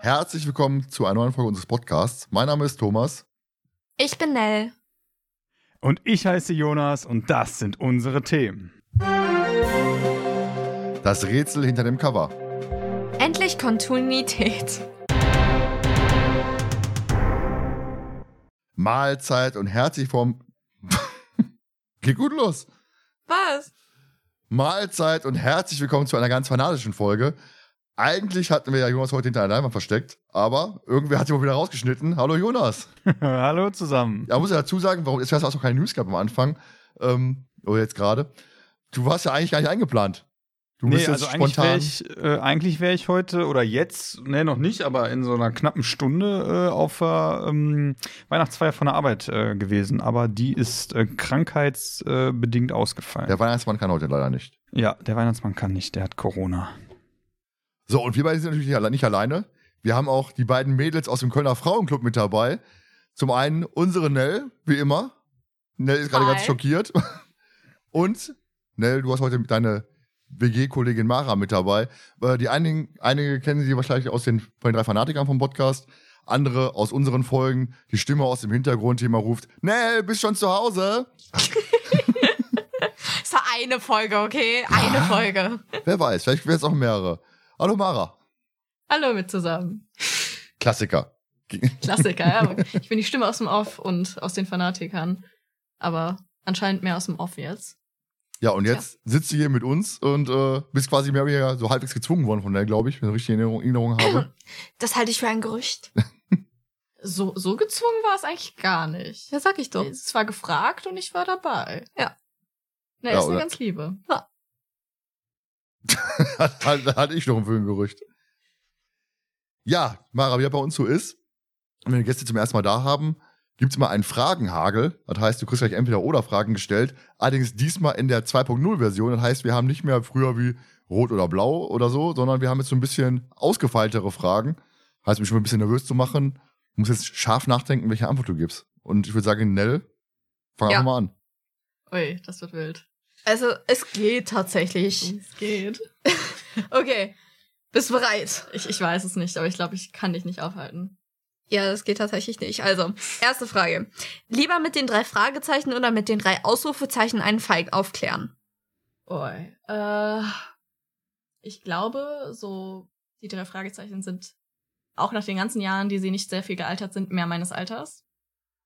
Herzlich willkommen zu einer neuen Folge unseres Podcasts. Mein Name ist Thomas. Ich bin Nell. Und ich heiße Jonas und das sind unsere Themen. Das Rätsel hinter dem Cover. Endlich Kontinuität. Mahlzeit und herzlich vom. Geht gut los. Was? Mahlzeit und herzlich willkommen zu einer ganz fanatischen Folge. Eigentlich hatten wir ja Jonas heute hinter einer Leinwand versteckt, aber irgendwer hat ihn mal wieder rausgeschnitten. Hallo Jonas. Hallo zusammen. Ja, muss ja dazu sagen, warum, jetzt hast du auch keine News gehabt am Anfang, ähm, oder jetzt gerade. Du warst ja eigentlich gar nicht eingeplant. Du nee, bist jetzt also eigentlich spontan. wäre ich, äh, eigentlich wär ich heute oder jetzt, nee, noch nicht, aber in so einer knappen Stunde äh, auf der ähm, Weihnachtsfeier von der Arbeit äh, gewesen. Aber die ist äh, krankheitsbedingt ausgefallen. Der Weihnachtsmann kann heute leider nicht. ja, der Weihnachtsmann kann nicht, der hat Corona. So, und wir beide sind natürlich nicht alle- nicht alleine. Wir haben auch die beiden Mädels aus dem Kölner Frauenclub mit dabei. Zum einen unsere Nell, wie immer. Nell ist gerade ganz schockiert. Und Nell, du hast heute deine WG-Kollegin Mara mit dabei. Äh, Die einigen, einige kennen sie wahrscheinlich aus den, von den drei Fanatikern vom Podcast. Andere aus unseren Folgen. Die Stimme aus dem Hintergrund, die immer ruft, Nell, bist schon zu Hause? Es war eine Folge, okay? Eine Folge. Wer weiß, vielleicht werden es auch mehrere. Hallo Mara. Hallo mit zusammen. Klassiker. Klassiker, ja. Ich bin die Stimme aus dem Off und aus den Fanatikern. Aber anscheinend mehr aus dem Off jetzt. Ja, und jetzt sitzt du hier mit uns und äh, bist quasi mehr oder weniger so halbwegs gezwungen worden von der, glaube ich, wenn ich richtig in Erinnerung, Erinnerung habe. Das halte ich für ein Gerücht. So, so gezwungen war es eigentlich gar nicht. Ja, sag ich doch. Es war gefragt und ich war dabei. Ja. Na, Ja, ist eine ganz liebe. hat, hatte ich noch ein Gerücht. Ja, Mara, wie das bei uns so ist, wenn wir Gäste zum ersten Mal da haben, gibt's immer einen Fragenhagel. Das heißt, du kriegst gleich entweder oder Fragen gestellt. Allerdings diesmal in der 2.0-Version. Das heißt, wir haben nicht mehr früher wie rot oder blau oder so, sondern wir haben jetzt so ein bisschen ausgefeiltere Fragen. Heißt, mich schon ein bisschen nervös zu machen. Du musst jetzt scharf nachdenken, welche Antwort du gibst. Und ich würde sagen, Nell, fang Ja. einfach mal an. Ui, das wird wild. Also, es geht tatsächlich. Es geht. Okay. Bist bereit? Ich, ich weiß es nicht, aber ich glaube, ich kann dich nicht aufhalten. Ja, das geht tatsächlich nicht. Also, erste Frage. Lieber mit den drei Fragezeichen oder mit den drei Ausrufezeichen einen Fall aufklären? Ui. Äh, ich glaube, so die drei Fragezeichen sind auch nach den ganzen Jahren, die sie nicht sehr viel gealtert sind, mehr meines Alters.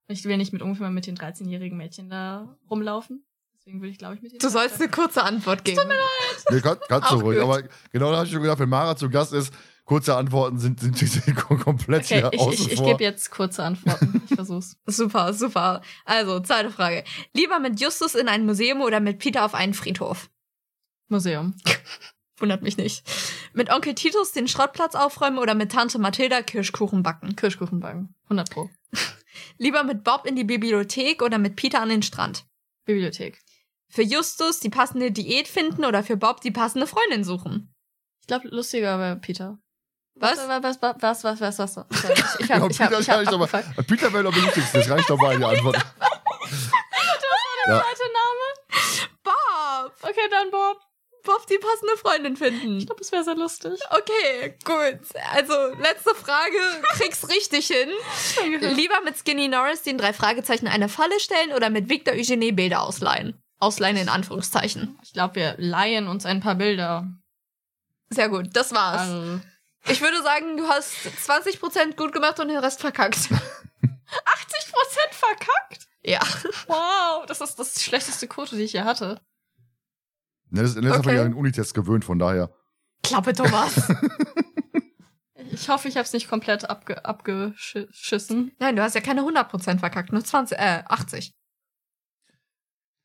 Ich will nicht mit ungefähr mit den 13-jährigen Mädchen da rumlaufen. Deswegen würde ich, glaube ich, mit den Du sollst eine kurze Antwort geben. Nee, kann, kannst du Auch ruhig. gut. Aber genau da habe ich schon gedacht, wenn Mara zu Gast ist, kurze Antworten sind, sind, sind komplett Okay, hier ich, außen ich, ich vor. gebe jetzt kurze Antworten. Ich versuch's. Super, super. Also, zweite Frage. Lieber mit Justus in ein Museum oder mit Peter auf einen Friedhof? Museum. Wundert mich nicht. Mit Onkel Titus den Schrottplatz aufräumen oder mit Tante Mathilda Kirschkuchen backen? Kirschkuchenbacken. 100 Pro. Lieber mit Bob in die Bibliothek oder mit Peter an den Strand? Bibliothek. Für Justus die passende Diät finden oder für Bob die passende Freundin suchen? Ich glaube, lustiger wäre Peter. Was? Was, was, was, was, was, was, Ich, ich hab, Ja, ich hab, Peter ich kann hab ich aber- abgefuckt. Peter wäre doch wichtigste, das reicht dabei, die Antwort. ja, Zweiter Name? Bob! Okay, dann Bob. Bob die passende Freundin finden. Ich glaube, es wäre sehr lustig. Okay, gut. Also, letzte Frage. Krieg's richtig hin. Lieber mit Skinny Norris den drei Fragezeichen eine Falle stellen oder mit Victor Eugenie Bilder ausleihen? Ausleihen in Anführungszeichen. Ich glaube, wir leihen uns ein paar Bilder. Sehr gut, das war's. Also, Ich würde sagen, du hast 20% gut gemacht und den Rest verkackt. 80% verkackt? Ja. Wow, das ist das schlechteste Quote, die ich je hatte. Ne, das, das ist Okay. okay. ja einen Unitest gewöhnt, von daher. Klappe, Thomas. Ich hoffe, ich habe es nicht komplett abge abgeschissen. Nein, du hast ja keine 100% verkackt, nur 20, äh, 80.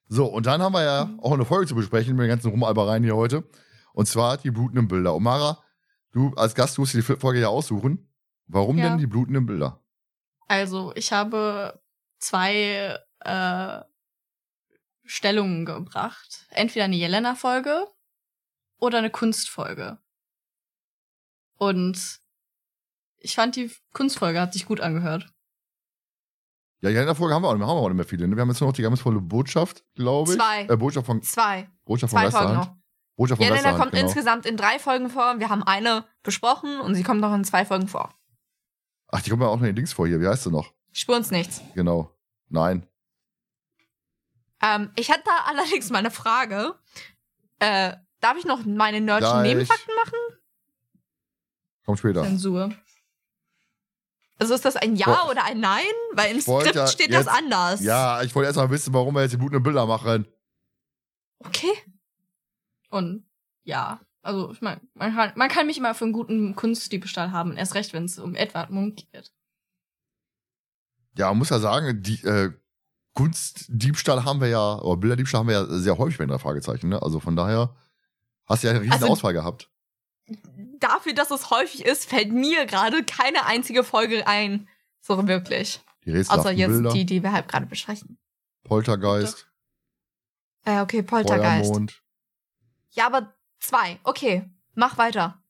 So, und dann haben wir ja auch eine Folge zu besprechen mit den ganzen Rumalbereien hier heute. Und zwar die blutenden Bilder. Und Mara, du als Gast musst dir die Folge ja aussuchen. Warum Ja. denn die blutenden Bilder? Also, ich habe zwei äh, Stellungen gebracht. Entweder eine Jelena-Folge oder eine Kunstfolge. Und ich fand die Kunstfolge hat sich gut angehört. Ja, ja, in der Folge haben wir auch nicht mehr, haben wir auch nicht mehr viele. ne? Wir haben jetzt nur noch die geheimnisvolle Botschaft, glaube ich. Zwei. Äh, Botschaft von, Zwei. Botschaft von Zwei Folgen noch. Botschaft von Jelena kommt genau. insgesamt in drei Folgen vor. Wir haben eine besprochen und sie kommt noch in zwei Folgen vor. Ach, die kommen ja auch noch in den Links vor hier. Wie heißt sie noch? Spür uns nichts. Genau. Nein. Ähm, ich hatte da allerdings mal eine Frage. Äh, darf ich noch meine nerdischen. Nebenfakten machen? Kommt später. Zensur. Also ist das ein Ja Boah. oder ein Nein? Weil im Skript ja steht das jetzt- anders. Ja, ich wollte erst mal wissen, warum wir jetzt die blutenden Bilder machen. Okay. Und ja, also ich meine, man kann, man kann mich immer für einen guten Kunstdiebstahl haben, erst recht, wenn es um Edward Munk geht. Ja, man muss ja sagen, die äh, Kunstdiebstahl haben wir ja, oder Bilderdiebstahl haben wir ja sehr häufig bei drei Fragezeichen, ne? Also von daher hast du ja eine riesen Also- Auswahl gehabt. Dafür, dass es häufig ist, fällt mir gerade keine einzige Folge ein. So wirklich. Die Außer jetzt Bilder, die, die wir halt gerade besprechen. Poltergeist, Äh, okay, Poltergeist. Feuermond. Ja, aber zwei. Okay, mach weiter.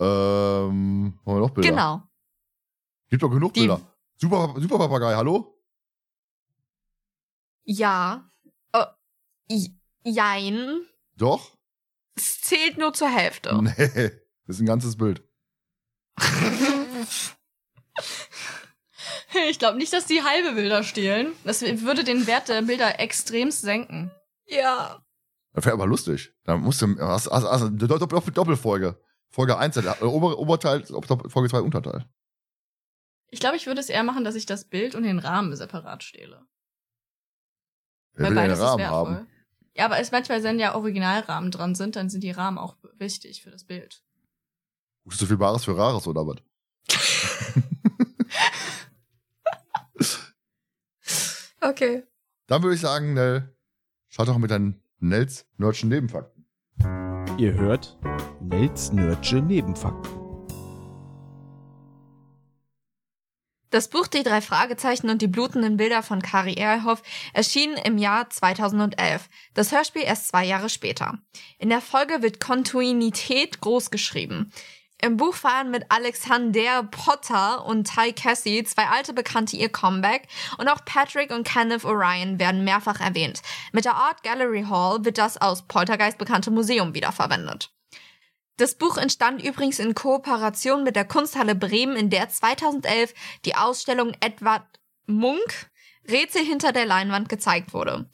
Ähm, haben wir noch Bilder? Genau. Gibt doch genug Die- Bilder. Super, super Papagei, hallo? Ja. Äh, jein. Doch? Es zählt nur zur Hälfte. Nee, das ist ein ganzes Bild. Ich glaube nicht, dass die halbe Bilder stehlen. Das würde den Wert der Bilder extremst senken. ja. Das wäre aber lustig. Da musst du, hast, hast, hast, eine Doppel, Doppel, Doppelfolge. Folge 1, äh, Ober, Oberteil, Folge 2, Unterteil. Ich glaube, ich würde es eher machen, dass ich das Bild und den Rahmen separat stehle. Wer will denn den ist Rahmen haben? Ja, aber es manchmal, wenn ja Originalrahmen dran sind, dann sind die Rahmen auch wichtig für das Bild. Guckst du so viel Bares für Rares oder was? Okay. Dann würde ich sagen, Nell, schau doch mit deinen Nels Nerdschen Nebenfakten. Ihr hört Nels Nerdsche Nebenfakten. Das Buch Die drei Fragezeichen und die blutenden Bilder von Kari Erlhoff erschien im Jahr 2011. Das Hörspiel erst zwei Jahre später. In der Folge wird Kontinuität großgeschrieben. Im Buch feiern mit Alexander Potter und Ty Cassie zwei alte Bekannte ihr Comeback und auch Patrick und Kenneth Orion werden mehrfach erwähnt. Mit der Art Gallery Hall wird das aus Poltergeist bekannte Museum wiederverwendet. Das Buch entstand übrigens in Kooperation mit der Kunsthalle Bremen, in der 2011 die Ausstellung Edward Munk Rätsel hinter der Leinwand gezeigt wurde.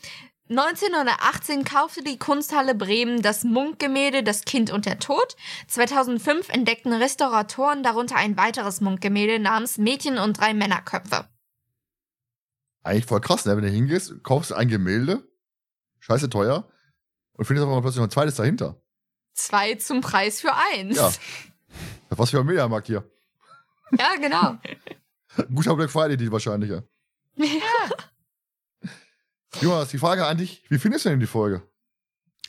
1918 kaufte die Kunsthalle Bremen das Munk-Gemälde Das Kind und der Tod. 2005 entdeckten Restauratoren darunter ein weiteres Munk-Gemälde namens Mädchen und drei Männerköpfe. Eigentlich voll krass, ne? Wenn du hingehst, kaufst ein Gemälde, scheiße teuer, und findest aber plötzlich noch ein zweites dahinter. Zwei zum Preis für eins. Ja. Was für ein Mediamarkt hier. ja genau. Guter Black Friday, die wahrscheinlich, ja. Jonas, die Frage an dich, wie findest du denn die Folge?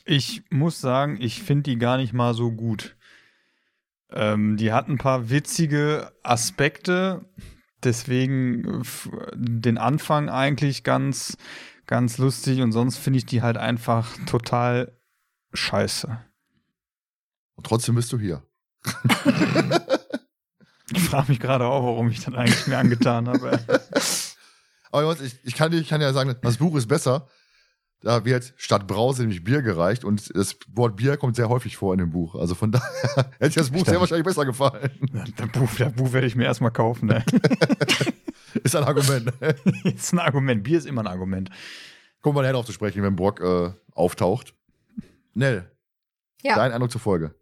Ich muss sagen, ich finde die gar nicht mal so gut. Ähm, die hat ein paar witzige Aspekte, deswegen den Anfang eigentlich ganz, ganz lustig und sonst finde ich die halt einfach total scheiße. Und trotzdem bist du hier. Ich frage mich gerade auch, warum ich das eigentlich mir angetan habe. Aber ich, ich, kann, dir- ich kann ja sagen, das Buch ist besser. Da wird statt Brause nämlich Bier gereicht und das Wort Bier kommt sehr häufig vor in dem Buch. Also von daher hätte ich das Buch sehr wahrscheinlich besser gefallen. Das Buch, das Buch werde ich mir erstmal kaufen. Ne? Ist ein Argument. ist ein Argument. Bier ist immer ein Argument. Kommen wir nachher drauf zu sprechen, wenn Brock äh, auftaucht. Nell, Ja. dein Eindruck zur Folge.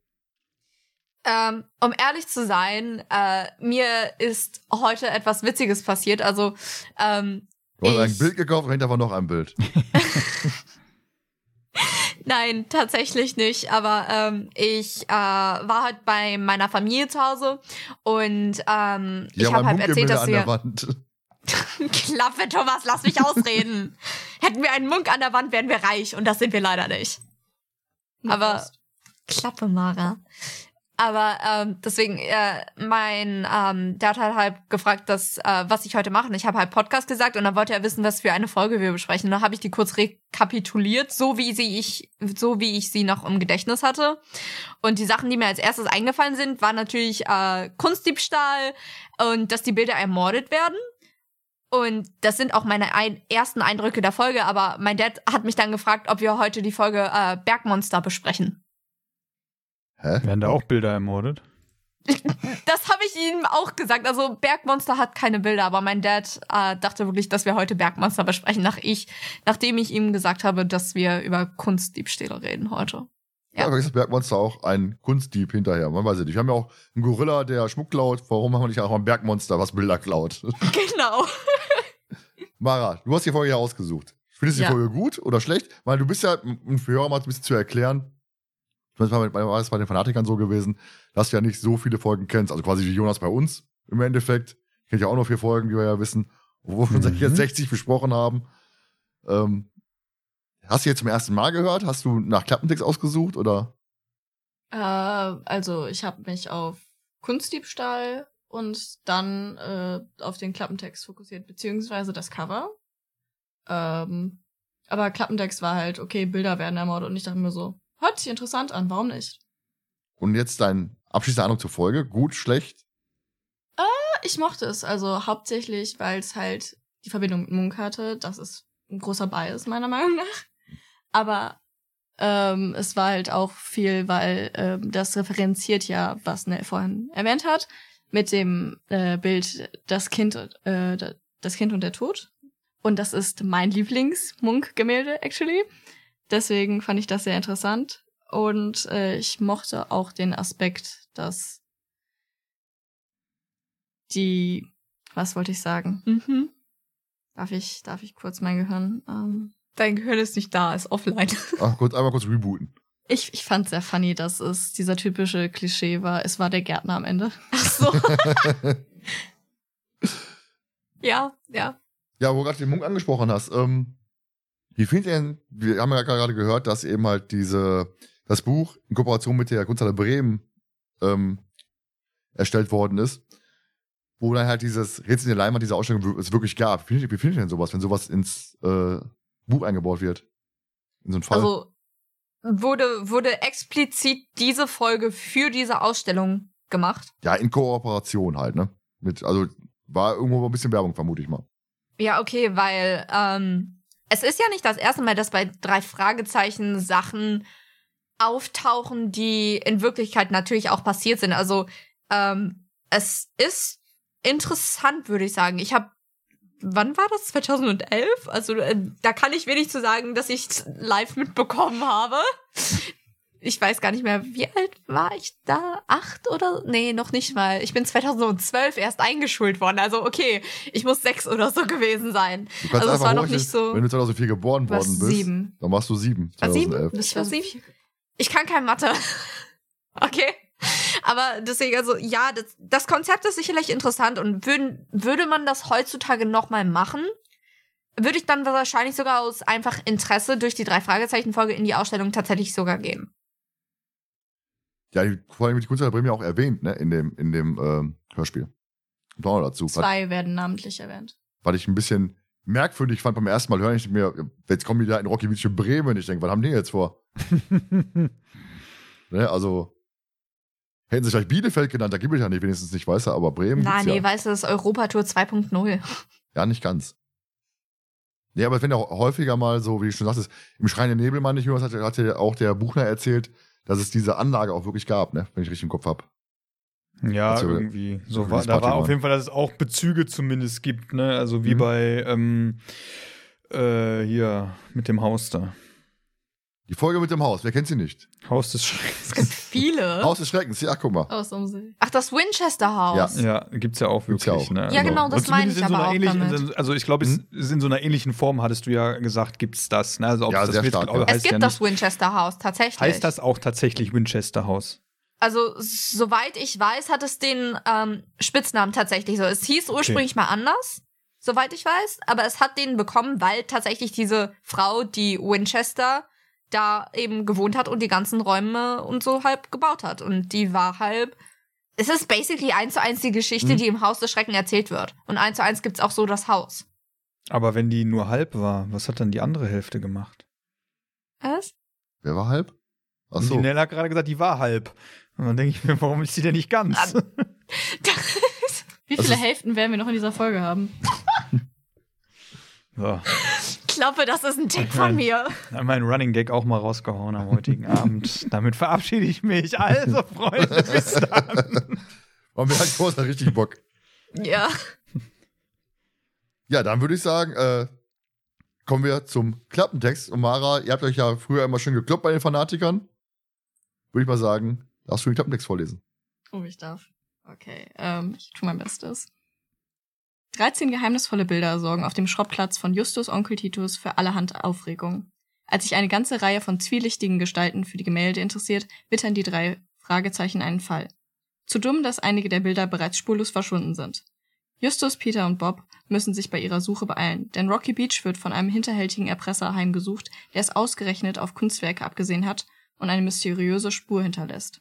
Ähm, um ehrlich zu sein, äh, mir ist heute etwas Witziges passiert. Also, ähm, Du hast ein Ich- Bild gekauft und hinter war noch ein Bild. nein, tatsächlich nicht. Aber ähm, ich äh, war halt bei meiner Familie zu Hause und ähm, ich habe ein halt erzählt, dass an der wir. Wand. Klappe, Thomas, lass mich ausreden. Hätten wir einen Munk an der Wand, wären wir reich und das sind wir leider nicht. Aber- Klappe, Mara. Aber ähm, deswegen, äh, mein ähm, der hat halt gefragt, dass, äh, was ich heute mache. Und ich habe halt Podcast gesagt und dann wollte er wissen, was für eine Folge wir besprechen. Und dann habe ich die kurz rekapituliert, so wie sie ich, so wie ich sie noch im Gedächtnis hatte. Und die Sachen, die mir als erstes eingefallen sind, waren natürlich äh, Kunstdiebstahl und dass die Bilder ermordet werden. Und das sind auch meine ein ersten Eindrücke der Folge, aber mein Dad hat mich dann gefragt, ob wir heute die Folge äh, Bergmonster besprechen. Hä? Werden da auch Bilder ermordet? Das habe ich ihm auch gesagt. Also Bergmonster hat keine Bilder, aber mein Dad äh, dachte wirklich, dass wir heute Bergmonster besprechen, nach ich, nachdem ich ihm gesagt habe, dass wir über Kunstdiebstähle reden heute. Ja, Ja. aber ist das Bergmonster auch ein Kunstdieb hinterher? Man weiß es nicht. Wir haben ja auch einen Gorilla, der Schmuck klaut. Warum haben wir nicht auch ein Bergmonster, was Bilder klaut? Genau. Mara, du hast die Folge ja ausgesucht. Findest du Ja. die Folge gut oder schlecht? Weil du bist ja, um für Hörer mal ein bisschen zu erklären, das war bei, war es bei den Fanatikern so gewesen, dass du ja nicht so viele Folgen kennst. Also quasi wie Jonas bei uns im Endeffekt. Kennt ja auch noch vier Folgen, die wir ja wissen, wo wir Mhm. jetzt 60 besprochen haben. Ähm, hast du jetzt zum ersten Mal gehört? Hast du nach Klappentext ausgesucht oder? Äh, also ich habe mich auf Kunstdiebstahl und dann äh, auf den Klappentext fokussiert, beziehungsweise das Cover. Ähm, aber Klappentext war halt, okay, Bilder werden ermordet und ich dachte mir so, hört sich interessant an, warum nicht? Und jetzt dein abschließende Ahnung zur Folge? Gut, schlecht? Ich mochte es, also hauptsächlich, weil es halt die Verbindung mit Munk hatte. Das ist ein großer Bias, meiner Meinung nach. Aber ähm, es war halt auch viel, weil ähm, das referenziert ja, was Nell vorhin erwähnt hat, mit dem äh, Bild das Kind, äh, da- das Kind und der Tod. Und das ist mein Lieblings-Munk-Gemälde, actually. Deswegen fand ich das sehr interessant. Und äh, ich mochte auch den Aspekt, dass die, was wollte ich sagen? Mhm. Darf ich, darf ich kurz mein Gehirn? Ähm, Dein Gehirn ist nicht da, ist offline. Ach, kurz, einmal kurz rebooten. ich ich fand sehr funny, dass es dieser typische Klischee war. Es war der Gärtner am Ende. Ach so. ja, ja. Ja, wo du gerade den Munk angesprochen hast, ähm, wie findet ihr denn, wir haben ja gerade gehört, dass eben halt diese, das Buch in Kooperation mit der Kunsthalle Bremen ähm, erstellt worden ist, wo dann halt dieses Rätsel in der Leinwand, diese Ausstellung es wirklich gab. Wie findet, ihr- wie findet ihr denn sowas, wenn sowas ins äh, Buch eingebaut wird? In so einen Fall? Also wurde, wurde explizit diese Folge für diese Ausstellung gemacht. ja, in Kooperation halt, ne? Mit, also war irgendwo ein bisschen Werbung, vermute ich mal. Ja, okay, weil ähm, es ist ja nicht das erste Mal, dass bei drei Fragezeichen Sachen auftauchen, die in Wirklichkeit natürlich auch passiert sind. Also ähm, es ist interessant, würde ich sagen. Ich habe, wann war das? 2011? Also äh, da kann ich wenig zu sagen, dass ich live mitbekommen habe. Ich weiß gar nicht mehr, wie alt war ich da? Acht oder? Nee, noch nicht mal. Ich bin 2012 erst eingeschult worden. Also okay, ich muss sechs oder so gewesen sein. Du kannst Also es war noch nicht so- Wenn du 2004 geboren worden bist, sieben. dann machst du sieben, Ah, sieben? 2011. Das Ich war sieben. Ich kann kein Mathe. okay. Aber deswegen, also ja, das, das Konzept ist sicherlich interessant und würden, würde man das heutzutage nochmal machen, würde ich dann wahrscheinlich sogar aus einfach Interesse durch die drei Fragezeichen-Folge in die Ausstellung tatsächlich sogar gehen. Ja, die, vor allem die Kunsthalle Bremen ja auch erwähnt, ne, in dem, in dem ähm, Hörspiel. Kommt dazu. Was, Zwei werden namentlich erwähnt. was ich ein bisschen merkwürdig fand beim ersten Mal hören, ich mir, jetzt kommen die da in Rocky Beach in Bremen. Ich denke, was haben die jetzt vor? Ne, also, hätten sie vielleicht Bielefeld genannt, da gibt es ja nicht, wenigstens nicht, weißt du, aber Bremen. Na, gibt's nee, ja. weißt du, das ist Europatour 2.0. Ja, nicht ganz. Nee, aber wenn ja häufiger mal so, wie du schon sagtest, im Schrein der Nebel, meine ich, Jonas, hat, hat ja auch der Buchner erzählt, dass es diese Anlage auch wirklich gab, ne? Wenn ich richtig im Kopf hab. Ja, Also, irgendwie. So war, da war auf jeden Fall, dass es auch Bezüge zumindest gibt, ne? Also wie Mhm. bei ähm, äh, hier mit dem Haus da. Die Folge mit dem Haus, wer kennt sie nicht? Haus des Es Schreckens. gibt viele. Haus des Schreckens, ja, guck mal. Aus um See. Ach, das Winchester Haus. Ja, gibt's ja auch wirklich. ja auch. Ne? Ja, genau, das meine ich in so aber auch ähnlichen, damit. in- Also ich glaube, es ist in so einer ähnlichen Form, hattest du ja gesagt, gibt's das. Ne? Also ob Ja, es das sehr wird, stark, glaube, ja. Es gibt ja das. Winchester Haus, tatsächlich. Heißt das auch tatsächlich Winchester Haus? Also, soweit ich weiß, hat es den ähm, Spitznamen tatsächlich so. Es hieß ursprünglich mal anders, soweit ich weiß, aber es hat den bekommen, weil tatsächlich diese Frau, die Winchester, da eben gewohnt hat und die ganzen Räume und so halb gebaut hat. Und die war halb. Es ist basically eins zu eins die Geschichte, Mhm. die im Haus des Schrecken erzählt wird. Und eins zu eins gibt's auch so das Haus. Aber wenn die nur halb war, was hat dann die andere Hälfte gemacht? Was? Wer war halb? Ach Und so. Die Nella hat gerade gesagt, die war halb. Und dann denke ich mir, warum ist sie denn nicht ganz? Ah. Wie viele Hälften werden wir noch in dieser Folge haben? so, glaube, das ist ein Tick von mir. dann mein Running Gag auch mal rausgehauen am heutigen Abend. Damit verabschiede ich mich. Also, Freunde, bis dann. Und mir hat Großer richtig Bock. Ja. Ja, dann würde ich sagen, äh, kommen wir zum Klappentext. Und Mara, ihr habt euch ja früher immer schön gekloppt bei den Fanatikern. Würde ich mal sagen, darfst du den Klappentext vorlesen. Oh, ich darf. Okay, ähm, ich tue mein Bestes. 13 geheimnisvolle Bilder sorgen auf dem Schrottplatz von Justus Onkel Titus für allerhand Aufregung. Als sich eine ganze Reihe von zwielichtigen Gestalten für die Gemälde interessiert, wittern die drei Fragezeichen einen Fall. Zu dumm, dass einige der Bilder bereits spurlos verschwunden sind. Justus, Peter und Bob müssen sich bei ihrer Suche beeilen, denn Rocky Beach wird von einem hinterhältigen Erpresser heimgesucht, der es ausgerechnet auf Kunstwerke abgesehen hat und eine mysteriöse Spur hinterlässt.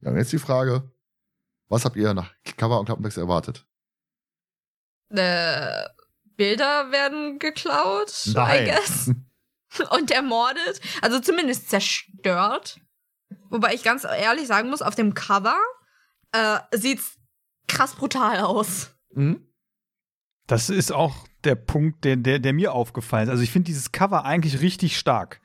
Ja, und jetzt die Frage, was habt ihr nach Cover und Klappentext erwartet? Äh, Bilder werden geklaut, Nein. I guess. Und ermordet. Also zumindest zerstört. Wobei ich ganz ehrlich sagen muss, auf dem Cover äh, sieht's krass brutal aus. Mhm. Das ist auch der Punkt, der, der, der mir aufgefallen ist. Also, ich finde dieses Cover eigentlich richtig stark.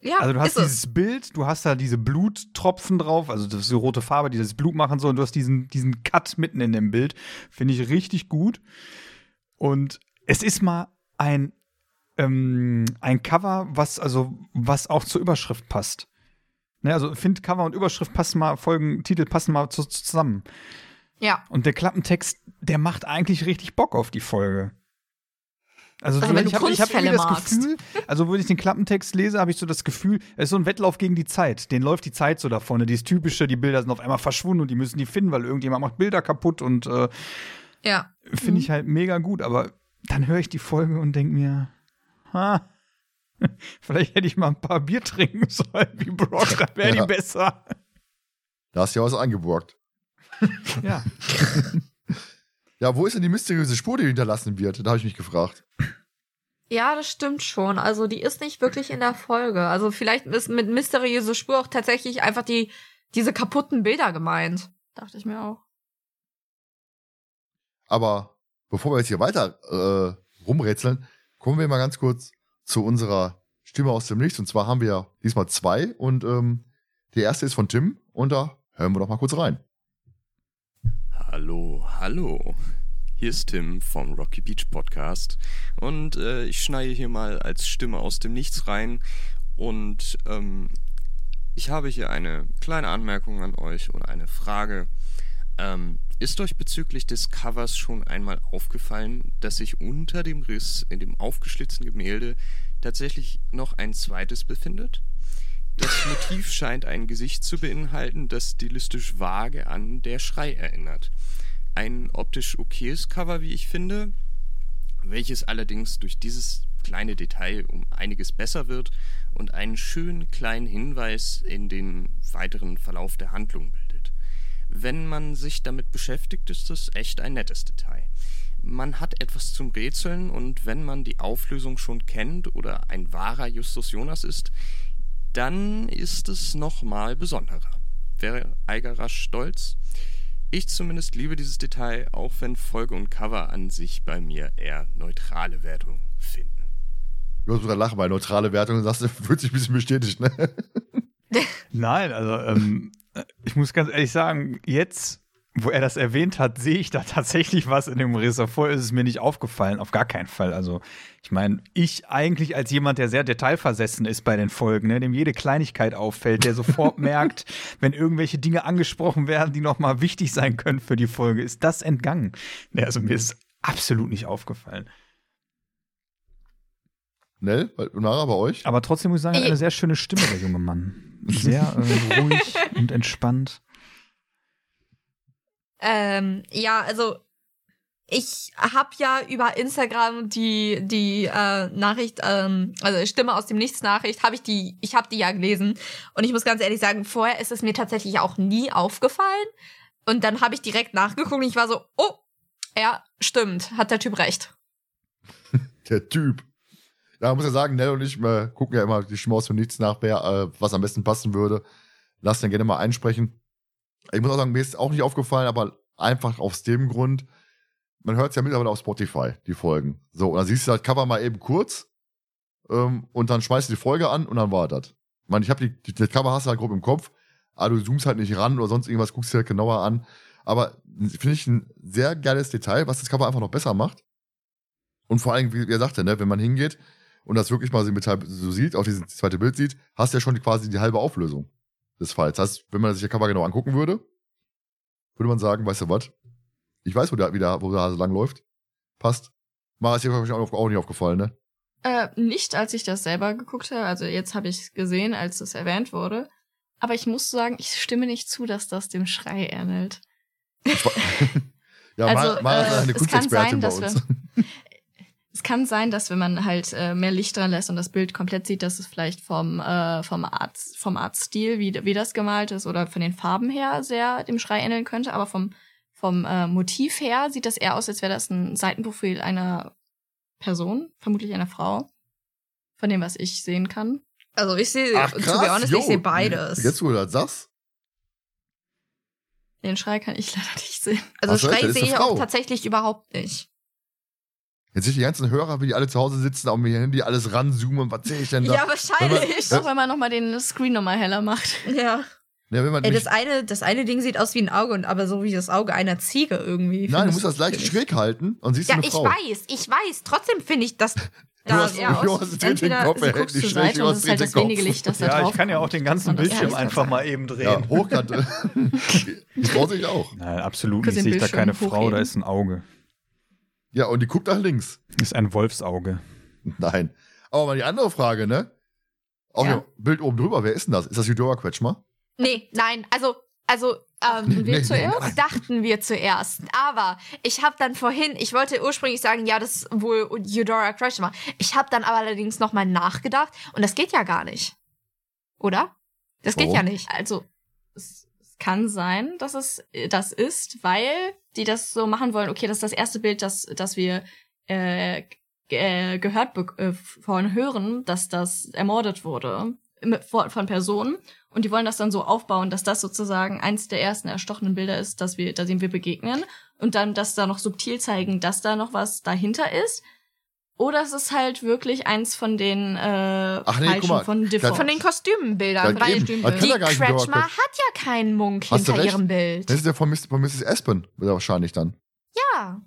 Ja, Also du hast ist es. dieses Bild, du hast da diese Bluttropfen drauf, also das ist die rote Farbe, die das Blut machen soll, und du hast diesen, diesen Cut mitten in dem Bild. Finde ich richtig gut. Und es ist mal ein, ähm, ein Cover, was also, was auch zur Überschrift passt. Ne, also finde Cover und Überschrift passen mal, Folgen, Titel passen mal zu, zusammen. Ja. Und der Klappentext, der macht eigentlich richtig Bock auf die Folge. Also, Also wenn ich habe hab irgendwie das magst. Gefühl, also wenn ich den Klappentext lese, habe ich so das Gefühl, es ist so ein Wettlauf gegen die Zeit. Den läuft die Zeit so da vorne. Dieses typische, die Bilder sind auf einmal verschwunden und die müssen die finden, weil irgendjemand macht Bilder kaputt und äh, Ja. finde ich halt mega gut. Aber dann höre ich die Folge und denke mir, ha, vielleicht hätte ich mal ein paar Bier trinken sollen wie Brock, da wäre Ja. die besser. Da hast du ja was angeborgt. Ja. Ja, wo ist denn die mysteriöse Spur, die hinterlassen wird? Da habe ich mich gefragt. Ja, das stimmt schon. Also die ist nicht wirklich in der Folge. Also vielleicht ist mit mysteriöse Spur auch tatsächlich einfach die diese kaputten Bilder gemeint. Dachte ich mir auch. Aber bevor wir jetzt hier weiter äh, rumrätseln, kommen wir mal ganz kurz zu unserer Stimme aus dem Nichts. Und zwar haben wir diesmal zwei. Und ähm, der erste ist von Tim. Und da hören wir doch mal kurz rein. Hallo, hallo. Hier ist Tim vom Rocky Beach Podcast und äh, ich schneide hier mal als Stimme aus dem Nichts rein und ähm, ich habe hier eine kleine Anmerkung an euch oder eine Frage. Ähm, ist euch bezüglich des Covers schon einmal aufgefallen, dass sich unter dem Riss in dem aufgeschlitzten Gemälde tatsächlich noch ein zweites befindet? Das Motiv scheint ein Gesicht zu beinhalten, das stilistisch vage an Der Schrei erinnert. Ein optisch okayes Cover, wie ich finde, welches allerdings durch dieses kleine Detail um einiges besser wird und einen schönen kleinen Hinweis in den weiteren Verlauf der Handlung bildet. Wenn man sich damit beschäftigt, ist das echt ein nettes Detail. Man hat etwas zum Rätseln und wenn man die Auflösung schon kennt oder ein wahrer Justus Jonas ist, dann ist es nochmal besonderer. Wäre Eigerer stolz? Ich zumindest liebe dieses Detail, auch wenn Folge und Cover an sich bei mir eher neutrale Wertung finden. Du hast sogar lachen bei neutrale Wertung und sagst, fühlt sich ein bisschen bestätigt, ne? Nein, also ähm, ich muss ganz ehrlich sagen, jetzt, wo er das erwähnt hat, sehe ich da tatsächlich was in dem Riss. Davor ist es mir nicht aufgefallen, auf gar keinen Fall. Also ich meine, ich eigentlich als jemand, der sehr detailversessen ist bei den Folgen, ne, dem jede Kleinigkeit auffällt, der sofort merkt, wenn irgendwelche Dinge angesprochen werden, die nochmal wichtig sein können für die Folge, ist das entgangen. Ne, also mir ist absolut nicht aufgefallen. Nell, bei- Nara, bei euch? Aber trotzdem muss ich sagen, er hat eine sehr schöne Stimme, der junge Mann. Sehr äh, ruhig und entspannt. Ähm, ja, also ich habe ja über Instagram die die äh, Nachricht, ähm, also Stimme aus dem Nichts Nachricht, habe ich die, ich habe die ja gelesen und ich muss ganz ehrlich sagen, vorher ist es mir tatsächlich auch nie aufgefallen und dann habe ich direkt nachgeguckt und ich war so, oh, ja, stimmt, hat der Typ recht. Der Typ. Ja, muss ja sagen, Nell und ich gucken ja immer die Stimme aus dem Nichts nach, wer, äh, was am besten passen würde. Lass den gerne mal einsprechen. Ich muss auch sagen, mir ist auch nicht aufgefallen, aber einfach aus dem Grund, man hört es ja mittlerweile auf Spotify, die Folgen. So, und dann siehst du das Cover mal eben kurz ähm, und dann schmeißt du die Folge an und dann war das. Ich meine, ich habe die, die, das Cover hast du halt grob im Kopf, aber du zoomst halt nicht ran oder sonst irgendwas, guckst dir halt genauer an. Aber finde ich ein sehr geiles Detail, was das Cover einfach noch besser macht. Und vor allem, wie er sagte, ne, wenn man hingeht und das wirklich mal so sieht, auch dieses zweite Bild sieht, hast du ja schon quasi die halbe Auflösung des Falls. Das heißt, wenn man sich das Cover genau angucken würde, würde man sagen, weißt du was? Ich weiß, wo der, wie der, wo der Hase lang läuft. Passt. Mara ist dir auch, nicht aufgefallen, ne? Äh, nicht, als ich das selber geguckt habe. Also jetzt habe ich es gesehen, als es erwähnt wurde. Aber ich muss sagen, ich stimme nicht zu, dass das dem Schrei ähnelt. ja, Also, Mara, Mara ist äh, eine es kann Kunstexpertin bei uns. Es kann sein, dass wenn man halt äh, mehr Licht dran lässt und das Bild komplett sieht, dass es vielleicht vom äh, vom Art vom Artstil, wie wie das gemalt ist oder von den Farben her sehr dem Schrei ähneln könnte, aber vom vom äh, Motiv her sieht das eher aus, als wäre das ein Seitenprofil einer Person, vermutlich einer Frau, von dem was ich sehen kann. Also ich sehe, to be honest, yo. ich sehe beides. Jetzt, wo du das sagst, Den Schrei kann ich leider nicht sehen. also Schrei sehe ich auch tatsächlich überhaupt nicht. Jetzt sind die ganzen Hörer, wie die alle zu Hause sitzen, auf mir Handy alles ranzoomen und was sehe ich denn da? Ja, wahrscheinlich. Auch wenn man nochmal den Screen nochmal heller macht. Ja. Ja, wenn man Ey, das eine, das eine Ding sieht aus wie ein Auge und aber so wie das Auge einer Ziege irgendwie. nein, du musst das leicht schräg halten und siehst Ja, eine ich Frau. weiß, ich weiß. Trotzdem finde ich das. Du Da hast, eher du aus. hast dreht den Entweder Kopf, sie er hält guckst nicht zur Seite du und hast es ist halt dreht das den wenige Kopf. Licht, das da Ja, drauf ich kann ja auch den ganzen das Bildschirm ist einfach mal eben drehen. Ja, hochkant. die Frau sehe ich auch. Nein, absolut Kannst nicht. den Sehe ich da Bildschirm keine Frau, da ist ein Auge. Ja, und die guckt nach links. Ist ein Wolfsauge. Nein. Aber mal die andere Frage, ne? Auch Ja. Bild oben drüber, wer ist denn das? Ist das Eudora Quetschmer? Nee, nein, also, also, ähm, Nee, nee, zuerst? nein. dachten wir zuerst. Aber ich habe dann vorhin, ich wollte ursprünglich sagen, ja, das ist wohl Eudora Kretschmer. Ich habe dann aber allerdings nochmal nachgedacht und das geht ja gar nicht. Oder? Das geht Warum? ja nicht. Also, kann sein, dass es äh, das ist, weil die das so machen wollen. Okay, das ist das erste Bild, das, das wir äh, äh, gehört äh, von hören, dass das ermordet wurde von, Personen. Und die wollen das dann so aufbauen, dass das sozusagen eins der ersten erstochenen Bilder ist, dass wir, da dem wir begegnen. Und dann das da noch subtil zeigen, dass da noch was dahinter ist. Oder es ist halt wirklich eins von den äh, Ach nee, guck falschen mal, von Default. Von den Kostümbildern. Ja, weil eben. ja. die ja Kretschmer hat ja keinen Munk Hast hinter ihrem Bild. Das ist der von, Mr., von Mrs. Aspen, wahrscheinlich dann. Ja.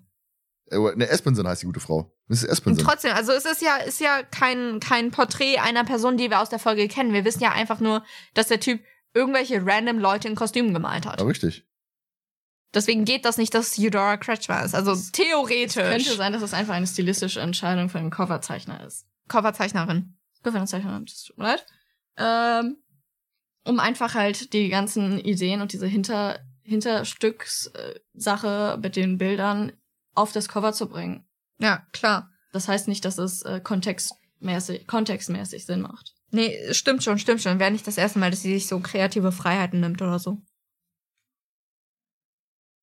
Äh, Ne, Espenson heißt die gute Frau. Mrs. Und Espenson. trotzdem, also es ist ja, ist ja kein, kein Porträt einer Person, die wir aus der Folge kennen. Wir wissen ja einfach nur, dass der Typ irgendwelche random Leute in Kostümen gemalt hat. Ja, richtig. Deswegen geht das nicht, dass Eudora Kretschmer ist. Also theoretisch. Könnte sein, dass es einfach eine stilistische Entscheidung von dem Coverzeichner ist. Coverzeichnerin. Coverzeichner, das tut mir leid. Ähm, um einfach halt die ganzen Ideen und diese Hinter Hinterstückssache mit den Bildern auf das Cover zu bringen. Ja, klar. Das heißt nicht, dass es äh, kontextmäßig, kontextmäßig Sinn macht. Nee, stimmt schon, stimmt schon. Wäre nicht das erste Mal, dass sie sich so kreative Freiheiten nimmt oder so.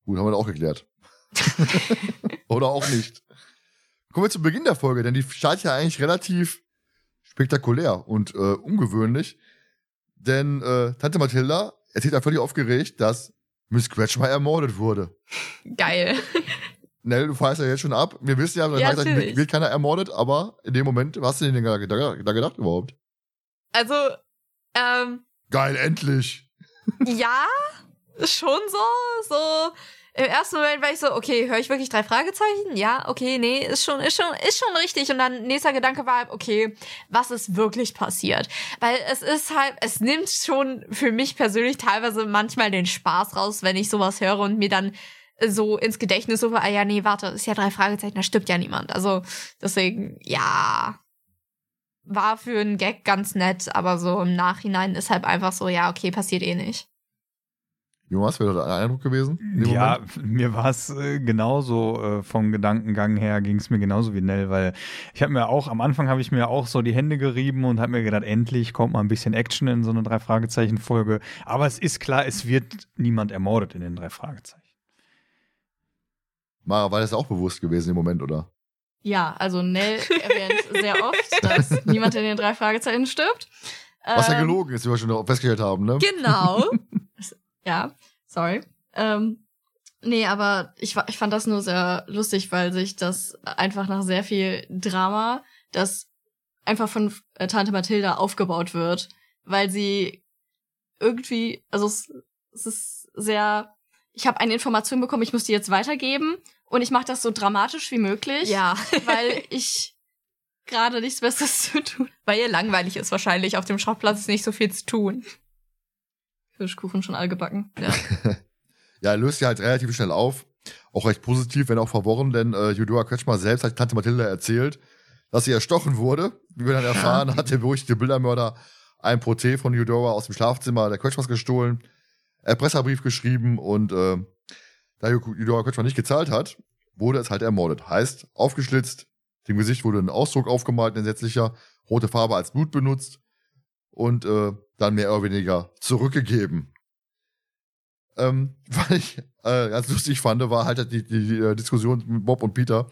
Gut, haben wir auch geklärt. Oder auch nicht. Kommen wir zu Beginn der Folge, denn die startet ja eigentlich relativ spektakulär und äh, ungewöhnlich. Denn äh, Tante Mathilda erzählt ja völlig aufgeregt, dass Miss Quetschmer ermordet wurde. Geil. Nell, du feierst ja jetzt schon ab. Wir wissen ja, Ja, wird, wird keiner ermordet, aber in dem Moment, was hast du denn da, da, da gedacht überhaupt? Also, ähm, Geil, endlich. ja, schon so. So. Im ersten Moment war ich so, okay, höre ich wirklich drei Fragezeichen? Ja, okay, nee, ist schon, ist schon, ist schon richtig. Und dann nächster Gedanke war, okay, was ist wirklich passiert? Weil es ist halt, es nimmt schon für mich persönlich teilweise manchmal den Spaß raus, wenn ich sowas höre und mir dann so ins Gedächtnis so, ah ja, nee, warte, ist ja drei Fragezeichen, da stirbt ja niemand. Also deswegen, ja, war für einen Gag ganz nett, aber so im Nachhinein ist halt einfach so, ja, okay, passiert eh nicht. Jonas, wäre dein Eindruck gewesen? Ja, Moment? mir war es äh, genauso äh, vom Gedankengang her ging es mir genauso wie Nell, weil ich habe mir auch am Anfang habe ich mir auch so die Hände gerieben und habe mir gedacht, endlich kommt mal ein bisschen Action in so eine drei Fragezeichen Folge. Aber es ist klar, es wird niemand ermordet in den drei Fragezeichen. Mara, war das auch bewusst gewesen im Moment, oder? Ja, also Nell erwähnt sehr oft, dass niemand in den drei Fragezeichen stirbt. Was ja Ähm, gelogen ist, wie wir schon festgestellt haben, ne? Genau. Ja, sorry. Ähm, nee, aber ich, ich fand das nur sehr lustig, weil sich das einfach nach sehr viel Drama, das einfach von äh, Tante Mathilda aufgebaut wird, weil sie irgendwie, also es, es ist sehr, ich habe eine Information bekommen, ich muss die jetzt weitergeben und ich mache das so dramatisch wie möglich, ja. weil ich gerade nichts Besseres zu tun. Weil ihr langweilig ist wahrscheinlich. Auf dem Schrottplatz nicht so viel zu tun. Fischkuchen schon all gebacken. Ja. Ja, er löst sie halt relativ schnell auf. Auch recht positiv, wenn auch verworren, denn äh, Judora Kretschmer selbst hat Tante Mathilda erzählt, dass sie erstochen wurde. Wie wir dann erfahren, hat der berüchtigte Bildermörder ein Proté von Judora aus dem Schlafzimmer der Kretschmers gestohlen, Erpresserbrief geschrieben und äh, da Judora Kretschmer nicht gezahlt hat, wurde es halt ermordet. Heißt, aufgeschlitzt, dem Gesicht wurde ein Ausdruck aufgemalt, ein entsetzlicher, rote Farbe als Blut benutzt und äh, dann mehr oder weniger zurückgegeben. Ähm, was ich äh, ganz lustig fand, war halt die, die, die äh, Diskussion mit Bob und Peter.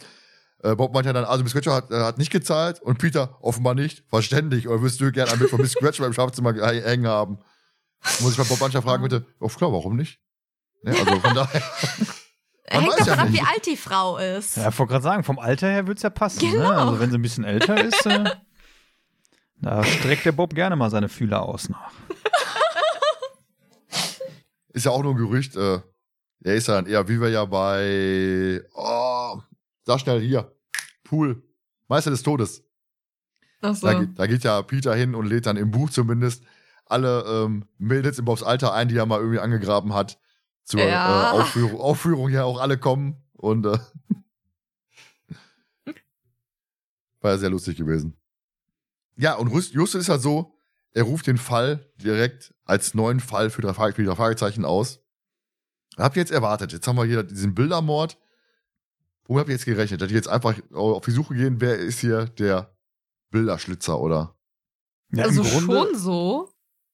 Äh, Bob meinte ja dann, also Miss Scratcher hat, äh, hat nicht gezahlt und Peter offenbar nicht. Verständlich. Oder würdest du gerne ein Bild von Miss Scratcher im Schlafzimmer ge- hängen haben? Muss ich mal Bob manchmal fragen, bitte. Oh, klar, warum nicht? Ne, also von daher. Man Hängt weiß doch ja ab, nicht. wie alt die Frau ist. Ja, ich wollte gerade sagen, vom Alter her wird's ja passen. Genau. Ne? Also wenn sie ein bisschen älter ist, äh, da streckt der Bob gerne mal seine Fühler aus nach. Ist ja auch nur ein Gerücht. Äh, er ist ja dann eher, wie wir ja bei. Oh, sag schnell hier. Pool. Meister des Todes. Ach so. Da, geht, da geht ja Peter hin und lädt dann im Buch zumindest alle ähm, Mädels in Bobs Alter ein, die er mal irgendwie angegraben hat. Zur Ja. äh, Aufführung, Aufführung ja auch alle kommen. Und äh, war ja sehr lustig gewesen. Ja, und Justus ist halt so, er ruft den Fall direkt als neuen Fall für, drei Frage, für die drei Fragezeichen aus. Habt ihr jetzt erwartet? Jetzt haben wir hier diesen Bildermord. Womit habt ihr jetzt gerechnet? Dass die jetzt einfach auf die Suche gehen, wer ist hier der Bilderschlitzer, oder? Ja, also im Grunde, schon so.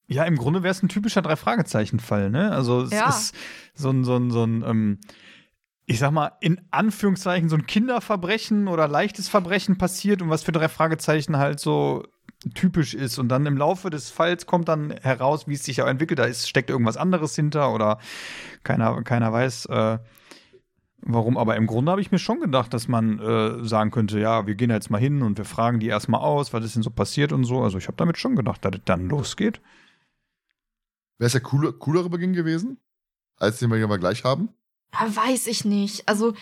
Ja, im Grunde wäre es ein typischer Drei-Fragezeichen-Fall, ne? Also es Ja. ist so ein, so ein, so ein, ähm, ich sag mal, in Anführungszeichen so ein Kinderverbrechen oder leichtes Verbrechen passiert und was für drei Fragezeichen halt so typisch ist. Und dann im Laufe des Falls kommt dann heraus, wie es sich auch entwickelt. Da ist, steckt irgendwas anderes hinter oder keiner, keiner weiß, äh, warum. Aber im Grunde habe ich mir schon gedacht, dass man äh, sagen könnte, ja, wir gehen jetzt mal hin und wir fragen die erstmal aus, was ist denn so passiert und so. Also ich habe damit schon gedacht, dass es dann losgeht. Wäre es der coole, coolere Beginn gewesen, als den wir hier mal gleich haben? Ah, Weiß ich nicht. Also,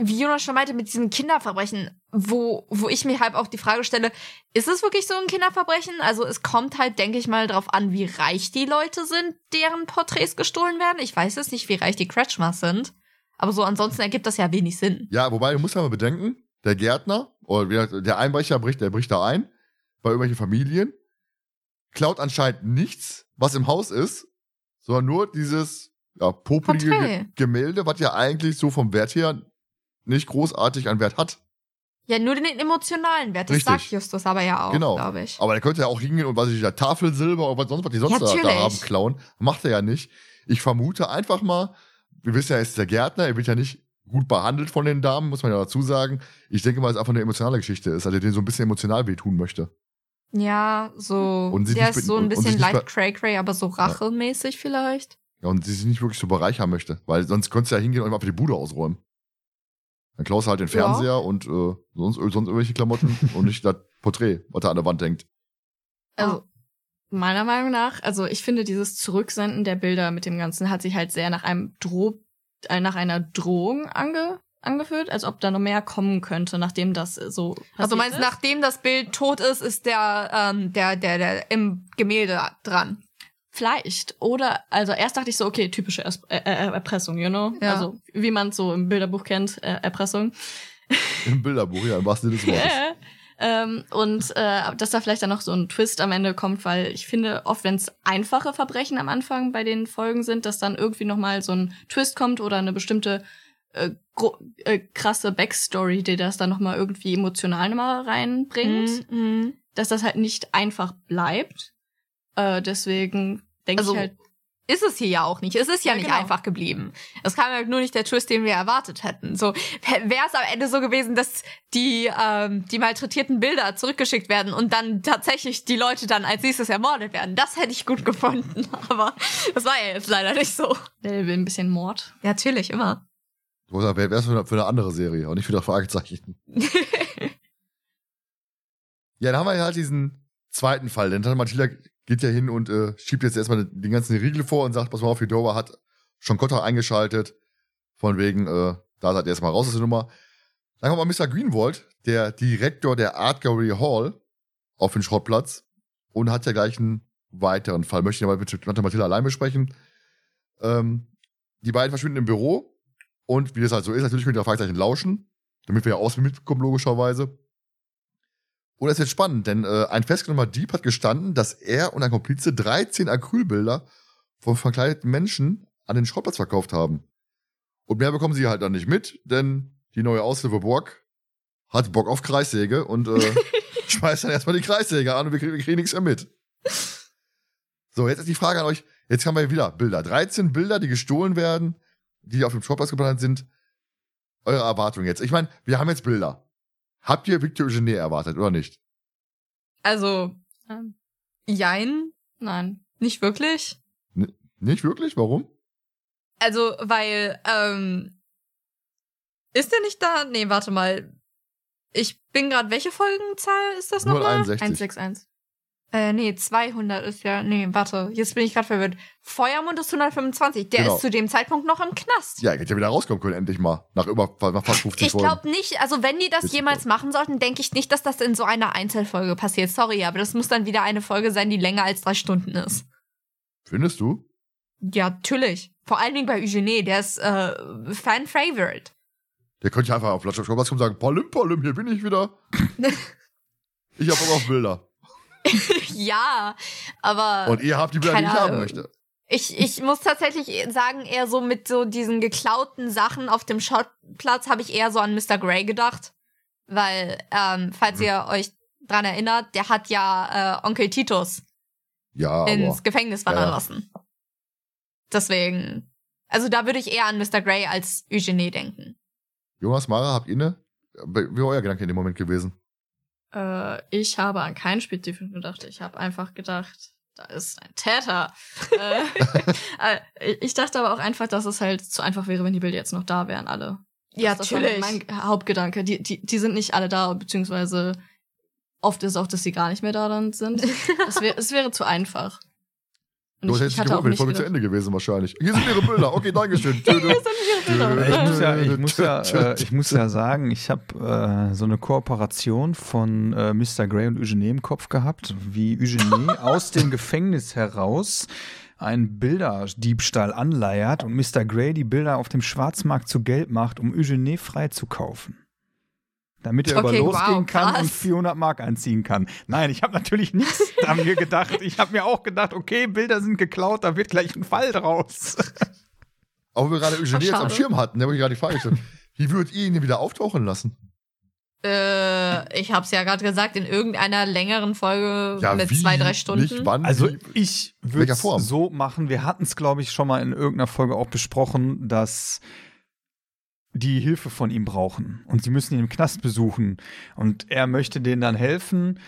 wie Jonas schon meinte, mit diesen Kinderverbrechen, wo, wo ich mir halt auch die Frage stelle, ist es wirklich so ein Kinderverbrechen? Also, es kommt halt, denke ich mal, drauf an, wie reich die Leute sind, deren Porträts gestohlen werden. Ich weiß jetzt nicht, wie reich die Kretschmers sind. Aber so ansonsten ergibt das ja wenig Sinn. Ja, wobei, du musst ja mal bedenken, der Gärtner, oder der Einbrecher bricht, der bricht da ein, bei irgendwelchen Familien, klaut anscheinend nichts, was im Haus ist, sondern nur dieses, ja, popelige Gemälde, was ja eigentlich so vom Wert her nicht großartig an Wert hat. Ja, nur den emotionalen Wert. Das Richtig. sagt Justus aber ja auch, Genau. glaube ich. Aber der könnte ja auch hingehen und was ich da Tafelsilber oder was sonst was die sonst Ja, da, haben klauen. Macht er ja nicht. Ich vermute einfach mal, wir wissen ja, er ist der Gärtner, er wird ja nicht gut behandelt von den Damen, muss man ja dazu sagen. Ich denke mal, es einfach eine emotionale Geschichte ist, also er den so ein bisschen emotional wehtun möchte. Ja, so. Und sie der ist so ein bisschen nicht leicht be- cray-cray, aber so rachemäßig vielleicht. Ja, und sie sich nicht wirklich so bereichern möchte, weil sonst könntest du ja hingehen und einfach die Bude ausräumen. Dann klaust du halt den Ja. Fernseher und äh, sonst, sonst irgendwelche Klamotten und nicht das Porträt, was er an der Wand hängt. Also, meiner Meinung nach, also ich finde, dieses Zurücksenden der Bilder mit dem Ganzen hat sich halt sehr nach einem Droh, äh, nach einer Drohung ange, angefühlt, als ob da noch mehr kommen könnte, nachdem das äh, so Also meinst du, ist. nachdem das Bild tot ist, ist der, ähm, der, der, der im Gemälde dran. Vielleicht. Oder, also erst dachte ich so, okay, typische Ers äh, äh, Erpressung, you know? Ja. Also, wie man so im Bilderbuch kennt, äh, Erpressung. Im Bilderbuch, ja, im wahrsten Sinne des Wortes. Äh, Ähm, und äh, dass da vielleicht dann noch so ein Twist am Ende kommt, weil ich finde, oft wenn es einfache Verbrechen am Anfang bei den Folgen sind, dass dann irgendwie noch mal so ein Twist kommt oder eine bestimmte äh, äh, krasse Backstory, die das dann noch mal irgendwie emotional noch mal reinbringt, Mhm. dass das halt nicht einfach bleibt. Äh, deswegen denke Also, ich halt, Ist es hier ja auch nicht. Es ist ja, Ja, nicht genau. einfach geblieben. Es kam halt nur nicht der Twist, den wir erwartet hätten. So wäre es am Ende so gewesen, dass die ähm, die malträtierten Bilder zurückgeschickt werden und dann tatsächlich die Leute dann als nächstes ermordet werden. Das hätte ich gut gefunden, aber das war ja jetzt leider nicht so. der will ein bisschen Mord. Ja, natürlich immer. Wer wäre es für, eine- für eine andere Serie und nicht für das Fragezeichen. Ja, dann haben wir halt diesen zweiten Fall. Denn Matilda geht ja hin und äh, schiebt jetzt erstmal den ganzen Riegel vor und sagt, pass mal auf, Fedora hat schon Kotter eingeschaltet. Von wegen, äh, da seid ihr erstmal raus aus der Nummer. Dann kommt mal Mr. Greenwald, der Direktor der Art Gallery Hall, auf den Schrottplatz und hat ja gleich einen weiteren Fall. Möchte ich aber mit Tante Matilda allein besprechen. Ähm, die beiden verschwinden im Büro und wie das halt so ist, natürlich ihr auf Fragezeichen lauschen, damit wir ja aus mitbekommen, logischerweise. Und das ist jetzt spannend, denn äh, ein festgenommener Dieb hat gestanden, dass er und ein Komplize 13 Acrylbilder von verkleideten Menschen an den Schrottplatz verkauft haben. Und mehr bekommen sie halt dann nicht mit, denn die neue Aushilfe Borg hat Bock auf Kreissäge und äh, schmeißt dann erstmal die Kreissäge an und wir kriegen, wir kriegen nichts mehr mit. So, jetzt ist die Frage an euch. Jetzt haben wir wieder Bilder. 13 Bilder, die gestohlen werden, die auf dem Schrottplatz geplant sind. Eure Erwartung jetzt. Ich meine, wir haben jetzt Bilder. Habt ihr Victor Eugenie erwartet oder nicht? Also, Ähm, jein, nein. nicht wirklich. Nicht wirklich? Warum? Also, weil, ähm, ist der nicht da? Nee, warte mal. Ich bin gerade, welche Folgenzahl ist das nochmal? 061. 161. Äh, nee, 200 ist ja, nee, warte, jetzt bin ich gerade verwirrt. Feuermond ist 125, der Genau. ist zu dem Zeitpunkt noch im Knast. Ja, ihr hättet ja wieder rauskommen können, endlich mal. Nach über nach fast 50 Ich glaube nicht, also wenn die das Ist jemals super. machen sollten, denke ich nicht, dass das in so einer Einzelfolge passiert. Sorry, aber das muss dann wieder eine Folge sein, die länger als drei Stunden ist. Findest du? Ja, natürlich. Vor allen Dingen bei Eugenie, der ist äh, Fan-Favorite. Der könnte ja einfach auf Platz kommen und sagen, Palim, Palim, hier bin ich wieder. ich hab Bock auf Bilder. ja, aber Und ihr habt die Bilder, die ich haben möchte. ich, ich muss tatsächlich sagen, eher so mit so diesen geklauten Sachen auf dem Schrottplatz habe ich eher so an Mr. Grey gedacht. Weil, ähm, falls Hm. ihr euch dran erinnert, der hat ja äh, Onkel Titus Ja, ins Gefängnis wandern Ja, lassen. Deswegen. Also da würde ich eher an Mr. Grey als Eugenie denken. Jonas, Mara, habt ihr eine? Wie war euer Gedanke in dem Moment gewesen? Äh, ich habe an keinen Spezifischen gedacht. Ich habe einfach gedacht, da ist ein Täter. äh, äh, ich dachte aber auch einfach, dass es halt zu einfach wäre, wenn die Bilder jetzt noch da wären, alle. Ja, das, das war natürlich. mein Hauptgedanke. Die, die, die sind nicht alle da, beziehungsweise oft ist auch, dass sie gar nicht mehr da dann sind. Es, wär, es wäre zu einfach. Und Du ich, hättest ich nicht Folge zu Ende gewesen wahrscheinlich. Hier sind ihre Bilder. Okay, Dankeschön. Tschö, tschö. Ich muss ja, ich muss ja, äh, ich muss ja sagen, ich habe äh, so eine Kooperation von äh, Mr. Grey und Eugenie im Kopf gehabt, wie Eugenie aus dem Gefängnis heraus einen Bilderdiebstahl anleiert und Mr. Grey die Bilder auf dem Schwarzmarkt zu Geld macht, um Eugenie freizukaufen. Damit er Okay, über losgehen wow, kann und 400 Mark einziehen kann. Nein, ich habe natürlich nichts an mir gedacht. Ich habe mir auch gedacht, okay, Bilder sind geklaut, da wird gleich ein Fall draus. Auch wenn wir gerade Eugenie jetzt am. Schirm hatten, da habe ich gerade die Frage gestellt. Wie würdet ihr ihn wieder auftauchen lassen? Äh, ich hab's ja gerade gesagt, in irgendeiner längeren Folge mit wie, zwei, drei Stunden. Nicht wann, Also ich würde es so machen. Wir hatten es, glaube ich, schon mal in irgendeiner Folge auch besprochen, dass die Hilfe von ihm brauchen. Und sie müssen ihn im Knast besuchen. Und er möchte denen dann helfen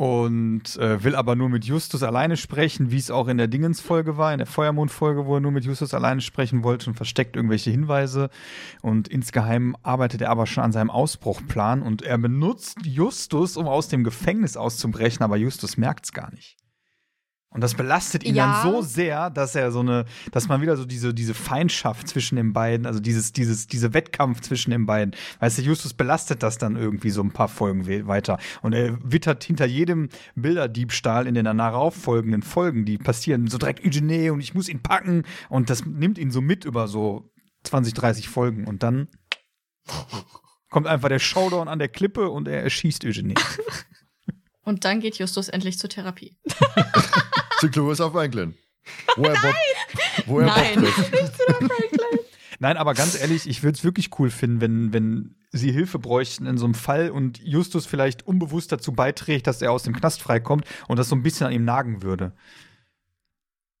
und äh, will aber nur mit Justus alleine sprechen, wie es auch in der Dingens-Folge war, in der Feuermond-Folge, wo er nur mit Justus alleine sprechen wollte und versteckt irgendwelche Hinweise. Und insgeheim arbeitet er aber schon an seinem Ausbruchplan. Und er benutzt Justus, um aus dem Gefängnis auszubrechen, aber Justus merkt es gar nicht. Und das belastet ihn Ja. dann so sehr, dass er so eine, dass man wieder so diese, diese Feindschaft zwischen den beiden, also dieses, dieses, diese Wettkampf zwischen den beiden. Weißt du, Justus belastet das dann irgendwie so ein paar Folgen we- weiter. Und er wittert hinter jedem Bilderdiebstahl in den danach folgenden Folgen, die passieren, so direkt Eugenie und ich muss ihn packen. Und das nimmt ihn so mit über so 20, 30 Folgen. Und dann kommt einfach der Showdown an der Klippe und er erschießt Eugenie. Und dann geht Justus endlich zur Therapie. Zu Clarissa Franklin. Wo er Bob, wo er Nein. Bob trifft. Nein, aber ganz ehrlich, ich würde es wirklich cool finden, wenn, wenn sie Hilfe bräuchten in so einem Fall und Justus vielleicht unbewusst dazu beiträgt, dass er aus dem Knast freikommt und das so ein bisschen an ihm nagen würde.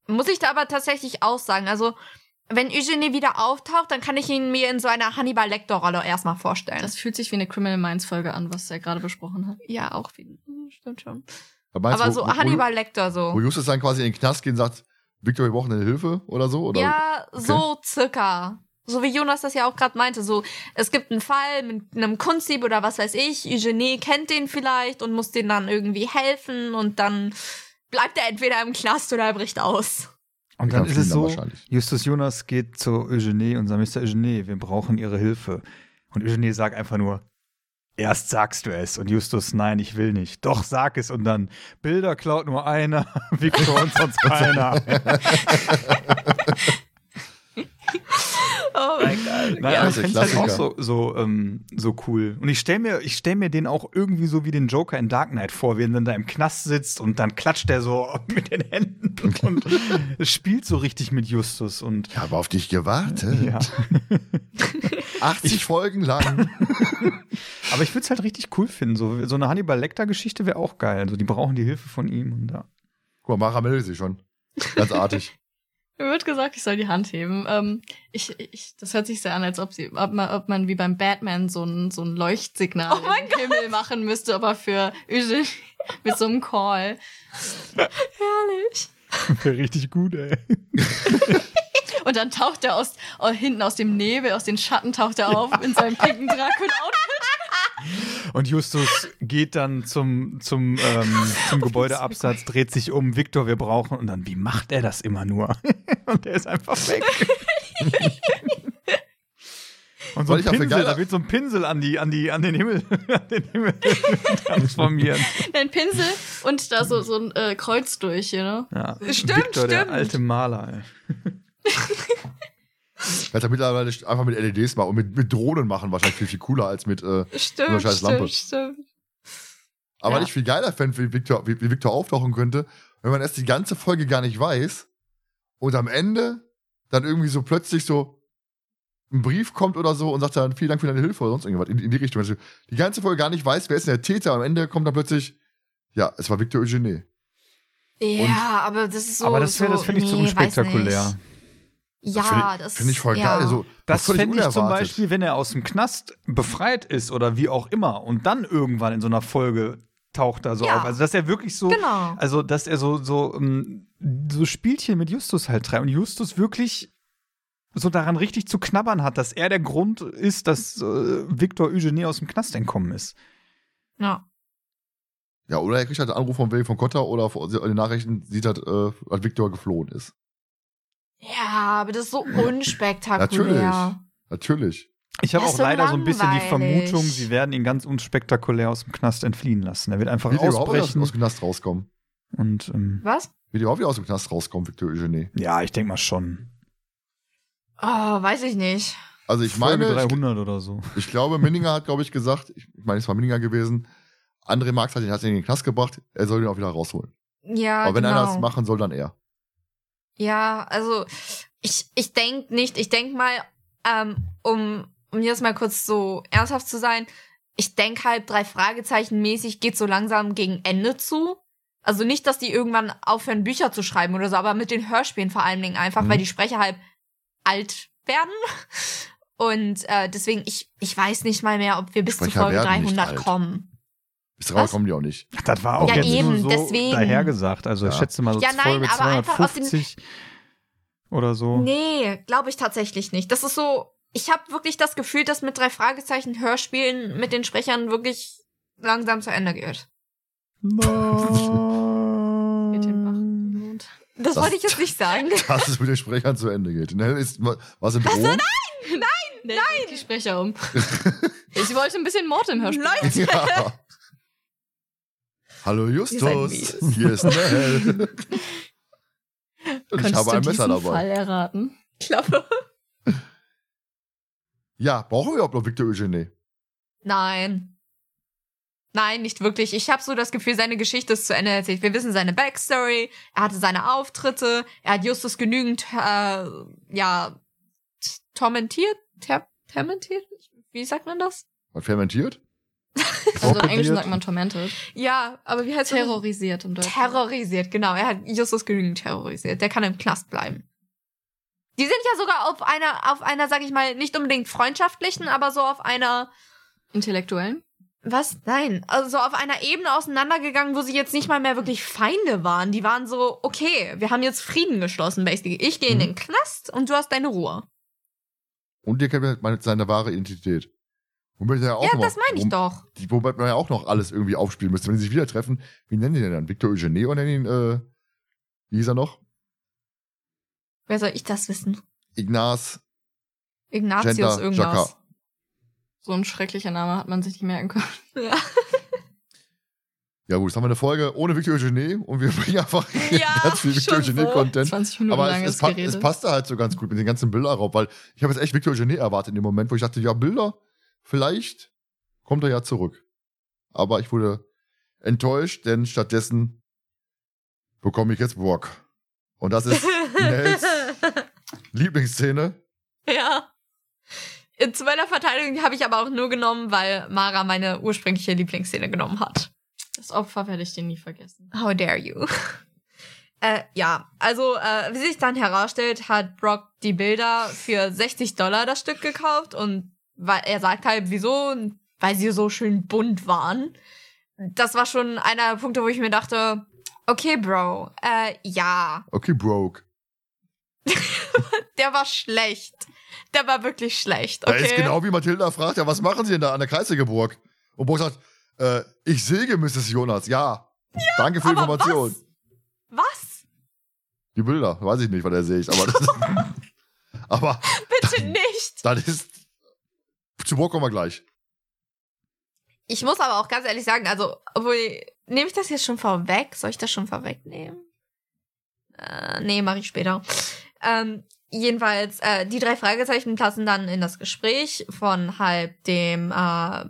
Muss ich da aber tatsächlich auch sagen. Also, wenn Eugenie wieder auftaucht, dann kann ich ihn mir in so einer Hannibal Lecter-Rolle erstmal vorstellen. Das fühlt sich wie eine Criminal Minds Folge an, was er gerade besprochen hat. ja, auch. Hm, Stimmt schon. Aber meinst aber so wo, wo, Hannibal Lecter so. Wo Justus dann quasi in den Knast geht und sagt, Victor, wir brauchen eine Hilfe oder so? Oder? Ja, so circa. So wie Jonas das ja auch gerade meinte. So, es gibt einen Fall mit einem Kunstdieb oder was weiß ich. Eugenie kennt den vielleicht und muss den dann irgendwie helfen und dann bleibt er entweder im Knast oder er bricht aus. Und dann ist es so. Justus Jonas geht zu Eugenie und sagt, Mr. Eugenie, wir brauchen Ihre Hilfe. Und Eugenie sagt einfach nur, erst sagst du es. Und Justus, nein, ich will nicht. Doch, sag es. Und dann, Bilder klaut nur einer, Victor und sonst keiner. Oh mein Gott. Nein, Ja, das ich halt auch so, so, ähm, so cool. Und ich stelle mir, ich stell mir den auch irgendwie so wie den Joker in Dark Knight vor, wie er dann da im Knast sitzt und dann klatscht er so mit den Händen und spielt so richtig mit Justus. Und Ich habe auf dich gewartet. ja. 80 Folgen lang. Aber ich würde es halt richtig cool finden. So, so eine Hannibal Lecter-Geschichte wäre auch geil. Also die brauchen die Hilfe von ihm. Und ja. Guck mal, Mara meldet sich schon. Ganz artig. Mir wird gesagt, ich soll die Hand heben. Ähm, ich, ich, das hört sich sehr an, als ob, sie, ob, man, ob man wie beim Batman so ein, so ein Leuchtsignal Oh im Himmel machen müsste, aber für Eugenie mit so einem Call. Herrlich. Wäre richtig gut, ey. Und dann taucht er aus, oh, hinten aus dem Nebel, aus den Schatten taucht er auf in seinem pinken Dracula-Outfit. Und Justus geht dann zum, zum, ähm, zum Gebäudeabsatz, dreht sich um, Victor, wir brauchen. Und dann, wie macht er das immer nur? und er ist einfach weg. Und so Soll ein Pinsel, da wird so ein Pinsel an, die, an, die, an den Himmel, an den Himmel transformiert. Ein Pinsel und da so, so ein äh, Kreuz durch, you know? Ja. Stimmt, Victor, der stimmt. alte Maler, ey. Kannst ja mittlerweile einfach mit LEDs machen und mit, mit Drohnen machen, wahrscheinlich viel, viel cooler als mit. Äh, Stimmt, Nur scheiß Lampe. stimmt, stimmt. aber Ja. nicht viel geiler fände, wie Victor, wie, wie Victor auftauchen könnte, wenn man erst die ganze Folge gar nicht weiß und am Ende dann irgendwie so plötzlich so ein Brief kommt oder so und sagt dann vielen Dank für deine Hilfe oder sonst irgendwas in, in die Richtung. Also die ganze Folge gar nicht weiß, wer ist denn der Täter. Am Ende kommt dann plötzlich, ja, es war Victor Eugenie. Ja, aber das ist so. Aber das, so, das finde ich zu nee, weiß unspektakulär. Nicht. Das Ja, finde ich, das find ich voll ja. geil. So, Das völlig fände ich zum. Beispiel, wenn er aus dem Knast befreit ist oder wie auch immer und dann irgendwann in so einer Folge taucht er so Ja. auf. Also, dass er wirklich so, Genau. also, dass er so, so, ähm, so Spielchen mit Justus halt treibt und Justus wirklich so daran richtig zu knabbern hat, dass er der Grund ist, dass äh, Victor Eugenie aus dem Knast entkommen ist. Ja. Ja, oder er kriegt halt einen Anruf von Willi von Cotta oder von- in den Nachrichten sieht halt, äh, als Victor geflohen ist. Ja, aber das ist so unspektakulär. Natürlich. Natürlich. Ich habe auch so leider so ein bisschen die langweilig. Vermutung, sie werden ihn ganz unspektakulär aus dem Knast entfliehen lassen. Er wird einfach Wird ausbrechen aus dem Knast rauskommen? und ähm, Was? Wird er überhaupt wieder aus dem Knast rauskommen, Victor Eugenie? ja, ich denke mal schon. Oh, weiß ich nicht. Also ich Folge meine, ich, 300 oder so. ich glaube, Minninger hat, glaube ich, gesagt, ich meine, es war Minninger gewesen, André Marx hat ihn, hat ihn in den Knast gebracht, er soll ihn auch wieder rausholen. Ja, Aber wenn genau. einer das machen soll, dann er. Ja, also ich, ich denk nicht, ich denk mal, ähm, um, um jetzt mal kurz so ernsthaft zu sein, ich denk halt drei Fragezeichen mäßig geht so langsam gegen Ende zu. Also nicht, dass die irgendwann aufhören, Bücher zu schreiben oder so, aber mit den Hörspielen vor allen Dingen einfach, Mhm. weil die Sprecher halt alt werden. Und äh, deswegen, ich, ich weiß nicht mal mehr, ob wir bis zu Sprecher Folge werden nicht 300 alt. kommen. Bis Was? kommen die auch nicht. Das war auch Ja, jetzt eben, so deswegen. dahergesagt. Also ich Ja. schätze mal so Ja, nein, Folge aber einfach aus den- 250 oder so. Nee, glaube ich tatsächlich nicht. Das ist so, ich habe wirklich das Gefühl, dass mit drei Fragezeichen Hörspielen mit den Sprechern wirklich langsam zu Ende geht. Nein. Das, Das- wollte ich jetzt nicht sagen. Dass es mit den Sprechern zu Ende geht. Ne, ist, was in Drohung? Nein, nein, die Sprecher um. ich wollte ein bisschen Mord im Hörspiel. Leute! Ja. Hallo Justus, hier ist Nell. Und ich habe ein du Messer diesen dabei. Fall erraten? Klappe. Ja, brauchen wir überhaupt noch Victor Eugenie? Nein. Nein, nicht wirklich. Ich habe so das Gefühl, seine Geschichte ist zu Ende erzählt. Wir wissen seine Backstory, er hatte seine Auftritte, er hat Justus genügend, äh, ja, tormentiert, ter tormentiert? Wie sagt man das? Was fermentiert? Also im Englischen sagt man tormented. Ja, aber wie heißt das? Terrorisiert im Deutschen. Terrorisiert, genau. Er hat Justus genügend terrorisiert. Der kann im Knast bleiben. Die sind ja sogar auf einer, auf einer, sag ich mal, nicht unbedingt freundschaftlichen, aber so auf einer, Intellektuellen. was? Nein, also so auf einer Ebene auseinandergegangen, wo sie jetzt nicht mal mehr wirklich Feinde waren. Die waren so, okay, wir haben jetzt Frieden geschlossen, basically. Ich gehe in Mhm. den Knast und du hast deine Ruhe. Und ihr kennt halt meine, seine wahre Identität. Womit er ja auch ja, noch, das meine ich wom- doch. Die, wobei man ja auch noch alles irgendwie aufspielen müsste. Wenn sie sich wieder treffen, wie nennen die den dann? Victor Eugene oder nennen ihn, äh, wie hieß er noch? Wer soll ich das wissen? Ignaz Ignatius Gender irgendwas. Jacquard. So ein schrecklicher Name hat man sich nicht merken können. Ja. Ja gut, jetzt haben wir eine Folge ohne Victor Eugene und wir bringen einfach Ja, ganz viel Victor schon Eugene-Content. 20 Minuten Aber es, es, pa es passte halt so ganz gut mit den ganzen Bilderraub, weil ich habe jetzt echt Victor Eugene erwartet in dem Moment, wo ich dachte, ja, Bilder, vielleicht kommt er ja zurück. Aber ich wurde enttäuscht, denn stattdessen bekomme ich jetzt Brock. Und das ist Nels Lieblingsszene. Ja. In zu meiner Verteidigung habe ich aber auch nur genommen, weil Mara meine ursprüngliche Lieblingsszene genommen hat. Das Opfer werde ich dir nie vergessen. How dare you? äh, ja, also äh, wie sich dann herausstellt, hat Brock die Bilder für 60 Dollar das Stück gekauft und weil er sagt halt, wieso? Weil sie so schön bunt waren. Das war schon einer der Punkte, wo ich mir dachte, okay, Bro, äh, ja, Okay, Broke. der war schlecht. Der war wirklich schlecht, Da okay? ist genau wie Mathilda fragt, ja, was machen Sie denn da an der Kreisigeburg? Und Brock sagt, äh, ich säge Mrs. Jonas. Ja. Danke für die Information. Was? Die Bilder, weiß ich nicht, was er sägt, aber das Aber Bitte nicht. das ist. Zu Brock kommen wir gleich. Ich muss aber auch ganz ehrlich sagen, also, obwohl, nehme ich das jetzt schon vorweg? Soll ich das schon vorwegnehmen? Äh, nee, mache ich später. Ähm, jedenfalls, äh, die drei Fragezeichen passen dann in das Gespräch von halt dem äh,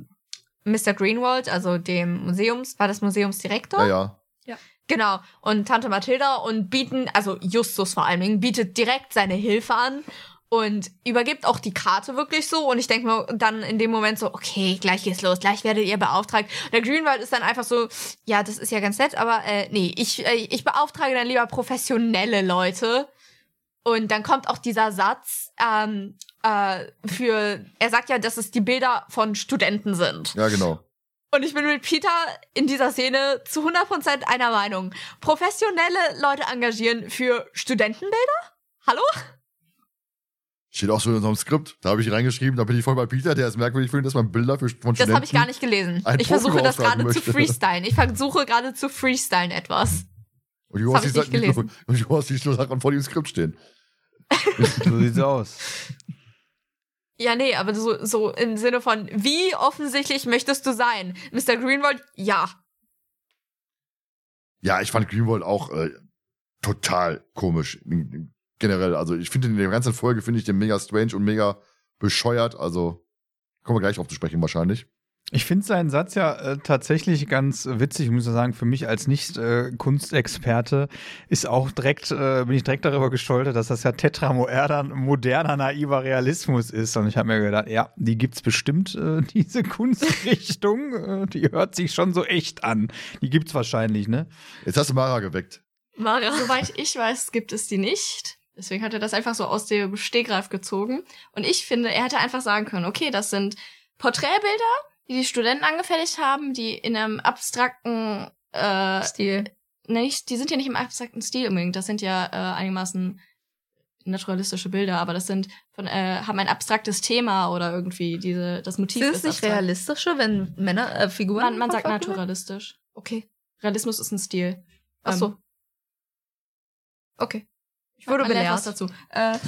Mr. Greenwald, also dem Museums, war das Museumsdirektor? Ja, ja. Genau. Und Tante Mathilda und bieten, also Justus vor allen Dingen, bietet direkt seine Hilfe an und übergibt auch die Karte wirklich so. Und ich denke mir dann in dem Moment so, okay, gleich geht's los, gleich werdet ihr beauftragt. Der Greenwald ist dann einfach so, ja, das ist ja ganz nett, aber äh, nee, ich, äh, ich beauftrage dann lieber professionelle Leute. Und dann kommt auch dieser Satz ähm, äh, für, er sagt ja, dass es die Bilder von Studenten sind. Ja, genau. Und ich bin mit Peter in dieser Szene zu 100% einer Meinung. Professionelle Leute engagieren für Studentenbilder? Hallo? Steht auch so in unserem Skript. Da habe ich reingeschrieben, da bin ich voll bei Peter, der ist merkwürdig findet, dass man Bilder für, von Das habe ich gar nicht gelesen. Ich versuche das gerade zu freestylen. Ich versuche gerade zu freestylen etwas. Und hab hast ich die nicht Sachen- gelesen. und du hast die Sachen vor dem Skript stehen. So sieht's aus. Ja, nee, aber so, so im Sinne von, wie offensichtlich möchtest du sein? Mr. Greenwald, ja. Ja, ich fand Greenwald auch äh, total komisch. Generell. Also ich finde in der ganzen Folge finde ich den mega strange und mega bescheuert. Also kommen wir gleich auf zu sprechen wahrscheinlich. Ich finde seinen Satz ja äh, tatsächlich ganz witzig, muss ich sagen, für mich als Nicht-Kunstexperte ist auch direkt, äh, bin ich direkt darüber gestolpert, dass das ja tetramoderner, moderner, naiver Realismus ist. Und ich habe mir gedacht, ja, die gibt's bestimmt, äh, diese Kunstrichtung, äh, die hört sich schon so echt an. Die gibt's wahrscheinlich, ne? Jetzt hast du Mara geweckt. Mara. Soweit ich weiß, gibt es die nicht. Deswegen hat er das einfach so aus dem Stegreif gezogen. Und ich finde, er hätte einfach sagen können, okay, das sind Porträtbilder, die die Studenten angefertigt haben, die in einem abstrakten äh, Stil. nicht, die sind ja nicht im abstrakten Stil unbedingt. Das sind ja äh, einigermaßen naturalistische Bilder, aber das sind von äh, haben ein abstraktes Thema oder irgendwie diese das Motiv Ist es ist nicht abstrakt. realistische, wenn Männer, äh, Figuren. Man, man sagt naturalistisch. Okay. Realismus ist ein Stil. Ach so. Ähm, Okay. Ich wurde lernt was belehrt. dazu. Äh,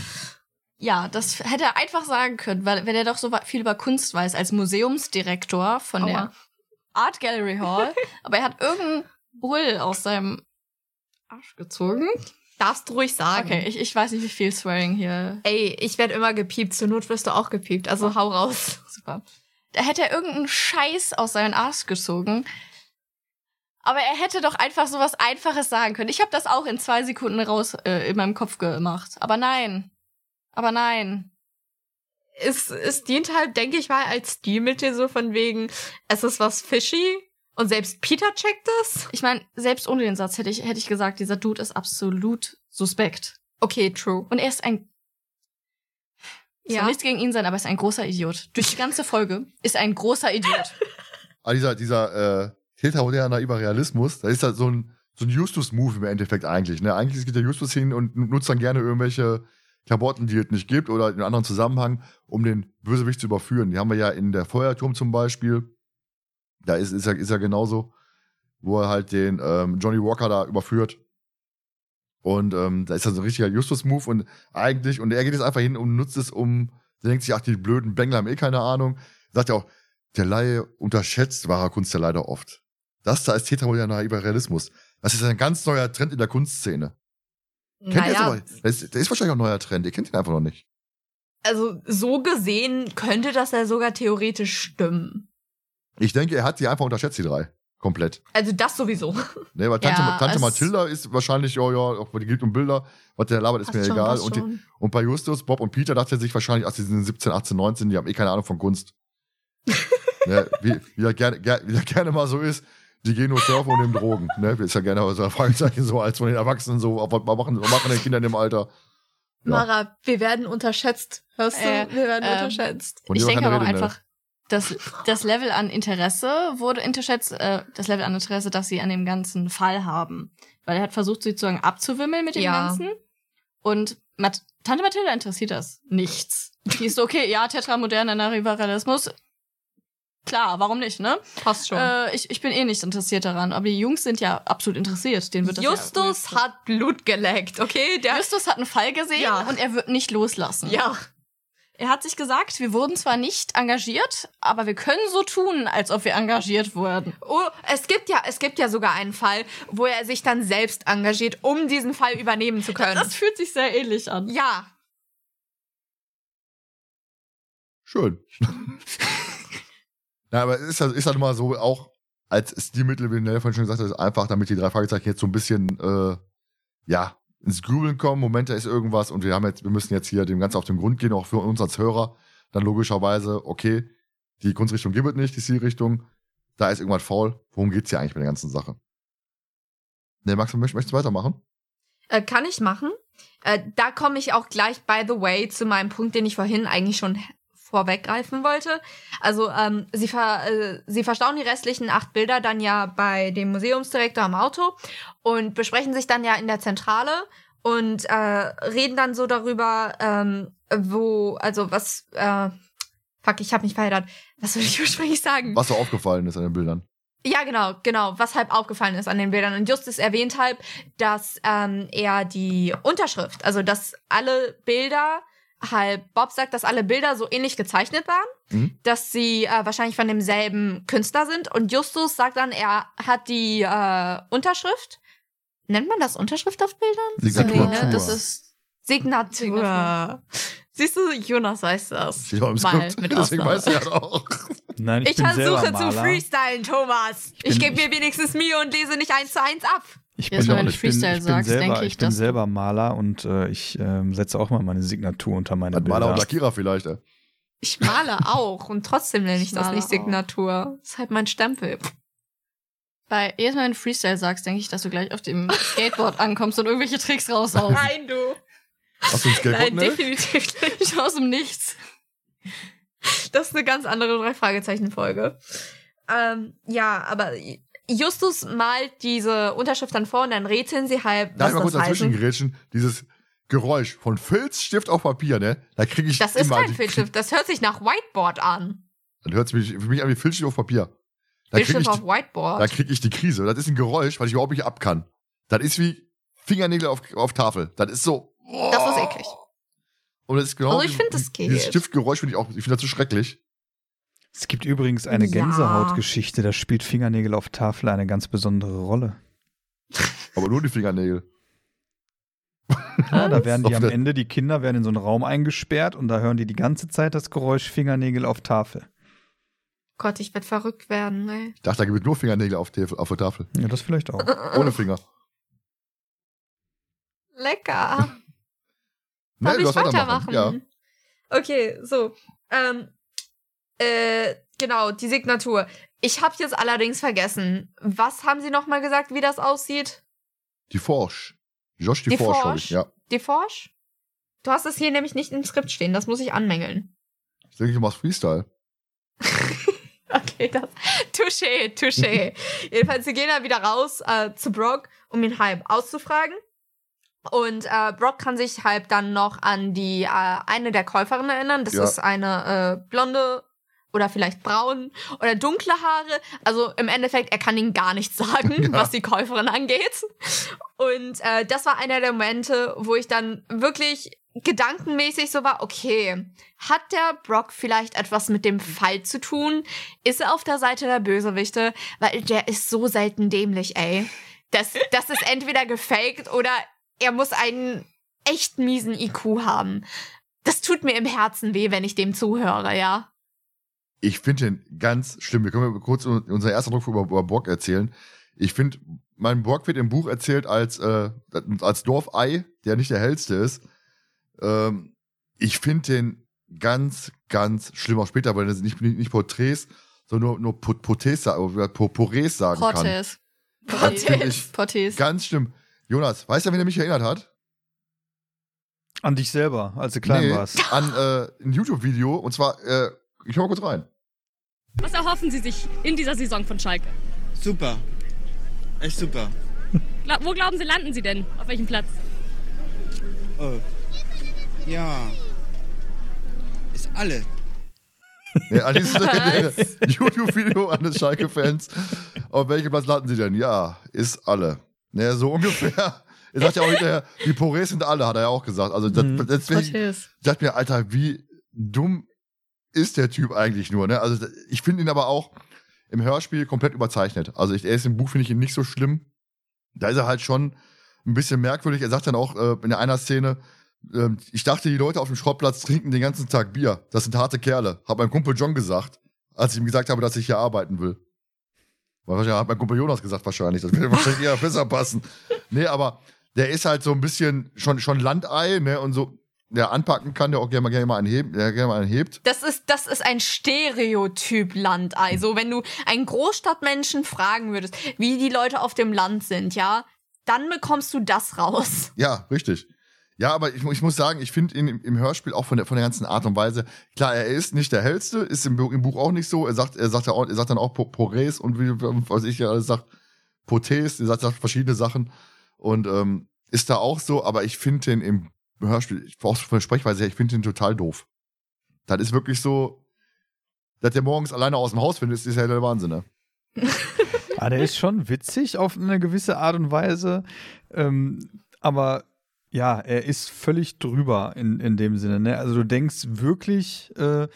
ja, das hätte er einfach sagen können, weil wenn er doch so viel über Kunst weiß als Museumsdirektor von Aua. der Art Gallery Hall, aber er hat irgendeinen Bull aus seinem Arsch gezogen. Darfst du ruhig sagen. Okay, ich, ich weiß nicht, wie viel Swearing hier. Ey, ich werde immer gepiept. Zur Not wirst du auch gepiept. Also hau raus. Super. da hätte er irgendeinen Scheiß aus seinem Arsch gezogen. Aber er hätte doch einfach so was Einfaches sagen können. Ich habe das auch in zwei Sekunden raus äh, in meinem Kopf gemacht. Aber nein. Aber nein. Es, es dient halt, denke ich mal, als Stilmittel so von wegen, es ist was fishy und selbst Peter checkt es. Ich meine, selbst ohne den Satz hätte ich, hätte ich gesagt, dieser Dude ist absolut suspekt. Okay, true. Und er ist ein. Es soll Ja. nichts gegen ihn sein, aber er ist ein großer Idiot. Durch die ganze Folge ist er ein großer Idiot. Aber dieser, dieser äh, tätermoderner Überrealismus, da ist halt so ein, so ein Justus-Move im Endeffekt eigentlich. Ne? Eigentlich geht der Justus hin und nutzt dann gerne irgendwelche Klamotten, die es nicht gibt oder in einem anderen Zusammenhang, um den Bösewicht zu überführen. Die haben wir ja in der Feuerturm zum Beispiel. Da ist, ist, er, ist er genauso, wo er halt den ähm, Johnny Walker da überführt. Und ähm, da ist dann so ein richtiger Justus-Move und eigentlich, und er geht jetzt einfach hin und nutzt es, um, der denkt sich, ach, die blöden Bengler haben eh keine Ahnung. Sagt ja auch, der Laie unterschätzt wahrer Kunst ja leider oft. Das da ist tätermoderner Überrealismus. Das ist ein ganz neuer Trend in der Kunstszene. Kennt ihr das Naja, aber? Das ist, das ist wahrscheinlich auch ein neuer Trend. Ihr kennt ihn einfach noch nicht. also so gesehen könnte das ja sogar theoretisch stimmen. Ich denke, er hat die einfach unterschätzt, die drei. Komplett. Also das sowieso. Ne, weil Tante, Ja, Tante Mathilda ist wahrscheinlich, ja, ja, auch die geht um Bilder, was der labert, ist mir schon, egal. Und, die, und bei Justus, Bob und Peter dachte er sich wahrscheinlich, ach, die sind 17, 18, 19, die haben eh keine Ahnung von Kunst. ne, wie, wie, er gerne, ger, wie er gerne mal so ist, die gehen nur surfen und nehmen Drogen. Ne? Ist ja gerne so ein Fragezeichen so als von den Erwachsenen so, was machen, was machen denn Kinder in dem Alter? Ja. Mara, wir werden unterschätzt. Hörst du? Äh, wir werden ähm, unterschätzt. Und ich denke aber auch Rede, ne? einfach, das, das Level an Interesse wurde unterschätzt, äh, das Level an Interesse, das sie an dem ganzen Fall haben. Weil er hat versucht, sie sozusagen abzuwimmeln mit dem Ja. Ganzen. Und Mat Tante Mathilda interessiert das nichts. Die ist so, okay, ja, tetramoderner Rivalismus. Klar, warum nicht, ne? Passt schon. Äh, ich, ich bin eh nicht interessiert daran. Aber die Jungs sind ja absolut interessiert. Denen wird das Justus ja hat Blut geleckt, okay? Der, Justus hat einen Fall gesehen Ja. und er wird nicht loslassen. ja. Er hat sich gesagt, wir wurden zwar nicht engagiert, aber wir können so tun, als ob wir engagiert wurden. Oh, es gibt ja, es gibt ja sogar einen Fall, wo er sich dann selbst engagiert, um diesen Fall übernehmen zu können. Das fühlt sich sehr ähnlich an. ja. Schön. ja, aber es ist, halt- ist halt immer so, auch als Stilmittel, wie Nell vorhin schon gesagt hat, einfach, damit die drei Fragezeichen jetzt so ein bisschen, äh, ja, ins Grübeln kommen. Moment, da ist irgendwas und wir haben jetzt, wir müssen jetzt hier dem Ganzen auf den Grund gehen, auch für uns als Hörer. Dann logischerweise, okay, die Kunstrichtung gibt es nicht, die Stilrichtung. Da ist irgendwas faul. Worum geht's hier eigentlich bei der ganzen Sache? Ne, Max, möchtest, möchtest du weitermachen? Äh, kann ich machen. Äh, da komme ich auch gleich, by the way, zu meinem Punkt, den ich vorhin eigentlich schon vorweggreifen wollte. Also ähm, sie, ver, äh, sie verstauen die restlichen acht Bilder dann ja bei dem Museumsdirektor am Auto und besprechen sich dann ja in der Zentrale und äh, reden dann so darüber, ähm, wo, also was, äh, fuck, ich habe mich verheddert. Was soll ich ursprünglich sagen? Was so aufgefallen ist an den Bildern. Ja, genau, genau, was halb aufgefallen ist an den Bildern. Und Justus erwähnt halb, dass ähm, er die Unterschrift, also dass alle Bilder, halb Bob sagt, dass alle Bilder so ähnlich gezeichnet waren, Mhm. dass sie äh, wahrscheinlich von demselben Künstler sind. Und Justus sagt dann, er hat die äh, Unterschrift. Nennt man das Unterschrift auf Bildern? Signatur. Nee, ne? Das ist Signatur. Signatur. Siehst du, Jonas weiß das. Steht auch im Mal Skript. mit Deswegen weißt du ja auch. Nein, ich, Ich versuche zu freestylen, Thomas. Ich, bin- gebe mir wenigstens Mühe und lese nicht eins zu eins ab. Ich bin, wenn du ich bin, Freestyle ich bin sagst, selber, denke ich, ich bin selber Maler und äh, ich ähm, setze auch mal meine Signatur unter meine Hat Maler und Bilder. Lackierer vielleicht, ey. Ich male auch und trotzdem nenne ich Ich das nicht auch. Signatur. Das ist halt mein Stempel. bei jedes Mal, wenn du Freestyle sagst, denke ich, dass du gleich auf dem Skateboard ankommst und irgendwelche Tricks raushaust. Nein, du. Hast du ein Skateboard, Nein, ne? definitiv nicht. Ich aus dem Nichts. Das ist eine ganz andere Drei-Fragezeichen-Folge. Ähm, ja, aber Justus malt diese Unterschrift dann vor und dann rätseln sie halb, Darf was ich mal kurz das dazwischen gerätschen? Dieses Geräusch von Filzstift auf Papier, ne? Da kriege ich Das ist immer kein die- Filzstift, das hört sich nach Whiteboard an. Dann hört es mich für mich an wie Filzstift auf Papier. Da kriege Filzstift ich, auf die- Whiteboard. da krieg ich die Krise. Das ist ein Geräusch, was ich überhaupt nicht ab kann. Das ist wie Fingernägel auf, auf Tafel. Das ist so. Das ist eklig. Und das ist genau Also ich finde, das geht. Dieses Stiftgeräusch finde ich auch, ich finde das so schrecklich. Es gibt übrigens eine Ja. Gänsehautgeschichte, da spielt Fingernägel auf Tafel eine ganz besondere Rolle. Aber nur die Fingernägel. Ja, da werden die am Ende, die Kinder werden in so einen Raum eingesperrt und da hören die die ganze Zeit das Geräusch Fingernägel auf Tafel. Gott, ich werd verrückt werden, ey. Ich dachte, da gibt es nur Fingernägel auf, der- auf der Tafel. Ja, das vielleicht auch. Ohne Finger. Lecker. Nee, Darf du ich darfst weitermachen? Ja. Okay, so. Ähm, äh, genau, die Signatur. Ich habe jetzt allerdings vergessen. Was haben Sie noch mal gesagt, wie das aussieht? Die Forsch. Josh die, Die Forsch, Forsch? ich. Ja. Die Forsch? Du hast es hier nämlich nicht im Skript stehen, das muss ich anmängeln. Ich denke, du machst Freestyle. Okay, das. Touché, touché. Jedenfalls, sie gehen dann wieder raus äh, zu Brock, um ihn halb auszufragen. Und äh, Brock kann sich halb dann noch an die äh, eine der Käuferinnen erinnern. Das Ja. ist eine äh, blonde oder vielleicht braun oder dunkle Haare. Also im Endeffekt, er kann ihnen gar nichts sagen, Ja. was die Käuferin angeht. Und äh, das war einer der Momente, wo ich dann wirklich gedankenmäßig so war, okay, hat der Brock vielleicht etwas mit dem Fall zu tun? Ist er auf der Seite der Bösewichte? Weil der ist so selten dämlich, ey. Das, das ist entweder gefaked oder er muss einen echt miesen IQ haben. Das tut mir im Herzen weh, wenn ich dem zuhöre, ja. Ich finde den ganz schlimm. Wir können mal kurz unser erster Druck über, über Brock erzählen. Ich finde, mein Brock wird im Buch erzählt als, äh, als Dorfei, der nicht der hellste ist. Ähm, ich finde den ganz, ganz schlimm. Auch später, weil er nicht, nicht, nicht Porträts, sondern nur, nur Porträts, Porträts sagen kann. Portes. Das find ich Portes. Ganz schlimm. Jonas, weißt du, wen er mich erinnert hat? An dich selber, als du klein Nee, warst. An äh, ein YouTube-Video. Und zwar, äh, ich hör mal kurz rein. Was erhoffen Sie sich in dieser Saison von Schalke? Super. Echt super. Gla wo glauben Sie, landen Sie denn? Auf welchem Platz? Oh. Ja. Ist alle. Ja, an dieses YouTube-Video an den Schalke-Fans. Auf welchem Platz landen sie denn? Ja, ist alle. Ne, so ungefähr. Er sagt ja auch hinterher, die Porés sind alle, hat er ja auch gesagt. Also das, Mhm. deswegen, ich dachte mir, Alter, wie dumm ist der Typ eigentlich nur, ne? Also ich finde ihn aber auch im Hörspiel komplett überzeichnet. Also ich, er ist im Buch, finde ich ihn nicht so schlimm. Da ist er halt schon ein bisschen merkwürdig. Er sagt dann auch äh, in einer Szene, ähm, ich dachte, die Leute auf dem Schrottplatz trinken den ganzen Tag Bier. Das sind harte Kerle. Hat mein Kumpel John gesagt, als ich ihm gesagt habe, dass ich hier arbeiten will. Wahrscheinlich hat mein Kumpel Jonas gesagt, wahrscheinlich. Das würde wahrscheinlich eher besser passen. Nee, aber der ist halt so ein bisschen schon, schon Landei, ne, und so, der anpacken kann, der auch gerne mal, gerne mal einen hebt, der gerne mal einen hebt. Das ist, das ist ein Stereotyp Landei. So, wenn du einen Großstadtmenschen fragen würdest, wie die Leute auf dem Land sind, ja, dann bekommst du das raus. Ja, richtig. Ja, aber ich, ich muss sagen, ich finde ihn im, im Hörspiel auch von der, von der ganzen Art und Weise, klar, er ist nicht der hellste, ist im, im Buch auch nicht so. Er sagt, er sagt, ja auch, er sagt dann auch Po- Porés und wie, was ich ja alles sagt, Potés, er sagt, sagt verschiedene Sachen und ähm, ist da auch so, aber ich finde den im Hörspiel, ich brauch's von der Sprechweise her, ich finde den total doof. Das ist wirklich so, dass der morgens alleine aus dem Haus findet, ist, ist ja der Wahnsinn, ne? Ah, der ist schon witzig auf eine gewisse Art und Weise. Ähm, aber ja, er ist völlig drüber in, in dem Sinne. Ne? Also du denkst wirklich, äh,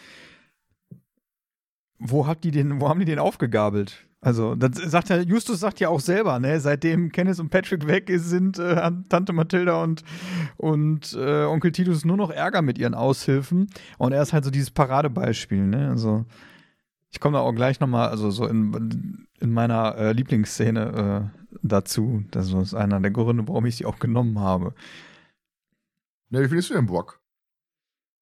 wo habt die den, wo haben die den aufgegabelt? Also, das sagt ja, Justus sagt ja auch selber, ne, seitdem Kenneth und Patrick weg ist, sind äh, Tante Mathilda und, und äh, Onkel Titus nur noch Ärger mit ihren Aushilfen. Und er ist halt so dieses Paradebeispiel, ne? Also, ich komme da auch gleich nochmal, also so in, in meiner äh, Lieblingsszene äh, dazu. Das ist einer der Gründe, warum ich sie auch genommen habe. Ne, wie findest du den Brock?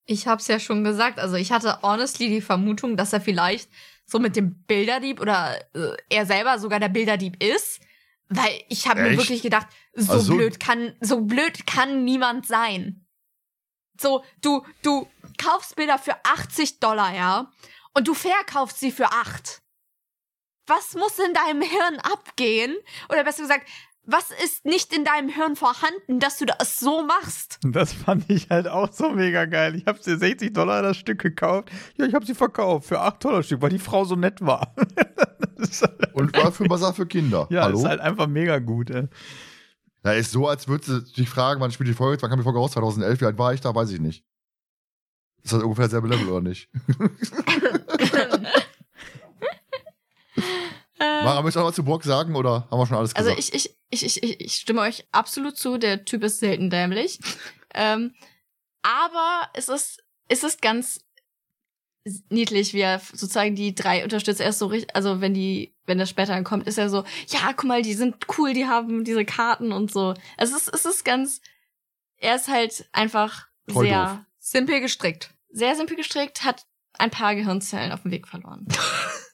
Ich hab's ja schon gesagt. Also ich hatte honestly die Vermutung, dass er vielleicht so mit dem Bilderdieb oder äh, er selber sogar der Bilderdieb ist. Weil ich habe mir wirklich gedacht, so Also so- blöd kann, so blöd kann niemand sein. So, du, du kaufst Bilder für 80 Dollar, ja? Und du verkaufst sie für 8. Was muss in deinem Hirn abgehen? Oder besser gesagt, was ist nicht in deinem Hirn vorhanden, dass du das so machst? Das fand ich halt auch so mega geil. Ich habe sie 60 Dollar das Stück gekauft. Ja, ich habe sie verkauft für 8 Dollar Stück, weil die Frau so nett war. halt, Und war für Basar für Kinder. ja, Hallo? ist halt einfach mega gut. Ey. Ja, ist so, als würdest du dich fragen, wann spielt die Folge, wann kam die Folge raus? 2011, wie alt war ich da? Weiß ich nicht. Ist das ungefähr dasselbe Level oder nicht? Mara, möchtest du noch was zu Brock sagen oder haben wir schon alles Also gesagt? ich, ich, ich, ich, ich, ich stimme euch absolut zu, der Typ ist selten dämlich. ähm, aber es ist, es ist ganz niedlich, wie er sozusagen die drei unterstützt. Er ist so richtig, also wenn die, wenn das später dann kommt, ist er so, ja, guck mal, die sind cool, die haben diese Karten und so. Es ist, es ist ganz, er ist halt einfach Voll sehr, doof. Simpel gestrickt. sehr simpel gestrickt, hat ein paar Gehirnzellen auf dem Weg verloren.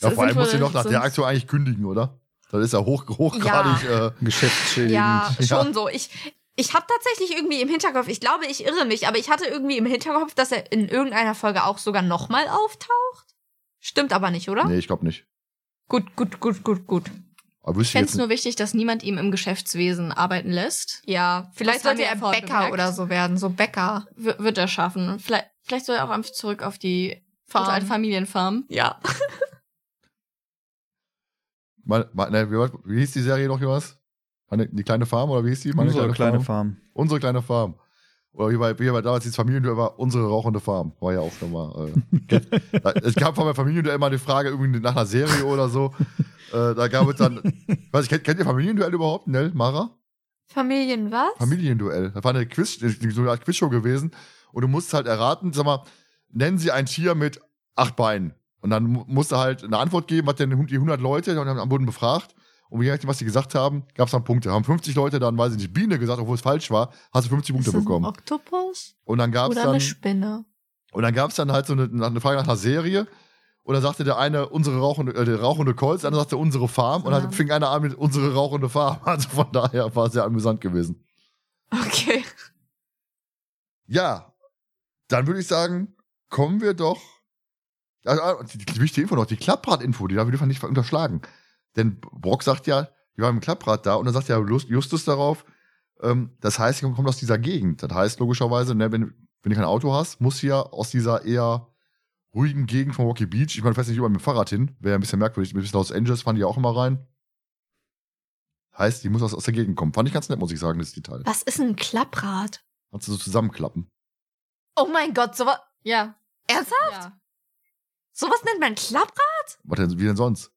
Ja, vor allem muss sie noch nach der Aktion eigentlich kündigen, oder? Das ist ja hoch, hochgradig. Äh, Geschäftsschädigend. Ja, Ja. schon so. Ich, ich habe tatsächlich irgendwie im Hinterkopf, ich glaube, ich irre mich, aber ich hatte irgendwie im Hinterkopf, dass er in irgendeiner Folge auch sogar nochmal auftaucht. Stimmt aber nicht, oder? nee, ich glaube nicht. Gut, gut, gut, gut, gut. Aber Ich wüsste ich fände jetzt es nur wichtig, dass niemand ihm im Geschäftswesen arbeiten lässt. Ja, vielleicht sollte wir er Bäcker bemerkt. oder so werden, so Bäcker. W wird er schaffen. Vielleicht, vielleicht soll er auch einfach zurück auf die Farm. alte Familienfarm. Ja. Mal, mal, ne, wie, wie hieß die Serie noch, Jonas? Die kleine Farm oder wie hieß die? Meine Unsere kleine Farm. Unsere kleine Farm. Oder wie bei, wie bei damals dieses Familienduell war, unsere rauchende Farm. War ja auch schon mal. Äh, es gab von meinem Familienduell immer die Frage, irgendwie nach einer Serie oder so. Äh, da gab es dann. weiß ich, kennt, kennt ihr Familienduell überhaupt, Nell, Mara? Familien was? Familienduell. Das war eine Quiz, so eine Art Quizshow gewesen. Und du musst halt erraten, sag mal, nennen sie ein Tier mit acht Beinen. Und dann mu- musst du halt eine Antwort geben, was denn die 100 Leute dann am Boden befragt. Und je nachdem, was sie gesagt haben, gab es dann Punkte. Haben 50 Leute dann, weiß ich nicht, Biene gesagt, obwohl es falsch war, hast du 50 Punkte Ist das ein bekommen. Oktopus? Und dann gab es Oder dann, eine Spinne? und dann gab es dann halt so eine, eine Frage nach einer Serie. Und dann sagte der eine unsere rauchende, äh, der rauchende Colts, der andere sagte unsere Farm. Und dann Ja. fing einer an mit unsere rauchende Farm. Also von daher war es sehr amüsant gewesen. Okay. Ja, dann würde ich sagen, kommen wir doch. Also, die, die wichtige Info noch, die Klapprad-Info, die darf wir nicht unterschlagen. Denn Brock sagt ja, wir waren im Klapprad da und dann sagt ja Justus darauf, ähm, das heißt, ihr kommt aus dieser Gegend. Das heißt logischerweise, ne, wenn, wenn du kein Auto hast, muss hier aus dieser eher ruhigen Gegend von Rocky Beach, ich meine, ich weiß nicht überall mit dem Fahrrad hin, wäre ein bisschen merkwürdig, bis Los Angeles fahren die auch immer rein. Heißt, die muss aus, aus der Gegend kommen. Fand ich ganz nett, muss ich sagen, das Detail. Was ist ein Klapprad? Kannst du so zusammenklappen. Oh mein Gott, sowas. Ja. Ernsthaft? ja. Sowas nennt man Klapprad? Was denn, wie denn sonst?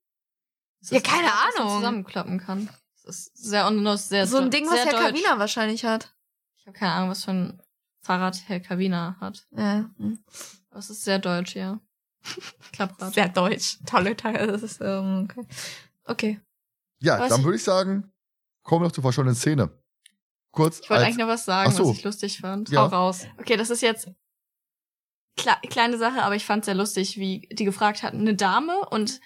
Es Ja, keine was man Ahnung. zusammenklappen kann. Das ist sehr ungenutzt, sehr So ein Ding, was Herr deutsch. Kavina wahrscheinlich hat. Ich habe keine Ahnung, was für ein Fahrrad Herr Kavina hat. Ja. hm. Aber es ist sehr deutsch, ja. Klapprad. Sehr deutsch. Tolle Teile. Das ist, ähm, okay. okay. Ja, Was dann würde ich sagen, kommen wir noch zur verschollenen Szene. Kurz. Ich wollte eigentlich noch was sagen, so. was ich lustig fand. Ja. Hau raus. Okay, das ist jetzt kle kleine Sache, aber ich fand sehr lustig, wie die gefragt hatten, eine Dame und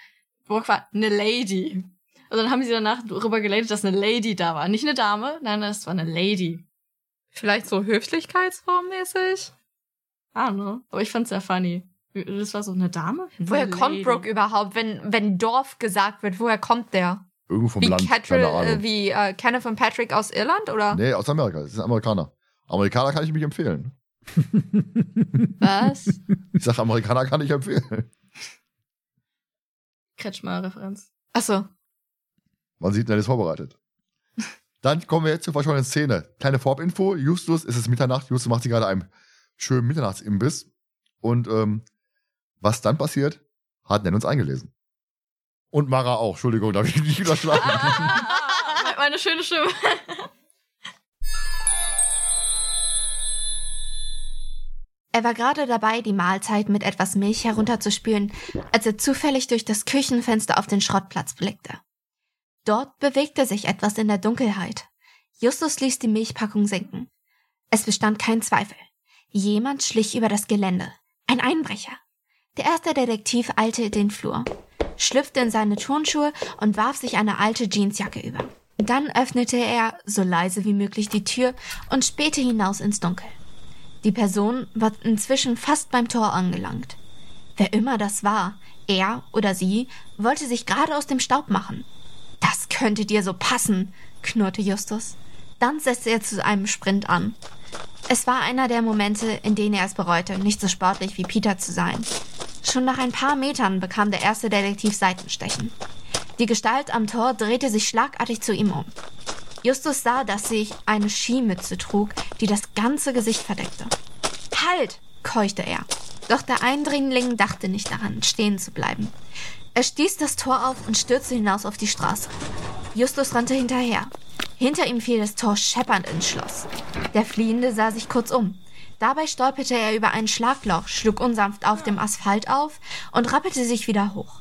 Burg war eine Lady. Und dann haben sie danach darüber geredet, dass eine Lady da war. Nicht eine Dame, nein, das war eine Lady. Vielleicht so höflichkeitsformmäßig? Ah, ne? Aber ich fand's sehr funny. Das war so eine Dame? Woher Eine kommt Lady. Brooke überhaupt, wenn, wenn Dorf gesagt wird? Woher kommt der? Irgendwo vom Wie, Land. Catril, keine Ahnung. äh, wie äh, Kenneth und Patrick aus Irland, oder? Nee, aus Amerika. Das ist ein Amerikaner. Amerikaner kann ich mich empfehlen. Was? Ich sag, Amerikaner kann ich empfehlen. Kretschmer-Referenz. Achso. Man sieht, er ist vorbereitet. Dann kommen wir jetzt zur verschollenen Szene. Kleine Vorabinfo. Justus, es ist Mitternacht. Justus macht sich gerade einen schönen Mitternachtsimbiss. Und ähm, was dann passiert, hat Nen uns eingelesen. Und Mara auch. Entschuldigung, darf ich nicht überschlagen. Ah, Meine schöne Stimme. Er war gerade dabei, die Mahlzeit mit etwas Milch herunterzuspülen, als er zufällig durch das Küchenfenster auf den Schrottplatz blickte. Dort bewegte sich etwas in der Dunkelheit. Justus ließ die Milchpackung sinken. Es bestand kein Zweifel. Jemand schlich über das Gelände. Ein Einbrecher. Der erste Detektiv eilte den Flur, schlüpfte in seine Turnschuhe und warf sich eine alte Jeansjacke über. Dann öffnete er, so leise wie möglich, die Tür und spähte hinaus ins Dunkel. Die Person war inzwischen fast beim Tor angelangt. Wer immer das war, er oder sie, wollte sich gerade aus dem Staub machen. Das könnte dir so passen, knurrte Justus. Dann setzte er zu einem Sprint an. Es war einer der Momente, in denen er es bereute, nicht so sportlich wie Peter zu sein. Schon nach ein paar Metern bekam der erste Detektiv Seitenstechen. Die Gestalt am Tor drehte sich schlagartig zu ihm um. Justus sah, dass sie eine Skimütze trug, die das ganze Gesicht verdeckte. Halt! keuchte er. Doch der Eindringling dachte nicht daran, stehen zu bleiben. Er stieß das Tor auf und stürzte hinaus auf die Straße. Justus rannte hinterher. Hinter ihm fiel das Tor scheppernd ins Schloss. Der Fliehende sah sich kurz um. Dabei stolperte er über ein Schlagloch, schlug unsanft auf dem Asphalt auf und rappelte sich wieder hoch.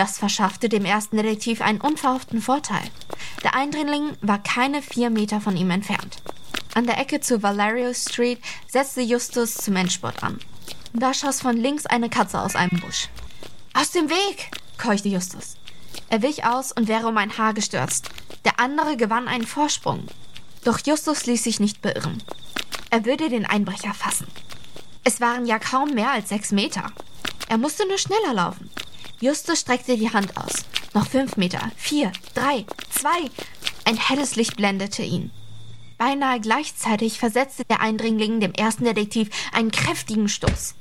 Das verschaffte dem ersten Detektiv einen unverhofften Vorteil. Der Eindringling war keine vier Meter von ihm entfernt. An der Ecke zu Valerio Street setzte Justus zum Endspurt an. Da schoss von links eine Katze aus einem Busch. Aus dem Weg! keuchte Justus. Er wich aus und wäre um ein Haar gestürzt. Der andere gewann einen Vorsprung. Doch Justus ließ sich nicht beirren. Er würde den Einbrecher fassen. Es waren ja kaum mehr als sechs Meter. Er musste nur schneller laufen. Justus streckte die Hand aus. Noch fünf Meter. Vier, drei, zwei. Ein helles Licht blendete ihn. Beinahe gleichzeitig versetzte der Eindringling dem ersten Detektiv einen kräftigen Stoß.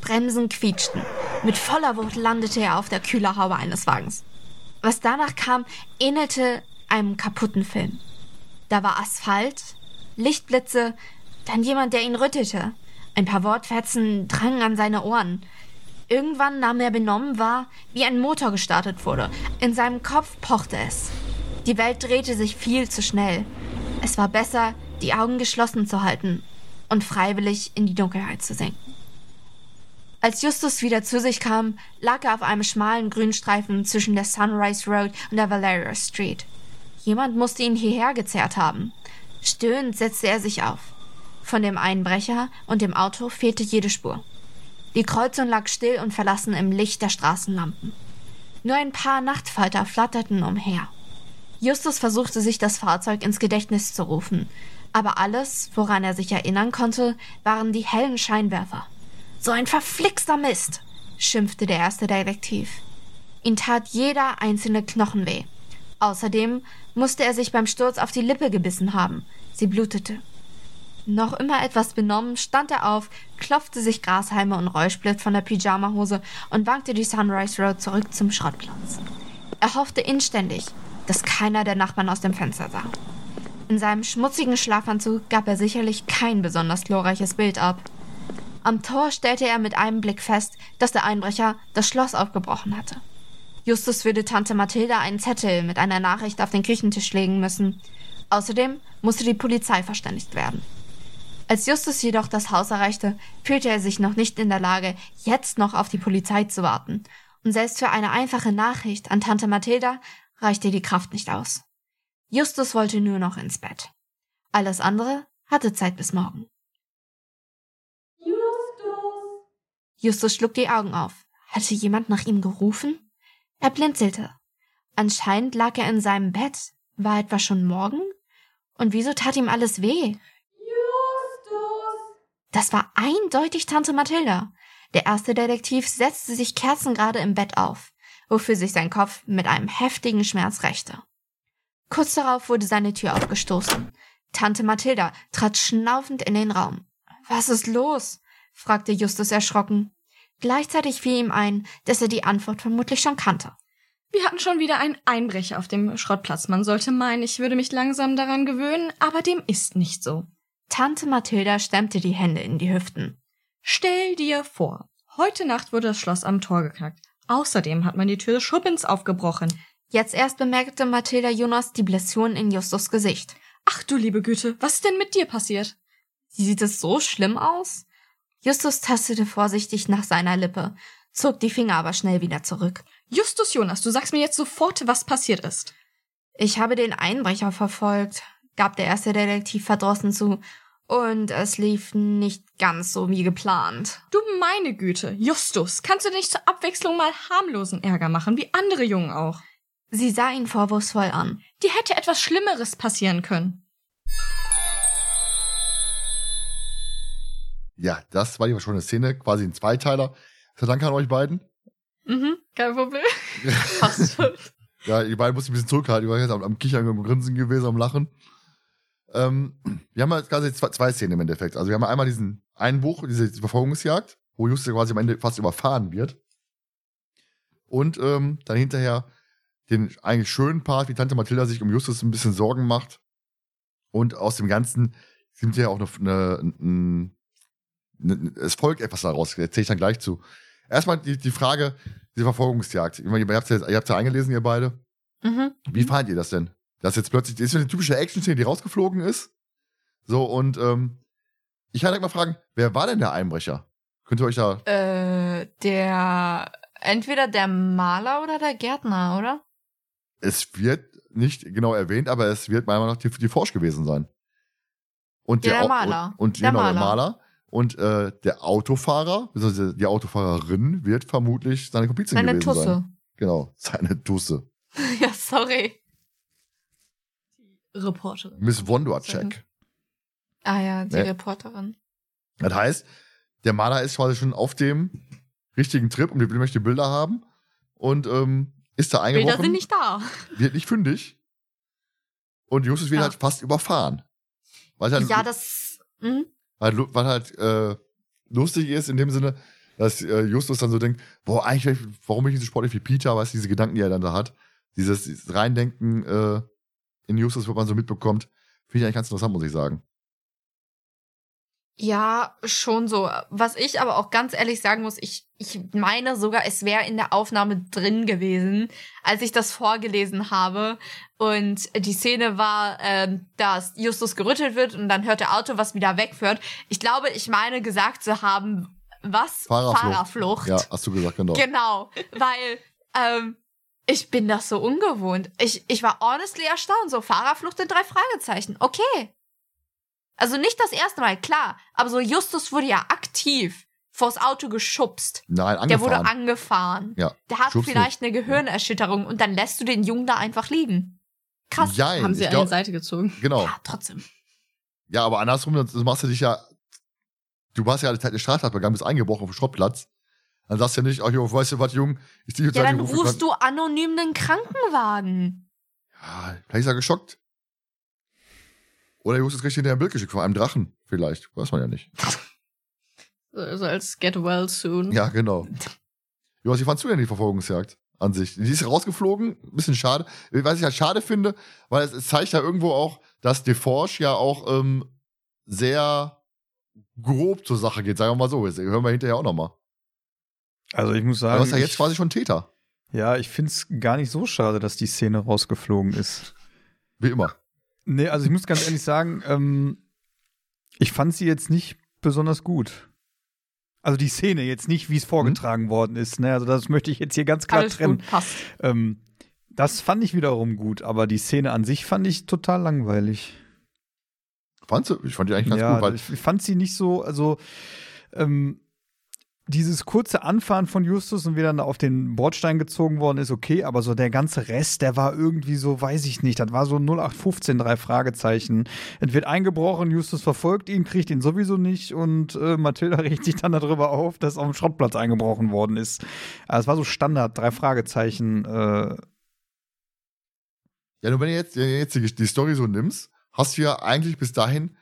Bremsen quietschten. Mit voller Wucht landete er auf der Kühlerhaube eines Wagens. Was danach kam, ähnelte einem kaputten Film. Da war Asphalt, Lichtblitze, dann jemand, der ihn rüttelte. Ein paar Wortfetzen drangen an seine Ohren. Irgendwann nahm er benommen wahr, wie ein Motor gestartet wurde. In seinem Kopf pochte es. Die Welt drehte sich viel zu schnell. Es war besser, die Augen geschlossen zu halten und freiwillig in die Dunkelheit zu senken. Als Justus wieder zu sich kam, lag er auf einem schmalen Grünstreifen zwischen der Sunrise Road und der Valeria Street. Jemand musste ihn hierher gezerrt haben. Stöhnend setzte er sich auf. Von dem Einbrecher und dem Auto fehlte jede Spur. Die Kreuzung lag still und verlassen im Licht der Straßenlampen. Nur ein paar Nachtfalter flatterten umher. Justus versuchte sich das Fahrzeug ins Gedächtnis zu rufen, aber alles, woran er sich erinnern konnte, waren die hellen Scheinwerfer. So ein verflixter Mist, schimpfte der erste Detektiv. Ihn tat jeder einzelne Knochen weh. Außerdem musste er sich beim Sturz auf die Lippe gebissen haben. Sie blutete. Noch immer etwas benommen, stand er auf, klopfte sich Grashalme und Räuschblitz von der Pyjamahose und wankte die Sunrise Road zurück zum Schrottplatz. Er hoffte inständig, dass keiner der Nachbarn aus dem Fenster sah. In seinem schmutzigen Schlafanzug gab er sicherlich kein besonders glorreiches Bild ab. Am Tor stellte er mit einem Blick fest, dass der Einbrecher das Schloss aufgebrochen hatte. Justus würde Tante Mathilda einen Zettel mit einer Nachricht auf den Küchentisch legen müssen. Außerdem musste die Polizei verständigt werden. Als Justus jedoch das Haus erreichte, fühlte er sich noch nicht in der Lage, jetzt noch auf die Polizei zu warten. Und selbst für eine einfache Nachricht an Tante Mathilda reichte die Kraft nicht aus. Justus wollte nur noch ins Bett. Alles andere hatte Zeit bis morgen. Justus schlug die Augen auf. Hatte jemand nach ihm gerufen? Er blinzelte. Anscheinend lag er in seinem Bett. War etwa schon morgen? Und wieso tat ihm alles weh? Das war eindeutig Tante Mathilda. Der erste Detektiv setzte sich kerzengerade im Bett auf, wofür sich sein Kopf mit einem heftigen Schmerz rächte. Kurz darauf wurde seine Tür aufgestoßen. Tante Mathilda trat schnaufend in den Raum. Was ist los? fragte Justus erschrocken. Gleichzeitig fiel ihm ein, dass er die Antwort vermutlich schon kannte. Wir hatten schon wieder einen Einbrecher auf dem Schrottplatz. Man sollte meinen, ich würde mich langsam daran gewöhnen, aber dem ist nicht so. Tante Mathilda stemmte die Hände in die Hüften. Stell dir vor, heute Nacht wurde das Schloss am Tor geknackt. Außerdem hat man die Tür des Schuppens aufgebrochen. Jetzt erst bemerkte Mathilda Jonas die Blessuren in Justus Gesicht. Ach du liebe Güte, was ist denn mit dir passiert? Sieht es so schlimm aus? Justus tastete vorsichtig nach seiner Lippe, zog die Finger aber schnell wieder zurück. Justus Jonas, du sagst mir jetzt sofort, was passiert ist. Ich habe den Einbrecher verfolgt, gab der erste Detektiv verdrossen zu, und es lief nicht ganz so wie geplant. Du meine Güte, Justus, kannst du nicht zur Abwechslung mal harmlosen Ärger machen, wie andere Jungen auch? Sie sah ihn vorwurfsvoll an. Dir hätte etwas Schlimmeres passieren können. Ja, das war die schon eine Szene, quasi ein Zweiteiler. So, danke an euch beiden. Mhm, kein Problem. Passt schon. Ja, die beiden mussten ein bisschen zurückhalten. Ich war jetzt am, am Kichern, am Grinsen gewesen, am Lachen. Ähm, wir haben jetzt quasi zwei, zwei Szenen im Endeffekt. Also wir haben einmal diesen Einbruch, diese Verfolgungsjagd, wo Justus quasi am Ende fast überfahren wird. Und ähm, dann hinterher den eigentlich schönen Part, wie Tante Mathilda sich um Justus ein bisschen Sorgen macht. Und aus dem Ganzen sind ja auch noch eine, eine, eine, es folgt etwas daraus, erzähle ich dann gleich zu. Erstmal die, die Frage, diese Verfolgungsjagd. Ich meine, ihr habt ja, ihr habt's ja eingelesen, ihr beide. Mhm. Wie fandet ihr das denn? Das jetzt plötzlich, das ist eine typische Action-Szene, die rausgeflogen ist. So, und ähm, Ich kann direkt mal fragen, wer war denn der Einbrecher? Könnt ihr euch da. Äh, der, entweder der Maler oder der Gärtner, oder? Es wird nicht genau erwähnt, aber es wird meiner Meinung nach die, die Forsch gewesen sein. Und Ja, der Au- Maler. Und, und Der genau, der Maler. Maler. Und äh, der Autofahrer, beziehungsweise die Autofahrerin, wird vermutlich seine Komplizin Seine gewesen sein. Tusse. Genau, seine Tusse. ja, sorry. Reporterin. Miss Wondorczek. Ah ja, die Ne? Reporterin. Das heißt, der Maler ist quasi schon auf dem richtigen Trip und will möchte Bilder haben und ähm, ist da eingebrochen. Bilder sind nicht da. wird nicht fündig. Und Justus wird Ja. halt fast überfahren. Weil halt, Ja, das. Hm? weil, weil halt äh, lustig ist in dem Sinne, dass äh, Justus dann so denkt, boah, eigentlich, warum bin ich nicht so sportlich wie Peter, weißt du, diese Gedanken, die er dann da hat. Dieses, dieses Reindenken äh, in Justus, was man so mitbekommt, finde ich eigentlich ganz interessant, muss ich sagen. Ja, schon so. Was ich aber auch ganz ehrlich sagen muss, ich, ich meine sogar, es wäre in der Aufnahme drin gewesen, als ich das vorgelesen habe. Und die Szene war, ähm, dass Justus gerüttelt wird und dann hört der Auto, was wieder wegführt. Ich glaube, ich meine gesagt zu haben, was? Fahrerflucht. Fahrerflucht. Ja, hast du gesagt, genau. Genau, weil ähm, ich bin das so ungewohnt. Ich, ich war honestly erstaunt. So Fahrerflucht in drei Fragezeichen. Okay. Also nicht das erste Mal, klar. Aber so Justus wurde ja aktiv vors Auto geschubst. Nein, Der wurde angefahren. angefahren. Ja, Der hat schubst vielleicht eine Gehirnerschütterung und dann lässt du den Jungen da einfach liegen. Krass. Jein, Haben sie eine glaub, Seite gezogen. Genau. Ja, trotzdem. Ja, aber andersrum, dann machst du dich ja, du hast ja eine Straftat begangen, bist eingebrochen auf dem Schrottplatz. Dann sagst du ja nicht, ach jo, weißt du was, Jung, ich zieh jetzt Ja, dann rufst du anonym einen Krankenwagen. Ja, vielleicht ist er geschockt. Oder Justus kriegt hinterher ein Bild geschickt von einem Drachen, vielleicht. Weiß man ja nicht. Also als Get Well Soon. Ja, genau. Jonas, wie fandst du denn die Verfolgungsjagd an sich? Die ist rausgeflogen, ein bisschen schade. Was ich halt schade finde, weil es, es zeigt ja irgendwo auch, dass DeForge ja auch ähm, sehr grob zur Sache geht, sagen wir mal so. Das hören wir hinterher auch nochmal. Also ich muss sagen, du hast ja jetzt ich, quasi schon Täter. ja, ich finde es gar nicht so schade, dass die Szene rausgeflogen ist. Wie immer. Nee, also ich muss ganz ehrlich sagen, ähm, ich fand sie jetzt nicht besonders gut. Also die Szene jetzt nicht, wie es vorgetragen worden ist. Ne? Also das möchte ich jetzt hier ganz klar Alles trennen. gut, passt. Ähm, das fand ich wiederum gut, aber die Szene an sich fand ich total langweilig. Fandst du? Ich fand die eigentlich ganz ja, gut, weil ich ich fand sie nicht so, also ähm, dieses kurze Anfahren von Justus und wie dann auf den Bordstein gezogen worden ist, okay, aber so der ganze Rest, der war irgendwie so, weiß ich nicht, das war so 0815, drei Fragezeichen. Es wird eingebrochen, Justus verfolgt ihn, kriegt ihn sowieso nicht und äh, Mathilda regt sich dann darüber auf, dass auf dem Schrottplatz eingebrochen worden ist. Also es war so Standard, drei Fragezeichen. Äh, Ja, nur wenn du jetzt, wenn du jetzt die, die Story so nimmst, hast du ja eigentlich bis dahin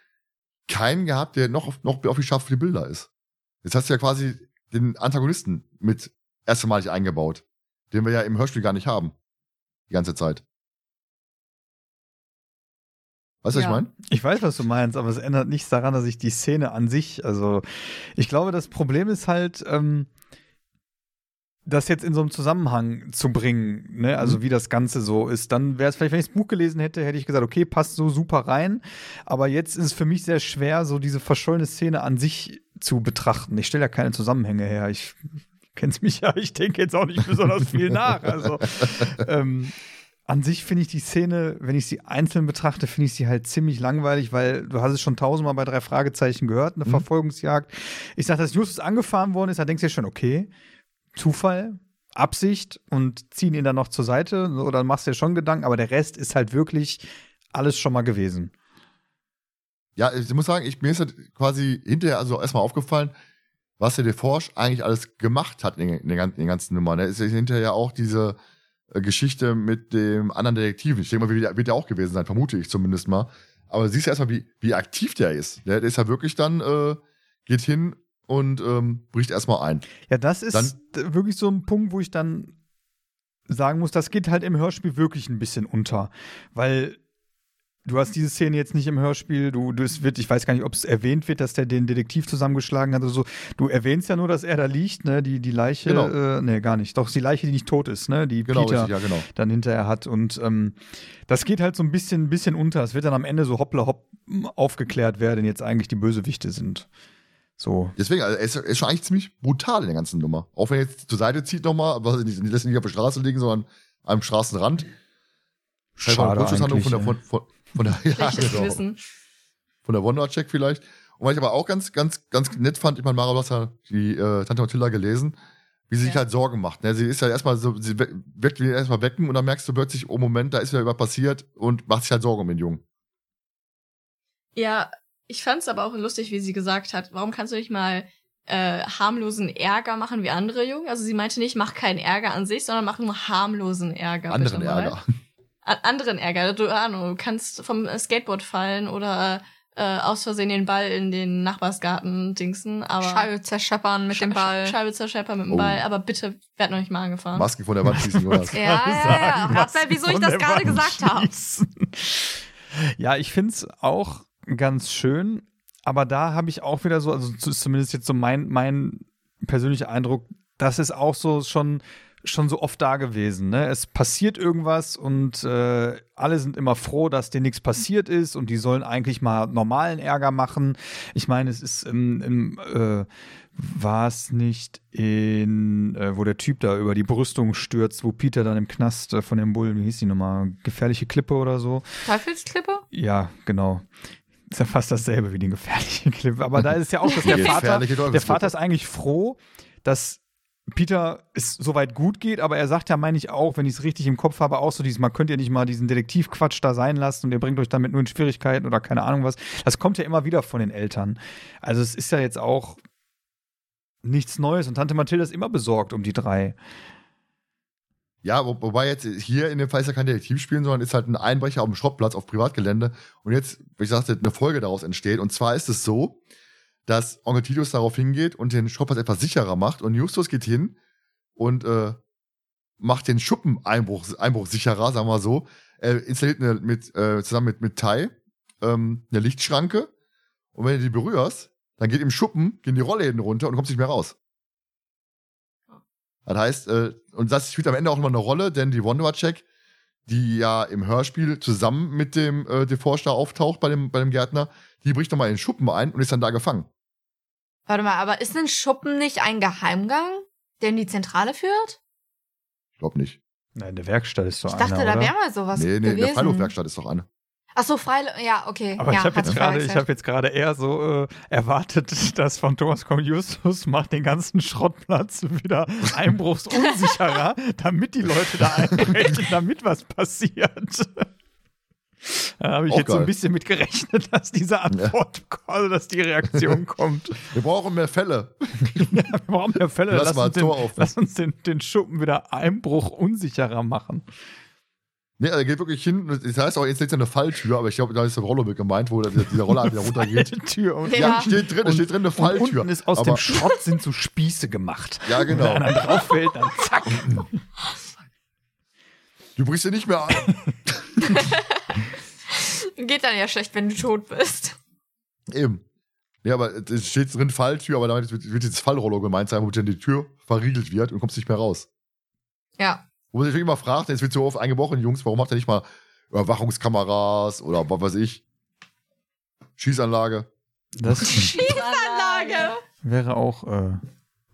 keinen gehabt, der noch auf, noch auf die Schaft für die Bilder ist. Jetzt hast du ja quasi den Antagonisten mit erstmalig eingebaut, den wir ja im Hörspiel gar nicht haben. Die ganze Zeit. Weißt du, was Ja. ich meine? Ich weiß, was du meinst, aber es ändert nichts daran, dass ich die Szene an sich, also ich glaube, das Problem ist halt, ähm, das jetzt in so einem Zusammenhang zu bringen, ne? also Mhm. wie das Ganze so ist. Dann wäre es vielleicht, wenn ich das Buch gelesen hätte, hätte ich gesagt, okay, passt so super rein. Aber jetzt ist es für mich sehr schwer, so diese verschollene Szene an sich zu betrachten. Ich stelle ja keine Zusammenhänge her. Ich kenn's mich ja, ich denke jetzt auch nicht besonders viel nach. Also ähm, an sich finde ich die Szene, wenn ich sie einzeln betrachte, finde ich sie halt ziemlich langweilig, weil du hast es schon tausendmal bei drei Fragezeichen gehört, eine Mhm. Verfolgungsjagd. Ich sage, dass Justus angefahren worden ist, da denkst du ja schon, okay, Zufall, Absicht und ziehen ihn dann noch zur Seite, dann machst du dir schon Gedanken, aber der Rest ist halt wirklich alles schon mal gewesen. Ja, ich muss sagen, ich, mir ist halt quasi hinterher also erstmal aufgefallen, was der Forsch eigentlich alles gemacht hat in, den- in, in den ganzen Nummern. Da ist ja hinterher auch diese äh, Geschichte mit dem anderen Detektiven. Ich denke mal, wird, wird der auch gewesen sein, vermute ich zumindest mal. Aber siehst du erstmal, wie, wie aktiv der ist. Der, der ist ja wirklich dann, äh, geht hin und ähm, bricht erstmal ein. Ja, das ist Dann- wirklich so ein Punkt, wo ich dann sagen muss, das geht halt im Hörspiel wirklich ein bisschen unter. Weil du hast diese Szene jetzt nicht im Hörspiel, du, du es wird, ich weiß gar nicht, ob es erwähnt wird, dass der den Detektiv zusammengeschlagen hat oder so. Du erwähnst ja nur, dass er da liegt, ne, die, die Leiche, Genau. äh, nee, gar nicht. Doch, die Leiche, die nicht tot ist, ne, die Genau, Peter richtig, ja, genau. dann hinterher hat. Und ähm, das geht halt so ein bisschen, bisschen unter. Es wird dann am Ende so hoppla hopp aufgeklärt, wer denn jetzt eigentlich die Bösewichte sind. So. Deswegen, also er ist, er ist schon eigentlich ziemlich brutal in der ganzen Nummer. Auch wenn er jetzt zur Seite zieht nochmal, aber er nicht, lässt ihn nicht auf der Straße liegen, sondern am Straßenrand. Eine Schade Kurzschlusshandlung von der, eigentlich, von, von, von der, ja, genau. Gewissen. von der Wonder-Check vielleicht. Und was ich aber auch ganz, ganz, ganz nett fand, ich meine, Mara, du hast ja die äh, Tante Mathilda gelesen, wie sie sich Ja. halt Sorgen macht. Ne? Sie ist ja erstmal so, sie weckt ihn erstmal wecken und dann merkst du plötzlich, oh Moment, da ist wieder was passiert und macht sich halt Sorgen um den Jungen. Ja, ich fand's aber auch lustig, wie sie gesagt hat, warum kannst du nicht mal äh, harmlosen Ärger machen wie andere Jungen? Also sie meinte nicht, mach keinen Ärger an sich, sondern mach nur harmlosen Ärger. Anderen. Ärger. An anderen Ärger. Du, Ahnung, du kannst vom Skateboard fallen oder äh, aus Versehen den Ball in den Nachbarsgarten dingsen, aber Scheibe zerscheppern mit dem Sch- Ball. Scheibe zerscheppern mit dem Oh. Ball, aber bitte werd noch nicht mal angefahren. Masken von der Wand schießen, Jonas. Ja, ja, ja. Rat mal, wieso ich das gerade gesagt habe. Ja, ich find's auch ganz schön, aber da habe ich auch wieder so, also zumindest jetzt so mein, mein persönlicher Eindruck, das ist auch so schon schon so oft da gewesen. Ne? Es passiert irgendwas und äh, alle sind immer froh, dass dir nichts passiert ist und die sollen eigentlich mal normalen Ärger machen. Ich meine, es ist im, im äh, war es nicht in, äh, wo der Typ da über die Brüstung stürzt, wo Peter dann im Knast äh, von dem Bullen, wie hieß die nochmal, gefährliche Klippe oder so? Teufelsklippe? Ja, genau. Ist ja fast dasselbe wie die gefährliche Klippe. Aber da ist es ja auch, dass der Vater, gefährliche der. Vater ist eigentlich froh, dass Peter es soweit gut geht, aber er sagt ja, meine ich auch, wenn ich es richtig im Kopf habe, auch so diesmal könnt ihr nicht mal diesen Detektivquatsch da sein lassen und ihr bringt euch damit nur in Schwierigkeiten oder keine Ahnung was. Das kommt ja immer wieder von den Eltern. Also es ist ja jetzt auch nichts Neues und Tante Mathilda ist immer besorgt um die drei. Ja, wo, wobei jetzt hier in dem Fall ist ja kein Detektiv spielen, sondern ist halt ein Einbrecher auf dem Schrottplatz auf Privatgelände. Und jetzt, wie ich sagte, eine Folge daraus entsteht. Und zwar ist es so, dass Onkel Titus darauf hingeht und den Schrottplatz etwas sicherer macht. Und Justus geht hin und äh, macht den Schuppen Einbruch, sicherer, sagen wir so. Er installiert eine, mit, äh, zusammen mit, mit Tai ähm, eine Lichtschranke. Und wenn du die berührst, dann geht im Schuppen, gehen die Rollläden runter und du kommst nicht mehr raus. Das heißt, äh, und das spielt am Ende auch nochmal eine Rolle, denn die Wondercheck, die ja im Hörspiel zusammen mit dem äh, DeForge da auftaucht bei dem, bei dem Gärtner, die bricht nochmal in den Schuppen ein und ist dann da gefangen. Warte mal, aber ist ein Schuppen nicht ein Geheimgang, der in die Zentrale führt? Ich glaube nicht. Nein, in der Werkstatt ist so Ich einer, dachte, da wäre mal sowas nee, nee, in gewesen. der Freiluftwerkstatt ist doch eine. Ach so, Freilo ja, okay. Aber ja, ich habe jetzt gerade, ich verwechselt. habe jetzt gerade eher so äh, erwartet, dass von Thomas kommt Justus macht den ganzen Schrottplatz wieder einbruchsunsicherer, damit die Leute da einbrechen, damit was passiert. Da habe ich Auch jetzt so ein geil. bisschen mit gerechnet, dass diese Antwort, also dass die Reaktion kommt. Wir brauchen mehr Fälle. Wir brauchen mehr Fälle. Lass Lass, mal uns, ein den, Tor auf. lass uns den, den Schuppen wieder einbruchunsicherer machen. Nee, er geht wirklich hin. Das heißt auch, jetzt ist eine Falltür, aber ich glaube, da ist der Rollo mit gemeint, wo der, dieser Roller wieder runtergeht. Tür und, Ja. Ja, steht drin, es steht drin eine und Falltür. unten ist aus aber, dem Schrott sind so Spieße gemacht. Ja, genau. Wenn einer drauf fällt, dann zack. Du brichst dir nicht mehr an. Geht dann ja schlecht, wenn du tot bist. Eben. Ja, aber es steht drin Falltür, aber damit wird, jetzt Fallrollo gemeint sein, wo dann die Tür verriegelt wird und kommst nicht mehr raus. Ja. Wo man sich wirklich immer fragt, jetzt wird so oft eingebrochen, Jungs, warum macht er nicht mal Überwachungskameras oder was weiß ich? Schießanlage. Das Anlage. wäre auch äh,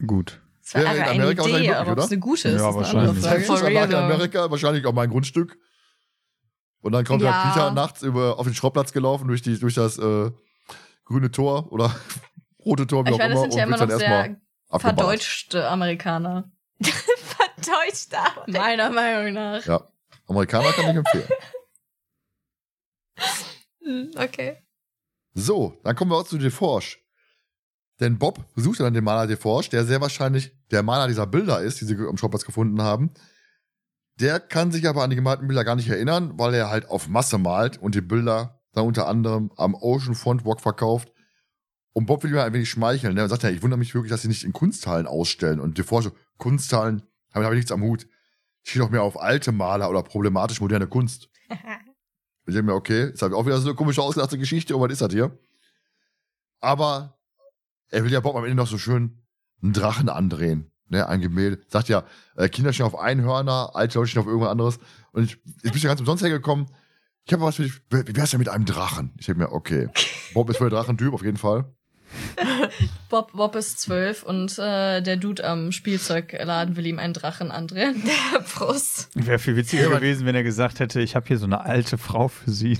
gut. Das wäre in eine Amerika wahrscheinlich Idee, wirklich, aber ob es oder? eine gute ist, Ja, ist eine andere wahrscheinlich. Frage. Schießanlage in Amerika, wahrscheinlich auch mein Grundstück. Und dann kommt Ja. der Peter nachts über, auf den Schrottplatz gelaufen durch, die, durch das äh, grüne Tor oder rote Tor, wie Ich auch meine, das immer, sind ja und immer wird noch dann erstmal sehr verdeutschte Amerikaner. Verdeutscht da. Meiner Meinung nach. Ja. Amerikaner kann ich empfehlen. Okay. So, dann kommen wir auch zu DeForge. Denn Bob besucht dann den Maler DeForge, der sehr wahrscheinlich der Maler dieser Bilder ist, die sie am Schrottplatz gefunden haben. Der kann sich aber an die gemalten Bilder gar nicht erinnern, weil er halt auf Masse malt und die Bilder dann unter anderem am Oceanfront Walk verkauft. Und Bob will ihm ein wenig schmeicheln. Ne? Er sagt ja, ich wundere mich wirklich, dass sie nicht in Kunsthallen ausstellen. Und DeForge, Kunsthallen, damit habe ich nichts am Hut. Ich stehe doch mehr auf alte Maler oder problematisch moderne Kunst. Ich denke mir, okay, ist halt auch wieder so eine komische ausgedachte Geschichte, und was ist das hier? Aber er will ja Bob am Ende noch so schön einen Drachen andrehen. Ne, ein Gemälde. Sagt ja, äh, Kinder stehen auf Einhörner, alte Leute stehen auf irgendwas anderes. Und ich, jetzt bin ich ja ganz umsonst hergekommen. Ich habe was für dich. Wie wär's denn mit einem Drachen? Ich denke mir, okay. Bob ist voll der Drachentyp, auf jeden Fall. Bob, Bob ist zwölf und äh, der Dude am Spielzeugladen will ihm einen Drachen andrehen. Prost. Wäre viel witziger gewesen, wenn er gesagt hätte, ich habe hier so eine alte Frau für sie.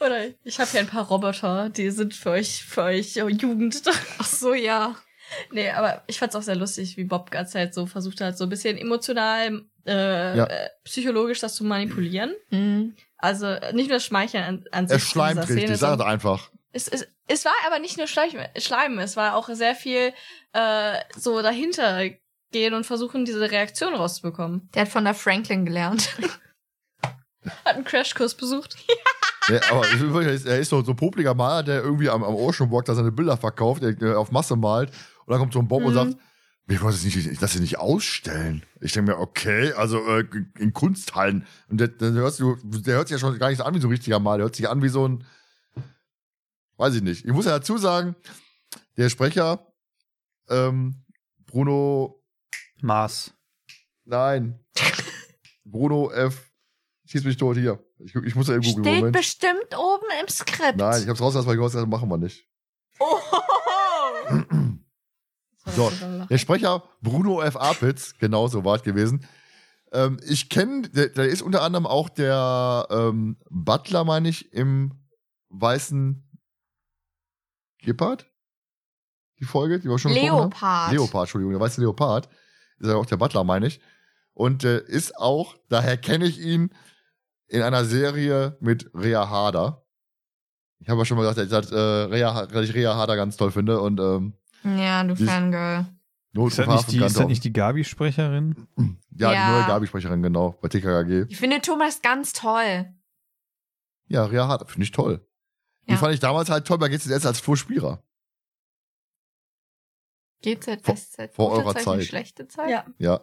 Oder ich habe hier ein paar Roboter, die sind für euch, für euch oh, Jugend. Ach so, ja. nee, aber ich fand's auch sehr lustig, wie Bob ganz halt so versucht hat, so ein bisschen emotional, äh, Ja. äh, psychologisch das zu manipulieren. Mhm. Also äh, nicht nur das Schmeicheln an, an Er sich. schleimt dieser Szene, richtig, sag sondern- es einfach. es, es, es war aber nicht nur Schleim, Schleimen, es war auch sehr viel äh, so dahinter gehen und versuchen, diese Reaktion rauszubekommen. Der hat von der Franklin gelernt. Hat einen Crashkurs besucht. Ja, aber will wirklich- er ist so, so ein popliger Maler, der irgendwie am, am Ocean Walk da seine Bilder verkauft, der, auf Masse malt. Und dann kommt so ein Bob und Mhm. sagt, wir wollen das nicht, ich lass sie nicht ausstellen. Ich denke mir, okay, also äh, in Kunsthallen. Und der, der, hörst du, der hört sich ja schon gar nicht an wie so ein richtiger Maler. Der hört sich an wie so ein, weiß ich nicht. Ich muss ja dazu sagen, der Sprecher, ähm, Bruno, Mars. nein, Bruno F. Schieß mich tot hier. Ich, ich muss ja eben googeln. Steht Moment. bestimmt oben im Skript. Nein, ich hab's rausgelassen, weil ich habe, machen wir nicht. Oh. So, der Sprecher Bruno F. Apitz, genau so war es gewesen. Ähm, ich kenne, der, der ist unter anderem auch der ähm, Butler, meine ich, im weißen Gepard? Die Folge, die wir schon besprochen haben? Leopard. Leopard, Entschuldigung, der weiße Leopard. Ist ja auch der Butler, meine ich. Und äh, ist auch, daher kenne ich ihn, in einer Serie mit Rea Harder. Ich habe ja schon mal gesagt, dass, äh, Rea, dass ich Rea Harder ganz toll finde und ähm, Ja, du Die- Fangirl. Ist das nicht die, ist das nicht die Gabi-Sprecherin? Ja, Ja. die neue Gabi-Sprecherin, genau, bei TKKG. Ich finde Thomas ganz toll. Ja, Rea Harder, finde ich toll. Die Ja. fand ich damals halt toll bei GCS als Vorspieler. GZSZ. vor gute eurer Zeit. Schlechte Zeit? Ja. Ja.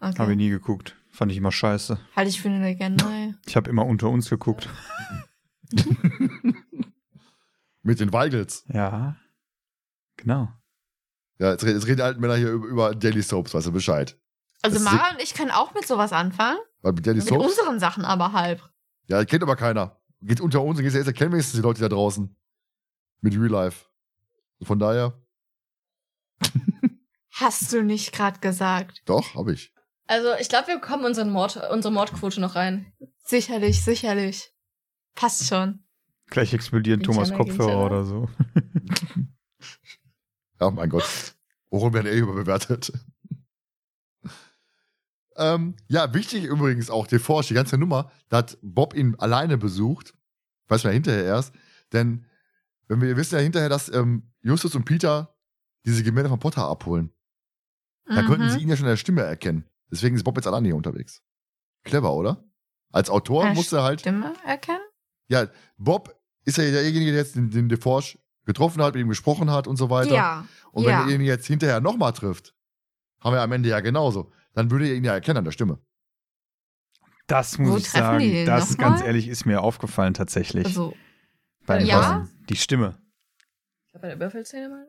Okay. Habe ich nie geguckt. Fand ich immer scheiße. Halte ich für eine Legende. Ich habe immer unter uns geguckt. Mit den Weigels. Ja. Genau. Ja, jetzt, jetzt reden die alten Männer hier über, über Daily Soaps, weißt du Bescheid. Also Das Mara und ich können auch mit sowas anfangen. Weil mit Daily Mit Soaps? unseren Sachen aber halb. Ja, kennt aber keiner. Geht unter uns und GCS, kennen wenigstens die Leute da draußen. Mit Real Life. Von daher, Hast du nicht gerade gesagt. doch, hab ich. Also ich glaube, wir bekommen unseren Mord, unsere Mordquote noch rein. Sicherlich, sicherlich. Passt schon. Gleich explodieren Ging's Thomas Kopfhörer oder so. Ja, mein Gott. Worum werden eh überbewertet? ähm, ja, wichtig übrigens auch, der Forsch, die ganze Nummer, da hat Bob ihn alleine besucht. Weiß man ja hinterher erst. Denn, wenn wir wissen ja hinterher, dass ähm, Justus und Peter diese Gemälde von Potter abholen. Da Mhm. könnten sie ihn ja schon in der Stimme erkennen. Deswegen ist Bob jetzt alleine hier unterwegs. Clever, oder? Als Autor Eine musste er halt. Stimme erkennen? Ja, Bob ist ja derjenige, der jetzt den, den DeForge getroffen hat, mit ihm gesprochen hat und so weiter. Ja. Und ja. wenn er ihn jetzt hinterher nochmal trifft, haben wir am Ende ja genauso, dann würde er ihn ja erkennen an der Stimme. Das muss Wo ich sagen. Das noch ganz mal? ehrlich ist mir aufgefallen tatsächlich. Also, Beim Ja? Hören. Die Stimme Ich glaube, bei der Würfelszene mal.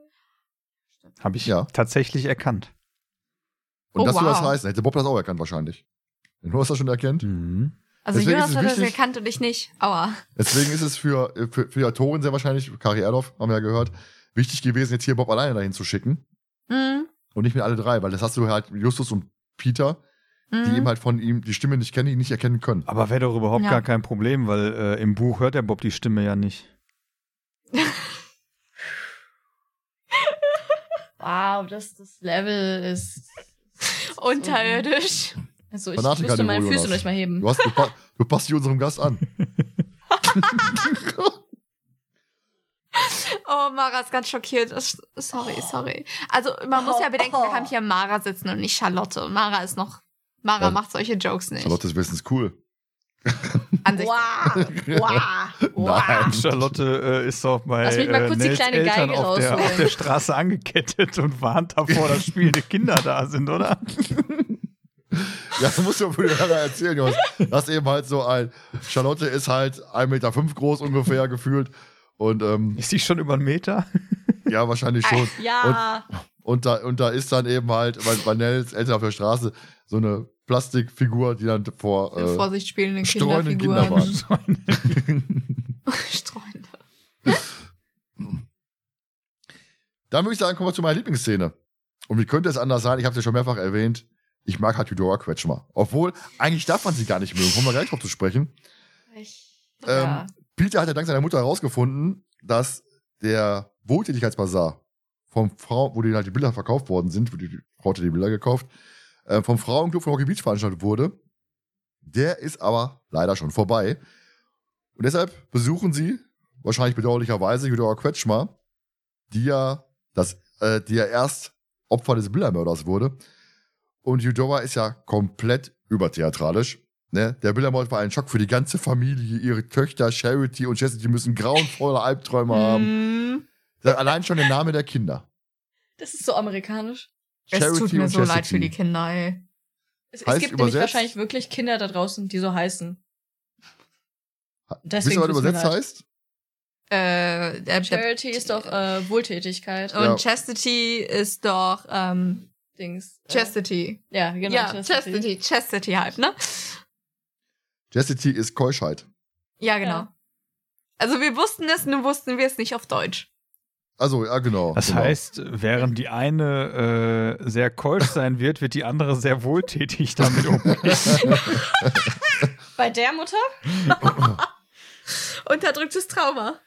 habe ich Ja. tatsächlich erkannt. Und Oh, das soll das wow. heißen. Hätte Bob das auch erkannt wahrscheinlich. Wenn du hast das schon erkennt. Mhm. also Deswegen Jonas hat das wichtig- erkannt und ich nicht. Aua. Deswegen ist es für, für, für die Autorin sehr wahrscheinlich, Kari Erdorf, haben wir ja gehört, wichtig gewesen, jetzt hier Bob alleine dahin zu schicken. Mhm. Und nicht mit alle drei, weil das hast du halt Justus und Peter, die Mhm. eben halt von ihm die Stimme nicht kennen, die ihn nicht erkennen können. Aber wäre doch überhaupt Ja. gar kein Problem, weil äh, im Buch hört der Bob die Stimme ja nicht. Wow, das, das Level ist. Unterirdisch. Also ich Fanatiker müsste meine Füße nicht mal heben. Du, hast, du, pa- du passt dich unserem Gast an. Oh, Mara ist ganz schockiert. Sorry, sorry. Also, man muss ja bedenken, wir haben hier Mara sitzen und nicht Charlotte. Und Mara ist noch. Mara Ja. macht solche Jokes nicht. Charlotte ist wenigstens cool. An sich. Wow, wow, wow. Nein. Charlotte äh, ist doch bei Lass mich mal äh, kurz die Nels kleine Eltern Geige auf der, rausholen. auf der Straße angekettet und warnt davor, dass spielende Kinder da sind, oder? Ja, das musst du für die Hörer erzählen, Jungs. Das ist eben halt so ein. Charlotte ist halt 1,5 Meter fünf groß ungefähr gefühlt. Und ähm, Ist die schon über einen Meter? ja, wahrscheinlich schon. Ja. Und da, und da ist dann eben halt bei, bei Nels Eltern auf der Straße so eine Plastikfigur, die dann vor. Äh, Vorsicht spielende streunende Kinderfiguren. Kinder Streunende. Dann würde ich sagen, kommen wir zu meiner Lieblingsszene. Und wie könnte es anders sein? Ich habe es ja schon mehrfach erwähnt. Ich mag halt Eudora Quetschmer. Obwohl, eigentlich darf man sie gar nicht mögen. Kommen wir gleich drauf zu sprechen. Ja. Ähm, Peter hat ja dank seiner Mutter herausgefunden, dass der Wohltätigkeitsbazar vom Frau, wo die halt die Bilder verkauft worden sind, wo die, Frau hatte die Bilder gekauft, äh, vom Frauenclub von Rocky Beach veranstaltet wurde. Der ist aber leider schon vorbei. Und deshalb besuchen sie, wahrscheinlich bedauerlicherweise, Eudora Quetschmer, die ja, das, äh, die ja erst Opfer des Bildermörders wurde. Und Eudora ist ja komplett übertheatralisch. Ne? Der Bildermord war ein Schock für die ganze Familie. Ihre Töchter Charity und Chastity müssen grauenvolle Albträume haben. Mm, Allein schon der Name der Kinder. Das ist so amerikanisch. Es Charity tut mir so leid Chastity. für die Kinder, ey. Es, es gibt nämlich wahrscheinlich wirklich Kinder da draußen, die so heißen. Wisst Deswegen ihr, was übersetzt leid. heißt? Äh, der, der, Charity ist doch äh, Wohltätigkeit. und Ja. Chastity ist doch ähm, Dings. Äh, Chastity. ja, genau. ja, Chastity. Chastity halt, ne? Chastity ist Keuschheit. Ja, genau. Ja. Also wir wussten es, nur wussten wir es nicht auf Deutsch. Also, ja, genau. Das genau. heißt, während die eine äh, sehr keusch sein wird, wird die andere sehr wohltätig damit umgehen. Bei der Mutter? Unterdrücktes Trauma.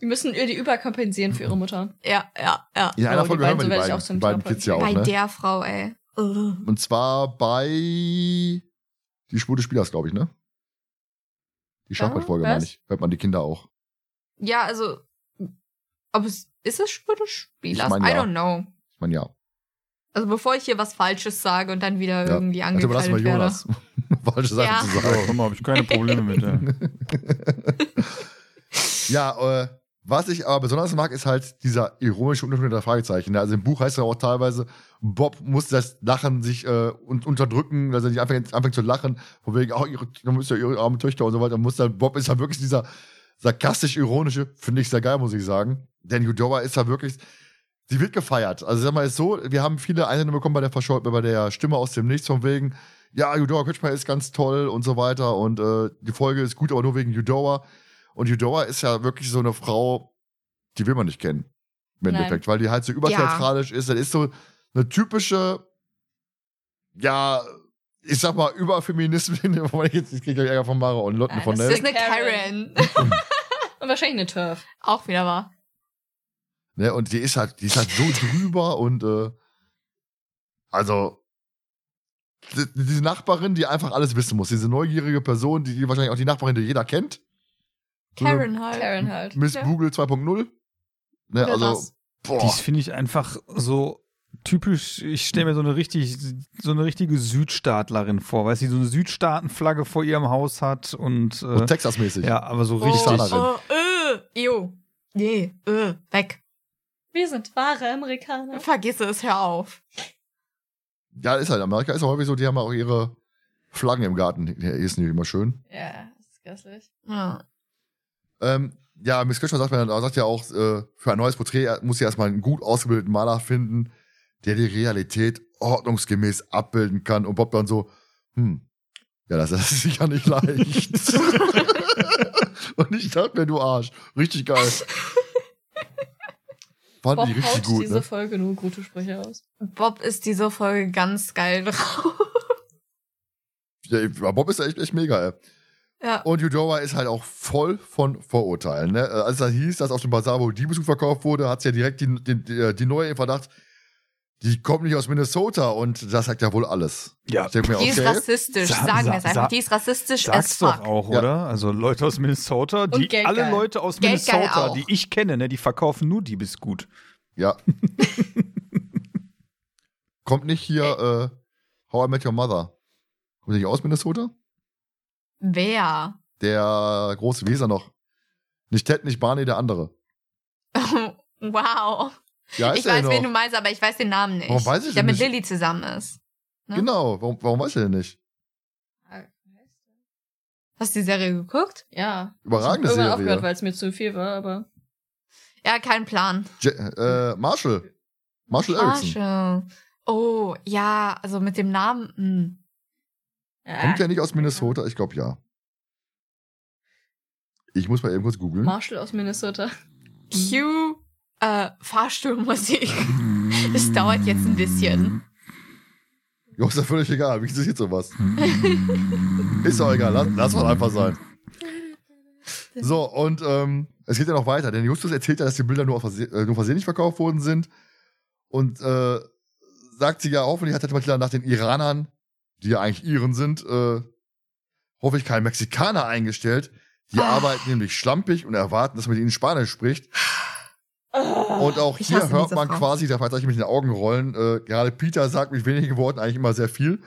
Die müssen ihr die überkompensieren für ihre Mutter. Ja, ja, ja. In einer die Folge hören wir so die werde ich beiden, auch zum beiden Kids ja auch, Bei ne? der Frau, ey. Und zwar bei Die Spur des Spielers, glaube ich, ne? Die Schachbrettfolge, meine ich. Hört man die Kinder auch. Ja, also, ob es, ist es Spur des Spielers? Ich mein, I ja. don't know. Ich meine, ja. Also bevor ich hier was Falsches sage und dann wieder ja. irgendwie Also überlassen wir angekreidet werde. Jonas. Falsche Sachen Ja. zu sagen. guck mal, habe ich keine Probleme mit. Ja. Ja, äh, was ich aber besonders mag, ist halt dieser ironische Unterton der Fragezeichen. Also im Buch heißt es ja auch teilweise, Bob muss das Lachen sich äh, un unterdrücken, dass er nicht anfängt, anfängt zu lachen, von wegen, auch ihre, dann muss ja ihre arme Töchter und so weiter. Muss dann, Bob ist ja wirklich dieser sarkastisch-ironische, finde ich sehr geil, muss ich sagen. Denn Eudora ist ja wirklich, sie wird gefeiert. Also sag mal, ist so, wir haben viele Einsendungen bekommen bei der, Verschau bei der Stimme aus dem Nichts, von wegen, ja, Eudora Kretschmer ist ganz toll und so weiter und äh, die Folge ist gut, aber nur wegen Eudora. Und Eudora ist ja wirklich so eine Frau, die will man nicht kennen. Im. Endeffekt, weil die halt so übertheatralisch ist. Das ist so eine typische, ja, ich sag mal, Überfeministin, wo ich jetzt ich kriege Ärger von Mara und Lotten Nein, von das ist eine Karen. Karen. Und wahrscheinlich eine Turf. Auch wieder wahr. Ne? Und die ist halt, die ist halt so drüber und äh, also die- diese Nachbarin, die einfach alles wissen muss, diese neugierige Person, die, die wahrscheinlich auch die Nachbarin, die jeder kennt. Karen halt. Karen halt. Miss Ja. Google 2.0. Ne, also, das. boah. Dies finde ich einfach so typisch. Ich stelle mir so eine richtig, so eine richtige Südstaatlerin vor, weil sie so eine Südstaatenflagge vor ihrem Haus hat und äh, Texas-mäßig. ja, aber so Oh, richtig. Texanerin. oh, äh, jo. Nee, äh, weg. Wir sind wahre Amerikaner. Vergiss es, hör auf. Ja, ist halt. Amerika ist ja häufig so, die haben auch ihre Flaggen im Garten. Ja, ist nicht immer schön. Ja, das ist grässlich. Ja. Ähm, ja, Miss Kirschner sagt, mir- sagt ja auch, äh, für ein neues Porträt muss sie erstmal einen gut ausgebildeten Maler finden, der die Realität ordnungsgemäß abbilden kann. Und Bob dann so, hm, ja, das ist sicher nicht leicht. Und ich dachte mir, du Arsch, richtig geil. Fand Bob die richtig haut gut, diese ne? Folge nur gute Sprüche aus. Bob ist diese Folge ganz geil drauf. Ja, Bob ist echt, echt mega, ey. Ja. Und Eudora ist halt auch voll von Vorurteilen. Ne? Äh, Als es hieß, dass auf dem Bazar, wo Diebesgut verkauft wurde, hat sie ja direkt die, die, die, die neue im Verdacht, die kommt nicht aus Minnesota und das sagt ja wohl alles. Ja, mir, Die ist okay, rassistisch, Sa- sagen sa- wir es einfach. Die ist rassistisch as Sag's fuck. doch auch, Ja. oder? Also Leute aus Minnesota, die alle Leute aus Geldgeil Minnesota, auch. die ich kenne, ne, die verkaufen nur Diebesgut. ja. kommt nicht hier äh, How I Met Your Mother. Kommt nicht aus Minnesota? Wer? Der große Weser noch. Nicht Ted, nicht Barney, der andere. wow. Ja, ich weiß, noch. wen du meinst, aber ich weiß den Namen nicht. Warum weiß ich der mit nicht? Lilly zusammen ist. Ne? Genau, warum, warum weiß er denn nicht? Hast du die Serie geguckt? Ja. Überragende Irgendwann Serie. aufgehört, weil es mir zu viel war, aber. Ja, kein Plan. Je äh, Marshall. Marshall Erickson. Marshall. Oh, ja, also mit dem Namen. Hm. Ja. Kommt der nicht aus Minnesota? Ich glaube ja. Ich muss mal eben kurz googeln. Marshall aus Minnesota. Cue äh, Fahrstuhlmusik. Es dauert jetzt ein bisschen. Jo, ist ja völlig egal. Wie ist jetzt sowas? ist doch egal. Lass, lass mal einfach sein. So, und ähm, es geht ja noch weiter, denn Justus erzählt ja, dass die Bilder nur, auf verse äh, nur versehentlich verkauft worden sind. Und äh, sagt sie ja, hoffentlich hat Matilda nach den Iranern, die ja eigentlich Iren sind, äh, hoffe ich keinen Mexikaner eingestellt. Die Ah. arbeiten nämlich schlampig und erwarten, dass man mit ihnen Spanisch spricht. Und auch Ich hier hört man Frau. quasi, da ich mit den Augen rollen, äh, gerade Peter sagt mit wenigen Worten eigentlich immer sehr viel.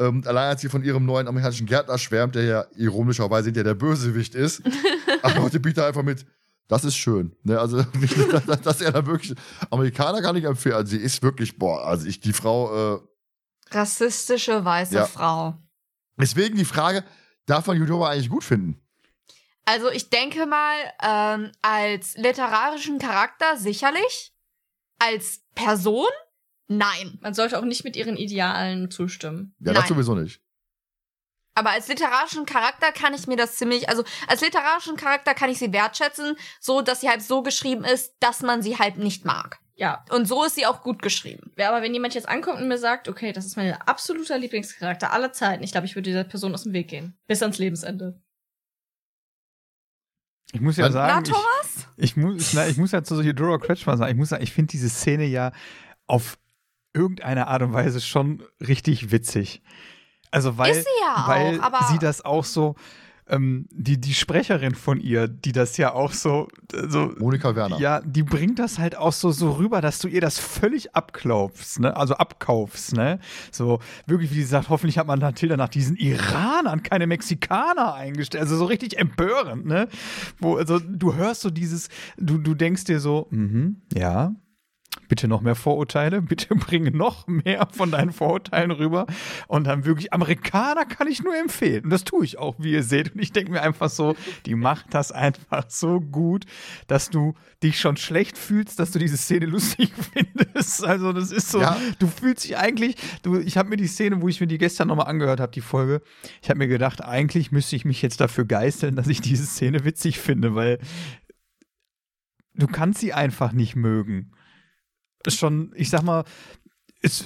Ähm, allein als sie von ihrem neuen amerikanischen Gärtner schwärmt, der ja ironischerweise der der Bösewicht ist, antwortet Peter einfach mit, das ist schön. Ne? Also, dass, dass er da wirklich, Amerikaner kann ich empfehlen. Also, sie ist wirklich, boah, also ich, die Frau, äh, Rassistische weiße Ja. Frau. deswegen die Frage, darf man Judova eigentlich gut finden? Also ich denke mal, ähm, als literarischen Charakter sicherlich. Als Person? Nein. Man sollte auch nicht mit ihren Idealen zustimmen. Ja, Nein. das sowieso nicht. Aber als literarischen Charakter kann ich mir das ziemlich, also als literarischen Charakter kann ich sie wertschätzen, so dass sie halt so geschrieben ist, dass man sie halt nicht mag. Ja. Und so ist sie auch gut geschrieben. Ja, Aber wenn jemand jetzt ankommt und mir sagt, okay, das ist mein absoluter Lieblingscharakter aller Zeiten, ich glaube, ich würde dieser Person aus dem Weg gehen. Bis ans Lebensende. Ich muss ja Dann- Na, sagen, ich, Thomas? ich, muss, na, ich muss ja zu Eudora Kretschmer sagen, ich muss sagen, ich finde diese Szene ja auf irgendeine Art und Weise schon richtig witzig. Also weil, Ist sie ja weil auch, aber- sie das auch so, ähm, die, die Sprecherin von ihr, die das ja auch so, so Monika Werner. ja, die bringt das halt auch so, so rüber, dass du ihr das völlig abklaufst, ne? Also abkaufst, ne? So, wirklich, wie sie sagt, hoffentlich hat man Matilda nach diesen Iranern keine Mexikaner eingestellt. Also so richtig empörend, ne? Wo, also du hörst so dieses, du, du denkst dir so, mhm, ja. Bitte noch mehr Vorurteile, bitte bringe noch mehr von deinen Vorurteilen rüber. Und dann wirklich, Amerikaner kann ich nur empfehlen. Und das tue ich auch, wie ihr seht. Und ich denke mir einfach so, die macht das einfach so gut, dass du dich schon schlecht fühlst, dass du diese Szene lustig findest. Also, das ist so, Ja. du fühlst dich eigentlich, du, ich habe mir die Szene, wo ich mir die gestern nochmal angehört habe, die Folge, ich habe mir gedacht, eigentlich müsste ich mich jetzt dafür geißeln, dass ich diese Szene witzig finde, weil du kannst sie einfach nicht mögen. Ist schon, ich sag mal, ist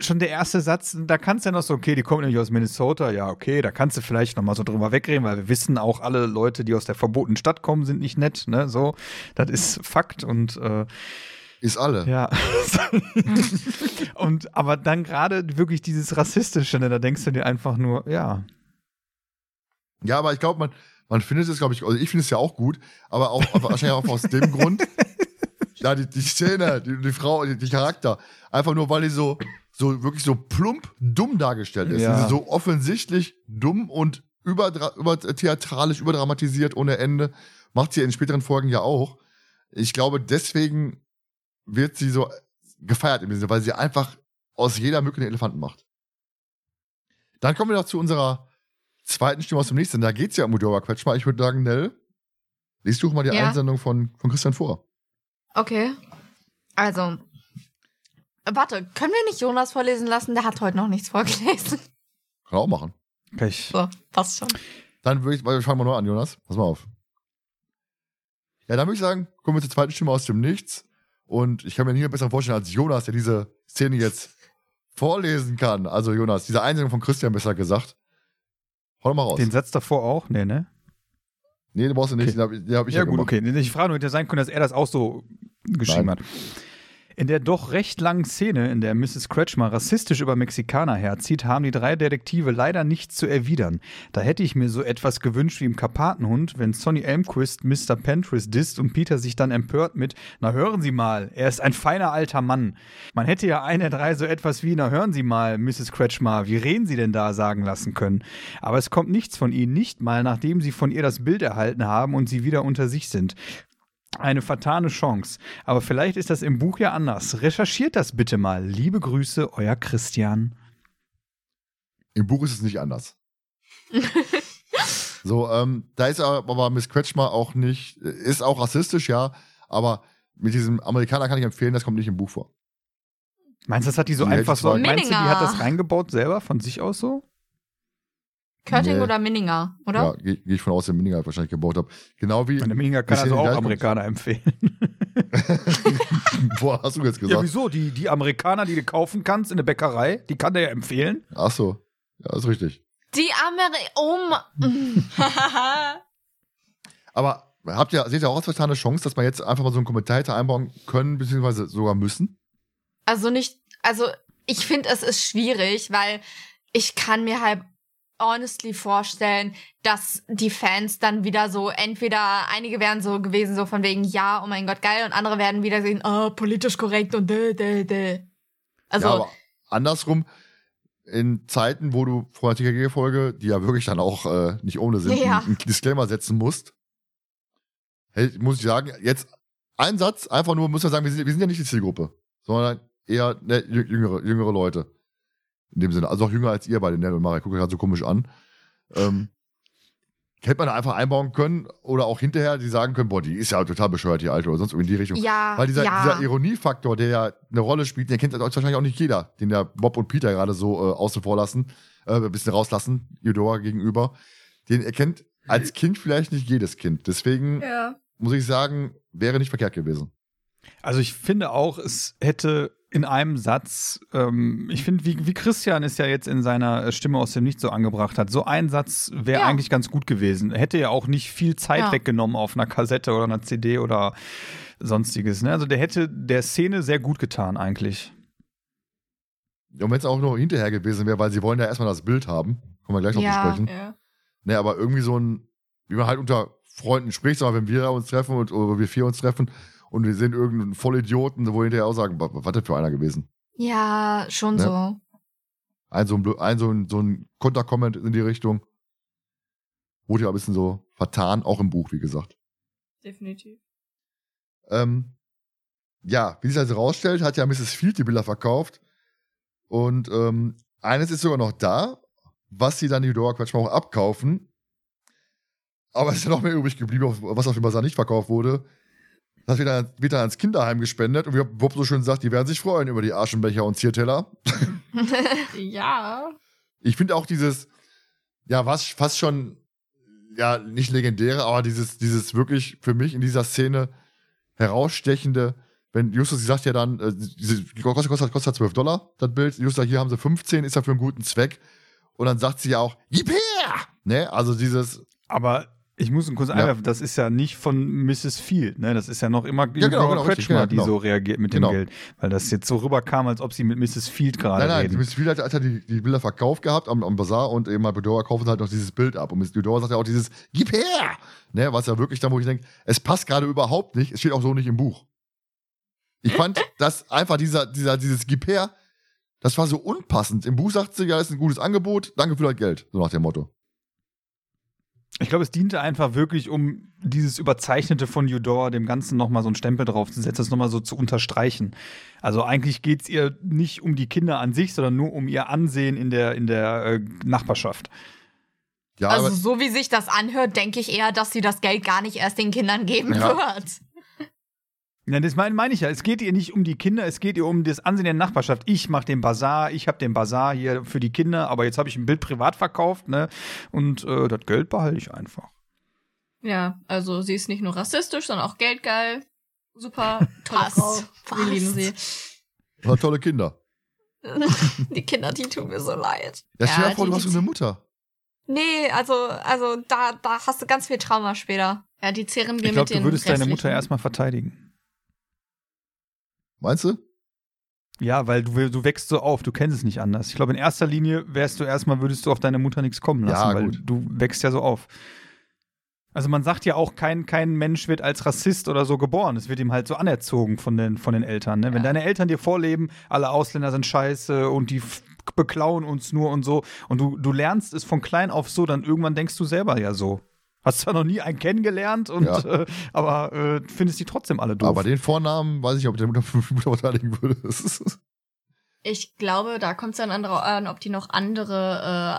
schon der erste Satz, da kannst du ja noch so, okay, die kommen nämlich aus Minnesota, ja, okay, da kannst du vielleicht noch mal so drüber wegreden, weil wir wissen auch, alle Leute, die aus der verbotenen Stadt kommen, sind nicht nett, ne, so, das ist Fakt und äh, Ist alle. ja. und aber dann gerade wirklich dieses Rassistische, ne, da denkst du dir einfach nur, ja. Ja, aber ich glaube, man, man findet es, glaube ich, also ich finde es ja auch gut, aber auch aber wahrscheinlich auch aus dem Grund, ja, die, die Szene, die, die Frau, die, die Charakter, einfach nur, weil die so, so wirklich so plump dumm dargestellt ist. Ja. So offensichtlich dumm und über, theatralisch überdramatisiert ohne Ende. Macht sie in späteren Folgen ja auch. Ich glaube, deswegen wird sie so gefeiert im Sinne, weil sie einfach aus jeder Mücke einen Elefanten macht. Dann kommen wir noch zu unserer zweiten Stimme aus dem nächsten. Da geht's ja um Udora Quetschmer. Ich würde sagen, Nell, liest du mal die Ja. Einsendung von, von Christian vor. Okay. Also. Warte, können wir nicht Jonas vorlesen lassen? Der hat heute noch nichts vorgelesen. Kann er auch machen. Kann ich, So, passt schon. Dann würde ich, weil wir fangen mal neu an, Jonas. Pass mal auf. Ja, dann würde ich sagen, kommen wir zur zweiten Stimme aus dem Nichts. Und ich kann mir nie besser vorstellen als Jonas, der diese Szene jetzt vorlesen kann. Also Jonas, diese Einsendung von Christian besser gesagt. Hau doch mal raus. den Satz davor auch, nee, ne? nee, den brauchst du nicht, Okay. den habe ich, den hab ich ja, ja, gut, gemacht. okay. Ich frage nur, hätte sein können, dass er das auch so geschrieben Nein. hat. In der doch recht langen Szene, in der Mrs. Kretschmer rassistisch über Mexikaner herzieht, haben die drei Detektive leider nichts zu erwidern. Da hätte ich mir so etwas gewünscht wie im Karpatenhund, wenn Sonny Elmquist Mr. Pentris disst und Peter sich dann empört mit, na hören Sie mal, er ist ein feiner alter Mann. Man hätte ja einer der drei so etwas wie, na hören Sie mal, Mrs. Kretschmer, wie reden Sie denn da sagen lassen können. Aber es kommt nichts von ihnen, nicht mal nachdem sie von ihr das Bild erhalten haben und sie wieder unter sich sind. Eine vertane Chance. Aber vielleicht ist das im Buch ja anders. Recherchiert das bitte mal. Liebe Grüße, euer Christian. Im Buch ist es nicht anders. so, ähm, da ist aber Miss Kretschmer auch nicht, ist auch rassistisch, ja, aber mit diesem Amerikaner kann ich empfehlen, das kommt nicht im Buch vor. Meinst du, das hat die so Die einfach so, meinst du, die hat das reingebaut selber von sich aus so? Körting Nee. oder Minninger, Ja, oder? gehe geh ich von aus, der Mininger halt wahrscheinlich gebaut habe. Genau wie, Und der Minninger kann also auch Amerikaner empfehlen. wo hast du jetzt Ja, gesagt? wieso? Die, die Amerikaner, die du kaufen kannst in der Bäckerei, die kann der ja empfehlen. Ach so, ja, ist richtig. Die Ameri... Oh Aber habt ihr, seht ihr auch als vertane Chance, dass man jetzt einfach mal so einen Kommentar hätte einbauen können, beziehungsweise sogar müssen? Also nicht... Also ich finde, es ist schwierig, weil ich kann mir halt honestly vorstellen, dass die Fans dann wieder so, entweder einige wären so gewesen, so von wegen, ja, oh mein Gott, geil, und andere werden wieder sehen, oh, politisch korrekt und dä, dä, dä. Also, ja, aber andersrum, in Zeiten, wo du vor der TKG-Folge, die ja wirklich dann auch äh, nicht ohne sind, Ja. einen Disclaimer setzen musst, hey, muss ich sagen, jetzt ein Satz, einfach nur, muss man sagen, wir sind, wir sind ja nicht die Zielgruppe, sondern eher ne, jü- jüngere, jüngere Leute. In dem Sinne, also auch jünger als ihr beide, Nell und Mara, ich gucke gerade so komisch an. Ähm, hätte man da einfach einbauen können oder auch hinterher, die sagen können, boah, die ist ja total bescheuert, die Alte, oder sonst irgendwie in die Richtung. ja, Weil dieser, ja. dieser Ironiefaktor, der ja eine Rolle spielt, den kennt wahrscheinlich auch nicht jeder, den der Bob und Peter gerade so äh, außen vor lassen, äh, ein bisschen rauslassen, Eudora gegenüber. Den erkennt als Kind vielleicht nicht jedes Kind. Deswegen ja. muss ich sagen, wäre nicht verkehrt gewesen. Also ich finde auch, es hätte in einem Satz, ähm, ich finde, wie, wie Christian es ja jetzt in seiner äh, Stimme aus dem Nichts so angebracht hat, so ein Satz wäre Ja. eigentlich ganz gut gewesen. Hätte ja auch nicht viel Zeit Ja. weggenommen auf einer Kassette oder einer CD oder sonstiges. Ne? Also der hätte der Szene sehr gut getan eigentlich. Und wenn es auch noch hinterher gewesen wäre, weil sie wollen ja erstmal das Bild haben, können wir gleich noch Ja. besprechen. ja. Ne, aber irgendwie so ein, wie man halt unter Freunden spricht, mal, wenn wir uns treffen und, oder wir vier uns treffen und wir sehen irgendeinen Vollidioten, wo wir hinterher auch sagen, wa- was denn für einer gewesen? Ja, schon Ne? so. Ein so ein, ein, so ein, so ein Konterkomment in die Richtung. Wurde ja ein bisschen so vertan, auch im Buch, wie gesagt. Definitiv. Ähm, ja, wie sich also rausstellt, hat ja Mrs. Field die Bilder verkauft. Und ähm, eines ist sogar noch da, was sie dann die Eudora Quatschma auch abkaufen. Aber es ist ja noch mehr übrig geblieben, auf- was auf dem Basar nicht verkauft wurde. Das wird dann, wird dann ans Kinderheim gespendet. Und wie Bob so schön sagt, die werden sich freuen über die Aschenbecher und Zierteller. Ja. Ich finde auch dieses, ja, was fast schon, ja, nicht legendäre, aber dieses, dieses wirklich für mich in dieser Szene herausstechende, wenn Justus, sie sagt ja dann, äh, diese, kostet, kostet, kostet 12 Dollar, das Bild. Justus sagt, hier haben sie 15, ist ja für einen guten Zweck. Und dann sagt sie ja auch, gib her! Ne, also dieses, Aber ich muss kurz Ja. einwerfen, das ist ja nicht von Mrs. Field, ne? Das ist ja noch immer Ja, genau, genau, richtig, Kretschmer, ja, genau. die so reagiert mit Genau. dem Geld. Weil das jetzt so rüberkam, als ob sie mit Mrs. Field gerade nein, nein, reden. Miss Field hat, hat ja die, die Bilder verkauft gehabt am, am Bazar und eben halt Bedora kaufen halt noch dieses Bild ab. Und Miss Bedora sagt ja auch dieses, gib her! Ne, was ja wirklich dann, wo ich denke, es passt gerade überhaupt nicht, es steht auch so nicht im Buch. Ich fand, dass einfach dieser, dieser, dieses Gib her, das war so unpassend. Im Buch sagt sie, ja, ist ein gutes Angebot, danke für das Geld. So nach dem Motto. Ich glaube, es diente einfach wirklich, um dieses Überzeichnete von Eudora dem Ganzen nochmal so einen Stempel draufzusetzen, das nochmal so zu unterstreichen. Also eigentlich geht es ihr nicht um die Kinder an sich, sondern nur um ihr Ansehen in der, in der äh, Nachbarschaft. Ja, Also so wie sich das anhört, denke ich eher, dass sie das Geld gar nicht erst den Kindern geben Ja. wird. Ja, das meine mein ich ja. Es geht ihr nicht um die Kinder, es geht ihr um das Ansehen der Nachbarschaft. Ich mache den Bazar, ich habe den Bazar hier für die Kinder, aber jetzt habe ich ein Bild privat verkauft, ne? Und äh, das Geld behalte ich einfach. Ja, also sie ist nicht nur rassistisch, sondern auch geldgeil. Super, tolle Passt, Frau. Wir lieben sie. war tolle Kinder. Die Kinder, die tun mir so leid. Ja, stell dir Ja, vor, du hast so eine Mutter. Nee, also, also da, da hast du ganz viel Trauma später. Ja, die zehren wir Ich glaube, mit den du würdest deine. Mutter erstmal verteidigen. Meinst du? Ja, weil du, du wächst so auf, du kennst es nicht anders. Ich glaube, in erster Linie wärst du erstmal, würdest du auf deine Mutter nichts kommen lassen, Ja, weil du wächst ja so auf. Also man sagt ja auch, kein, kein Mensch wird als Rassist oder so geboren. Es wird ihm halt so anerzogen von den, von den Eltern. Ne? Wenn Ja. deine Eltern dir vorleben, alle Ausländer sind scheiße und die beklauen uns nur und so, und du, du lernst es von klein auf so, dann irgendwann denkst du selber ja so. Hast zwar noch nie einen kennengelernt, und, Ja. äh, aber äh, findest die trotzdem alle doof. Aber den Vornamen weiß ich nicht, ob ich der Mutter, verteidigen würde. Ich glaube, da kommt es dann an, an, ob die noch andere,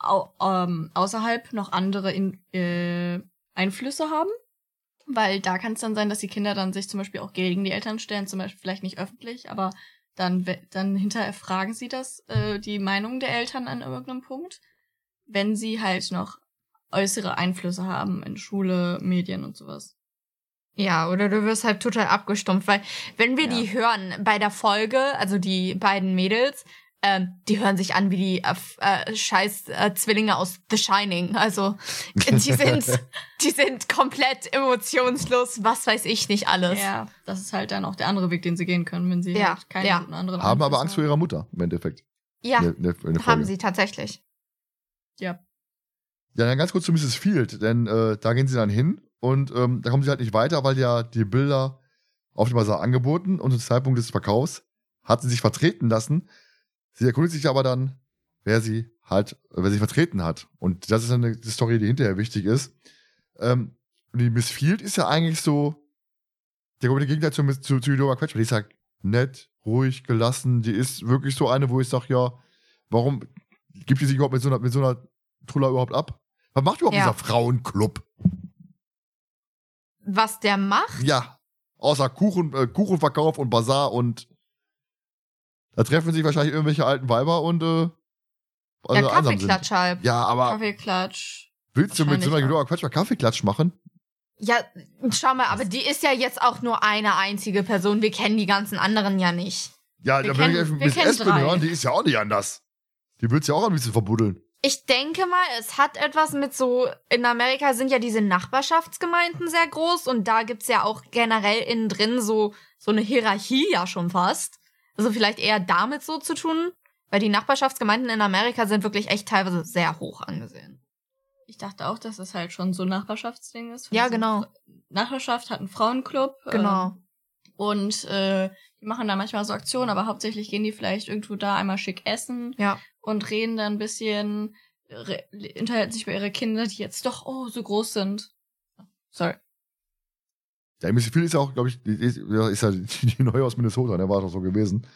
äh, au, ähm, außerhalb noch andere in, äh, Einflüsse haben. Weil da kann es dann sein, dass die Kinder dann sich zum Beispiel auch gegen die Eltern stellen, zum Beispiel vielleicht nicht öffentlich, aber dann, dann hinterher fragen sie das, äh, die Meinung der Eltern an irgendeinem Punkt, wenn sie halt noch äußere Einflüsse haben in Schule, Medien und sowas. Ja, oder du wirst halt total abgestumpft, weil wenn wir Ja. die hören bei der Folge, also die beiden Mädels, ähm, die hören sich an wie die äh, äh, scheiß äh, Zwillinge aus The Shining. Also die sind, die sind komplett emotionslos, was weiß ich nicht alles. Ja, das ist halt dann auch der andere Weg, den sie gehen können, wenn sie Ja, halt keinen ja. anderen Haben aber Einfluss Angst vor ihrer Mutter, im Endeffekt. Ja, in der haben sie tatsächlich. Ja. Ja, dann ganz kurz zu Mrs. Field, denn äh, da gehen sie dann hin und ähm, da kommen sie halt nicht weiter, weil ja die Bilder auf dem Basar angeboten und zum Zeitpunkt des Verkaufs hat sie sich vertreten lassen. Sie erkundigt sich aber dann, wer sie halt, wer sie vertreten hat. Und das ist dann eine Story, die hinterher wichtig ist. Ähm, die Miss Field ist ja eigentlich so der komplette Gegenteil zu, zu, zu Eudora Quetsch, weil die ist ja nett, ruhig, gelassen. Die ist wirklich so eine, wo ich sage, ja, warum gibt die sich überhaupt mit so einer, mit so einer Truller überhaupt ab? Was macht überhaupt Ja. dieser Frauenclub? Was der macht? Ja, außer Kuchen, äh, Kuchenverkauf und Bazar und da treffen sich wahrscheinlich irgendwelche alten Weiber und äh, also ja. Kaffeeklatsch halt. Ja, aber Kaffeeklatsch. willst du mit so einer Eudora Quetsch mal Kaffeeklatsch machen? Ja, schau mal, aber die ist ja jetzt auch nur eine einzige Person. Wir kennen die ganzen anderen ja nicht. Ja, Wir da will ich kennen- einfach Miss kennen Espen hören, die ist ja auch nicht anders. Die will's ja auch ein bisschen verbuddeln. Ich denke mal, es hat etwas mit so, in Amerika sind ja diese Nachbarschaftsgemeinden sehr groß und da gibt's ja auch generell innen drin so, so eine Hierarchie ja schon fast. Also vielleicht eher damit so zu tun, weil die Nachbarschaftsgemeinden in Amerika sind wirklich echt teilweise sehr hoch angesehen. Ich dachte auch, dass das halt schon so ein Nachbarschaftsding ist. Ja, genau. Nachbarschaft hat einen Frauenclub. Genau. ähm, und äh, die machen da manchmal so Aktionen, aber hauptsächlich gehen die vielleicht irgendwo da einmal schick essen Ja. und reden dann ein bisschen, unterhalten sich über ihre Kinder, die jetzt doch oh so groß sind. Sorry. Ja, Miss Field ist ja auch, glaube ich, die ist, ja, ist ja die, die neue aus Minnesota, der war doch so gewesen.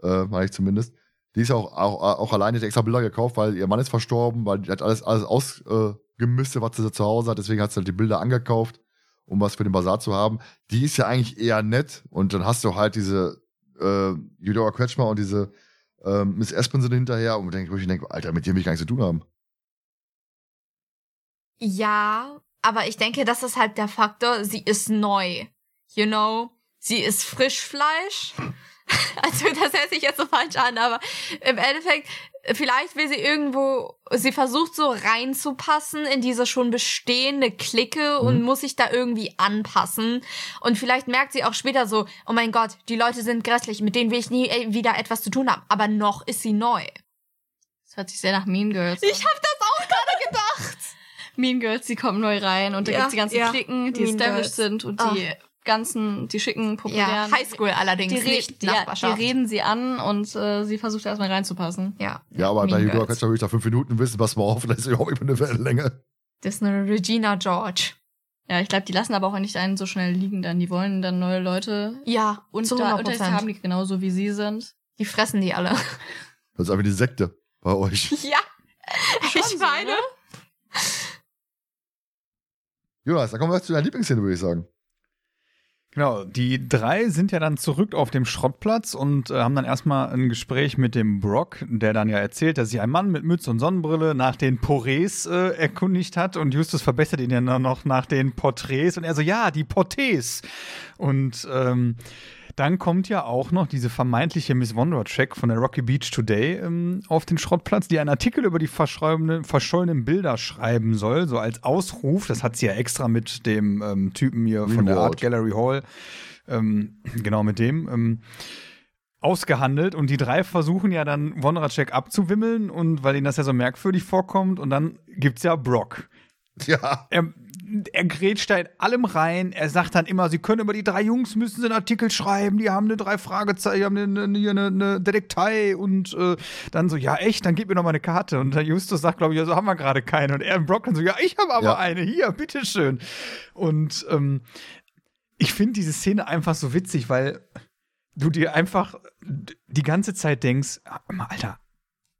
Äh, meine ich zumindest. Die ist ja auch, auch, auch alleine die extra Bilder gekauft, weil ihr Mann ist verstorben, weil die hat alles, alles ausgemistet, was sie zu Hause hat. Deswegen hat sie halt die Bilder angekauft, um was für den Bazar zu haben. Die ist ja eigentlich eher nett. Und dann hast du halt diese äh, Eudora Kretschmer und diese äh, Miss Espen hinterher. Und ich denke, Alter, mit dem will ich gar nichts zu tun haben. Ja, aber ich denke, das ist halt der Faktor, sie ist neu. You know? Sie ist Frischfleisch. Also, das hört sich jetzt so falsch an, aber im Endeffekt, vielleicht will sie irgendwo, sie versucht so reinzupassen in diese schon bestehende Clique und Mhm. muss sich da irgendwie anpassen. Und vielleicht merkt sie auch später so, oh mein Gott, die Leute sind grässlich, mit denen will ich nie äh, wieder etwas zu tun haben. Aber noch ist sie neu. Das hört sich sehr nach Mean Girls Ich hab das auch gerade gedacht. Mean Girls, die kommen neu rein und da Ja, gibt's die ganzen ja. Klicken, die Mean established Girls. sind und Ah. die ganzen, die schicken, populären. Ja, Highschool allerdings, die, nicht die, ja, die Nachbarschaft. reden sie an und äh, sie versucht erstmal reinzupassen. Ja, Ja, aber bei Mean Eudora Girls. Kretschmer will ich da fünf Minuten wissen, was mal auf, das ist überhaupt nicht mehr eine Wellenlänge. Das ist eine Regina George. Ja, ich glaube, die lassen aber auch nicht einen so schnell liegen dann. Die wollen dann neue Leute Ja, und da 100 unter sich haben, die genauso wie sie sind. Die fressen die alle. Das ist einfach die Sekte bei euch. ja, ich meine. Jonas, dann kommen wir zu deiner Lieblingsszene, würde ich sagen. Genau, die drei sind ja dann zurück auf dem Schrottplatz und äh, haben dann erstmal ein Gespräch mit dem Brock, der dann ja erzählt, dass sich ein Mann mit Mütze und Sonnenbrille nach den Porés äh, erkundigt hat und Justus verbessert ihn ja noch nach den Porträts und er so, ja, die Porträts. Und ähm, dann kommt ja auch noch diese vermeintliche Miss Wondercheck von der Rocky Beach Today ähm, auf den Schrottplatz, die einen Artikel über die verschollenen, Bilder schreiben soll, so als Ausruf. Das hat sie ja extra mit dem ähm, Typen hier von der. Art Gallery Hall, ähm, genau mit dem, ähm, ausgehandelt. Und die drei versuchen ja dann Wondercheck abzuwimmeln und weil ihnen das ja so merkwürdig vorkommt. Und dann gibt's ja Brock. Ja. Er, er grätscht da in allem rein. Er sagt dann immer, sie können über die drei Jungs müssen sie einen Artikel schreiben. Die haben eine drei Fragezeichen, die haben eine, eine, eine, Detektei und äh, dann so, ja echt, dann gib mir noch mal eine Karte. Und der Justus sagt, glaube ich, ja, so haben wir gerade keine. Und er im Brock dann so, ja, ich habe aber Ja. eine. Hier, bitteschön. Und ähm, ich finde diese Szene einfach so witzig, weil du dir einfach die ganze Zeit denkst, ah, Alter,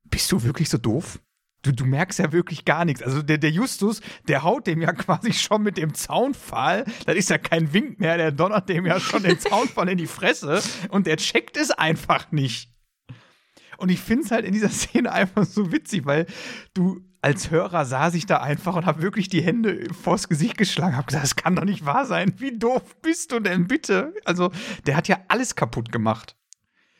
bist du wirklich so doof? Du, du merkst ja wirklich gar nichts. Also der, der Justus, der haut dem ja quasi schon mit dem Zaunpfahl. Das ist ja kein Wink mehr, der donnert dem ja schon den Zaunpfahl in die Fresse und der checkt es einfach nicht. Und ich finde es halt in dieser Szene einfach so witzig, weil du als Hörer saß ich da einfach und habe wirklich die Hände vors Gesicht geschlagen, habe gesagt, das kann doch nicht wahr sein. Wie doof bist du denn bitte? Also, der hat ja alles kaputt gemacht.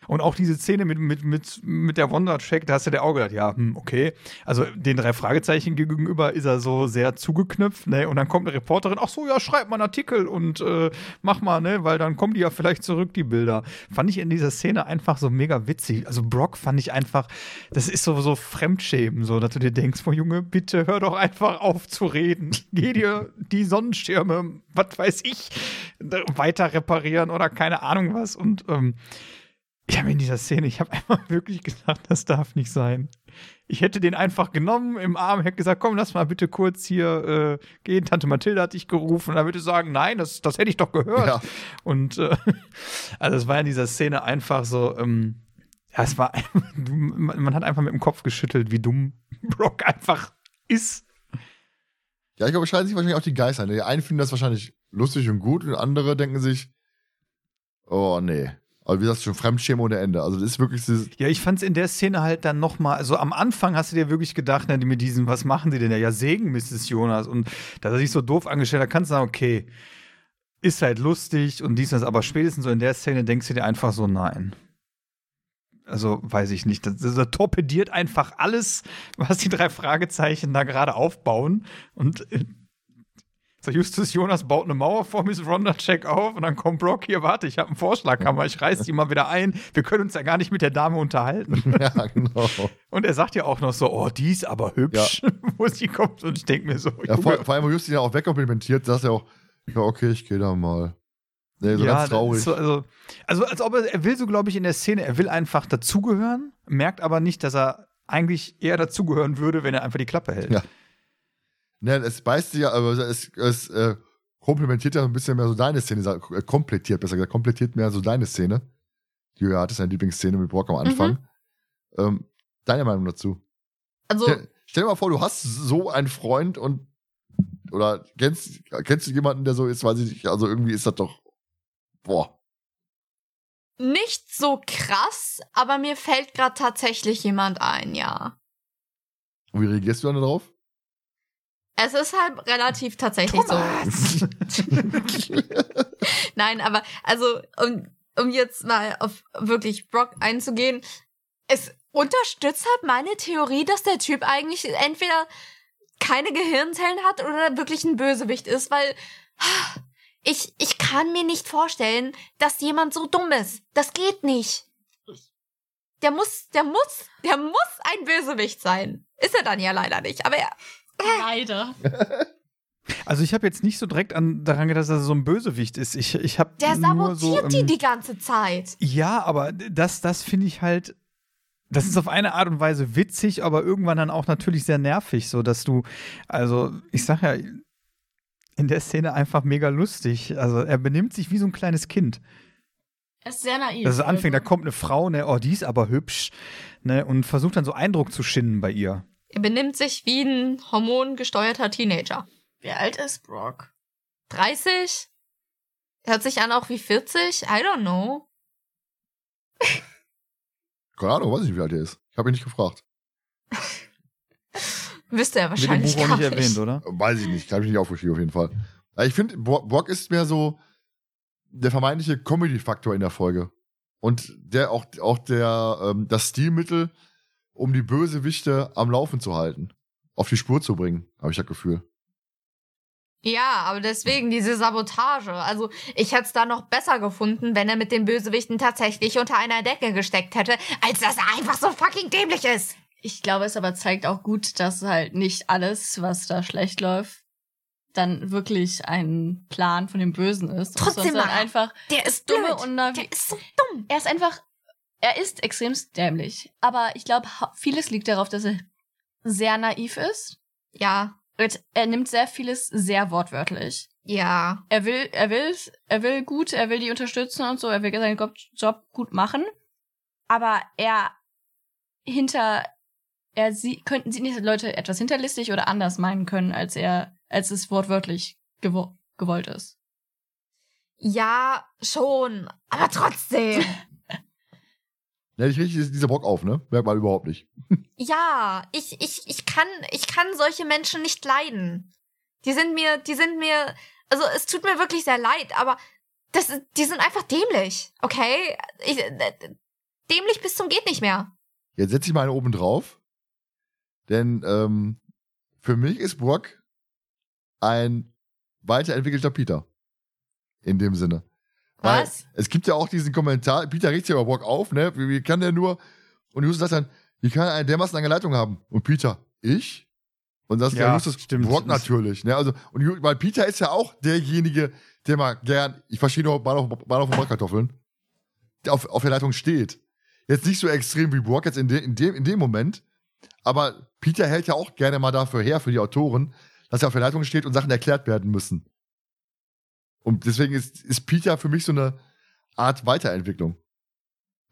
Und auch diese Szene mit, mit, mit, mit der Wonder-Check, da hast du dir auch gedacht, ja, hm, okay. Also den drei Fragezeichen gegenüber ist er so sehr zugeknüpft, ne? Und dann kommt eine Reporterin, ach so, ja, schreib mal einen Artikel und äh, mach mal, ne? Weil dann kommen die ja vielleicht zurück, die Bilder. Fand ich in dieser Szene einfach so mega witzig. Also Brock fand ich einfach, das ist so, so Fremdschämen, so, dass du dir denkst, oh Junge, bitte hör doch einfach auf zu reden. Geh dir die Sonnenschirme, was weiß ich, weiter reparieren oder keine Ahnung was. Und ähm, ich habe in dieser Szene, ich habe einfach wirklich gedacht, das darf nicht sein. Ich hätte den einfach genommen im Arm, hätte gesagt, komm, lass mal bitte kurz hier äh, gehen. Tante Mathilde hat dich gerufen. Und dann würde ich sagen, nein, das, das hätte ich doch gehört. Ja. Und äh, also es war in dieser Szene einfach so, ähm, ja, es war, man, hat einfach mit dem Kopf geschüttelt, wie dumm Brock einfach ist. Ja, ich glaube, es scheiden sich wahrscheinlich auch die Geister. Die einen finden das wahrscheinlich lustig und gut und andere denken sich, oh nee. Aber wie du schon, Fremdschämen ohne Ende. Also das ist wirklich dieses, Ja, ich fand's in der Szene halt dann noch mal, also am Anfang hast du dir wirklich gedacht, ne, mit diesen, was machen die denn? Ja, Segen, Mrs. Jonas. Und dass er sich so doof angestellt hat, kannst du sagen, okay, ist halt lustig und dies das, aber spätestens so in der Szene denkst du dir einfach so, nein. Also, weiß ich nicht. Das, das torpediert einfach alles, was die drei Fragezeichen da gerade aufbauen. Und so Justus Jonas baut eine Mauer vor Miss Ronda-Check auf und dann kommt Brock, hier, warte, ich habe einen Vorschlaghammer, ich reiß die mal wieder ein. Wir können uns ja gar nicht mit der Dame unterhalten. ja, genau. Und er sagt ja auch noch so, oh, die ist aber hübsch, wo sie kommt. Und ich denke mir so, Ja, vor, vor allem, wo Justin ja auch wegkomplimentiert, sagt er auch, ja, okay, ich gehe da mal. Nee, so ja, ganz traurig. So, also, also als ob er, er will so, glaube ich, in der Szene, er will einfach dazugehören, merkt aber nicht, dass er eigentlich eher dazugehören würde, wenn er einfach die Klappe hält. Ja. Ne, es beißt sich ja, aber es, es äh, komplementiert ja ein bisschen mehr so deine Szene, äh, komplettiert, besser gesagt, komplettiert mehr so deine Szene. Die du ja hattest, deine Lieblingsszene mit Brock am Anfang. Ähm, deine Meinung dazu? Also, Stell, stell dir mal vor, du hast so einen Freund und oder kennst, kennst du jemanden, der so ist, weiß ich nicht, also irgendwie ist das doch, boah. nicht so krass, aber mir fällt gerade tatsächlich jemand ein, ja. Und wie reagierst du dann darauf? Es ist halt relativ tatsächlich so. Nein, aber also, um, um jetzt mal auf wirklich Brock einzugehen, es unterstützt halt meine Theorie, dass der Typ eigentlich entweder keine Gehirnzellen hat oder wirklich ein Bösewicht ist, weil ich, ich kann mir nicht vorstellen, dass jemand so dumm ist. Das geht nicht. Der muss, der muss, der muss ein Bösewicht sein. Ist er dann ja leider nicht, aber er, Leider. Also ich habe jetzt nicht so direkt an, daran gedacht, dass er so ein Bösewicht ist. Ich, ich habe der nur sabotiert so, die ähm, die ganze Zeit. Ja, aber das, das finde ich halt. Das ist auf eine Art und Weise witzig, aber irgendwann dann auch natürlich sehr nervig, so dass du, also ich sag ja, in der Szene einfach mega lustig. Also er benimmt sich wie so ein kleines Kind. Er ist sehr naiv. Dass es anfängt, da also. kommt eine Frau, ne, oh, die ist aber hübsch, ne, und versucht dann so Eindruck zu schinden bei ihr. Er benimmt sich wie ein hormongesteuerter Teenager. Wie alt ist Brock? 30? Hört sich an auch wie 40? I don't know. Keine Ahnung, weiß ich nicht, wie alt er ist. Ich habe ihn nicht gefragt. Wüsste er Wird im wahrscheinlich Buch auch nicht nicht. erwähnt, oder? Weiß ich nicht, habe ich nicht aufgeschrieben auf jeden Fall. Ich finde, Bro- Brock ist mehr so der vermeintliche Comedy-Faktor in der Folge. Und der auch, auch der, ähm, das Stilmittel, um die Bösewichte am Laufen zu halten. Auf die Spur zu bringen, habe ich das Gefühl. Ja, aber deswegen diese Sabotage. Also, ich hätte es da noch besser gefunden, wenn er mit den Bösewichten tatsächlich unter einer Decke gesteckt hätte, als dass er einfach so fucking dämlich ist. Ich glaube, es aber zeigt auch gut, dass halt nicht alles, was da schlecht läuft, dann wirklich ein Plan von dem Bösen ist. Trotzdem sondern mal. einfach Der ist dumme blöd. und navi- Der ist so dumm. Er ist einfach, er ist extremst dämlich. Aber ich glaube, vieles liegt darauf, dass er sehr naiv ist. Ja, Und er nimmt sehr vieles sehr wortwörtlich. ja. Er will, er will, er will gut, er will die unterstützen und so. Er will seinen Job- Job gut machen. aber er hinter, er sie, könnten sie nicht Leute etwas hinterlistig oder anders meinen können, als er, als es wortwörtlich gewo gewollt ist. Ja, schon, aber trotzdem. Ja, ich richtig dieser Bock auf, ne? Merkt man überhaupt nicht. ja, ich, ich, ich kann, ich kann solche Menschen nicht leiden. Die sind mir, die sind mir, also es tut mir wirklich sehr leid, aber das, die sind einfach dämlich, okay? Ich, dämlich bis zum geht nicht mehr. Jetzt setze ich mal einen oben drauf. Denn ähm, für mich ist Brock ein weiterentwickelter Peter. In dem Sinne. Weil Was? Es gibt ja auch diesen Kommentar, Peter regt sich über Brock auf, ne? Wie, wie kann der nur? Und Justus sagt dann, wie kann er dermaßen lange Leitung haben? Und Peter, ich? Und das ist Ja, Justus stimmt. Brock natürlich, ne? Also, und weil Peter ist ja auch derjenige, der mal gern, ich verstehe noch Bahnhof, Bahnhof und Bratkartoffeln, der auf, auf der Leitung steht. Jetzt nicht so extrem wie Brock jetzt in, de, in, dem, in dem Moment, aber Peter hält ja auch gerne mal dafür her, für die Autoren, dass er auf der Leitung steht und Sachen erklärt werden müssen. Und deswegen ist, ist Peter für mich so eine Art Weiterentwicklung.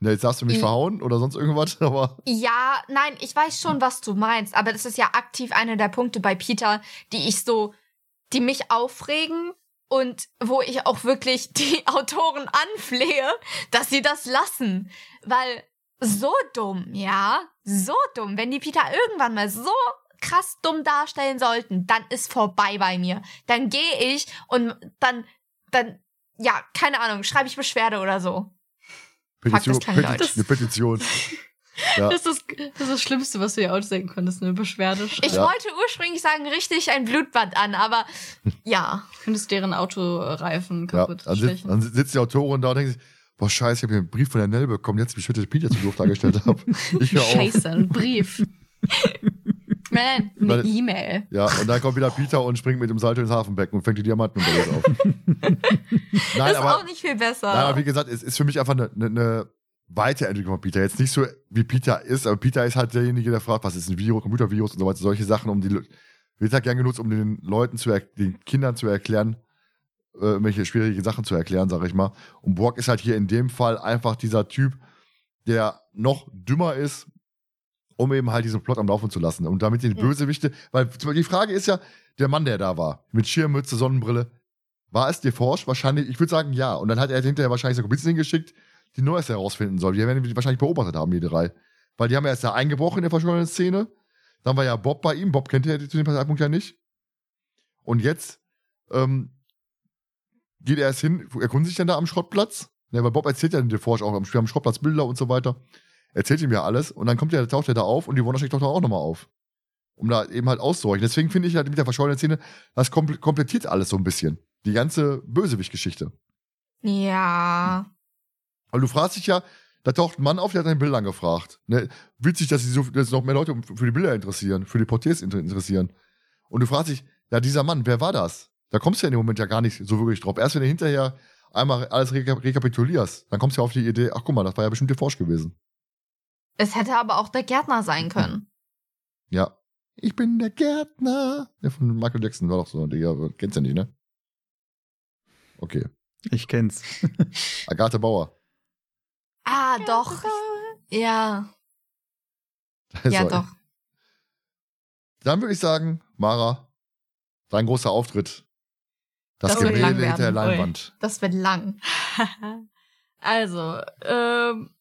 Ne, jetzt darfst du mich I- verhauen oder sonst irgendwas, aber Ja, nein, ich weiß schon, was du meinst, aber das ist ja aktiv einer der Punkte bei Peter, die ich so, die mich aufregen und wo ich auch wirklich die Autoren anflehe, dass sie das lassen. Weil so dumm, ja, so dumm, wenn die Peter irgendwann mal so krass dumm darstellen sollten, dann ist vorbei bei mir. Dann gehe ich und dann, dann, ja, keine Ahnung, schreibe ich Beschwerde oder so. Fuck, das Peti- eine Petition. Ja. Das, ist das, das ist das Schlimmste, was du dir ausdenken konntest, eine Beschwerde schreiben. Ich Ja. wollte ursprünglich sagen, richtig ein Blutband an, aber ja. Du könntest deren Autoreifen Ja, kaputt dann, sitzt, dann sitzt die Autorin da und denkt sich, boah, scheiße, ich habe hier einen Brief von der Nell bekommen, jetzt wie schön ich Peter zu doof dargestellt habe. Scheiße, ein Brief. nein, eine E-Mail. Ja, und dann kommt wieder Peter und springt mit dem Salto ins Hafenbecken und fängt die Diamanten unter auf. Nein, Das ist aber, auch nicht viel besser. nein, aber wie gesagt, es ist für mich einfach eine, eine, Weiterentwicklung von Peter. Jetzt nicht so, wie Peter ist, aber Peter ist halt derjenige, der fragt, was ist ein Virus, Computervirus und so weiter, solche Sachen, um die wird halt gern genutzt, um den Leuten zu den Kindern zu erklären, äh, welche schwierige Sachen zu erklären, sag ich mal. Und Brock ist halt hier in dem Fall einfach dieser Typ, der noch dümmer ist, um eben halt diesen Plot am Laufen zu lassen. Und damit die Bösewichte, weil die Frage ist ja, der Mann, der da war, mit Schirmmütze, Sonnenbrille, war es DeForge? Wahrscheinlich, ich würde sagen, ja. Und dann hat er hinterher wahrscheinlich so Komplizen hingeschickt, die Neues herausfinden soll. Die werden die wahrscheinlich beobachtet haben, die drei. Weil die haben ja erst da eingebrochen in der verschollenen Szene. Dann war ja Bob bei ihm. Bob kennt er zu dem Zeitpunkt ja nicht. Und jetzt ähm, geht er erst hin, erkundigt sich dann da am Schrottplatz. Ne, weil Bob erzählt ja den DeForge auch am, am Schrottplatz Bilder und so weiter. Erzählt ihm ja alles. Und dann kommt er, taucht er da auf und die Wonderstick taucht auch nochmal auf. Um da eben halt auszuräuchen. Deswegen finde ich halt mit der verschollenen Szene, das komple- komplettiert alles so ein bisschen. Die ganze Bösewicht-Geschichte. ja. Weil du fragst dich ja, da taucht ein Mann auf, der hat deine Bilder angefragt. Ne? Witzig, dass sich so, dass noch mehr Leute für die Bilder interessieren, für die Porträts inter- interessieren. Und du fragst dich, ja, dieser Mann, wer war das? Da kommst du ja in dem Moment ja gar nicht so wirklich drauf. Erst wenn du hinterher einmal alles reka rekapitulierst, dann kommst du ja auf die Idee, ach guck mal, das war ja bestimmt der Forsch gewesen. Es hätte aber auch der Gärtner sein können. Ja. Ich bin der Gärtner. Der von Michael Jackson war doch so. Der kennst du ja nicht, ne? Okay. Ich kenn's. Agathe Bauer. Ah, doch. Ja. Ja, So. doch. Dann würde ich sagen, Mara, dein großer Auftritt. Das, Das wird Gemälde lang hinter der. Leinwand. Das wird lang. also, ähm,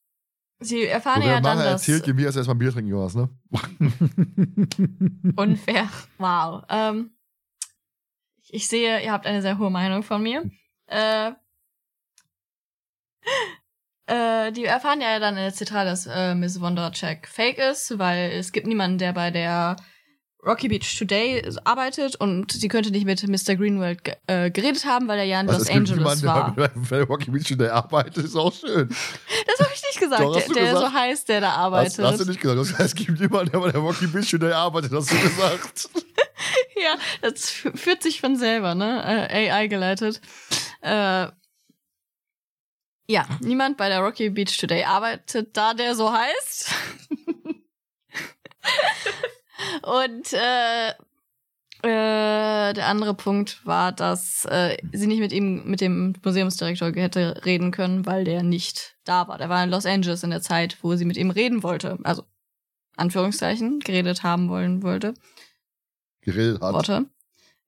sie erfahren So, ja dann, dass... erzählt, je mir erst erstmal Bier trinken, Jonas, ne? Unfair. Wow. Ähm, ich- ich sehe, ihr habt eine sehr hohe Meinung von mir. Äh, äh, die erfahren ja dann in der Zentrale, dass äh, Miss Wondercheck fake ist, weil es gibt niemanden, der bei der Rocky Beach Today arbeitet und sie könnte nicht mit Mr. Greenwald äh, geredet haben, weil er ja in Los Angeles jemanden, war. Der bei Rocky Beach der arbeitet, ist auch schön. Das habe ich nicht gesagt, Doch, hast der, der gesagt. so heißt, der da Hast, arbeitet. hast du nicht gesagt. Das heißt, es gibt jemanden, der bei der Rocky Beach der arbeitet, hast du gesagt. Ja, das fü- führt sich von selber, ne? Äh, AI geleitet. Äh, ja, niemand bei der Rocky Beach Today arbeitet da, der so heißt. Und äh, Äh, der andere Punkt war, dass äh, sie nicht mit ihm, mit dem Museumsdirektor hätte reden können, weil der nicht da war. Der war in Los Angeles in der Zeit, wo sie mit ihm reden wollte. Also, Anführungszeichen, geredet haben wollen wollte. Geredet hat. Worte.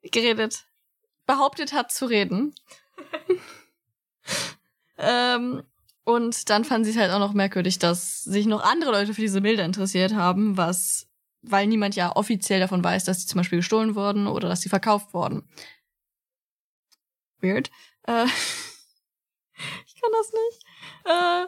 Geredet. Behauptet hat zu reden. ähm, und dann fanden sie es halt auch noch merkwürdig, dass sich noch andere Leute für diese Bilder interessiert haben, was, weil niemand ja offiziell davon weiß, dass die zum Beispiel gestohlen wurden oder dass sie verkauft wurden. Weird. Äh, ich kann das nicht. Äh,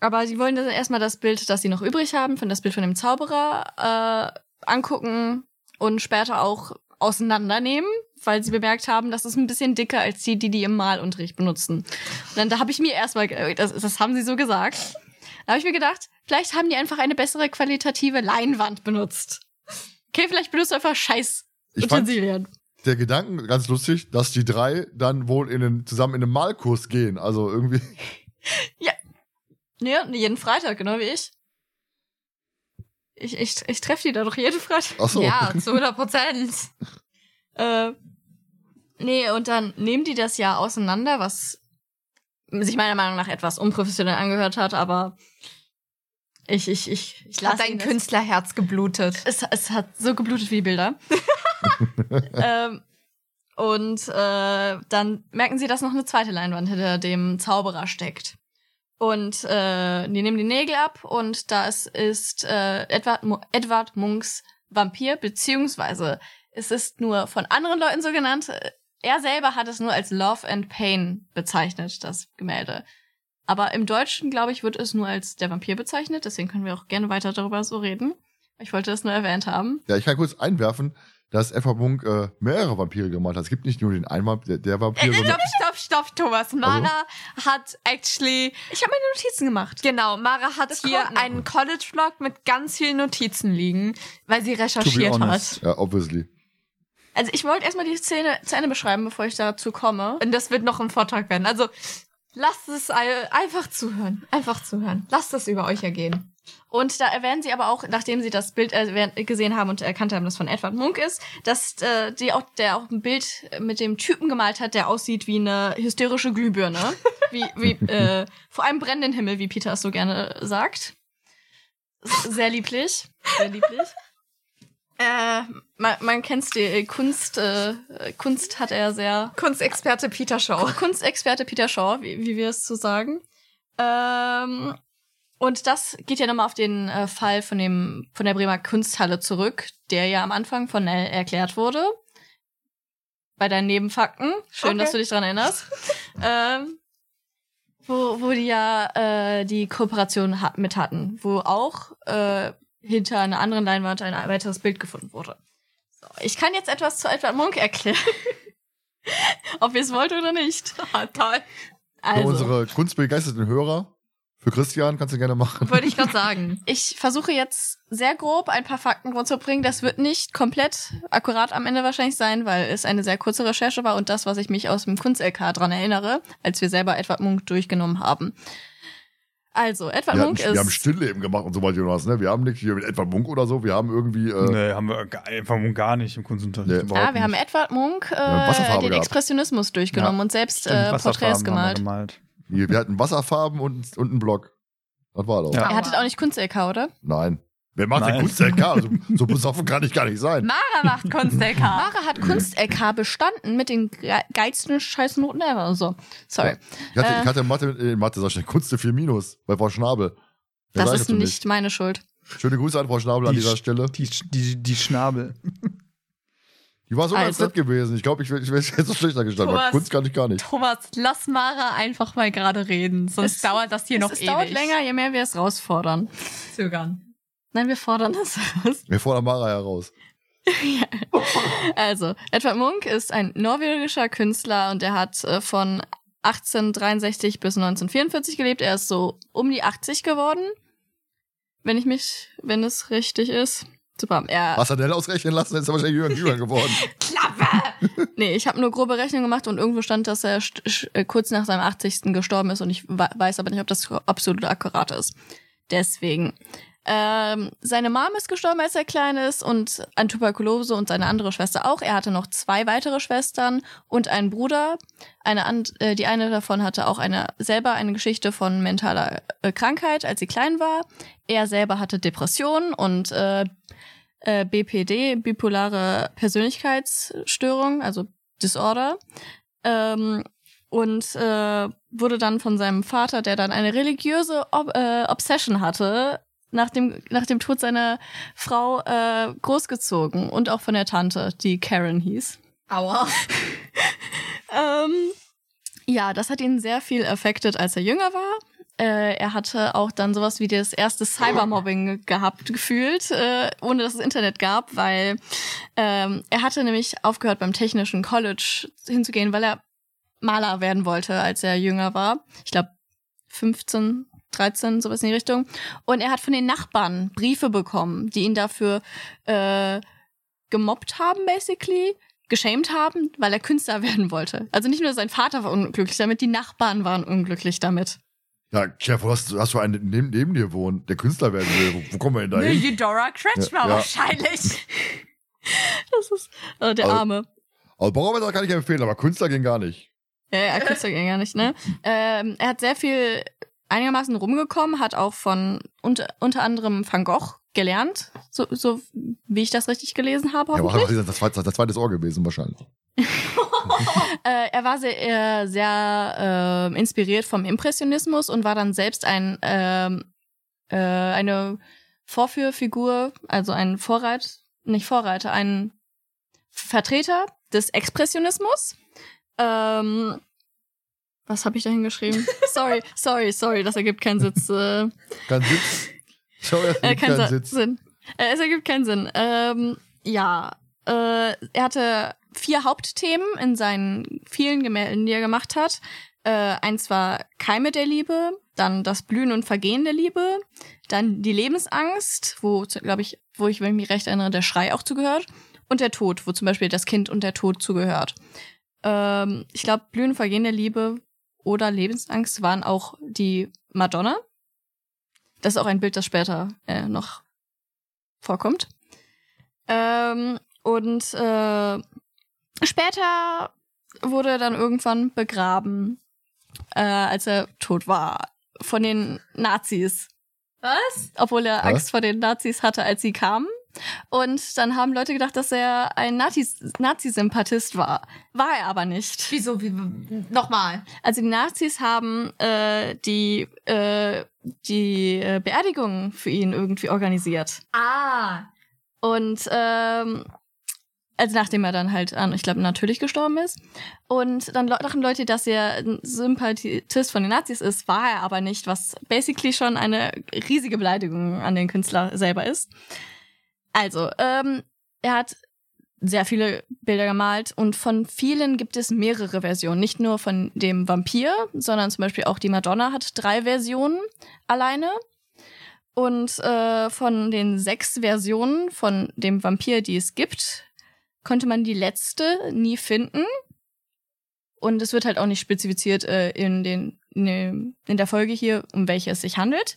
aber sie wollen dann erstmal das Bild, das sie noch übrig haben, von das Bild von dem Zauberer, äh, angucken und später auch auseinandernehmen, weil sie bemerkt haben, das ist ein bisschen dicker als die, die die im Malunterricht benutzen. Und dann da habe ich mir erstmal, ge- das, das haben sie so gesagt. Da habe ich mir gedacht, vielleicht haben die einfach eine bessere qualitative Leinwand benutzt. Okay, vielleicht benutzt du einfach scheiß Ich fand Utensilien. der Gedanken ganz lustig, dass die drei dann wohl in den, zusammen in einen Malkurs gehen. Also irgendwie. Ja, jeden Freitag, genau wie ich. Ich, ich, ich treffe die da doch jeden Freitag. Ach so. Ja, zu 100 Prozent. Äh, nee, und dann nehmen die das ja auseinander, was sich meiner Meinung nach etwas unprofessionell angehört hat, aber ich, ich, ich, ich Hat lasse dein ihn das- Künstlerherz geblutet. Es, es hat so geblutet wie die Bilder. ähm, und äh, dann merken sie, dass noch eine zweite Leinwand hinter dem Zauberer steckt. Und äh, die nehmen die Nägel ab und das ist äh, Edward, Edward Munks Vampir, beziehungsweise es ist nur von anderen Leuten so genannt. Er selber hat es nur als Love and Pain bezeichnet, das Gemälde. Aber im Deutschen, glaube ich, wird es nur als der Vampir bezeichnet. Deswegen können wir auch gerne weiter darüber so reden. Ich wollte das nur erwähnt haben. Ja, ich kann kurz einwerfen, dass Eva Munk äh, mehrere Vampire gemalt hat. Es gibt nicht nur den einen Vampir, der, der Vampir, Äh, stopp, stopp, stopp, Thomas. Mara hat actually, Ich habe meine Notizen gemacht. genau, Mara hat Das hier einen College-Vlog mit ganz vielen Notizen liegen, weil sie To be recherchiert honest. hat. ja, obviously. Also ich wollte erstmal die Szene zu Ende beschreiben, bevor ich dazu komme. Und das wird noch ein Vortrag werden. Also, lasst es ei- einfach zuhören. Einfach zuhören. Lasst es über euch ergehen. Und da erwähnen sie aber auch, nachdem sie das Bild gesehen haben und erkannt haben, dass von Edward Munk ist, dass äh, die auch, der auch ein Bild mit dem Typen gemalt hat, der aussieht wie eine hysterische Glühbirne. wie, wie, äh, vor einem brennenden Himmel, wie Peter es so gerne sagt. Sehr lieblich. Sehr lieblich. Äh, man, man kennt's die äh, Kunst, äh, Kunst hat er sehr Kunstexperte Peter Shaw. Kunstexperte Peter Shaw, wie, wie wir es so sagen. Ähm, und das geht ja nochmal auf den äh, Fall von dem von der Bremer Kunsthalle zurück, der ja am Anfang von Nell erklärt wurde. Bei deinen Nebenfakten. Schön, Okay. dass du dich dran erinnerst. ähm, wo, wo die ja äh, die Kooperation ha mit hatten, wo auch äh, hinter einer anderen Leinwand ein weiteres Bild gefunden wurde. So, ich kann jetzt etwas zu Edward Monk erklären. Ob ihr es wollt oder nicht. Ah, toll. Für Also, unsere kunstbegeisterten Hörer, für Christian kannst du gerne machen. Wollte ich gerade sagen. ich versuche jetzt sehr grob ein paar Fakten runterzubringen. Das wird nicht komplett akkurat am Ende wahrscheinlich sein, weil es eine sehr kurze Recherche war und das, was ich mich aus dem Kunst-LK dran erinnere, als wir selber Edward Munk durchgenommen haben. Also, Edward Wir, Munk hatten, wir haben ist. Stillleben gemacht und so weiter, Jonas. Ne? Wir haben nicht hier mit Edward Munk oder so. Wir haben irgendwie. Äh, Nee, haben wir gar- einfach gar nicht im Kunstunterricht. Nee. Ah, wir haben nicht. Edward Munk äh, haben den gehabt. Expressionismus durchgenommen Ja, und selbst äh, Porträts haben wir gemalt. gemalt. wir, wir hatten Wasserfarben und, und einen Block. Das war doch. Ja. Ihr hattet auch nicht Kunst-LK, oder? Nein. Wer macht denn Nein. Kunst-LK? So, so besoffen kann ich gar nicht sein. Mara macht Kunst-LK. Mara hat Kunst-LK bestanden mit den ge- geilsten Scheißnoten ever. und So, sorry. Ich hatte, Äh. ich hatte Mathe, äh, Mathe, sag ich schon, Kunst 4 Minus bei Frau Schnabel. Mehr Das ist nicht meine Schuld. Schöne Grüße an Frau Schnabel an Die dieser Sch- Stelle. Die, die, die Schnabel. Die war so ganz Also. nett gewesen. Ich glaube, ich wäre jetzt so schlechter gestanden. Thomas. Kunst kann ich gar nicht. Thomas, lass Mara einfach mal gerade reden, sonst Es- dauert das hier noch es, es ewig. dauert länger, je mehr wir es rausfordern. Zögern. Nein, wir fordern es raus. Wir fordern Mara heraus. Also, Edward Munk ist ein norwegischer Künstler und er hat äh, von 1863 bis 1944 gelebt. Er ist so um die 80 geworden. Wenn ich mich, wenn es richtig ist. Super. Er, Hast du Nell ausrechnen lassen, dann ist er wahrscheinlich Jürgen Jürgen geworden. Klappe! nee, ich habe nur grobe Rechnung gemacht und irgendwo stand, dass er äh, kurz nach seinem 80. gestorben ist und ich we- weiß aber nicht, ob das absolut akkurat ist. Deswegen. Ähm, seine Mom ist gestorben, als er klein ist und an Tuberkulose und seine andere Schwester auch. Er hatte noch zwei weitere Schwestern und einen Bruder. Eine and äh, die eine davon hatte auch eine selber eine Geschichte von mentaler äh, Krankheit, als sie klein war. Er selber hatte Depressionen und äh, äh, BPD, bipolare Persönlichkeitsstörung, also Disorder. Ähm, und äh, wurde dann von seinem Vater, der dann eine religiöse Ob äh, Obsession hatte, nach dem, nach dem Tod seiner Frau äh, großgezogen und auch von der Tante, die Karen hieß. Aua. Ähm, ja, das hat ihn sehr viel affected, als er jünger war. Äh, er hatte auch dann sowas wie das erste Cybermobbing gehabt, gefühlt, äh, ohne dass es Internet gab, weil ähm, er hatte nämlich aufgehört beim Technischen College hinzugehen, weil er Maler werden wollte, als er jünger war. Ich glaube 15, 13, sowas in die Richtung. Und er hat von den Nachbarn Briefe bekommen, die ihn dafür äh, gemobbt haben, basically, geschämt haben, weil er Künstler werden wollte. Also nicht nur sein Vater war unglücklich damit, die Nachbarn waren unglücklich damit. Ja, Chef, hast, hast du einen neben, neben dir wohnen, der Künstler werden will? Wo, wo kommen wir denn da hin? Eudora Kretschmer Ja, ja. wahrscheinlich. Das ist äh, der Also- Arme. Also Bauarbeiter kann ich empfehlen, aber Künstler ging gar nicht. Ja, ja, Künstler ging gar nicht, ne? Ähm, er hat sehr viel einigermaßen rumgekommen, hat auch von unter, unter anderem Van Gogh gelernt, so, so wie ich das richtig gelesen habe, Ja, aber das, war das zweite Ohr gewesen wahrscheinlich. Äh, er war sehr, äh, sehr äh, inspiriert vom Impressionismus und war dann selbst ein ähm, äh, eine Vorführfigur, also ein Vorreit, nicht Vorreiter, ein Vertreter des Expressionismus. Ähm, was habe ich da hingeschrieben? sorry, sorry, sorry, das ergibt keinen Sitz. Äh, Kein Sitz. Schau, er äh, hat keinen Sitz. Sinn. Äh, es ergibt keinen Sinn. Ähm, ja, äh, er hatte vier Hauptthemen in seinen vielen Gemälden, die er gemacht hat. Äh, eins war Keime der Liebe, dann das Blühen und Vergehen der Liebe, dann die Lebensangst, wo, glaube ich, wo ich, wenn ich mich recht erinnere, der Schrei auch zugehört, und der Tod, wo zum Beispiel das Kind und der Tod zugehört. Ähm, ich glaube, Blühen und Vergehen der Liebe oder Lebensangst waren auch die Madonna. Das ist auch ein Bild, das später äh, noch vorkommt. Ähm, und äh, später wurde er dann irgendwann begraben, äh, als er tot war, von den Nazis. Was? Obwohl er Was? Angst vor den Nazis hatte, als sie kamen. Und dann haben Leute gedacht, dass er ein Nazis- Nazi-Sympathist war. War er aber nicht. Wieso? Wie, nochmal. Also die Nazis haben äh, die, äh, die äh, Beerdigung für ihn irgendwie organisiert. Ah. Und ähm, also nachdem er dann halt an, ich glaube, natürlich gestorben ist. Und dann dachten Leute, dass er ein Sympathist von den Nazis ist, war er aber nicht, was basically schon eine riesige Beleidigung an den Künstler selber ist. Also, ähm, er hat sehr viele Bilder gemalt und von vielen gibt es mehrere Versionen. Nicht nur von dem Vampir, sondern zum Beispiel auch die Madonna hat drei Versionen alleine. Und äh, von den sechs Versionen von dem Vampir, die es gibt, konnte man die letzte nie finden. Und es wird halt auch nicht spezifiziert äh, in, den, in, der Folge hier, um welche es sich handelt.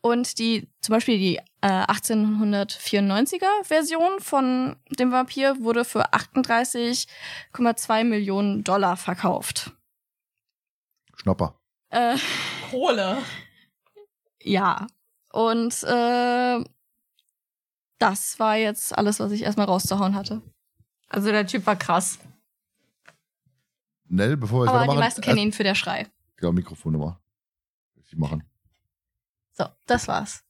Und die, zum Beispiel die äh, 1894er Version von dem Vampir wurde für 38,2 Millionen Dollar verkauft. Schnapper. Äh, Kohle. ja. Und äh, das war jetzt alles, was ich erstmal rauszuhauen hatte. Also der Typ war krass. Nell, bevor wir Aber die meisten kennen ihn für der Schrei. Ja, Mikrofonnummer. Die machen. So, das war's.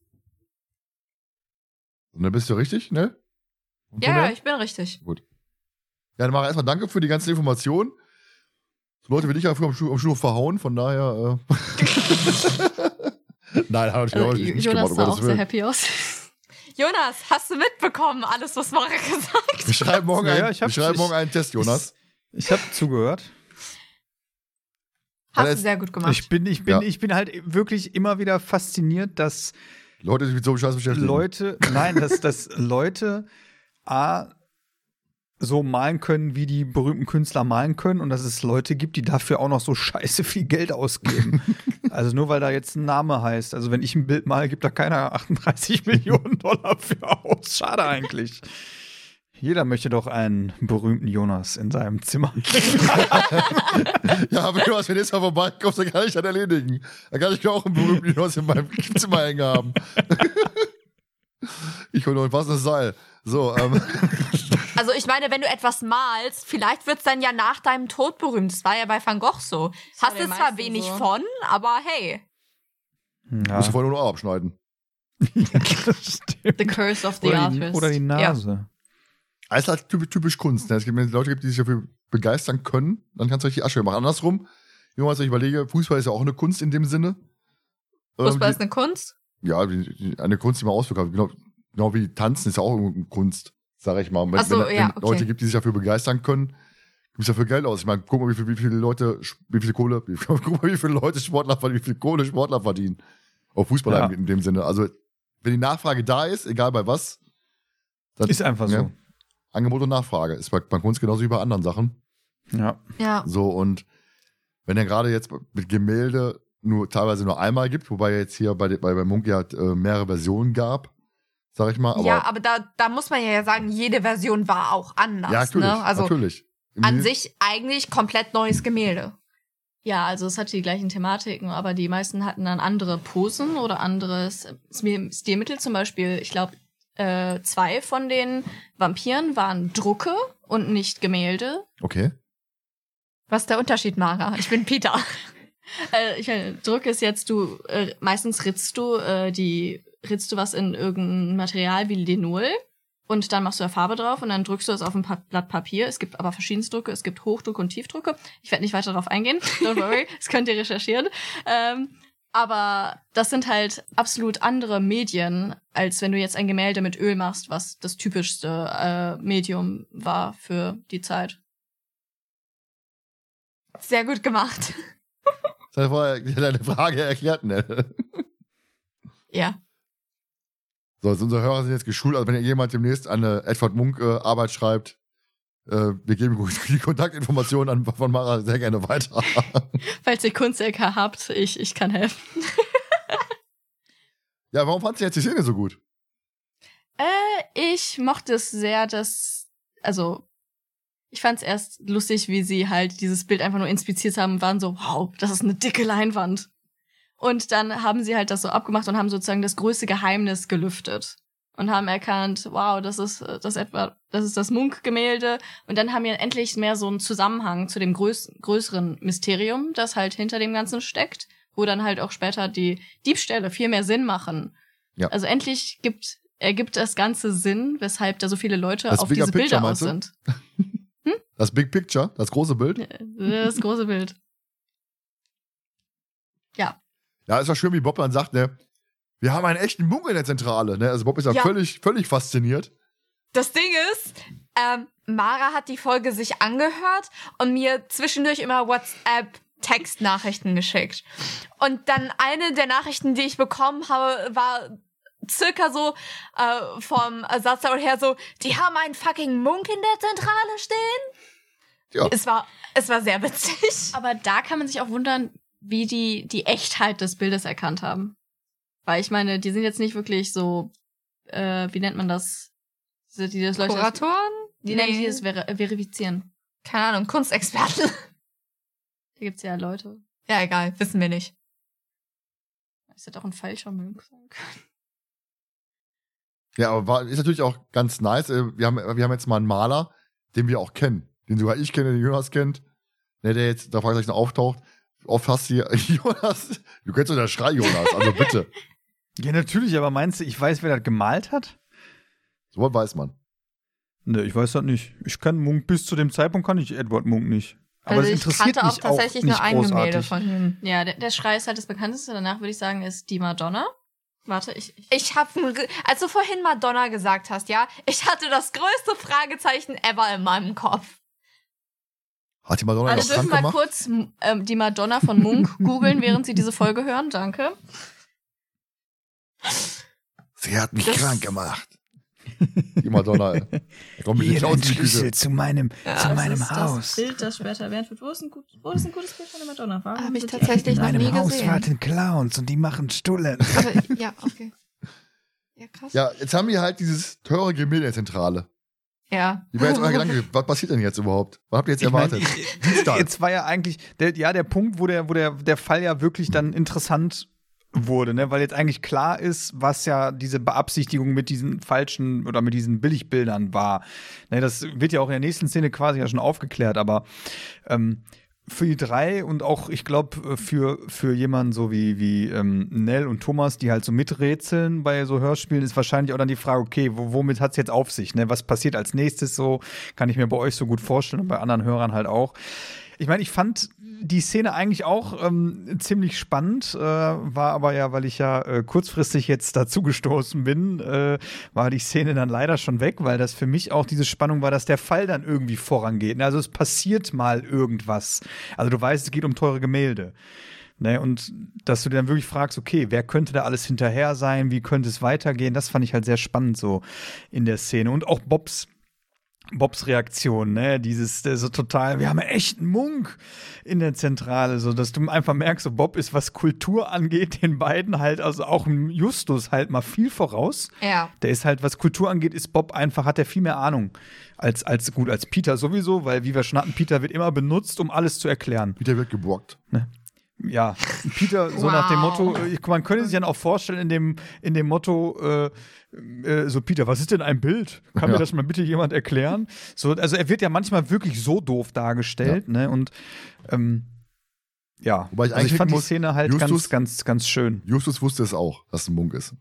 Und dann bist du richtig, ne? Und Ja, ich bin richtig. Ja, dann mach erstmal danke für die ganzen Informationen. So Leute wie dich ja früher am, Schul am Schulhof verhauen, von daher. Äh Nein, hat Äh, natürlich nicht Jonas gemacht, sah auch sehr happy aus. Jonas, hast du mitbekommen, alles, was Mara gesagt Wir schreiben morgen, Ja, ich wir schreiben ich- morgen einen Test, Jonas. Ich habe zugehört. Hast du sehr gut gemacht. Ich bin, ich bin, Ja. ich bin halt wirklich immer wieder fasziniert, dass Leute, die sich mit so einem Scheiß beschäftigen. Leute, nein, dass, dass Leute A, so malen können, wie die berühmten Künstler malen können und dass es Leute gibt, die dafür auch noch so scheiße viel Geld ausgeben. also nur weil da jetzt ein Name heißt. Also wenn ich ein Bild male, gibt da keiner 38 Millionen Dollar für aus. Schade eigentlich. Jeder möchte doch einen berühmten Jonas in seinem Zimmer. Ja, aber du hast, wenn du jetzt mal vorbeikommst, dann kann ich das erledigen. Dann kann ich auch einen berühmten Jonas in meinem Zimmer hängen haben. Ich hole noch ein passendes Seil. So, ähm, Also ich meine, wenn du etwas malst, vielleicht wird's dann ja nach deinem Tod berühmt. Das war ja bei Van Gogh so. bei Hast du zwar wenig so. von, aber hey. Ja, musst du vorher nur noch abschneiden. das stimmt. The Curse of the Oder die, Artist. oder die Nase. Das ist halt typisch, typisch Kunst. Ne? Es gibt wenn es Leute, gibt, die sich dafür begeistern können, dann kannst du richtig Asche machen. Andersrum, wenn man sich überlege, Fußball ist ja auch eine Kunst in dem Sinne. Ähm, Fußball die- ist eine Kunst. Ja, die, die, eine Kunst, die man kann. Genau, genau wie Tanzen ist ja auch eine Kunst, sag ich mal. Wenn, Ach so, wenn, wenn ja, okay. Leute gibt, die sich dafür begeistern können, gibt es dafür Geld aus. Ich meine, guck mal, wie, viel, wie viele Leute, wie viel Kohle, wie, guck mal, wie viele Leute Sportler verdienen, wie viel Kohle Sportler verdienen. Auch Fußballer Ja. in, in dem Sinne. Also, wenn die Nachfrage da ist, egal bei was, dann Ist einfach so. Angebot und Nachfrage. Ist bei, bei Kunst genauso wie bei anderen Sachen. Ja. Ja. So, und wenn er gerade jetzt mit Gemälde nur teilweise nur einmal gibt, wobei jetzt hier bei, bei, bei Munch ja äh, mehrere Versionen gab, sag ich mal. Aber, ja, aber da, da muss man ja sagen, jede Version war auch anders. ja, natürlich. ne? Also natürlich. an sich eigentlich komplett neues Gemälde. Ja, also es hatte die gleichen Thematiken, aber die meisten hatten dann andere Posen oder anderes Stil- Stilmittel. Zum Beispiel, ich glaube, äh, zwei von den Vampiren waren Drucke und nicht Gemälde. Okay. Was ist der Unterschied, Mara? Ich bin Peter. Äh, ich meine, Druck ist jetzt, du äh, meistens ritzt du äh, die ritzt du was in irgendein Material wie Linol und dann machst du da Farbe drauf und dann drückst du es auf ein pa Blatt Papier. Es gibt aber verschiedenste Drucke, es gibt Hochdruck und Tiefdrucke. Ich werde nicht weiter darauf eingehen, don't worry, das könnt ihr recherchieren. Ähm, aber das sind halt absolut andere Medien, als wenn du jetzt ein Gemälde mit Öl machst, was das typischste äh, Medium war für die Zeit. Sehr gut gemacht. Das hat vorher deine Frage erklärt, ne? Ja. So, also unsere Hörer sind jetzt geschult, also wenn jemand demnächst eine Edward Munk äh, Arbeit schreibt, wir geben die Kontaktinformationen an, von Mara sehr gerne weiter. Falls ihr Kunst-LK habt, ich, ich kann helfen. ja, warum fandst du jetzt die Szene so gut? Äh, ich mochte es sehr, dass, also, ich fand es erst lustig, wie sie halt dieses Bild einfach nur inspiziert haben und waren so, wow, das ist eine dicke Leinwand. Und dann haben sie halt das so abgemacht und haben sozusagen das größte Geheimnis gelüftet. Und haben erkannt, wow, das ist äh, das etwa, das ist das Munk-Gemälde. Und dann haben wir endlich mehr so einen Zusammenhang zu dem größ größeren Mysterium, das halt hinter dem Ganzen steckt, wo dann halt auch später die Diebstähle viel mehr Sinn machen. Ja. Also endlich gibt, ergibt das Ganze Sinn, weshalb da so viele Leute Das auf Bigger diese Picture, Bilder aus sind. Das Big Picture, das große Bild. Das große Bild. Ja. Ja, ist doch schön, wie Bob dann sagt, ne? Wir haben einen echten Munk in der Zentrale, ne? Also Bob ist ja, Ja. völlig, völlig fasziniert. Das Ding ist, ähm, Mara hat die Folge sich angehört und mir zwischendurch immer WhatsApp Textnachrichten geschickt. Und dann eine der Nachrichten, die ich bekommen habe, war circa so äh, vom Satz her so, die haben einen fucking Munk in der Zentrale stehen. Ja. Es war, es war sehr witzig. Aber da kann man sich auch wundern, wie die die Echtheit des Bildes erkannt haben. Weil ich meine, die sind jetzt nicht wirklich so, äh, wie nennt man das? So, Die das Leute Kuratoren? die nennen die das ver verifizieren. Keine Ahnung, Kunstexperten. Da gibt's ja Leute. ja, egal, wissen wir nicht. Das hätte auch ein falscher sein können. Ja, aber war, ist natürlich auch ganz nice. Äh, Wir haben, wir haben jetzt mal einen Maler, den wir auch kennen. Den sogar ich kenne, den Jonas kennt. Ne, der jetzt da Fragezeichen auftaucht. Oft hast du hier, Jonas, du kennst doch der Schrei, Jonas, also bitte. Ja, natürlich, aber meinst du, ich weiß, wer das gemalt hat? So was weiß man. Ne, ich weiß das nicht. Ich kann Munk bis zu dem Zeitpunkt kann ich Edward Munk nicht. Aber also das ich interessiert kannte auch mich tatsächlich auch nicht nur ein Gemälde großartig. von ihm. Ja, der, der Schrei ist halt das bekannteste. Danach würde ich sagen, ist die Madonna. Warte, ich, ich Ich habe, als du vorhin Madonna gesagt hast, ja, ich hatte das größte Fragezeichen ever in meinem Kopf. Hat die Madonna Alle noch dürfen mal gemacht? kurz ähm, die Madonna von Munk googeln, während sie diese Folge hören. Danke. Sie hat mich Das- krank gemacht. Die Madonna, kommt mit in die Küche. zu meinem, Ja, zu das meinem das ist Haus. das Bild, das später erwähnt wird. Wo ist ein, gut, wo ist ein gutes Bild von der Madonna? Warum Hab ich tatsächlich In noch nie meinem Haus gesehen. warten Clowns und die machen Stullen. Aber, ja, okay. Ja, krass. Ja, jetzt haben wir halt dieses teure Gemälde in Zentrale. Ja. Die war jetzt euer Gedanke, was passiert denn jetzt überhaupt? Was habt ihr jetzt Ich mein, erwartet? ich- Dienstag. Jetzt war ja eigentlich, der, ja, der Punkt, wo der, wo der, der Fall ja wirklich dann interessant wurde, ne? weil jetzt eigentlich klar ist, was ja diese Beabsichtigung mit diesen falschen oder mit diesen Billigbildern war. Ne, das wird ja auch in der nächsten Szene quasi ja schon aufgeklärt, aber ähm, für die drei und auch, ich glaube, für, für jemanden so wie, wie ähm, Nell und Thomas, die halt so miträtseln bei so Hörspielen, ist wahrscheinlich auch dann die Frage, okay, wo, womit hat's jetzt auf sich? Ne? Was passiert als nächstes so? Kann ich mir bei euch so gut vorstellen und bei anderen Hörern halt auch. Ich meine, ich fand die Szene eigentlich auch ähm, ziemlich spannend, äh, war aber ja, weil ich ja äh, kurzfristig jetzt dazugestoßen bin, äh, war die Szene dann leider schon weg, weil das für mich auch diese Spannung war, dass der Fall dann irgendwie vorangeht. Also es passiert mal irgendwas. Also du weißt, es geht um teure Gemälde. Ne, und dass du dir dann wirklich fragst, okay, wer könnte da alles hinterher sein, wie könnte es weitergehen, das fand ich halt sehr spannend so in der Szene. Und auch Bobs Bobs Reaktion, ne, dieses der so total, wir haben einen echten Munk in der Zentrale, so dass du einfach merkst, so Bob ist, was Kultur angeht, den beiden halt, also auch im Justus halt mal viel voraus. Ja. Der ist halt, was Kultur angeht, ist Bob einfach, hat er viel mehr Ahnung als, als gut, als Peter sowieso, weil wie wir schon hatten, Peter wird immer benutzt, um alles zu erklären. Peter wird geblockt. Ja, Peter, so nach dem Wow. Motto, ich, man könnte sich dann auch vorstellen, in dem, in dem Motto, äh, äh, so Peter, was ist denn ein Bild? Kann mir Ja. das mal bitte jemand erklären? So, also er wird ja manchmal wirklich so doof dargestellt, ne? Und ähm, ja, Wobei ich also ich fand die muss, Szene halt Justus- ganz, ganz, ganz schön. Justus wusste es auch, dass es ein Munk ist.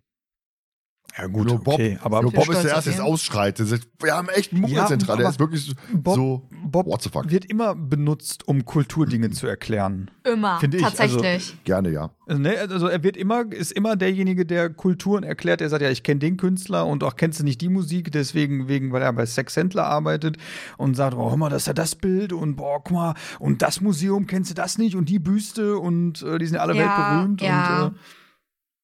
Ja, gut, Nur Bob, okay, aber nur Bob ist der Erste, der ihn. ausschreit. Der sagt, wir haben echt einen Ja, der ist wirklich so- Bob, so, Bob what the fuck. wird immer benutzt, um Kulturdinge zu erklären. Immer. Finde ich, also- Tatsächlich. gerne, ja. Also, ne, also er wird immer, ist immer derjenige, der Kulturen erklärt. Er sagt, ja, ich kenne den Künstler und auch kennst du nicht die Musik, deswegen, wegen, weil er bei Sex Händler arbeitet und sagt, oh, hör mal, das ist ja das Bild und boah, guck mal, und das Museum kennst du das nicht und die Büste und äh, die sind alle Ja, weltberühmt ja. und äh,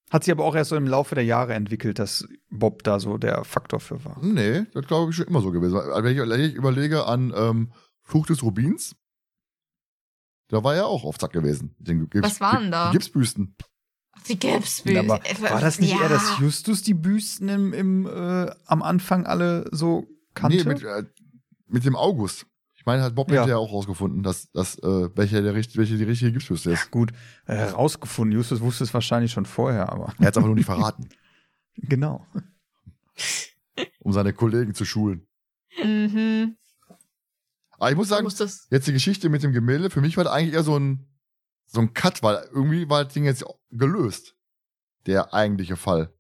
hat sich aber auch erst so im Laufe der Jahre entwickelt, dass Bob da so der Faktor für war. Nee, das glaube ich schon immer so gewesen. Also Wenn ich, wenn ich überlege an ähm, Fluch des Rubins, da war er auch auf Zack gewesen. Den Gips, Was waren da? Die Gipsbüsten. Die Gipsbüste. Aber war das nicht ja. eher, dass Justus die Büsten im, im, äh, am Anfang alle so kannte? Nee, mit, äh, mit dem August. Ich meine, hat Bob Ja. hinterher auch rausgefunden, dass, dass äh, welche, der, welche die richtige Gipsbüste ist. Gut, äh, herausgefunden. Justus wusste es wahrscheinlich schon vorher, aber Er hat es aber nur nicht verraten, genau. um seine Kollegen zu schulen. Mhm. Aber ich muss sagen, musst das jetzt die Geschichte mit dem Gemälde, für mich war das eigentlich eher so ein, so ein Cut, weil irgendwie war das Ding jetzt gelöst. Der eigentliche Fall.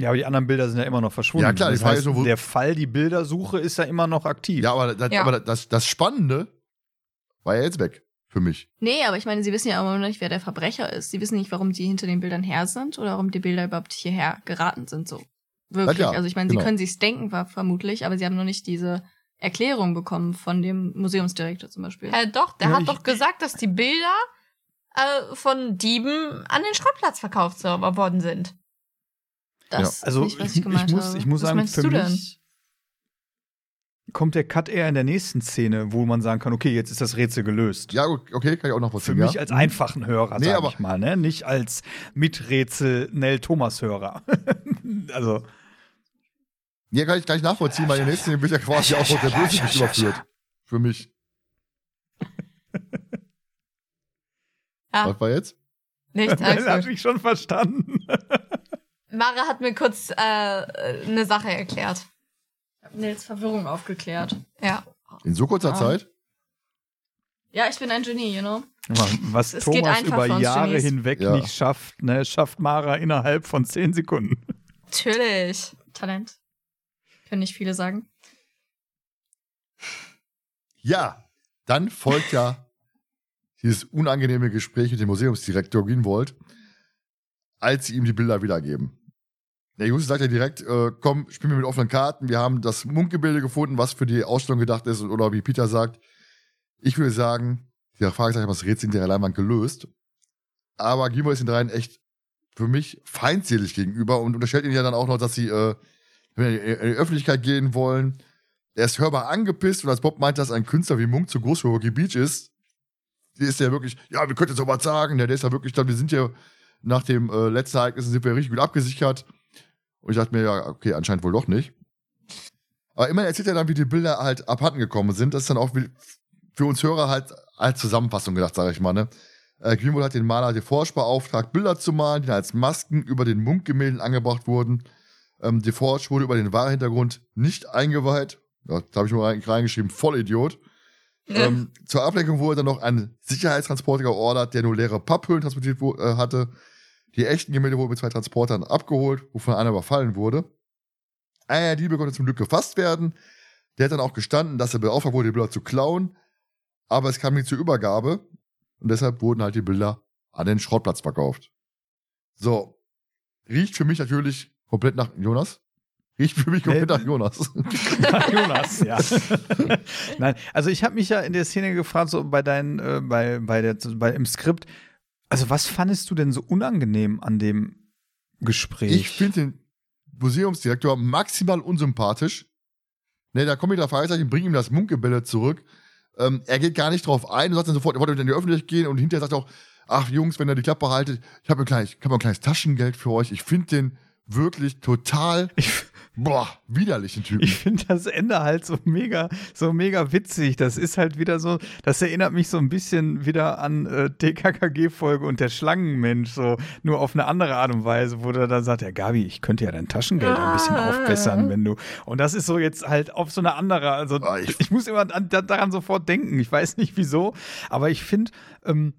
Ja, aber die anderen Bilder sind ja immer noch verschwunden. Ja, klar, die das Frage heißt, ist nur, der Fall, die Bildersuche ist ja immer noch aktiv. Ja, aber, das, Ja. aber das, das Spannende war ja jetzt weg. Für mich. Nee, aber ich meine, sie wissen ja immer noch nicht, wer der Verbrecher ist. Sie wissen nicht, warum die hinter den Bildern her sind oder warum die Bilder überhaupt hierher geraten sind. So wirklich. Ja, also ich meine, genau. sie können sich's denken, war vermutlich, aber sie haben noch nicht diese Erklärung bekommen von dem Museumsdirektor zum Beispiel. Äh, doch, der Ja, hat doch gesagt, dass die Bilder äh, von Dieben an den Schrottplatz verkauft worden sind. Das ist Also nicht, was ich, ich gemeint ich muss, habe. ich muss was sagen, für du denn? mich kommt der Cut eher in der nächsten Szene, wo man sagen kann, okay, jetzt ist das Rätsel gelöst. Ja, okay, kann ich auch noch Für was mich als einfachen Hörer, Nee, sag aber- ich mal, ne? Nicht als Miträtsel Nell Thomas Hörer. also Ja, kann ich gleich nachvollziehen, weil in der nächsten wird ja quasi auch noch der Bösewicht überführt. Für mich. Ja, Was war jetzt? nichts, das alles habe gut. ich schon verstanden. Mara hat mir kurz äh, eine Sache erklärt. Nils Verwirrung aufgeklärt. Ja. In so kurzer Ah. Zeit? Ja, ich bin ein Genie, you know. Was Es geht Thomas einfach über Jahre Genies. hinweg Ja. nicht schafft, ne, schafft Mara innerhalb von zehn Sekunden. Natürlich. Talent. Können nicht viele sagen. Ja, dann folgt ja dieses unangenehme Gespräch mit dem Museumsdirektor Greenwald, als sie ihm die Bilder wiedergeben. Der Justus sagt ja direkt, äh, komm, spiel mir mit offenen Karten, wir haben das Munkgebilde gefunden, was für die Ausstellung gedacht ist, oder wie Peter sagt, ich würde sagen, der Fragezeichen hat das Rätsel hinter der Leinwand gelöst, aber Greenwald ist den dreien echt für mich feindselig gegenüber und unterstellt ihnen ja dann auch noch, dass sie äh, in die Öffentlichkeit gehen wollen. Er ist hörbar angepisst und als Bob meint, dass ein Künstler wie Munk zu groß für Rocky Beach ist, die ist ja wirklich, ja, wir könnten so was sagen. Der, ist ja wirklich, wir sind ja nach dem äh, letzten Ereignis sind wir richtig gut abgesichert. Und ich dachte mir, ja, okay, anscheinend wohl doch nicht. Aber immerhin erzählt er dann, wie die Bilder halt abhanden gekommen sind. Das ist dann auch für uns Hörer halt als Zusammenfassung gedacht, sage ich mal. Ne? Äh, Greenwood hat den Maler DeForge beauftragt, Bilder zu malen, die als Masken über den Munk-Gemälden angebracht wurden. Ähm, DeForge wurde über den wahren Hintergrund nicht eingeweiht. Ja, da habe ich nur reingeschrieben, Vollidiot. Ja. Ähm, zur Ablenkung wurde dann noch ein Sicherheitstransporter geordert, der nur leere Papphüllen transportiert äh, hatte. Die echten Gemälde wurden mit zwei Transportern abgeholt, wovon einer überfallen wurde. Einer der Diebe konnte zum Glück gefasst werden. Der hat dann auch gestanden, dass er beauftragt wurde, die Bilder zu klauen. Aber es kam nicht zur Übergabe. Und deshalb wurden halt die Bilder an den Schrottplatz verkauft. So. Riecht für mich natürlich komplett nach Jonas. Riecht für mich komplett nach Jonas. nach Jonas, ja. Nein, also ich habe mich ja in der Szene gefragt, so bei deinen, äh, bei, bei der, bei, im Skript, also was fandest du denn so unangenehm an dem Gespräch? Ich finde den Museumsdirektor maximal unsympathisch. Ne, da kommt wieder Fragezeichen, bring ihm das Munkgebälle zurück. Ähm, er geht gar nicht drauf ein, sagt dann sofort, er wollte in die Öffentlichkeit gehen und hinterher sagt er auch, ach Jungs, wenn ihr die Klappe haltet, ich habe ein, kleines, hab ein kleines Taschengeld für euch. Ich finde den wirklich total. Ich, Boah, widerlichen Typen. Ich finde das Ende halt so mega, so mega witzig. Das ist halt wieder so, das erinnert mich so ein bisschen wieder an äh, DKKG-Folge und der Schlangenmensch, so nur auf eine andere Art und Weise, wo der dann sagt, ja Gabi, ich könnte ja dein Taschengeld ein bisschen ah. aufbessern, wenn du. Und das ist so jetzt halt auf so eine andere, also oh, ich, ich, muss immer an, daran sofort denken. Ich weiß nicht wieso, aber ich finde, ähm,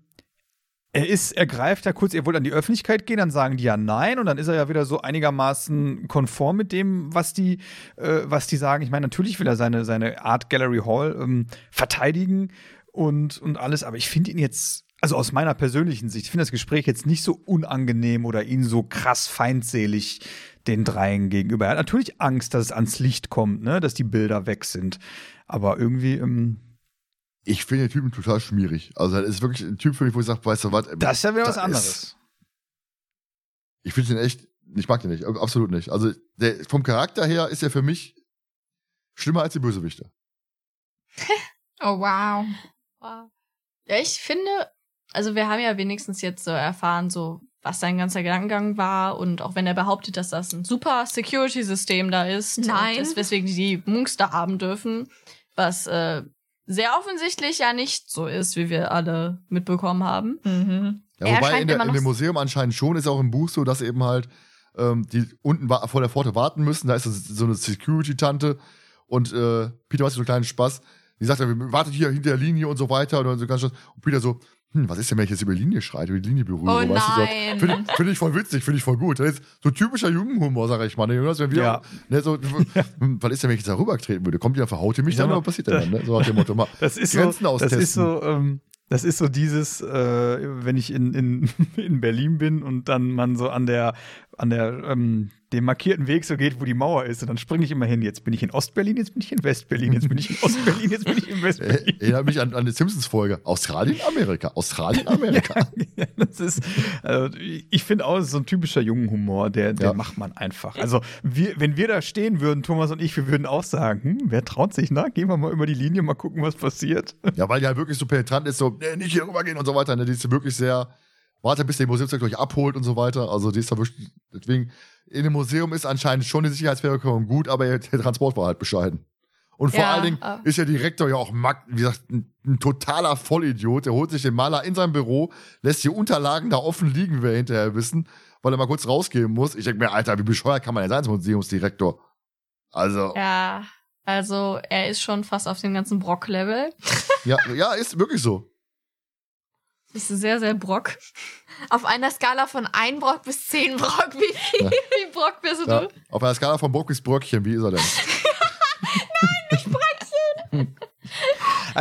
er ist, er greift ja kurz, er wollte an die Öffentlichkeit gehen, dann sagen die ja nein und dann ist er ja wieder so einigermaßen konform mit dem, was die, äh, was die sagen. Ich meine, natürlich will er seine, seine Art Gallery Hall ähm, verteidigen und, und alles, aber ich finde ihn jetzt, also aus meiner persönlichen Sicht, ich finde das Gespräch jetzt nicht so unangenehm oder ihn so krass feindselig den dreien gegenüber. Er hat natürlich Angst, dass es ans Licht kommt, ne, dass die Bilder weg sind. Aber irgendwie, ähm, ich finde den Typen total schmierig. Also, das ist wirklich ein Typ für mich, wo ich sage, weißt du was? Das ist ja wieder was anderes. Ist, ich finde den echt, ich mag den nicht, absolut nicht. Also, der, vom Charakter her ist er für mich schlimmer als die Bösewichte. oh, wow. wow. Ja, ich finde, also wir haben ja wenigstens jetzt so erfahren, so was sein ganzer Gedankengang war und auch wenn er behauptet, dass das ein super Security-System da ist, Nein. Das, weswegen die Munks da haben dürfen, was äh, sehr offensichtlich ja nicht so ist, wie wir alle mitbekommen haben. Mhm. Ja, wobei in, der, in dem Museum anscheinend schon ist auch im Buch so, dass eben halt ähm, die unten vor der Pforte warten müssen. Da ist so eine Security-Tante und äh, Peter macht so einen kleinen Spaß. Die sagt, wartet hier hinter der Linie und so weiter. Und, so ganz und Peter so, hm, was ist denn, wenn ich jetzt über die Linie schreite, über die Linie berühre? Oh weißt nein. Finde ich, find ich voll witzig, finde ich voll gut. Das ist so typischer Jugendhumor, sag ich mal. Ne? Wenn wir, ja. ne, so, was ist denn, wenn ich jetzt da rübertreten würde? Kommt ihr, verhaut ihr mich dann oder was passiert denn dann? Ne? So nach dem Motto, mal das ist Grenzen so, austesten. Das ist so, ähm, das ist so dieses, äh, wenn ich in, in, in Berlin bin und dann man so an der, an der, ähm, dem markierten Weg so geht, wo die Mauer ist. Und dann springe ich immer hin. Jetzt bin ich in Ostberlin, jetzt bin ich in Westberlin, jetzt bin ich in Ostberlin, jetzt bin ich in Westberlin. Erinnert mich an, an die Simpsons-Folge. Australien, Amerika. Australien, Amerika. ja, das ist, also ich finde auch, so ein typischer Jungenhumor, der, der ja. macht man einfach. Also, wir, wenn wir da stehen würden, Thomas und ich, wir würden auch sagen, hm, wer traut sich, na? Gehen wir mal über die Linie, mal gucken, was passiert. Ja, weil die halt wirklich so penetrant ist, so, nee, nicht hier rübergehen und so weiter. Ne? Die ist wirklich sehr, warte, bis der Museumsdirektor euch abholt und so weiter. Also, die ist da wirklich, deswegen, in dem Museum ist anscheinend schon die Sicherheitsverwirkung gut, aber der Transport war halt bescheiden. Und vor ja, allen Dingen ist der Direktor ja auch, wie gesagt, ein, ein, totaler Vollidiot. Der holt sich den Maler in sein Büro, lässt die Unterlagen da offen liegen, wir hinterher wissen, weil er mal kurz rausgehen muss. Ich denke mir, Alter, wie bescheuert kann man denn sein als Museumsdirektor? Also. Ja, also er ist schon fast auf dem ganzen Brock-Level. ja, ja, ist wirklich so. Das ist sehr, sehr Brock. Auf einer Skala von 1 Brock bis 10 Brock, wie, ja. wie Brock bist du? Ja. Auf einer Skala von Brock bis Bröckchen, wie ist er denn? Nein, nicht Bröckchen!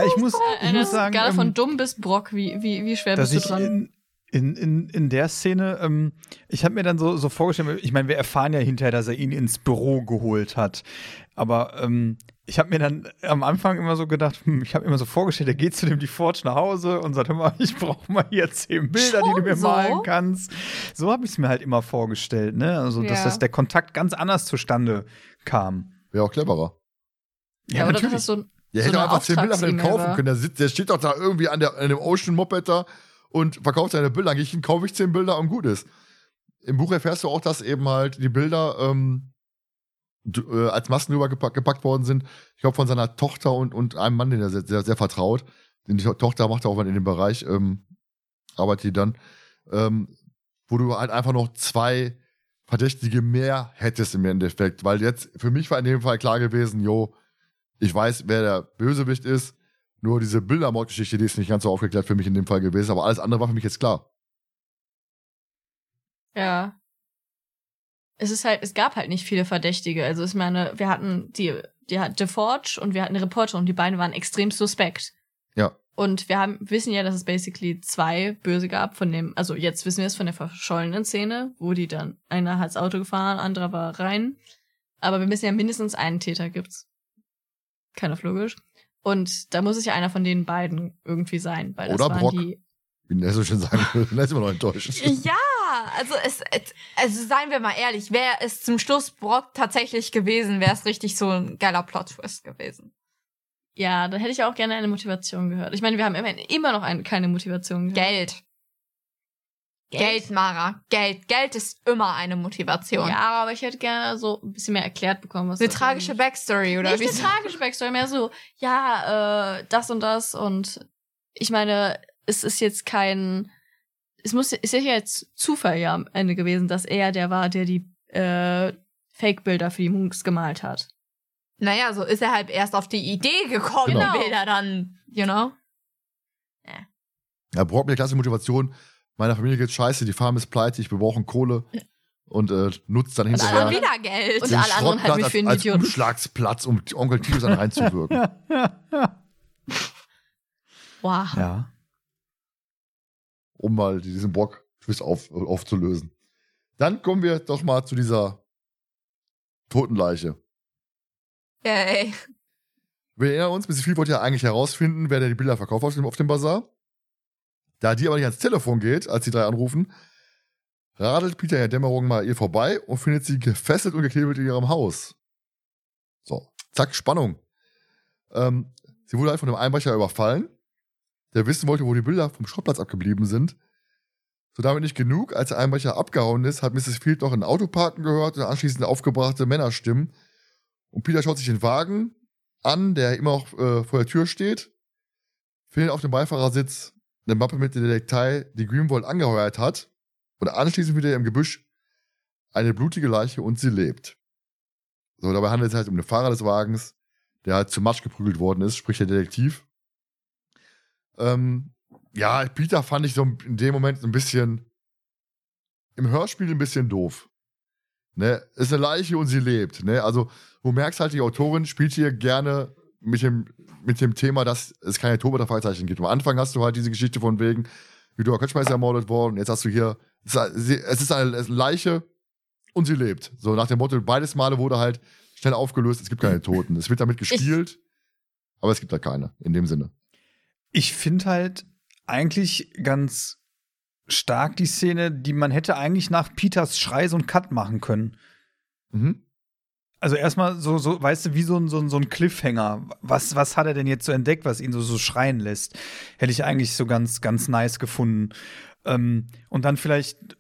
Ich muss, ich muss sagen. Skala von ähm, dumm bis Brock, wie, wie, wie schwer bist du dran? In, in, in der Szene, ähm, ich habe mir dann so, so vorgestellt, ich meine, wir erfahren ja hinterher, dass er ihn ins Büro geholt hat. Aber ähm, ich habe mir dann am Anfang immer so gedacht, hm, ich habe immer so vorgestellt, der geht zu dem die Forge nach Hause und sagt, hör mal, ich brauche mal hier zehn Bilder, die du Schon mir so? malen kannst. So habe ich es mir halt immer vorgestellt, ne? Also, dass Ja. das der Kontakt ganz anders zustande kam. Wäre auch cleverer. Ja, oder das ist so, Der So hätte einfach zehn Bilder von dem kaufen können. Der, sitzt, der steht doch da irgendwie an, der, an dem Ocean Moped da und verkauft seine Bilder. Dann gehe ich hin, kaufe ich zehn Bilder und gut ist. Im Buch erfährst du auch, dass eben halt die Bilder ähm, äh, als Masken rübergepackt gepackt worden sind. Ich glaube, von seiner Tochter und, und einem Mann, den er sehr, sehr, sehr vertraut. Denn die To- Tochter macht auch mal in dem Bereich, ähm, arbeitet die dann, ähm, wo du halt einfach noch zwei Verdächtige mehr hättest im Endeffekt. Weil jetzt, für mich war in dem Fall klar gewesen, jo, ich weiß, wer der Bösewicht ist. Nur diese Bildermordgeschichte, die ist nicht ganz so aufgeklärt für mich in dem Fall gewesen. Aber alles andere war für mich jetzt klar. Ja. Es ist halt, es gab halt nicht viele Verdächtige. Also ich meine, wir hatten die, die hat DeForge und wir hatten eine Reporterin und die beiden waren extrem suspekt. Ja. Und wir haben, wissen ja, dass es basically zwei Böse gab von dem, also jetzt wissen wir es von der verschollenen Szene, wo die dann, einer hat's Auto gefahren, anderer war rein. Aber wir wissen ja, mindestens einen Täter gibt's. Keiner logisch. Und da muss es ja einer von den beiden irgendwie sein, weil das Oder waren Brock. die. Wie so schön sagen will. Dann ist immer noch enttäuscht. Ja, also es, also seien wir mal ehrlich, wäre es zum Schluss Brock tatsächlich gewesen, wäre es richtig so ein geiler Plot-Twist gewesen. Ja, da hätte ich auch gerne eine Motivation gehört. Ich meine, wir haben immer noch eine, keine Motivation gehört. Geld. Geld, Mara. Geld. Geld ist immer eine Motivation. Ja, aber ich hätte gerne so ein bisschen mehr erklärt bekommen, was Eine tragische irgendwie- Backstory, oder Nicht wie? eine tragische Backstory, mehr so, ja, äh, das und das und ich meine, es ist jetzt kein, es muss, ist ja jetzt Zufall ja am Ende gewesen, dass er der war, der die äh, Fake-Bilder für die Monks gemalt hat. Naja, so ist er halt erst auf die Idee gekommen, Genau. die Bilder dann, you know? Ja, Brock mit der klasse Motivation. Meiner Familie geht's scheiße, die Farm ist pleite, ich wir brauchen Kohle. Und äh, nutzt dann Und hinterher wieder Geld. Und alle anderen halten mich für einen als, als Idioten. Umschlagsplatz, um Onkel Titus dann reinzuwirken. Wow. Ja. Um mal diesen Brock-Twist auf, aufzulösen. Dann kommen wir doch mal zu dieser Totenleiche. Yay. Wir erinnern uns, Mrs. Field wollte ja eigentlich herausfinden, wer denn die Bilder verkauft auf dem, auf dem Bazar. Da die aber nicht ans Telefon geht, als die drei anrufen, radelt Peter in der Dämmerung mal ihr vorbei und findet sie gefesselt und geknebelt in ihrem Haus. So, zack, Spannung. Ähm, sie wurde halt von einem Einbrecher überfallen, der wissen wollte, wo die Bilder vom Schrottplatz abgeblieben sind. So damit nicht genug, als der Einbrecher abgehauen ist, hat Mrs. Field noch ein Autoparken gehört und anschließend aufgebrachte Männerstimmen. Und Peter schaut sich den Wagen an, der immer noch äh, vor der Tür steht, findet auf dem Beifahrersitz eine Mappe mit der Detail, die Greenwald angeheuert hat. Und anschließend wieder im Gebüsch eine blutige Leiche und sie lebt. So, dabei handelt es halt um den Fahrer des Wagens, der halt zu Matsch geprügelt worden ist, sprich der Detektiv. Ähm, ja, Peter fand ich so in dem Moment ein bisschen im Hörspiel ein bisschen doof. Ne, ist eine Leiche und sie lebt. Ne? Also, du merkst halt, die Autorin spielt hier gerne mit dem, mit dem Thema, dass es keine Tobeter-Fragezeichen gibt. Am Anfang hast du halt diese Geschichte von wegen, Judor Kötschmer ist ermordet worden. Jetzt hast du hier, es ist, eine, es ist eine Leiche und sie lebt. So nach dem Motto, beides Male wurde halt schnell aufgelöst, es gibt keine Toten. Es wird damit gespielt, aber es gibt da keine, in dem Sinne. Ich finde halt eigentlich ganz stark die Szene, die man hätte eigentlich nach Peters Schrei so einen Cut machen können. Mhm. Also erstmal so, so, weißt du, wie so ein, so ein, so ein Cliffhanger. Was, was hat er denn jetzt so entdeckt, was ihn so, so schreien lässt? Hätte ich eigentlich so ganz, ganz nice gefunden. Ähm, und dann vielleicht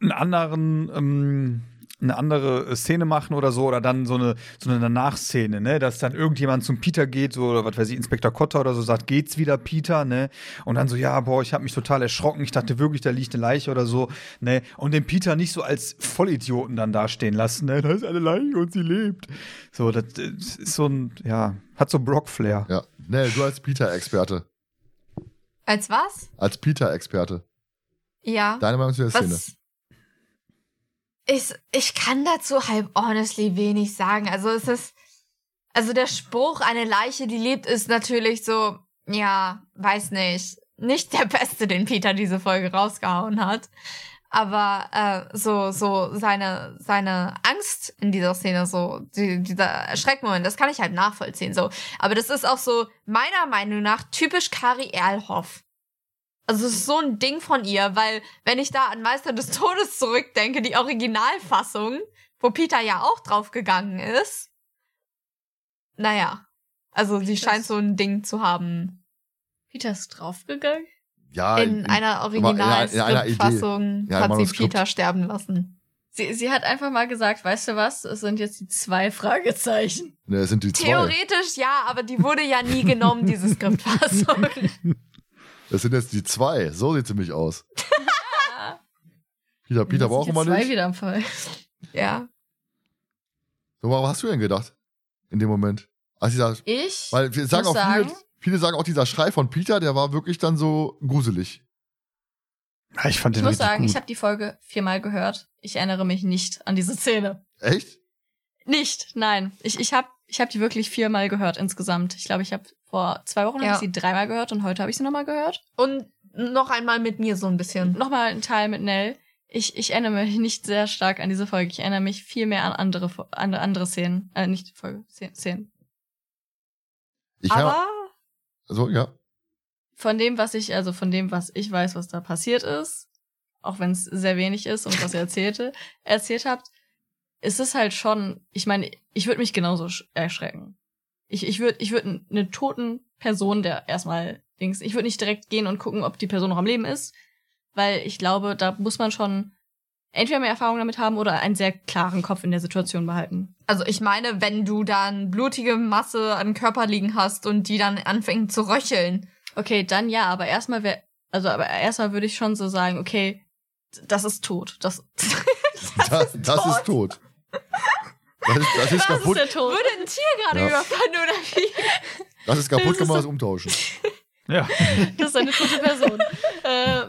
einen anderen, ähm, eine andere Szene machen oder so, oder dann so eine, so eine Nachszene, ne, dass dann irgendjemand zum Peter geht, so, oder was weiß ich, Inspektor Kotter oder so, sagt, geht's wieder, Peter, ne, und dann so, ja, boah, ich habe mich total erschrocken, ich dachte wirklich, da liegt eine Leiche oder so, ne, und den Peter nicht so als Vollidioten dann dastehen lassen, ne, da ist eine Leiche und sie lebt. So, das, das ist so ein, ja, hat so Brock-Flair. Ja. Ne, du als Peter-Experte. Als was? Als Peter-Experte. Ja. Deine Meinung zu der Szene. Ich, ich kann dazu halb honestly wenig sagen. Also es ist, also der Spruch, eine Leiche, die lebt, ist natürlich so, ja, weiß nicht, nicht der beste, den Peter diese Folge rausgehauen hat. aber äh, so so seine seine Angst in dieser Szene so die, dieser Erschreckmoment, das kann ich halt nachvollziehen so. Aber das ist auch so meiner Meinung nach typisch Kari Erlhoff. Also es ist so ein Ding von ihr, weil wenn ich da an Meister des Todes zurückdenke, die Originalfassung, wo Peter ja auch draufgegangen ist. Naja, also sie scheint so ein Ding zu haben. Peter ist draufgegangen. Ja, In einer in einer-. Originalfassung Ja, hat sie. Peter sterben lassen. Sie, sie hat einfach mal gesagt, weißt du was, es sind jetzt die zwei Fragezeichen. ne, es sind die zwei. Theoretisch ja, aber die wurde ja nie genommen, diese Skriptfassung. Das sind jetzt die zwei. So sieht sie mich aus. Peter, Peter brauchen sind wir jetzt zwei nicht. wieder am Fall. ja. So, was hast du denn gedacht? In dem Moment? Als dieser, Ich weil wir sagen auch viele, sagen, viele sagen auch dieser Schrei von Peter, der war wirklich dann so gruselig. Ja, ich fand ich den muss sagen, gut. ich habe die Folge viermal gehört. Ich erinnere mich nicht an diese Szene. Echt? Nicht, nein. Ich, ich habe ich hab die wirklich viermal gehört insgesamt. Ich glaube, ich habe vor zwei Wochen Ja. hab ich sie dreimal gehört und heute habe ich sie nochmal gehört. Und noch einmal mit mir so ein bisschen. Nochmal ein Teil mit Nell. Ich, ich erinnere mich nicht sehr stark an diese Folge. Ich erinnere mich viel mehr an andere, an andere Szenen. Äh, nicht Folge, Szenen-. Ich habe, Aber so, ja. Von dem, was ich, also von dem, was ich weiß, was da passiert ist, auch wenn es sehr wenig ist und was ihr erzählte, erzählt habt, ist es halt schon, ich meine, ich würde mich genauso sch- erschrecken. Ich, ich würde ich würd eine toten Person, der erstmal Dings, ich würde nicht direkt gehen und gucken, ob die Person noch am Leben ist, weil ich glaube, da muss man schon entweder mehr Erfahrung damit haben oder einen sehr klaren Kopf in der Situation behalten. Also ich meine, wenn du dann blutige Masse an Körper liegen hast und die dann anfängt zu röcheln. Okay, dann ja, aber erstmal wäre, also aber erstmal würde ich schon so sagen, okay, das ist tot. Das, Das, das ist tot. Das ist, das ist das kaputt. ist der Tod. Wurde ein Tier gerade Ja. überfallen oder wie? Das ist kaputt, Das kann man das umtauschen. ja. Das ist eine tote Person. äh,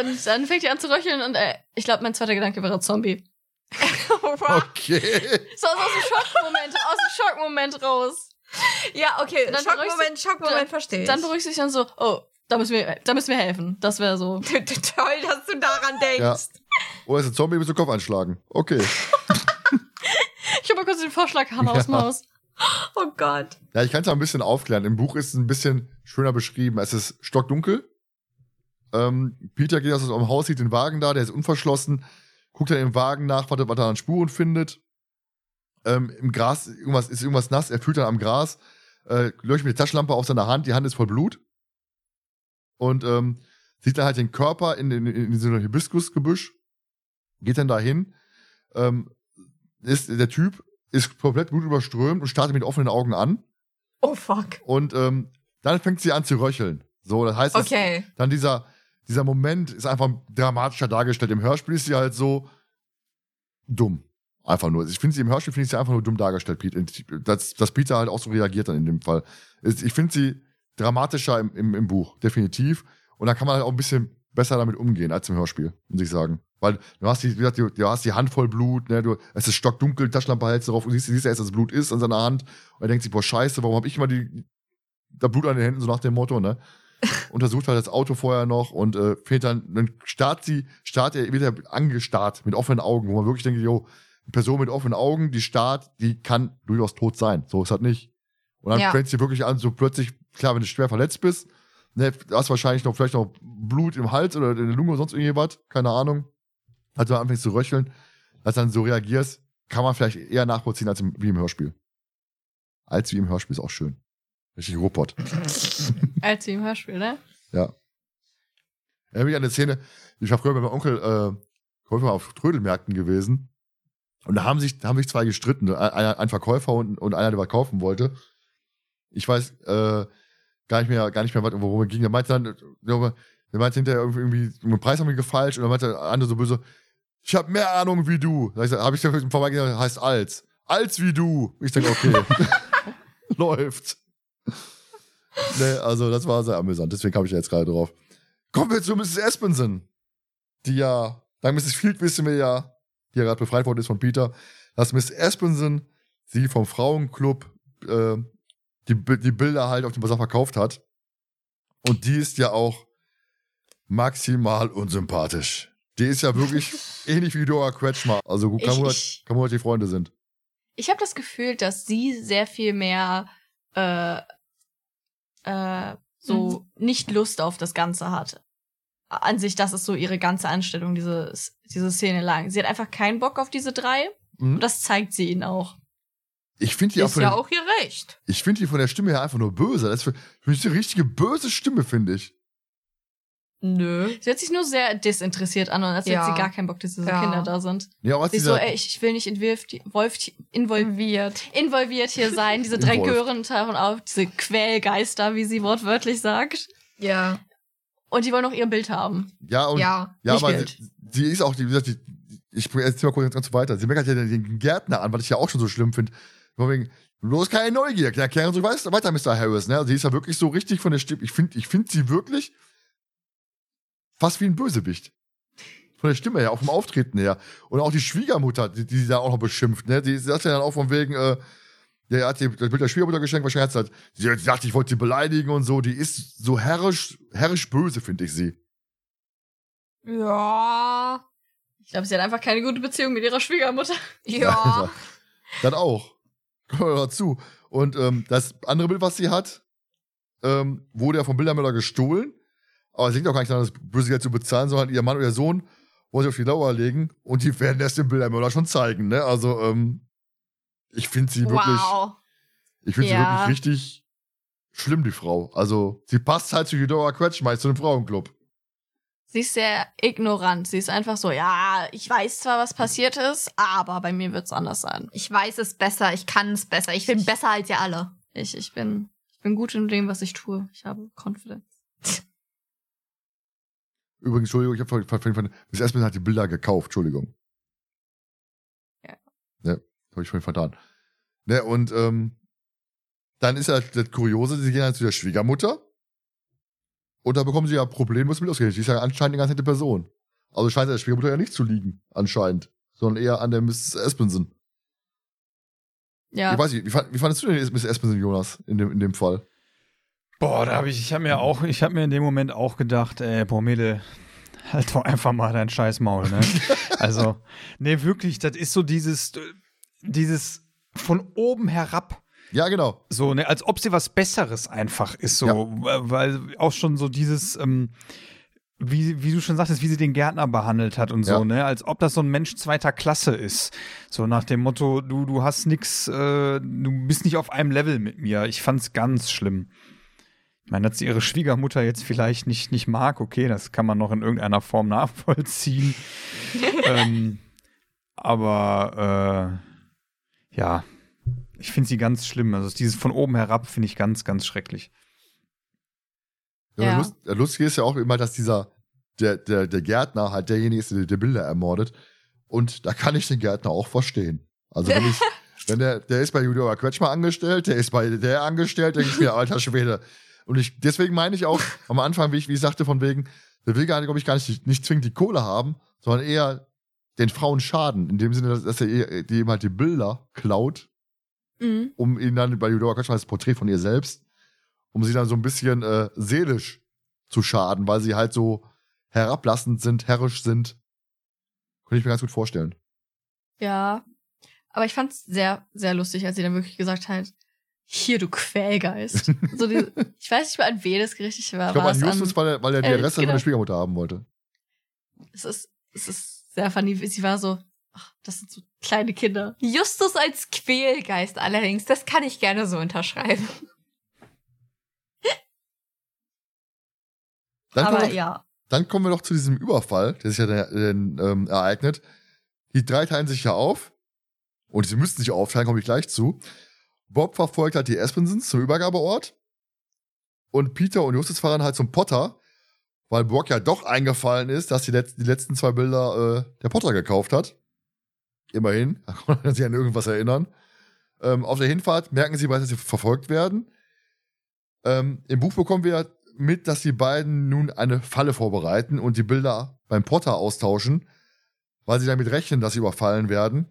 und dann fängt die an zu röcheln und äh, ich glaube, mein zweiter Gedanke wäre Zombie. Okay. So aus dem Schockmoment, aus dem Schockmoment raus. ja, okay. Dann Schockmoment, Schockmoment, verstehe ich. Dann beruhigst du dich dann so, oh, da müssen wir, da müssen wir helfen. Das wäre so. Toll, dass du daran denkst. Ja. Oder ist ein Zombie, müsst du Kopf einschlagen. Okay. Kurz den Vorschlaghammer Ja. aus dem Haus. Oh Gott. Ja, ich kann es mal ein bisschen aufklären. Im Buch ist es ein bisschen schöner beschrieben. Es ist stockdunkel. Ähm, Peter geht aus dem Haus, sieht den Wagen da, der ist unverschlossen, guckt dann im Wagen nach, was, er- was er an Spuren findet. Ähm, Im Gras irgendwas, ist irgendwas nass, er fühlt dann am Gras, äh, leuchtet mit der Taschenlampe auf seiner Hand, die Hand ist voll Blut. Und ähm, sieht dann halt den Körper in, in, in so einem Hibiskusgebüsch, geht dann dahin. Ähm, ist, der Typ ist komplett blutüberströmt und startet mit offenen Augen an. Oh fuck. Und ähm, dann fängt sie an zu röcheln. So, das heißt, Okay. dann dieser, dieser Moment ist einfach dramatischer dargestellt. Im Hörspiel ist sie halt so dumm. Einfach nur. Ich finde sie im Hörspiel finde ich sie einfach nur dumm dargestellt, Pete. Dass, dass Peter halt auch so reagiert dann in dem Fall. Ich finde sie dramatischer im, im, im Buch, definitiv. Und da kann man halt auch ein bisschen besser damit umgehen als im Hörspiel, muss ich sagen. Weil du hast die, wie gesagt, du, hast die Hand voll Blut, ne, du, es ist stockdunkel, Taschenlampe hältst du drauf und siehst, siehst erst, dass Blut ist an seiner Hand. Und er denkt sich, boah, scheiße, warum habe ich immer die, da Blut an den Händen, so nach dem Motto, ne? Untersucht halt das Auto vorher noch und äh, fehlt dann, dann starrt sie, starrt er, wird er angestarrt mit offenen Augen, wo man wirklich denkt, jo, eine Person mit offenen Augen, die starrt, die kann durchaus tot sein. So ist das nicht. Und dann Ja. fängt sie wirklich an, so plötzlich, klar, wenn du schwer verletzt bist, ne, du hast wahrscheinlich noch vielleicht noch Blut im Hals oder in der Lunge oder sonst irgendwas, keine Ahnung. Also du anfängst zu röcheln, als dann so reagierst, kann man vielleicht eher nachvollziehen als im, wie im Hörspiel. Als wie im Hörspiel ist auch schön. Richtig Robot. Als sie im Hörspiel, ne? Ja. Erinnere mich an eine Szene, ich war früher bei meinem Onkel äh, Käufer auf Trödelmärkten gewesen. Und da haben sich, da haben sich zwei gestritten. Ein, ein Verkäufer und, und einer, der was kaufen wollte. Ich weiß äh, gar nicht mehr, gar nicht mehr, worum es ging. Der meinte dann, der meinte hinterher irgendwie, irgendwie den Preis haben wir gefalscht und dann meinte der andere so böse, ich habe mehr Ahnung wie du. Da habe ich gesagt, vorbeigegangen, heißt als. Als wie du. Ich denke, okay. Läuft. Ne, also das war sehr amüsant, deswegen kam ich jetzt gerade drauf. Kommen wir zu Mrs. Espenson, die ja, dank Mrs. Field wissen wir ja, die ja gerade befreit worden ist von Peter, dass Miss Espenson sie vom Frauenclub äh, die, die Bilder halt auf dem Basar verkauft hat. Und die ist ja auch maximal unsympathisch. Die ist ja wirklich ähnlich wie Dora Kretschmer. Also gut, kann Ich- man, ich- kann man die Freunde sind. Ich habe das Gefühl, dass sie sehr viel mehr äh, äh, so nicht Lust auf das Ganze hat. An sich, das ist so ihre ganze Anstellung, diese, diese Szene lang. Sie hat einfach keinen Bock auf diese drei Mhm. und das zeigt sie ihnen auch. Ich finde die, auch Ist von ja der- auch ihr Recht. ich find die von der Stimme her einfach nur böse. Das ist für, für mich eine richtige böse Stimme, finde ich. Nö. Sie hört sich nur sehr desinteressiert an und als Ja. hätte sie gar keinen Bock, dass diese Ja. Kinder da sind. Ja, auch als Sie ist so, ey, ich ich will nicht involviert, involviert, involviert, involviert hier sein. Diese drei Involved. Gören tauchen auf, diese Quälgeister, wie sie wortwörtlich sagt. Ja. Und die wollen auch ihr Bild haben. ja, und, ja. ja, aber sie, sie ist auch, die, wie gesagt, die, ich erzähl mal kurz ganz weiter. Sie meckert ja den Gärtner an, was ich ja auch schon so schlimm finde. Wegen, bloß keine Neugier. Erklären Sie weiter, weiter, Mr. Harris. Ne? Sie ist ja wirklich so richtig von der Stimme. Ich finde ich find sie wirklich fast wie ein Bösewicht. Von der Stimme her, auch vom Auftreten her. Und auch die Schwiegermutter, die, die sie da auch noch beschimpft. Ne? Die sagt ja dann auch von wegen, äh, ja, er hat ihr das Bild der Schwiegermutter geschenkt, wahrscheinlich hat sie, halt, sie hat gesagt, ich wollte sie beleidigen und so. Die ist so herrisch, herrisch böse, finde ich sie. Ja. Ich glaube, sie hat einfach keine gute Beziehung mit ihrer Schwiegermutter. Ja. Dann auch. Kommen wir dazu. Und ähm, das andere Bild, was sie hat, ähm, wurde ja vom Bildermüller gestohlen. Aber sie denkt auch gar nicht daran, das böse Geld zu bezahlen, sondern ihr Mann oder ihr Sohn wollen sie auf die Lauer legen und die werden erst den Bildermüller schon zeigen. Ne? Also, ähm, ich finde sie wirklich, Wow. ich finde Ja. sie wirklich richtig schlimm, die Frau. Also, sie passt halt zu Eudora Quetschmeiß, zu dem Frauenclub. Sie ist sehr ignorant. Sie ist einfach so, ja, ich weiß zwar, was passiert ist, aber bei mir wird's anders sein. Ich weiß es besser, ich kann es besser. Ich bin besser als ihr alle. Ich, ich bin, ich bin gut in dem, was ich tue. Ich habe Confidence. Übrigens, Entschuldigung, ich habe von Miss Espen hat die Bilder gekauft, Entschuldigung. Ja. Ne, habe ich vorhin vertan. Ne, und ähm, dann ist ja das Kuriose, sie gehen halt zu der Schwiegermutter und da bekommen sie ja problemlos mit ausgerechnet. Die ist ja anscheinend eine ganz nette Person. Also scheint der Schwiegermutter ja nicht zu liegen, anscheinend, sondern eher an der Miss Espenson. Ja. Ich weiß nicht, wie, fand, wie fandest du denn Miss Espenson, Jonas, in dem, in dem Fall? Boah, da habe ich, ich habe mir auch, ich habe mir in dem Moment auch gedacht, ey, boah, Mädel, halt doch einfach mal dein scheiß Maul, ne? also, nee, wirklich, das ist so dieses, dieses von oben herab, Ja, genau. so, ne, als ob sie was Besseres einfach ist, so, weil auch schon so dieses, ähm, wie, wie du schon sagtest, wie sie den Gärtner behandelt hat und so, Ja. ne? Als ob das so ein Mensch zweiter Klasse ist. So nach dem Motto, du, du hast nix, äh, du bist nicht auf einem Level mit mir. Ich fand's ganz schlimm. Ich meine, dass sie ihre Schwiegermutter jetzt vielleicht nicht, nicht mag, okay, das kann man noch in irgendeiner Form nachvollziehen. ähm, aber äh, ja, ich finde sie ganz schlimm. Also dieses von oben herab finde ich ganz, ganz schrecklich. Ja. Lust, der Lustige ist ja auch immer, dass dieser, der, der, der Gärtner halt derjenige ist, der die Bilder ermordet. Und da kann ich den Gärtner auch verstehen. Also wenn ich, wenn der, der ist bei Judora Quetschmer angestellt, der ist bei der angestellt, denke ich mir, alter Schwede. Und ich, deswegen meine ich auch am Anfang, wie ich, wie ich sagte, von wegen, der will gar nicht, glaube ich, gar nicht, nicht zwingend die Kohle haben, sondern eher den Frauen schaden. In dem Sinne, dass, dass er die ihm halt die Bilder klaut Mhm. um ihn dann bei Judora Kretschmer das Porträt von ihr selbst, um sie dann so ein bisschen äh, seelisch zu schaden, weil sie halt so herablassend sind, herrisch sind. Könnte ich mir ganz gut vorstellen. Ja. Aber ich fand's sehr, sehr lustig, als sie dann wirklich gesagt hat, hier, du Quälgeist. so die, ich weiß nicht mehr, an wen das gerichtet war. Ich glaube an Justus, weil er, weil er die Adresse genau. der Schwiegermutter haben wollte. es ist, es ist sehr funny. Sie war so, ach, das sind so kleine Kinder. Justus als Quälgeist allerdings, das kann ich gerne so unterschreiben. Dann, Aber wir, ja. dann kommen wir doch zu diesem Überfall, der sich ja dann, ähm, ereignet. Die drei teilen sich ja auf. Und sie müssten sich aufteilen, komme ich gleich zu. Bob verfolgt halt die Espensons zum Übergabeort. Und Peter und Justus fahren halt zum Potter, weil Brock ja doch eingefallen ist, dass die, letz die letzten zwei Bilder äh, der Potter gekauft hat. Immerhin, da kann man sich an irgendwas erinnern. Ähm, auf der Hinfahrt merken sie beide, dass sie verfolgt werden. Ähm, Im Buch bekommen wir mit, dass die beiden nun eine Falle vorbereiten und die Bilder beim Potter austauschen, weil sie damit rechnen, dass sie überfallen werden.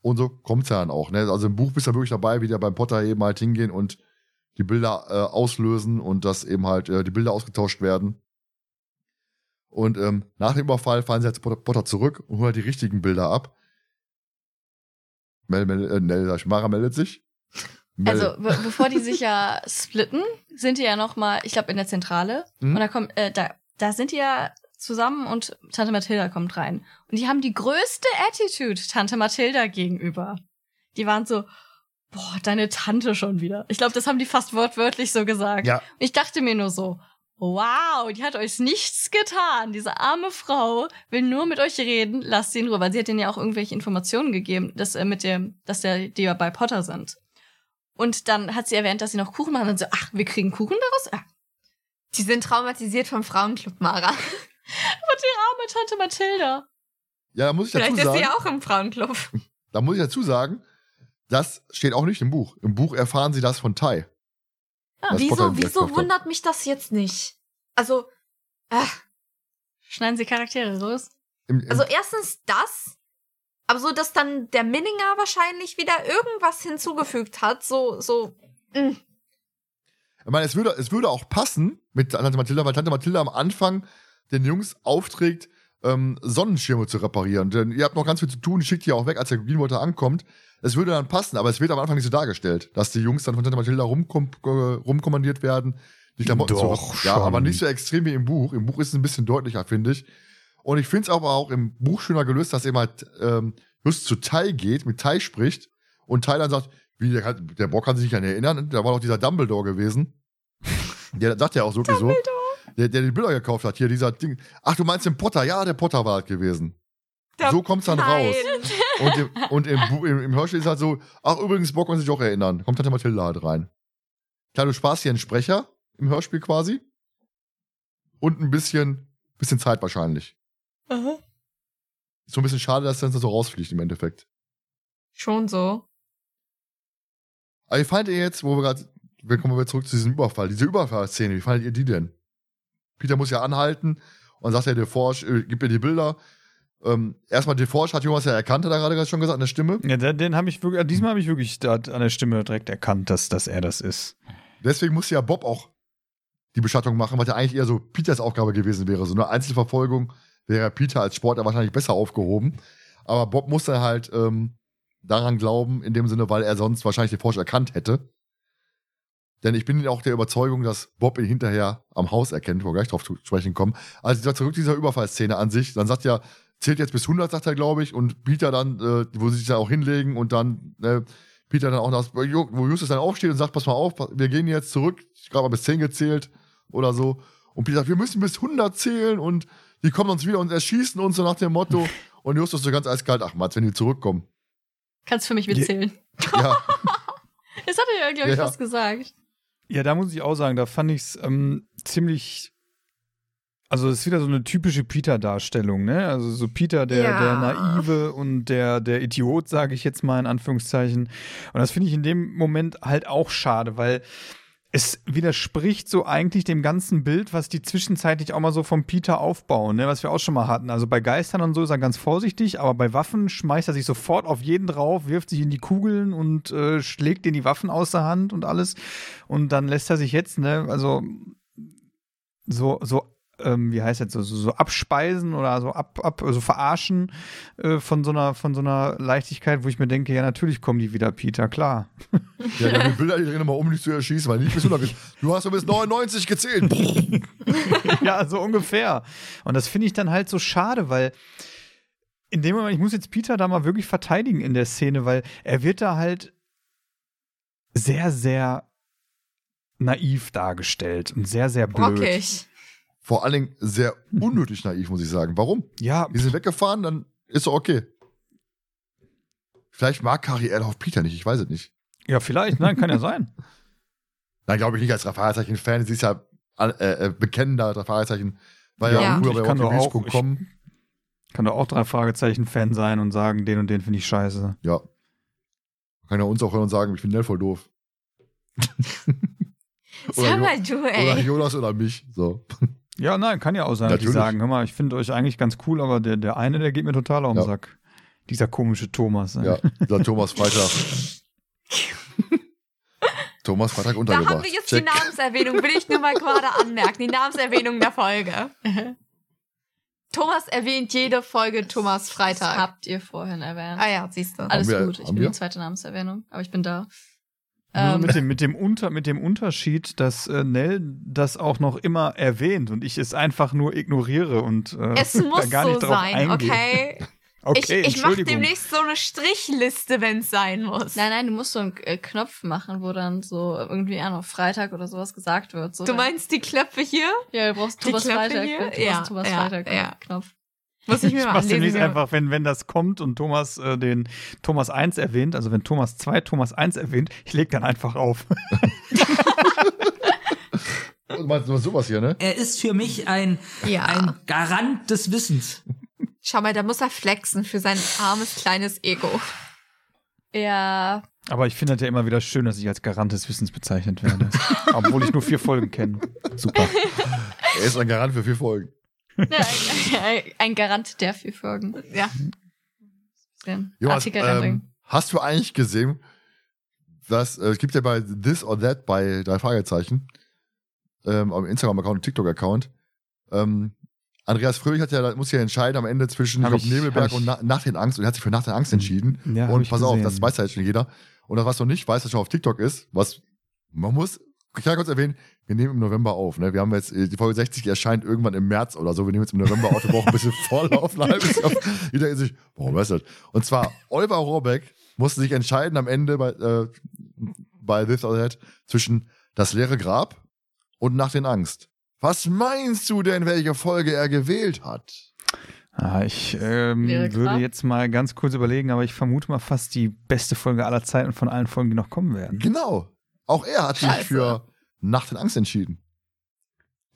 Und so kommt's ja dann auch. Ne? Also im Buch bist du ja wirklich dabei, wie die beim Potter eben halt hingehen und die Bilder äh, auslösen und dass eben halt äh, die Bilder ausgetauscht werden. Und ähm, nach dem Überfall fahren sie halt zu Potter, Potter zurück und holen halt die richtigen Bilder ab. Mel, Mel, äh, Nell, sag ich, Mara meldet sich. Mel, Also, be bevor die sich ja splitten, sind die ja noch mal, ich glaube, in der Zentrale. Mhm. Und da kommt, äh, da, da sind die ja zusammen und Tante Mathilda kommt rein. Und die haben die größte Attitude Tante Mathilda gegenüber. Die waren so, boah, deine Tante schon wieder. Ich glaube, das haben die fast wortwörtlich so gesagt. Ja. Und ich dachte mir nur so, wow, die hat euch nichts getan. Diese arme Frau will nur mit euch reden, lasst sie in Ruhe. Weil sie hat denen ja auch irgendwelche Informationen gegeben, dass, äh, mit dem, dass der, die ja bei Potter sind. Und dann hat sie erwähnt, dass sie noch Kuchen machen und so, ach, wir kriegen Kuchen daraus? Ah, Die sind traumatisiert vom Frauenclub, Mara. Aber die arme Tante Mathilda. ja, da muss ich dazu Vielleicht ist sagen, sie auch im Frauenclub. da muss ich dazu sagen, das steht auch nicht im Buch. Im Buch erfahren sie das von Tai. Ah, Wieso, wieso wundert mich das jetzt nicht? Also, äh, Schneiden sie Charaktere raus? Im, im, also erstens das, aber so, dass dann der Minninger wahrscheinlich wieder irgendwas hinzugefügt hat, so, so, mh. Ich meine, es würde, es würde auch passen mit Tante Mathilda, weil Tante Mathilda am Anfang den Jungs aufträgt, ähm, Sonnenschirme zu reparieren. Denn ihr habt noch ganz viel zu tun, schickt die auch weg, als der Greenwater ankommt. Es würde dann passen, aber es wird am Anfang nicht so dargestellt, dass die Jungs dann von Tante Mathilda rumkom äh, rumkommandiert werden, die Klamotten Doch, zu Ja, aber nicht so extrem wie im Buch. Im Buch ist es ein bisschen deutlicher, finde ich. Und ich finde es aber auch im Buch schöner gelöst, dass eben halt ähm, just zu Tai geht, mit Tai spricht und Tai dann sagt, wie, der, kann- der Bock kann sich nicht an erinnern, da war doch dieser Dumbledore gewesen. Der sagt ja auch so. Der, der die Bilder gekauft hat, hier dieser Ding. Ach, du meinst den Potter? Ja, der Potter war das gewesen. Der- so kommt's dann Nein. raus. Und, im, und im, im, im Hörspiel ist halt so, ach, übrigens, Bock kann sich auch erinnern. Kommt Tante Mathilda halt rein. Klar, du sparst hier einen Sprecher im Hörspiel quasi. Und ein bisschen, bisschen Zeit wahrscheinlich. Ist so ein bisschen schade, dass das dann so rausfliegt im Endeffekt. Schon so. Aber wie fandet ihr jetzt, wo wir gerade, wir kommen wir zurück zu diesem Überfall, diese Überfallszene, wie fandet ihr die denn? Peter muss ja anhalten und sagt ja, Deforge, äh, gib mir die Bilder. Ähm, erstmal Deforge hat Jonas ja erkannt, hat er gerade schon gesagt, an der Stimme. Ja, den, den habe ich wirklich, diesmal habe ich wirklich an der Stimme direkt erkannt, dass, dass er das ist. Deswegen musste ja Bob auch die Beschattung machen, was ja eigentlich eher so Peters Aufgabe gewesen wäre. So eine Einzelverfolgung wäre Peter als Sportler wahrscheinlich besser aufgehoben. Aber Bob musste halt ähm, daran glauben, in dem Sinne, weil er sonst wahrscheinlich den Forscher erkannt hätte. Denn ich bin auch der Überzeugung, dass Bob ihn hinterher am Haus erkennt, wo wir gleich drauf zu sprechen kommen. Also dieser- zurück zu dieser Überfallszene an sich. Dann sagt er, zählt jetzt bis 100, sagt er, glaube ich. Und Peter dann, äh, wo sie sich dann auch hinlegen und dann äh, Peter dann auch, das, wo Justus dann aufsteht und sagt, pass mal auf, wir gehen jetzt zurück. Ich glaube mal bis 10 gezählt oder so. Und Peter sagt, wir müssen bis 100 zählen und die kommen uns wieder und erschießen uns so nach dem Motto. Und Justus so ganz eiskalt, ach Mats, wenn die zurückkommen. Kannst für mich mitzählen. Ja, Das hat er ja, glaube ich, Ja. fast gesagt. Ja, da muss ich auch sagen, da fand ich es ähm, ziemlich. Also, es ist wieder so eine typische Peter-Darstellung, ne? Also, so Peter, der, Ja. der Naive und der, der Idiot, sage ich jetzt mal in Anführungszeichen. Und das finde ich in dem Moment halt auch schade, weil es widerspricht so eigentlich dem ganzen Bild, was die zwischenzeitlich auch mal so vom Peter aufbauen, ne? was wir auch schon mal hatten. Also bei Geistern und so ist er ganz vorsichtig, aber bei Waffen schmeißt er sich sofort auf jeden drauf, wirft sich in die Kugeln und äh, schlägt den die Waffen aus der Hand und alles. Und dann lässt er sich jetzt, ne, also so, so, ähm, wie heißt das, so, so, so abspeisen oder so ab, ab, also verarschen äh, von so einer, von so einer Leichtigkeit, wo ich mir denke, ja, natürlich kommen die wieder, Peter, klar. ja, dann die Bilder, die drehen immer um, dich zu erschießen, weil nicht bis 100 Du hast doch bis 99 gezählt. ja, so ungefähr. Und das finde ich dann halt so schade, weil in dem Moment, ich muss jetzt Peter da mal wirklich verteidigen in der Szene, weil er wird da halt sehr, sehr naiv dargestellt und sehr, sehr blöd. Rockig. Vor allen Dingen sehr unnötig naiv, muss ich sagen. Warum? Ja, Die sind weggefahren, dann ist doch okay. Vielleicht mag Harry Erlauf Peter nicht, ich weiß es nicht. ja, vielleicht, nein, kann ja sein. Nein, glaube ich nicht als Raffaelzeichen-Fan. Sie ist ja äh, äh, bekennender Raffaelzeichen. War ja, Ja. auch früher bei kann doch auch- RocketBeach.com. Kann doch auch drei Fragezeichen-Fan sein und sagen, den und den finde ich scheiße. Ja. Kann ja uns auch hören und sagen, ich bin Nell voll doof. Oder Sag mal du, Oder ey. Jonas oder mich. So. Ja, nein, kann ja auch sein, dass die sagen, hör mal, ich finde euch eigentlich ganz cool, aber der, der eine, der geht mir total auf den Ja. Sack. Dieser komische Thomas. ey. Ja, der Thomas Freitag. Thomas Freitag Da untergebracht. haben wir jetzt die Check. Namenserwähnung, will ich nur mal gerade anmerken. Die Namenserwähnung der Folge. Thomas erwähnt jede Folge Thomas Das Freitag. habt ihr vorhin erwähnt. Ah ja, siehst du. Alles wir- gut. Ich bin wir? die zweite Namenserwähnung, aber ich bin da. Nur Ähm, mit, dem, mit, dem Unter, mit dem Unterschied, dass äh, Nell das auch noch immer erwähnt und ich es einfach nur ignoriere und äh, Es da muss gar nicht so drauf sein, eingehe. okay? Okay, ich ich mache demnächst so eine Strichliste, wenn es sein muss. nein, nein, du musst so einen äh, Knopf machen, wo dann so irgendwie an auf Freitag oder sowas gesagt wird. So Du dann- meinst die Knöpfe hier? Ja, du brauchst die Thomas Knöpfe Freitag. hier? Du Ja, brauchst Thomas ja, Freitag ja. Knopf. Muss ich mir Ich mal mach's demnächst anlesen. einfach, wenn, wenn das kommt und Thomas äh, den Thomas 1 erwähnt, also wenn Thomas 2 Thomas 1 erwähnt, ich leg dann einfach auf. Du meinst nur sowas hier, ne? Er ist für mich ein, Ja. ein Garant des Wissens. Schau mal, da muss er flexen für sein armes kleines Ego. Ja, Aber ich finde das ja immer wieder schön, dass ich als Garant des Wissens bezeichnet werde. Obwohl ich nur vier Folgen kenne. Super. Er ist ein Garant für vier Folgen. Ein, ein Garant der vier Folgen. Ja. Jonas, ähm, hast du eigentlich gesehen, dass äh, es gibt ja bei This or That bei drei Fragezeichen ähm, am Instagram-Account und TikTok-Account. Ähm, Andreas Fröhlich hat ja, muss ja entscheiden am Ende zwischen ich glaub, ich- Nebelberg ich- und Na Nacht in Angst und er hat sich für Nacht in Angst entschieden. Ja, und pass auf, gesehen. das weiß ja jetzt schon jeder. Und das, was noch nicht weiß, das schon auf TikTok ist, was man muss, ich kann kurz erwähnen, wir nehmen im November auf. Ne? Wir haben jetzt, äh, die Folge 60 erscheint irgendwann im März oder so. Wir nehmen jetzt im November auf, wir brauchen ein bisschen Vorlauf. Jeder sich, warum weißt du das? Und zwar, Oliver Rohrbeck musste sich entscheiden am Ende bei, äh, bei This or That zwischen das leere Grab und Nacht in Angst. Was meinst du denn, welche Folge er gewählt hat? Ah, ich ähm, würde jetzt mal ganz kurz überlegen, aber ich vermute mal fast die beste Folge aller Zeiten von allen Folgen, die noch kommen werden. Genau. Auch er hat sich Scheiße. für Nacht in Angst entschieden.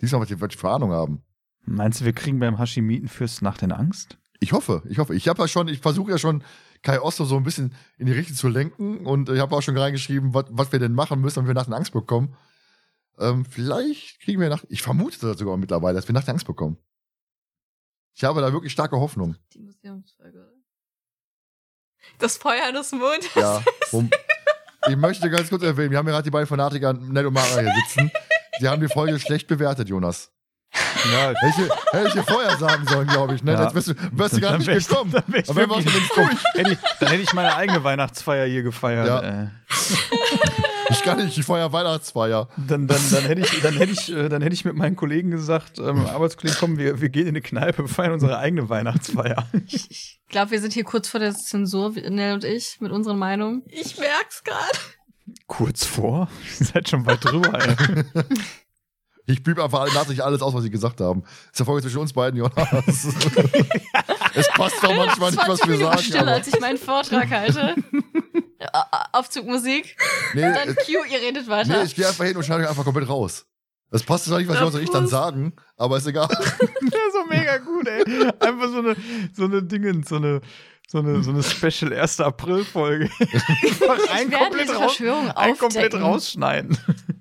Diesmal, was die, was die für Ahnung haben. Meinst du, wir kriegen beim Hashimitenfürst Nacht in Angst? Ich hoffe, ich hoffe. Ich habe ja schon, ich versuche ja schon Kai Oster so ein bisschen in die Richtung zu lenken und ich habe auch schon reingeschrieben, was, was wir denn machen müssen, wenn wir Nacht in Angst bekommen. Ähm, vielleicht kriegen wir Nacht, ich vermute das sogar mittlerweile, dass wir Nacht in Angst bekommen. Ich habe da wirklich starke Hoffnung. Die Museumsfolge. Das Feuer des Mondes. Ja. Ich möchte ganz kurz erwähnen, wir haben ja gerade die beiden Fanatiker Ned und Mara hier sitzen. Sie haben die Folge schlecht bewertet, Jonas. Ja, Hätte ich, hätte ich dir vorher sagen sollen, glaube ich. Ne? Ja. Jetzt wärst du, wärst du gar Dann nicht gekommen. dann ich Aber wirklich durch. hätte ich, dann hätte ich meine eigene Weihnachtsfeier hier gefeiert. Ja. Äh, Ich kann nicht die Feuer Weihnachtsfeier. dann, dann, dann, hätte ich, dann, hätte ich, äh, dann hätte ich mit meinen Kollegen gesagt, ähm, Arbeitskollegen, komm, wir, wir gehen in eine Kneipe, feiern unsere eigene Weihnachtsfeier. Ich glaube, wir sind hier kurz vor der Zensur, Nell und ich, mit unseren Meinungen. Ich merk's gerade. Kurz vor? Ihr seid schon weit drüber, ey. Ich blieb einfach nachträglich alles aus, was sie gesagt haben. Das ist der Folge zwischen uns beiden, Jonas. es passt doch manchmal nicht, was 20 wir Minuten sagen. Stille, Aber, als ich meinen Vortrag halte. Aufzugmusik. nee, Dann äh, Q, ihr redet nee, weiter. ich gehe einfach hin und schneide einfach komplett raus. Das passt zwar nicht, was und ich dann sagen, aber ist egal. Ja, so mega gut, ey. Einfach so eine, so eine Dingens, so eine, so eine, so eine Special 1. April-Folge. Einfach ein werde komplett, raus, ein rausschneiden.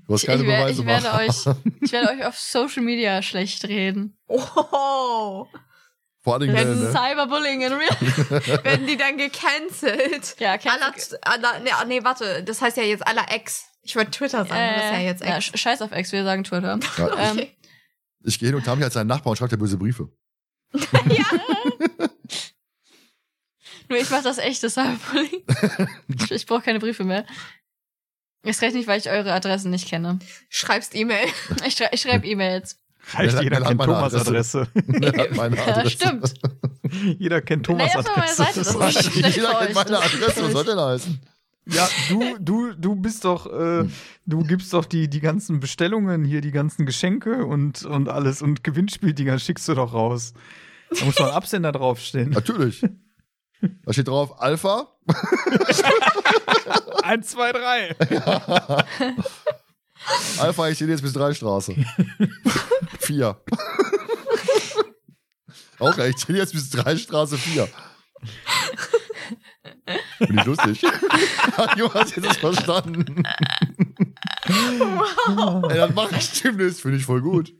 Du hast Ich, keine ich, Beweise ich, werde machen. euch, ich werde euch auf Social Media schlecht reden. Oh. Vor allen Dingen, Das ne, ist ne? Cyberbullying in real. Werden die dann gecancelt? Ja, Aller, cancel- aller, nee, nee, warte. Das heißt ja jetzt aller Ex. Ich wollte Twitter sagen. das ist ja jetzt ja, Ex. sch- scheiß auf Ex, wir sagen Twitter. Ja, Ähm, Okay. ich gehe hin und Tami als seinen Nachbar und schreibt dir böse Briefe. Nur ich mache das echte Cyberbullying. ich ich brauche keine Briefe mehr. Ist recht nicht, weil ich eure Adressen nicht kenne. Schreibst E-Mail. Ich, schrei ich schreibe E-Mails. Reicht, jeder kennt Thomas' Adresse. Der hat meine Ja, Adresse. stimmt. jeder kennt Thomas' Adresse. Seite, das ist nicht schlecht Jeder kennt meine Adresse, was soll denn heißen? Ja, du, du, du bist doch, äh, du gibst doch die, die ganzen Bestellungen hier, die ganzen Geschenke und, und alles und Gewinnspieldinger schickst du doch raus. Da muss doch ein Absender draufstehen. Natürlich. Da steht drauf Alpha. Eins, zwei, drei. Alpha, ich jetzt bis drei Straße. vier. Auch recht, ich stehe jetzt bis drei Straße vier. Finde ich lustig. Hat Jonas jetzt das verstanden? Wow. Ey, dann mache ich demnächst, finde ich voll gut.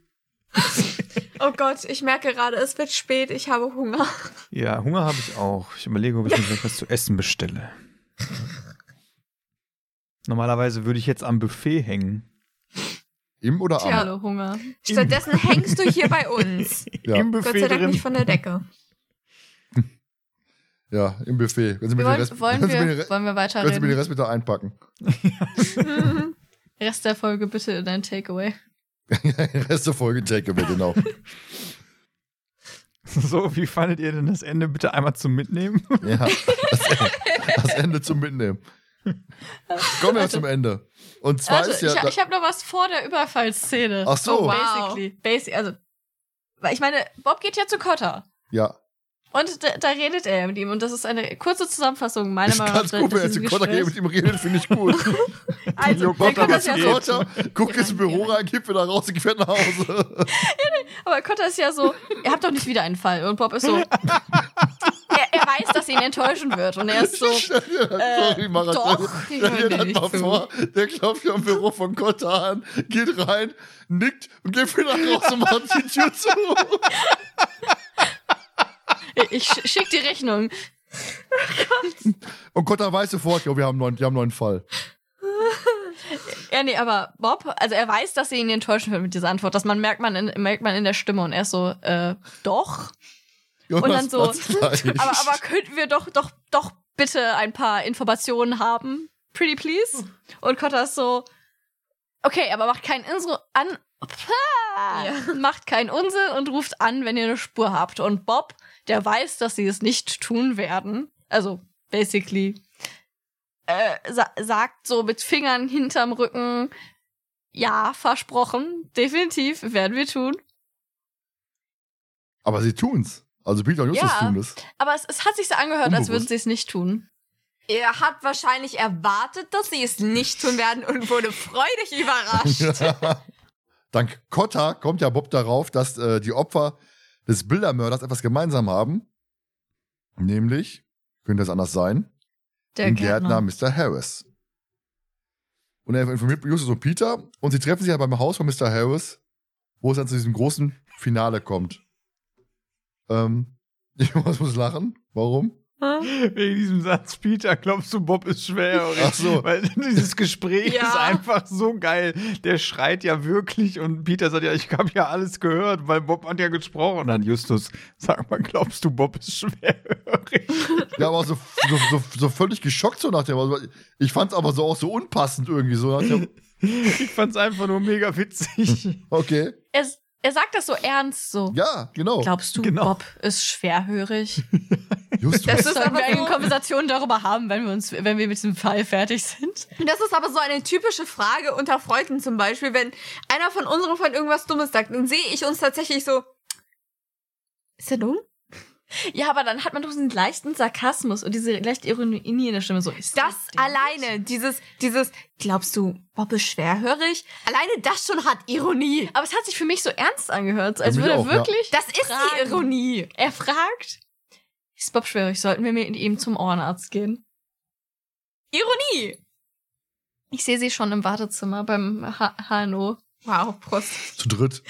Oh Gott, ich merke gerade, es wird spät. Ich habe Hunger. Ja, Hunger habe ich auch. Ich überlege, ob ich mir was zu essen bestelle. Normalerweise würde ich jetzt am Buffet hängen. Im oder am? Tja. Hunger. Stattdessen hängst du hier bei uns. Ja, Im Gott sei Buffet Dank drin. nicht von der Decke. ja, im Buffet. Wenn Sie mir den wollen, Rest, wollen, wenn Sie mir den wir, Re- wollen wir wenn Sie mir den? Rest bitte einpacken. Rest der Folge bitte in dein Takeaway. Rest der Folge Takeaway, genau. So, wie fandet ihr denn das Ende bitte einmal zum Mitnehmen? Ja, das Ende, das Ende zum Mitnehmen. Kommen wir zum Ende. Und zwar Warte, ist ja. ich, ich habe noch was vor der Überfallsszene. Ach so. Oh, wow. Basically. Basic, also, weil ich meine, Bob geht ja zu Cotter. ja, Und da, da redet er mit ihm. Und das ist eine kurze Zusammenfassung meiner Meinung ganz gut, wenn er zu Kotter geht, mit ihm redet, finde ich gut. Also, was ja geht? so. Kotter, guckt ins Büro rein, geht wieder raus und fährt nach Hause. Aber Cotter ist ja so, ihr habt doch nicht wieder einen Fall. Und Bob ist so, er, er weiß, dass ihn enttäuschen wird. Und er ist so, äh, Sorry, Mara, doch, stell dir das mal vor. Der klopft am Büro von Kotter an, geht rein, nickt und geht wieder raus und macht die Tür zu. ich sch- schick die Rechnung. Und Kotter weiß sofort, ja, wir haben einen neuen, wir haben einen neuen Fall. Ja, nee, aber Bob, also er weiß, dass sie ihn enttäuschen wird mit dieser Antwort. Das man merkt man in, merkt man in der Stimme und er ist so, äh, doch. Jonas Und dann so. Aber, aber könnten wir doch, doch, doch bitte ein paar Informationen haben? Pretty please? Und Cotta ist so, okay, aber macht keinen Insro an, macht keinen Unsinn und ruft an, wenn ihr eine Spur habt. Und Bob, der weiß, dass sie es nicht tun werden. Also, basically, äh, sa sagt so mit Fingern hinterm Rücken, ja, versprochen, definitiv, werden wir tun. Aber sie tun's. Also Peter und Justus Ja. tun das. Aber es, es hat sich so angehört, als Unbewusst. würden sie es nicht tun. Er hat wahrscheinlich erwartet, dass sie es nicht tun werden und wurde freudig überrascht. Dank Kotta kommt ja Bob darauf, dass äh, die Opfer des Bildermörders etwas gemeinsam haben. Nämlich, könnte es anders sein, Der den Gärtner Mr. Harris. Und er informiert Justus und Peter und sie treffen sich ja beim Haus von Mr. Harris, wo es dann zu diesem großen Finale kommt. Ähm, ich muss, muss lachen. Warum? Wegen diesem Satz, Peter, glaubst du, Bob ist schwer? Ach so. Weil dieses Gespräch Ja. ist einfach so geil. Der schreit ja wirklich und Peter sagt ja, ich habe ja alles gehört, weil Bob hat ja gesprochen. Und dann Justus, sag mal, glaubst du, Bob ist schwerhörig? Ja, aber so, so, so, so völlig geschockt so nach dem. Ich fand es aber so auch so unpassend irgendwie so. Nach dem, Ich fand's einfach nur mega witzig. okay. Er, er sagt das so ernst, so. Ja, genau. Glaubst du, Genau. Bob ist schwerhörig? Justus. Das Das ist sollten aber wir eine Konversation darüber haben, wenn wir uns, wenn wir mit diesem Fall fertig sind. Das ist aber so eine typische Frage unter Freunden zum Beispiel, wenn einer von unseren Freunden irgendwas Dummes sagt, dann sehe ich uns tatsächlich so. Ist er dumm? Ja, aber dann hat man doch diesen leichten Sarkasmus und diese leichte Ironie in der Stimme. So, ist Das alleine, dieses, dieses, glaubst du, Bob ist schwerhörig? Alleine das schon hat Ironie. Aber es hat sich für mich so ernst angehört, als würde er auch, ja. wirklich. Das ist fragen. die Ironie. Er fragt, ist Bob schwierig? Sollten wir mit ihm zum Ohrenarzt gehen? Ironie. Ich sehe sie schon im Wartezimmer beim H HNO. Wow, Prost. Zu dritt.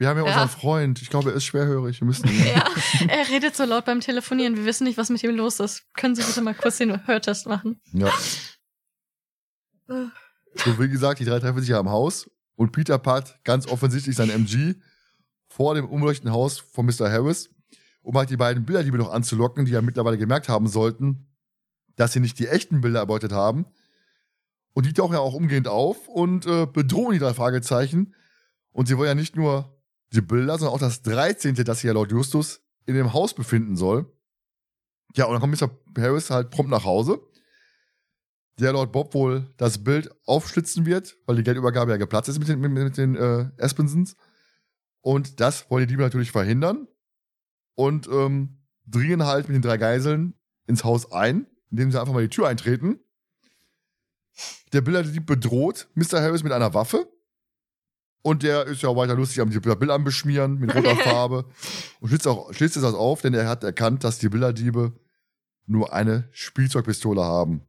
Wir haben ja, Ja. unseren Freund. Ich glaube, er ist schwerhörig. Wir müssen. Ja, er redet so laut beim Telefonieren. Wir wissen nicht, was mit ihm los ist. Können Sie bitte mal kurz den Hörtest machen? Ja. So, wie gesagt, die drei treffen sich ja am Haus und Peter parkt ganz offensichtlich sein MG vor dem umleuchtenden Haus von Mr. Harris, um halt die beiden Bilderdiebe noch anzulocken, die ja mittlerweile gemerkt haben sollten, dass sie nicht die echten Bilder erbeutet haben. Und die tauchen ja auch umgehend auf und äh, bedrohen die drei Fragezeichen. Und sie wollen ja nicht nur die Bilder, sondern auch das 13., das sich ja laut Justus in dem Haus befinden soll. Ja, und dann kommt Mr. Harris halt prompt nach Hause der laut Bob wohl das Bild aufschlitzen wird, weil die Geldübergabe ja geplatzt ist mit den, mit, mit den äh, Aspensons. Und das wollen die Diebe natürlich verhindern und ähm, dringen halt mit den drei Geiseln ins Haus ein, indem sie einfach mal die Tür eintreten. Der Bilderdieb bedroht Mr. Harris mit einer Waffe. Und der ist ja auch weiter lustig am die Bild anbeschmieren mit roter Farbe. Und schlitzt, auch, schlitzt es das auf, denn er hat erkannt, dass die Bilderdiebe nur eine Spielzeugpistole haben.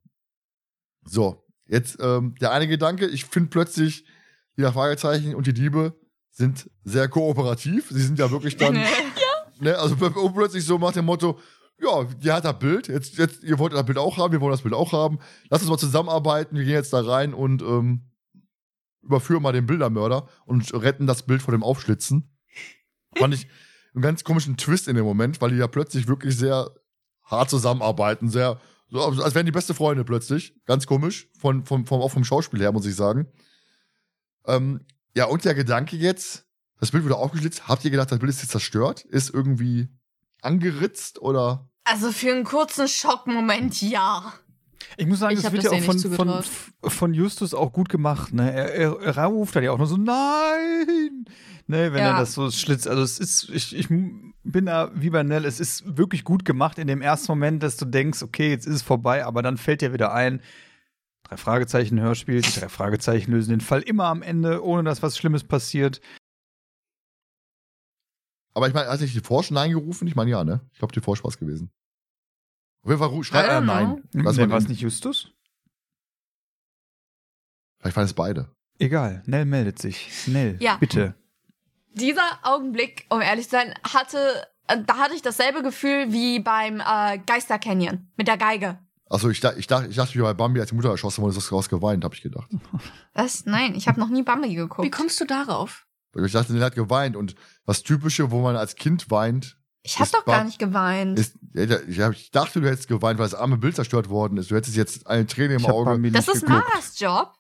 So, jetzt ähm, der eine Gedanke, ich finde plötzlich, die Fragezeichen und die Diebe sind sehr kooperativ. Sie sind ja wirklich dann, ne, also pl- plötzlich so nach dem Motto, ja, die hat das Bild, jetzt, jetzt, ihr wollt das Bild auch haben, wir wollen das Bild auch haben. Lass uns mal zusammenarbeiten, wir gehen jetzt da rein und ähm, überführen mal den Bildermörder und retten das Bild vor dem Aufschlitzen. Fand ich einen ganz komischen Twist in dem Moment, weil die ja plötzlich wirklich sehr hart zusammenarbeiten, sehr, so, als wären die beste Freunde plötzlich. Ganz komisch, von, von, vom, auch vom Schauspiel her, muss ich sagen. Ähm, ja, und der Gedanke jetzt, das Bild wurde aufgeschlitzt, habt ihr gedacht, das Bild ist jetzt zerstört? Ist irgendwie angeritzt oder? Also für einen kurzen Schockmoment, ja. Ich muss sagen, Ich das wird das ja auch denen von, von, von Justus auch gut gemacht. Ne? Er, er, er ruft dann ja auch nur so, nein! Ne, wenn Ja. er das so schlitzt. Also es ist, ich, ich bin da wie bei Nell, es ist wirklich gut gemacht in dem ersten Moment, dass du denkst, okay, jetzt ist es vorbei, aber dann fällt dir wieder ein, drei Fragezeichen Hörspiel, die drei Fragezeichen lösen den Fall immer am Ende, ohne dass was Schlimmes passiert. Aber ich meine, hat sich die Forsch Nein gerufen? Ich meine, ja, ne? Ich glaube, die Forsch war es gewesen. Auf jeden Fall schreit er Nein. know. Was ne, man war es nicht Justus? Vielleicht waren es beide. Egal, Nell meldet sich. Nell, Ja. bitte. Dieser Augenblick, um ehrlich zu sein, hatte, äh, da hatte ich dasselbe Gefühl wie beim äh, Geister Canyon mit der Geige. Achso, ich, da- ich, dachte, ich dachte, wie bei Bambi, als die Mutter erschossen wurde, ist das raus geweint, habe ich gedacht. Was? Nein, ich habe noch nie Bambi geguckt. Wie kommst du darauf? Weil Ich dachte, der hat geweint und das Typische, wo man als Kind weint, ich habe doch gar nicht geweint. ist, ich, hab- ich dachte, du hättest geweint, weil das arme Bild zerstört worden ist. Du hättest jetzt eine Träne im hab Auge. Bambi das nicht ist geguckt. Maras Job.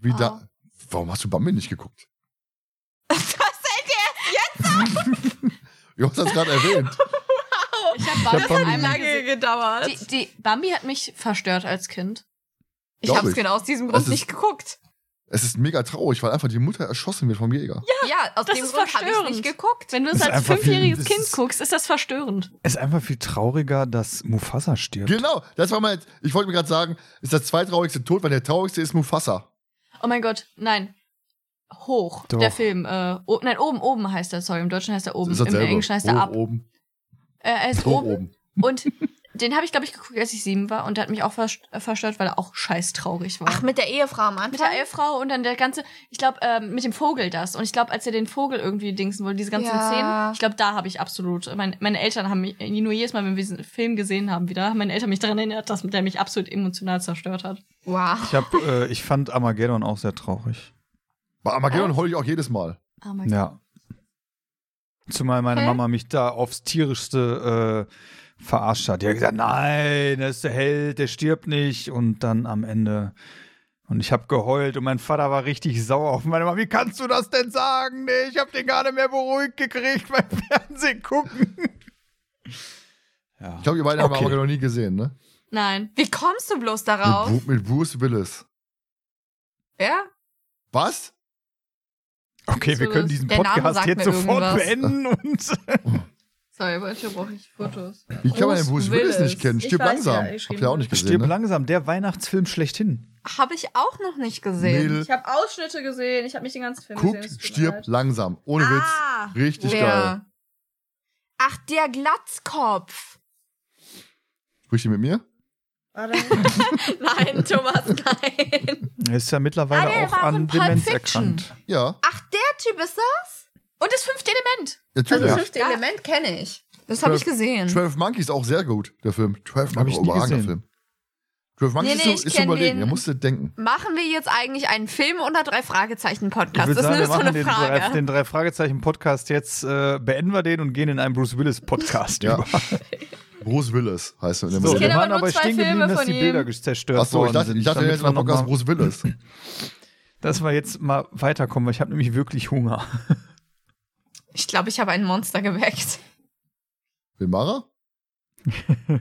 Wie Oh. da, warum hast du Bambi nicht geguckt? Das fällt dir jetzt Du hast das gerade erwähnt. Ich habe Bambi hab Bambi einmal lange gesehen. gedauert. Die, die Bambi hat mich verstört als Kind. ich habe es genau aus diesem Das Grund nicht geguckt. Es ist mega traurig, weil einfach die Mutter erschossen wird vom Jäger. Ja, aus das dem ist Grund habe ich verstörend. nicht geguckt. Wenn du es als viel- fünfjähriges das Kind ist- guckst, ist das verstörend. Es ist einfach viel trauriger, dass Mufasa stirbt. Genau, das war mal, ich wollte mir gerade sagen, ist das zweitraurigste Tod, weil der traurigste ist Mufasa. Oh mein Gott, nein. Hoch, Doch. der Film. Äh, oh, nein, oben, oben heißt er, sorry. Im Deutschen heißt er oben. Im. Englischen heißt er ab. Oben, Äh, er ist hoch oben. oben. Und den habe ich, glaube ich, geguckt, als ich sieben war. Und der hat mich auch äh, verstört, weil er auch scheiß traurig war. Ach, mit der Ehefrau am Anfang? mit der Ehefrau und dann der ganze, ich glaube, ähm, mit dem Vogel das. Und ich glaube, als er den Vogel irgendwie dingsen wollte, diese ganzen Ja. Szenen, ich glaube, da habe ich absolut, mein, meine Eltern haben mich, nur jedes Mal, wenn wir diesen Film gesehen haben, wieder, haben meine Eltern mich daran erinnert, dass der mich absolut emotional zerstört hat. Wow. Ich, hab, äh, ich fand Armageddon auch sehr traurig. Bei Armageddon heule ich auch jedes Mal. Oh mein Ja. Zumal meine Hä? Mama mich da aufs tierischste äh, verarscht hat. Die hat gesagt, nein, er ist der Held, der stirbt nicht. Und dann am Ende. Und ich habe geheult und mein Vater war richtig sauer auf meine Mama. Wie kannst du das denn sagen? Nee, ich habe den gar nicht mehr beruhigt gekriegt beim Fernsehen gucken. Ja. Ich glaube, ihr beiden haben Okay. Armageddon nie gesehen, ne? Nein. Wie kommst du bloß Mit, darauf? Bru mit Bruce Willis. Ja? Was? Okay, wir können diesen Podcast jetzt sofort irgendwas. beenden und Sorry, heute brauche ich Fotos. Wie kann man den Bruce Willis Willis. nicht kennen? Ich Stirb weiß, langsam. ja, ich Habt ihr auch nicht gesehen, stirb ne? langsam, der Weihnachtsfilm schlechthin. Habe ich auch noch nicht gesehen. Mädel, Ich habe Ausschnitte gesehen, ich habe nicht den ganzen Film guckt, gesehen. stirb leid. langsam. Ohne Ah, Witz. Richtig geil. Wer? Ach, der Glatzkopf. Spricht ihr mit mir? Nein, Thomas, nein. Er ist ja mittlerweile Ah, auch an Demenz erkrankt. Ja, Ach, der Typ ist das? Und das fünfte Element. Also natürlich. das fünfte Element kenne ich. Das habe ich gesehen. 12 Monkeys auch sehr gut, der Film. 12 Hab Monkeys, ich überragender. Film. 12 Monkeys Nee, nee, ist, ich so, ist überlegen, den- er musste denken. Machen wir jetzt eigentlich einen Film- oder drei Fragezeichen-Podcast? Ich würde Das sagen, wir ist nur so machen eine den Frage. drei, den drei Fragezeichen Podcast jetzt, äh, beenden wir den und gehen in einen Bruce Willis Podcast Ja. über. Bruce Willis heißt er. So, kenn wir aber waren nur aber zwei stehen geblieben, Filme dass die. Bilder zerstört Achso, ich dachte, ich dachte jetzt wir mal noch Podcast Bruce Willis. Dass wir jetzt mal weiterkommen, weil ich habe nämlich wirklich Hunger. Ich glaube, ich habe ein Monster geweckt. Wen Mara?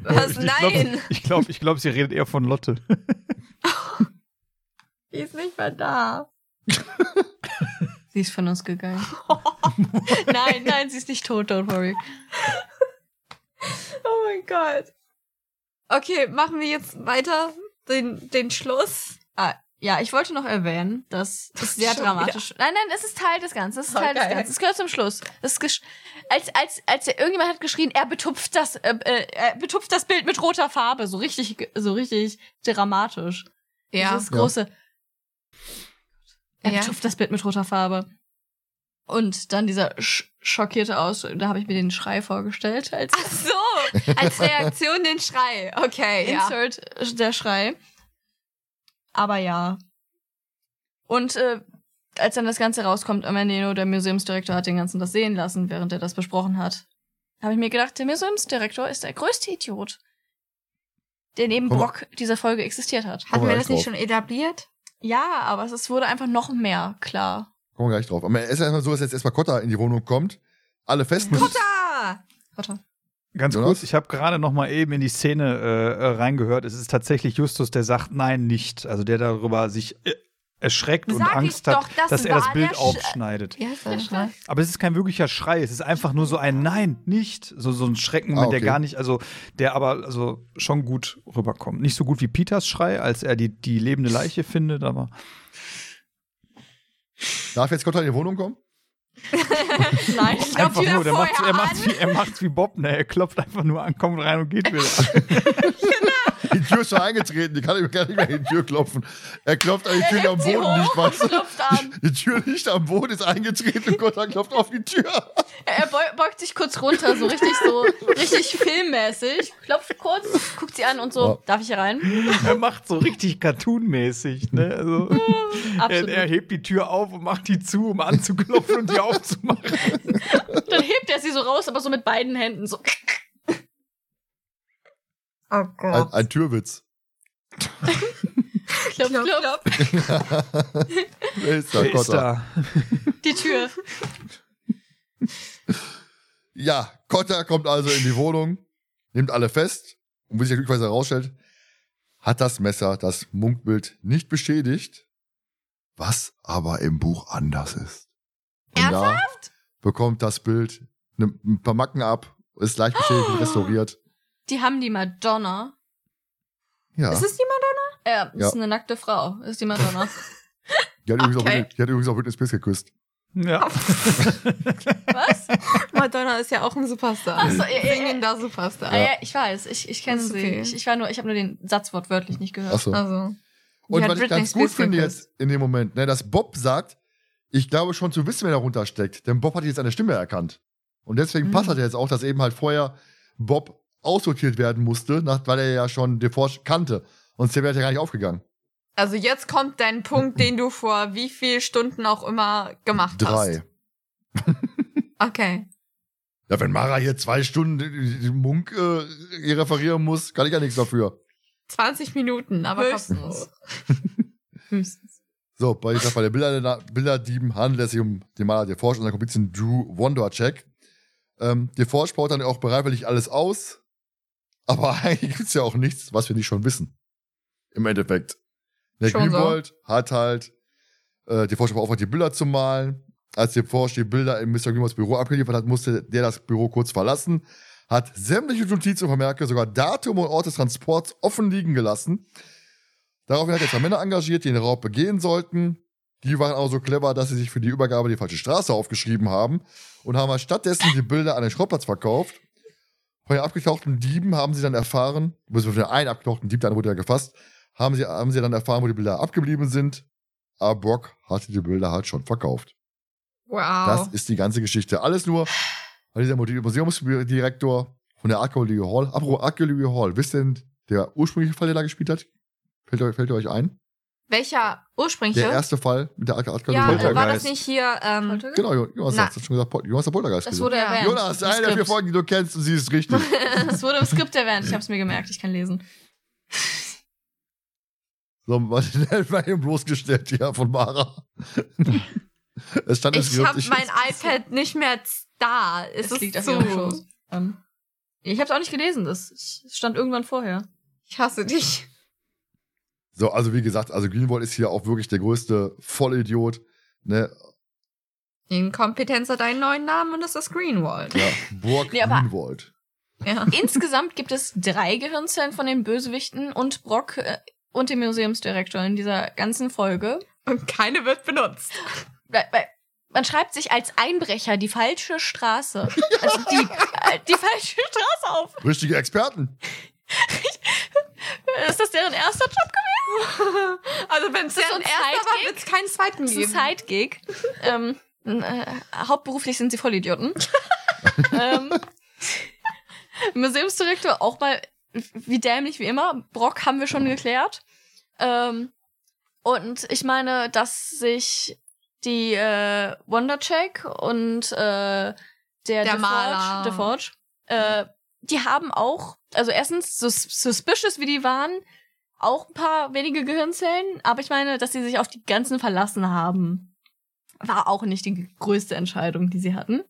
Was? Ich Nein. Glaub, ich glaube, ich glaub, sie redet eher von Lotte. Die ist nicht mehr da. Sie ist von uns gegangen. nein, nein, sie ist nicht tot, don't worry. Oh mein Gott. Okay, machen wir jetzt weiter den, den Schluss. Ah, ja, ich wollte noch erwähnen, dass es sehr Schon dramatisch. Nein, nein, es ist Teil des Ganzen. Es ist Teil des Okay. Ganzen. Es gehört zum Schluss. Das ist gesch- als als als irgendjemand hat geschrien, er betupft das äh, äh, er betupft das Bild mit roter Farbe, so richtig so richtig dramatisch. Ja. Das ist große. Er Ja. betupft das Bild mit roter Farbe. Und dann dieser sch schockierte Aus, da habe ich mir den Schrei vorgestellt als Ach so, als Reaktion den Schrei. Okay, ja. Insert äh, der Schrei. Aber ja. Und äh, als dann das Ganze rauskommt, Amandino, der Museumsdirektor, hat den Ganzen das sehen lassen, während er das besprochen hat, habe ich mir gedacht, der Museumsdirektor ist der größte Idiot, der neben Komm. Brock dieser Folge existiert hat. Hatten wir das nicht drauf. schon etabliert? Ja, aber es wurde einfach noch mehr klar. Kommen wir gleich drauf. Aber es ist erstmal so, dass jetzt erstmal Kotta in die Wohnung kommt. Alle fest müssen. Kotta! Ganz Jonas? kurz, ich habe gerade noch mal eben in die Szene äh, äh, reingehört. Es ist tatsächlich Justus, der sagt nein, nicht. Also der darüber sich äh, erschreckt und Sag ich Angst hat, doch, das dass er das Bild aufschneidet. Nochmal? Aber es ist kein wirklicher Schrei, es ist einfach nur so ein Nein, nicht. So, so ein Schreckenmoment, Ah, okay. der gar nicht, also der aber also schon gut rüberkommt. Nicht so gut wie Peters Schrei, als er die, die lebende Leiche findet, aber Darf jetzt Kotta in die Wohnung kommen? Nein, ich wieder nur, der macht's, er, macht's wie, er macht's wie Bob, ne? Er klopft einfach nur an, kommt rein und geht wieder. Die Tür ist schon eingetreten, die kann ich gar nicht mehr in die Tür klopfen. Er klopft an die Tür am Boden nicht, hoch an. Die Tür nicht am Boden ist eingetreten und Kotta klopft auf die Tür. Er beu- beugt sich kurz runter, so richtig so, richtig filmmäßig, klopft kurz, guckt sie an und so, Ja. darf ich hier rein? er macht so richtig cartoonmäßig, ne? Also, er, er hebt die Tür auf und macht die zu, um anzuklopfen und die aufzumachen. Dann hebt er sie so raus, aber so mit beiden Händen, so. Oh Ein, Gott. ein Türwitz. Klopf, klopf. Wer ist da, Wer ist da? Die Tür. Ja, Kotta kommt also in die Wohnung, nimmt alle fest und wie sich glücklicherweise herausstellt, hat das Messer das Munkbild nicht beschädigt, was aber im Buch anders ist. Da bekommt das Bild ne- ein paar Macken ab, ist leicht beschädigt und restauriert. Die haben die Madonna. Ja, Ist es die Ja, ist Ja. eine nackte Frau. Ist die Madonna. die hat, übrigens auch, Okay. Britney- die hat übrigens auch Britney Spears geküsst. Ja. Was? Madonna ist ja auch ein Superstar. Ach so, ja, ja, ja. Singender Superstar. Ah, ja, ich weiß. Ich, ich kenne Ist sie. okay. Ich, ich war nur, ich habe nur den Satz wortwörtlich nicht gehört. Achso. Also. Und was ich Britney ganz gut finde jetzt in dem Moment, ne, dass Bob sagt, ich glaube schon zu wissen, wer darunter steckt. Denn Bob hat jetzt eine Stimme erkannt. Und deswegen Mhm. passt das jetzt auch, dass eben halt vorher Bob aussortiert werden musste, nach, weil er ja schon DeForge kannte. Und der wäre ja gar nicht aufgegangen. Also jetzt kommt dein Punkt, den du vor wie viel Stunden auch immer gemacht Drei. hast. Okay. Ja, wenn Mara hier zwei Stunden den- den Munk äh, referieren muss, kann ich ja nichts dafür. 20 Minuten, aber Höchstens. kostenlos. Höchstens. So, bei, ich sag, bei den Bilder, Bilderdieben handelt es sich um den Maler DeForge und seinen Komplizen Drew Wondercheck. Ähm, DeForge baut dann auch bereitwillig alles aus, aber eigentlich gibt's ja auch nichts, was wir nicht schon wissen. Im Endeffekt. Der Schon so. Greenwald hat halt äh, DeForge beauftragt, die Bilder zu malen. Als DeForge die Bilder in Mr. Greenwalds Büro abgeliefert hat, musste der das Büro kurz verlassen, hat sämtliche Notizen und Vermerke, sogar Datum und Ort des Transports offen liegen gelassen. Daraufhin hat er zwei Männer engagiert, die den Raub begehen sollten. Die waren auch so clever, dass sie sich für die Übergabe die falsche Straße aufgeschrieben haben und haben stattdessen die Bilder an den Schrottplatz verkauft. Von den abgetauchten Dieben haben sie dann erfahren, beziehungsweise von den einen abgetauchten Dieb, der andere wurde ja gefasst, haben sie, haben sie dann erfahren, wo die Bilder abgeblieben sind. Aber Brock hatte die Bilder halt schon verkauft. Wow. Das ist die ganze Geschichte. Alles nur, weil dieser Museumsdirektor von der Archaeology Hall, apropos Archaeology Hall, wisst ihr denn, der ursprüngliche Fall, der da gespielt hat? Fällt, fällt ihr euch ein? Welcher ursprüngliche? Der erste Fall mit der Archäologie ja, äh, war das nicht hier, ähm, Genau, Jonas Na. hat schon gesagt, Jonas hat Poltergeist Das wurde erwähnt. Jonas, eine der vier. Folgen, die du kennst und sie ist richtig. Das wurde im Skript erwähnt. Ich habe es mir gemerkt. Ich kann lesen. so, was war ihm bloßgestellt hier von Mara. es stand im ich habe mein iPad nicht mehr da. Es, Es ist liegt auf zu. ihrem Schoß. Ähm, ich habe es auch nicht gelesen. Das es stand irgendwann vorher. Ich hasse dich. So, also wie gesagt, also Greenwald ist hier auch wirklich der größte Vollidiot. Ne? Inkompetenz hat einen neuen Namen und das ist Greenwald. Ja, Burg Nee, Greenwald. Ja. Insgesamt gibt es drei Gehirnzellen von den Bösewichten und Brock äh, und dem Museumsdirektor in dieser ganzen Folge. Und keine wird benutzt. Man schreibt sich als Einbrecher die falsche Straße. Also die, die falsche Straße auf. Richtige Experten. Ist das deren erster Job gewesen? Also wenn es deren so ein erster war, wird es keinen zweiten Das ist geben. ein Sidegig. ähm, äh, hauptberuflich sind sie Vollidioten. ähm, Museumsdirektor auch mal wie dämlich wie immer. Brock haben wir schon geklärt. Ähm, und ich meine, dass sich die äh, Wondercheck und äh, der, Der DeForge- Maler. DeForge, äh, die haben auch, also erstens, so suspicious wie die waren, auch ein paar wenige Gehirnzellen, aber ich meine, dass sie sich auf die ganzen verlassen haben, war auch nicht die größte Entscheidung, die sie hatten.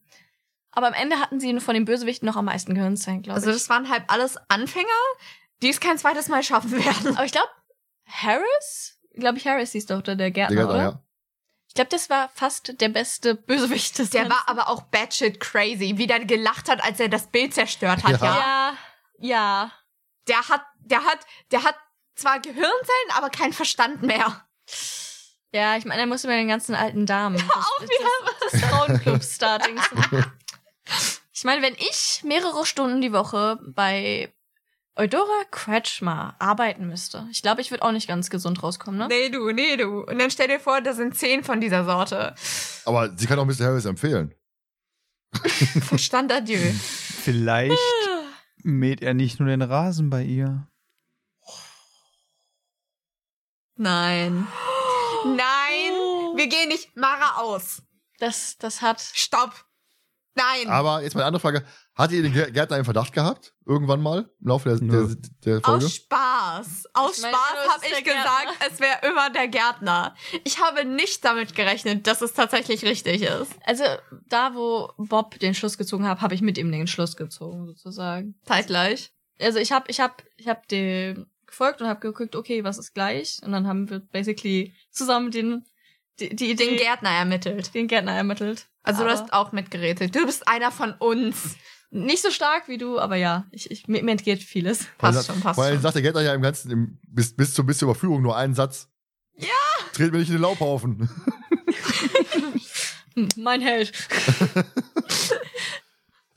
Aber am Ende hatten sie von den Bösewichten noch am meisten Gehirnzellen, glaube Also ich. das waren halt alles Anfänger, die es kein zweites Mal schaffen werden. Aber ich glaube, Harris, glaube ich, Harris hieß doch der, der Gärtner, Digga, oder? ja. Ich glaube, das war fast der beste Bösewicht des Der Ganzen. war aber auch batshit crazy, wie der gelacht hat, als er das Bild zerstört hat, Ja. ja. Ja, ja. Der hat, der hat, der hat zwar Gehirnzellen, aber kein Verstand mehr. Ja, ich meine, er musste bei den ganzen alten Damen. auch wieder das, das Frauenclub-Starting. ich meine, wenn ich mehrere Stunden die Woche bei Eudora Kretschmer arbeiten müsste, ich glaube, ich würde auch nicht ganz gesund rauskommen, ne? Nee, du, nee, du. Und dann stell dir vor, da sind zehn von dieser Sorte. Aber sie kann auch Mr. Harris empfehlen. Verstand adieu. Vielleicht mäht er nicht nur den Rasen bei ihr. Nein. Nein. Wir gehen nicht. Mara aus. Das, das hat. Stopp. Nein. Aber jetzt mal eine andere Frage. Hat ihr den Gär- Gärtner einen Verdacht gehabt? Irgendwann mal? Im Laufe der, der, der Folge? Aus Spaß. Aus Ich meine, Spaß habe ich gesagt, Gärtner. es wäre immer der Gärtner. Ich habe nicht damit gerechnet, dass es tatsächlich richtig ist. Also, da, wo Bob den Schluss gezogen hat, habe ich mit ihm den Schluss gezogen, sozusagen. Zeitgleich. Also, ich habe ich hab, ich hab dem gefolgt und habe geguckt, okay, was ist gleich? Und dann haben wir basically zusammen den, die, die Idee, Den Gärtner ermittelt. den Gärtner ermittelt. Also Aber- du hast auch mitgerätselt. Du bist einer von uns. Nicht so stark wie du, aber ja, ich, ich, mir, mir entgeht vieles. Passt schon, passt Weil schon. sagt der Gärtner ja im Ganzen, im, bis, bis, zur, bis zur Überführung nur einen Satz. Ja! Dreht mir nicht in den Laubhaufen. Mein Held.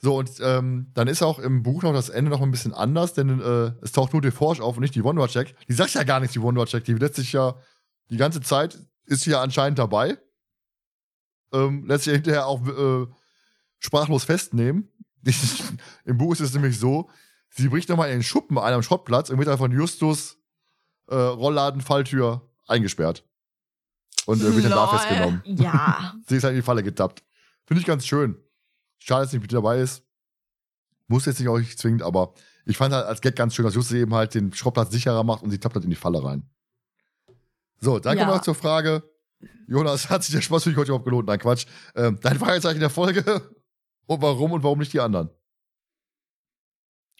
So, und ähm, dann ist auch im Buch noch das Ende noch ein bisschen anders, denn äh, es taucht nur DeForge auf und nicht die Wondercheck. Die sagt ja gar nichts, die Wondercheck. Die lässt sich ja die ganze Zeit, ist sie ja anscheinend dabei. Ähm, lässt sich hinterher auch äh, sprachlos festnehmen. Im Buch ist es nämlich so, sie bricht nochmal in den Schuppen ein am Schrottplatz und wird dann von Justus äh, Rollladen Falltür eingesperrt. Und äh, wird dann da festgenommen. Ja. Sie ist halt in die Falle getappt. Finde ich ganz schön. Schade, dass sie nicht mit dabei ist. Muss jetzt nicht auch nicht zwingend, aber ich fand halt als Gag ganz schön, dass Justus eben halt den Schrottplatz sicherer macht und sie tappt halt in die Falle rein. So, dann Ja. kommen wir zur Frage. Jonas, hat sich der Spaß für dich heute überhaupt gelohnt? Nein, Quatsch. Ähm, dein Fragezeichen der Folge. Und warum und warum nicht die anderen?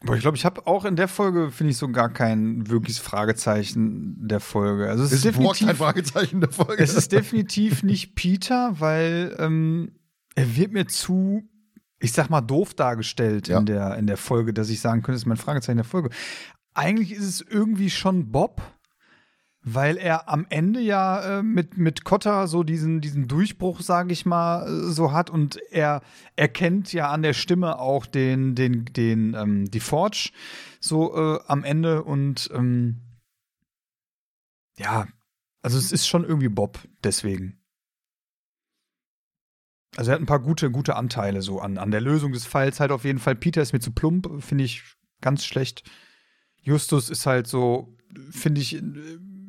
Aber ich glaube, ich habe auch in der Folge, finde ich, so gar kein wirkliches Fragezeichen der Folge. Also es ist, Ist definitiv, kein Fragezeichen der Folge? es ist definitiv nicht Peter, weil ähm, er wird mir zu, ich sag mal, doof dargestellt Ja. in, der, in der Folge, dass ich sagen könnte, es ist mein Fragezeichen der Folge. Eigentlich ist es irgendwie schon Bob, weil er am Ende ja äh, mit, mit Cotta so diesen, diesen Durchbruch, sage ich mal, äh, so hat und er erkennt ja an der Stimme auch den, den, den, ähm, die Forge so äh, am Ende und ähm, ja, also es ist schon irgendwie Bob, deswegen. Also er hat ein paar gute, gute Anteile so an, an der Lösung des Falls halt auf jeden Fall. Peter ist mir zu plump, finde ich ganz schlecht. Justus ist halt so, finde ich, äh,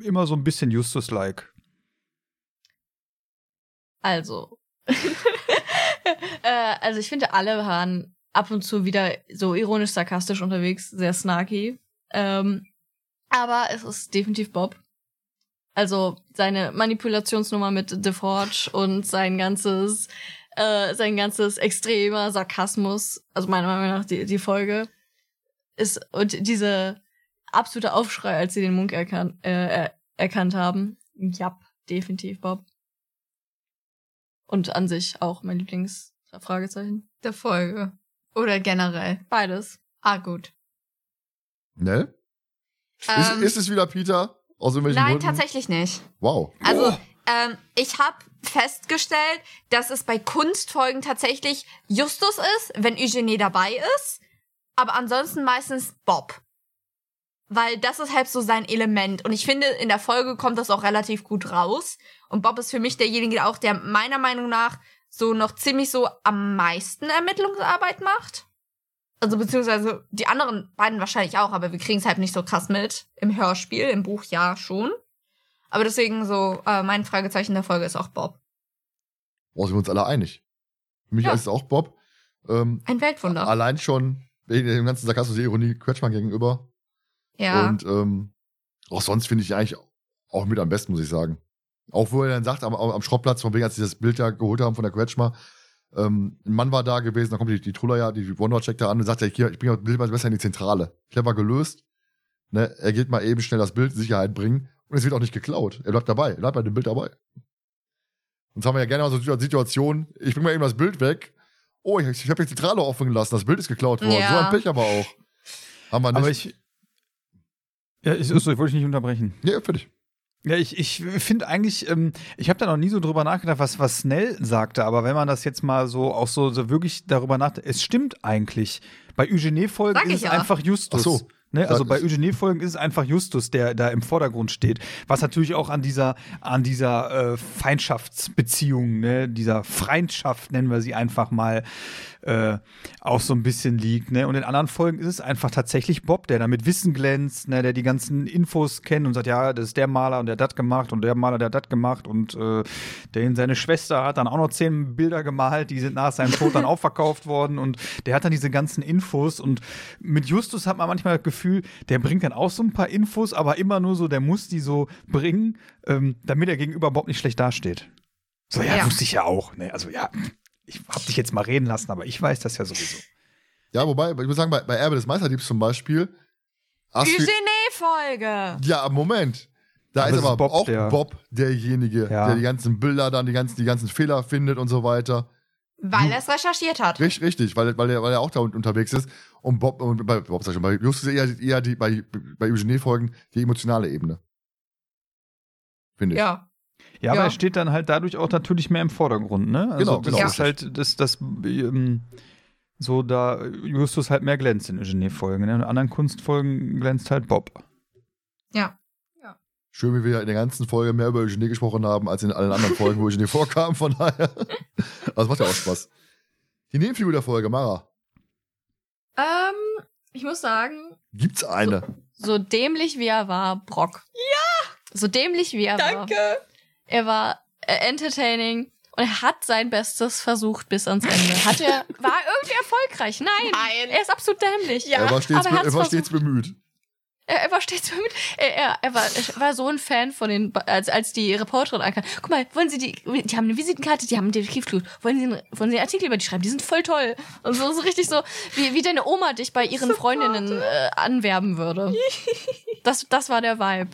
immer so ein bisschen Justus-like. Also. äh, also ich finde, alle waren ab und zu wieder so ironisch sarkastisch unterwegs, sehr snarky. Ähm, aber es ist definitiv Bob. Also seine Manipulationsnummer mit DeForge und sein ganzes, äh, sein ganzes extremer Sarkasmus, also meiner Meinung nach die, die Folge, ist und diese absolute Aufschrei, als sie den Munk erkan äh, er erkannt haben. Ja, definitiv Bob. Und an sich auch mein Lieblingsfragezeichen. Der Folge. Oder generell. Beides. Ah, gut. Ne? Ähm, ist, ist es wieder Peter? Aus irgendwelchen nein, Gründen? tatsächlich nicht. Wow. Also, ähm, ich habe festgestellt, dass es bei Kunstfolgen tatsächlich Justus ist, wenn Eugenie dabei ist, aber ansonsten meistens Bob. Weil das ist halt so sein Element. Und ich finde, in der Folge kommt das auch relativ gut raus. Und Bob ist für mich derjenige auch, der meiner Meinung nach so noch ziemlich so am meisten Ermittlungsarbeit macht. Also beziehungsweise die anderen beiden wahrscheinlich auch, aber wir kriegen es halt nicht so krass mit. Im Hörspiel, im Buch ja schon. Aber deswegen so, äh, mein Fragezeichen der Folge ist auch Bob. Boah, sind wir uns alle einig. Für mich Ja. ist es auch Bob. Ähm, Ein Weltwunder. allein schon wegen dem ganzen Sarkasmus der Ironie Quetschmann gegenüber. Ja. Und ähm, auch sonst finde ich eigentlich auch mit am besten, muss ich sagen. Auch wo er dann sagt, am, am Schrottplatz, von wegen, als sie das Bild ja geholt haben von der Quetschmer, ähm, ein Mann war da gewesen, dann kommt die, die Truller ja, die Wonder checkt da an und sagt, ja, hier, ich bringe das Bild mal besser in die Zentrale. Clever gelöst. Ne, er geht mal eben schnell das Bild in Sicherheit bringen und es wird auch nicht geklaut. Er bleibt dabei, er bleibt bei dem Bild dabei. Sonst haben wir ja gerne mal so Situationen, ich bringe mal eben das Bild weg. Oh, ich, ich habe die Zentrale offen gelassen, das Bild ist geklaut worden. Ja. So ein Pech aber auch. Haben wir nicht. Aber ich. Ja, ich, achso, ich wollte dich nicht unterbrechen. ja, fertig. Ja, ich, ich finde eigentlich, ähm, ich habe da noch nie so drüber nachgedacht, was, was Snell sagte, aber wenn man das jetzt mal so auch so, so wirklich darüber nachdenkt, es stimmt eigentlich. Bei Eugenie-Folgen Sag ist es ja. einfach Justus. Ach so. Ne? Also bei. Eugenie-Folgen ist es einfach Justus, der da im Vordergrund steht. Was natürlich auch an dieser, an dieser äh, Feindschaftsbeziehung, ne? dieser Freundschaft, nennen wir sie einfach mal, äh, auch so ein bisschen liegt. Ne? Und in anderen Folgen ist es einfach tatsächlich Bob, der da mit Wissen glänzt, ne? der die ganzen Infos kennt und sagt, ja, das ist der Maler und der hat das gemacht und der Maler, der hat das gemacht und äh, der seine Schwester hat dann auch noch zehn Bilder gemalt, die sind nach seinem Tod dann auch verkauft worden und der hat dann diese ganzen Infos und mit Justus hat man manchmal das Gefühl, der bringt dann auch so ein paar Infos, aber immer nur so, der muss die so bringen, ähm, damit er gegenüber Bob nicht schlecht dasteht. So, ja, Ja. wusste ich ja auch. Ne? Also ja, ich hab dich jetzt mal reden lassen, aber ich weiß das ja sowieso. Ja, wobei, ich muss sagen, bei, bei Erbe des Meisterdiebs zum Beispiel. Eugenie-Folge. ja, Moment. Da Aber ist aber Bob, auch der- Bob derjenige, Ja. der die ganzen Bilder dann, die ganzen, die ganzen Fehler findet und so weiter. Weil er es recherchiert hat. Richtig, richtig, weil, weil, er, weil er auch da un- unterwegs ist. Und Bob, und bei Bob sag ich schon, bei Justus eher, eher die, bei, bei Eugenie-Folgen die emotionale Ebene. Finde ich. Ja. Ja, aber Ja. er steht dann halt dadurch auch natürlich mehr im Vordergrund, ne? Also Genau, das genau. ist halt das, das ähm, so da Justus halt mehr glänzt in Eugenie-Folgen. Ne? In anderen Kunstfolgen glänzt halt Bob. Ja. Schön, wie wir in der ganzen Folge mehr über Eugenie gesprochen haben, als in allen anderen Folgen, wo Eugenie vorkam, von daher. Also macht ja auch Spaß. Die Nebenfigur der Folge, Mara. Ähm, ich muss sagen, Gibt's eine? so dämlich wie er war, Brock. Ja! So dämlich wie er war. Er war äh, entertaining und er hat sein Bestes versucht bis ans Ende. Hat er, war irgendwie erfolgreich? Nein. Nein. Er ist absolut dämlich. Ja, er war stets, aber er er war stets bemüht. Er, er war stets bemüht. Er, er, er, war, er war so ein Fan von den, als, als die Reporterin ankam. Guck mal, wollen Sie die, die haben eine Visitenkarte, die haben einen Detektivclub. Wollen Sie, einen- wollen Sie einen Artikel über die schreiben? Die sind voll toll. Und so, so richtig so, wie, wie deine Oma dich bei ihren Freundinnen äh, anwerben würde. Das, das war der Vibe.